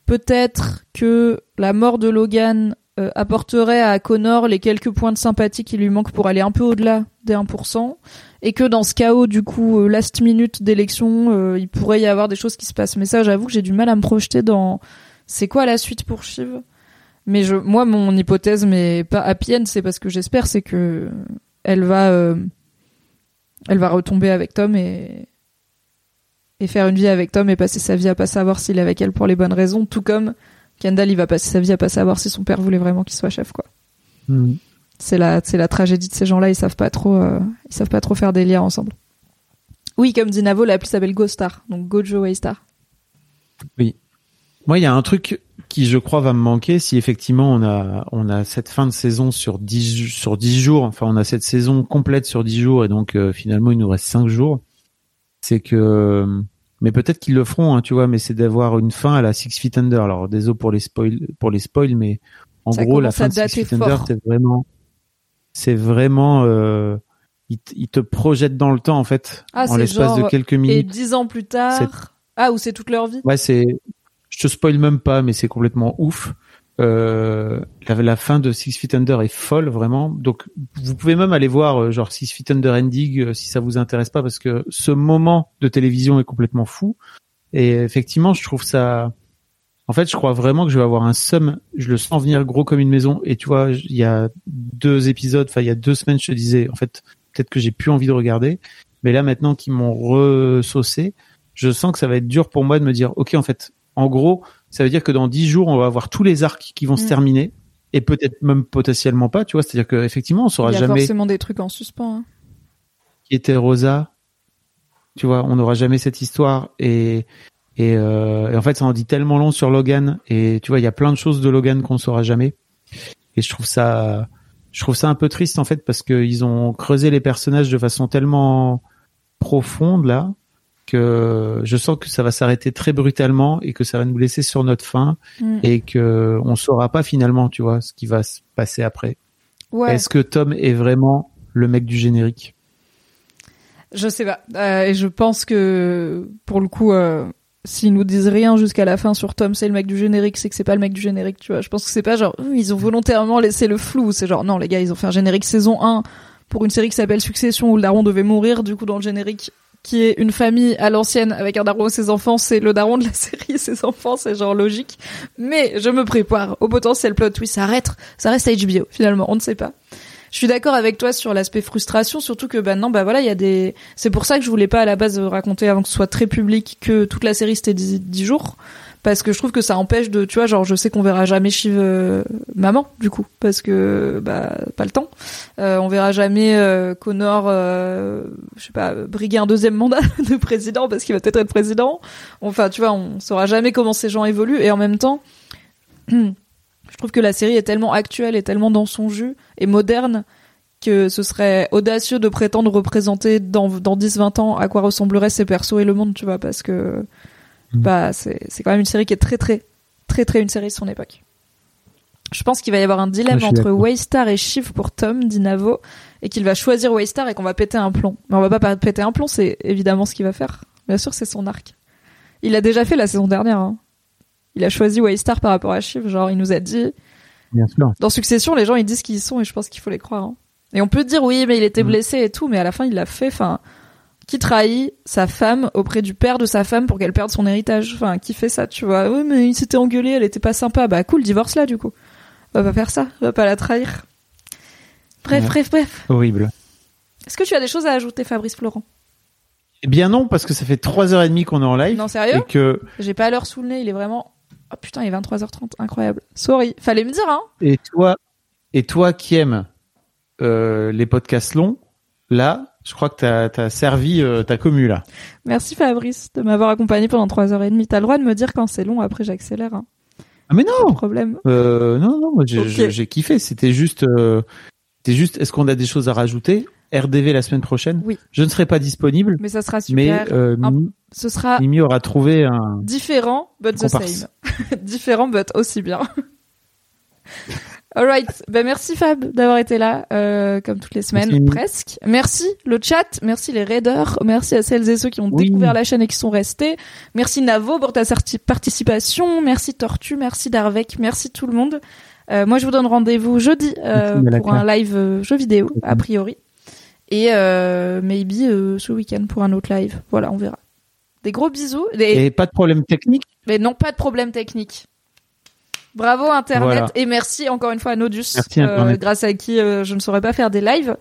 peut-être que la mort de Logan euh, apporterait à Connor les quelques points de sympathie qui lui manquent pour aller un peu au-delà des 1%, et que dans ce chaos du coup euh, last minute d'élection, euh, il pourrait y avoir des choses qui se passent. Mais ça, j'avoue que j'ai du mal à me projeter dans c'est quoi la suite pour Shiv. Mais je, moi, mon hypothèse, mais pas happy end, c'est parce que j'espère, c'est que elle va, euh, elle va retomber avec Tom et et faire une vie avec Tom et passer sa vie à pas savoir s'il est avec elle pour les bonnes raisons, tout comme Kendall, il va passer sa vie à pas savoir si son père voulait vraiment qu'il soit chef, quoi. Hmm. C'est la, c'est la tragédie de ces gens-là, ils savent pas trop, euh, ils savent pas trop faire des liens ensemble. Oui, comme dit Navo, l'appli s'appelle GoStar, donc Gojo Waystar. Moi, il y a un truc qui, je crois, va me manquer si effectivement on a on a cette fin de saison sur 10 ju- sur 10 jours. Enfin, on a cette saison complète sur 10 jours et donc euh, finalement il nous reste 5 jours. C'est que mais peut-être qu'ils le feront, hein, tu vois. Mais c'est d'avoir une fin à la Six Feet Under. Alors désolé pour les spoils pour les spoils, mais en Ça gros la fin de Six Feet Under, c'est vraiment c'est vraiment euh, il, te- il te projette dans le temps en fait Ah, en c'est l'espace de quelques Et minutes. dix ans plus tard, ah, ou c'est toute leur vie? Ouais, c'est. Je te spoil même pas, mais c'est complètement ouf. Euh, la, la fin de Six Feet Under est folle, vraiment. Donc, vous pouvez même aller voir euh, genre Six Feet Under Ending euh, si ça vous intéresse pas, parce que ce moment de télévision est complètement fou. Et effectivement, je trouve ça. En fait, je crois vraiment que je vais avoir un somme. Je le sens venir gros comme une maison. Et tu vois, il y a deux épisodes, enfin il y a deux semaines, je te disais, en fait, peut-être que j'ai plus envie de regarder. Mais là, maintenant qu'ils m'ont ressaucé, je sens que ça va être dur pour moi de me dire, ok, en fait, en gros, ça veut dire que dans dix jours, on va avoir tous les arcs qui vont se Mm. terminer, et peut-être même potentiellement pas, tu vois. C'est-à-dire qu'effectivement, on saura Il y a jamais forcément des trucs en suspens. hein. qui était Rosa. Tu vois, on n'aura jamais cette histoire et et, euh, et en fait, ça en dit tellement long sur Logan et tu vois, il y a plein de choses de Logan qu'on saura jamais. Et je trouve ça, je trouve ça un peu triste en fait parce qu'ils ont creusé les personnages de façon tellement profonde là que je sens que ça va s'arrêter très brutalement et que ça va nous laisser sur notre faim Mm. et que on saura pas finalement, tu vois, ce qui va se passer après. Ouais. Est-ce que Tom est vraiment le mec du générique? Je sais pas. Euh, et je pense que pour le coup, euh, s'ils nous disent rien jusqu'à la fin sur Tom, c'est le mec du générique, c'est que c'est pas le mec du générique, tu vois. Je pense que c'est pas genre ils ont volontairement laissé le flou. C'est genre non les gars, ils ont fait un générique saison 1 pour une série qui s'appelle Succession où le daron devait mourir. Du coup dans le générique qui est une famille à l'ancienne avec un daron et ses enfants, c'est le daron de la [laughs] série et ses enfants, c'est genre logique. Mais je me prépare au potentiel plot twist. Ça arrête, ça reste HBO finalement, on ne sait pas. Je suis d'accord avec toi sur l'aspect frustration, surtout que bah non, bah voilà, il y a des. C'est pour ça que je voulais pas à la base raconter avant que ce soit très public que toute la série c'était 10 jours. Parce que je trouve que ça empêche de tu vois genre je sais qu'on verra jamais Shiv euh, maman du coup parce que bah pas le temps. Euh, on verra jamais euh, Connor euh, je sais pas briguer un deuxième mandat [laughs] de président parce qu'il va peut-être être président. Enfin tu vois on saura jamais comment ces gens évoluent. Et en même temps [clears throat] je trouve que la série est tellement actuelle et tellement dans son jus et moderne que ce serait audacieux de prétendre représenter dans, dans 10-20 ans à quoi ressembleraient ces persos et le monde, tu vois, parce que Mm. bah c'est c'est quand même une série qui est très très très très une série de son époque. Je pense qu'il va y avoir un dilemme entre. Waystar et Shiv pour Tom, dit Navo, et qu'il va choisir Waystar et qu'on va péter un plomb. Mais on va pas péter un plomb, c'est évidemment ce qu'il va faire. Bien sûr, c'est son arc. Il l'a déjà fait la saison dernière. hein. Il a choisi Waystar par rapport à Shiv. Genre, il nous a dit, Bien sûr. dans Succession, les gens ils disent qui ils sont et je pense qu'il faut les croire. hein. Et on peut dire oui, mais il était Mm. blessé et tout, mais à la fin il l'a fait. Enfin, qui trahit sa femme auprès du père de sa femme pour qu'elle perde son héritage Enfin, qui fait ça, tu vois Oui, mais il s'était engueulé, elle était pas sympa. Bah cool, divorce là du coup. Va pas faire ça, va pas la trahir. Bref, Ouais. bref, bref. Horrible. Est-ce que tu as des choses à ajouter, Fabrice Florent? Eh bien non, parce que ça fait trois heures et demie qu'on est en live. Non, sérieux? Et que, J'ai pas l'heure sous le nez, il est vraiment. Oh putain, il est 23h30, incroyable. Sorry, fallait me dire, hein et toi, et toi qui aimes euh, les podcasts longs, là, je crois que t'as as servi euh, ta commu là. Merci Fabrice de m'avoir accompagné pendant 3h30. T'as le droit de me dire quand c'est long, après j'accélère. Hein. Ah mais non, problème. euh, non, non, j'ai kiffé. C'était juste, c'était juste. Est-ce qu'on a des choses à rajouter? RDV la semaine prochaine. Oui. Je ne serai pas disponible, Mais ça sera mais super. euh, Un- Mimi, Ce sera Mimi aura trouvé un. différent, but the Comparse. same. [laughs] différent, but aussi bien. [laughs] Alright, ben merci Fab d'avoir été là, euh, comme toutes les semaines, Merci. presque. Merci le chat, merci les raiders, merci à celles et ceux qui ont Oui. découvert la chaîne et qui sont restés. Merci Navo pour ta participation, merci Tortue, merci Darvec, merci tout le monde. Euh, moi je vous donne rendez-vous jeudi euh, pour un live jeu vidéo, a priori. Et euh, maybe euh, ce week-end pour un autre live. Voilà, on verra. Des gros bisous. Des- Et pas de problème technique. mais non, pas de problème technique. Bravo Internet Voilà. et merci encore une fois à Nodus, Merci, Internet. grâce à qui euh, je ne saurais pas faire des lives.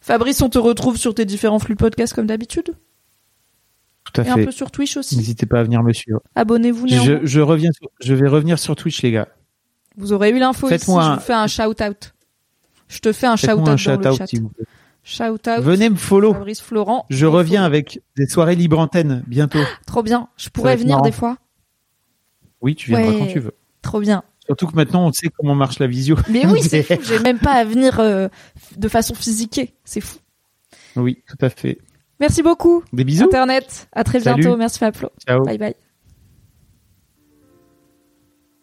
Fabrice, on te retrouve sur tes différents flux podcasts comme d'habitude Tout à et un peu sur Twitch aussi. N'hésitez pas à venir me suivre. Abonnez-vous. Je, je reviens. Sur, je vais revenir sur Twitch, les gars. Vous aurez eu l'info ici, je vous fais un shout-out. Je te fais un Faites-moi shout-out un dans shout le out chat. si vous plaît. Shout-out. Venez me follow. Fabrice Florent. Je reviens follow. avec des soirées libre antenne bientôt. Trop bien. Je pourrais venir marrant. des fois. Oui, tu viendras Ouais. quand tu veux. Trop bien. Surtout que maintenant on sait comment marche la visio. Mais oui, c'est [laughs] fou. J'ai même pas à venir euh, de façon physiquée. C'est fou. Oui, tout à fait. Merci beaucoup. Des bisous. Internet. À très Salut. bientôt. Merci Fablo. Ciao. Bye bye.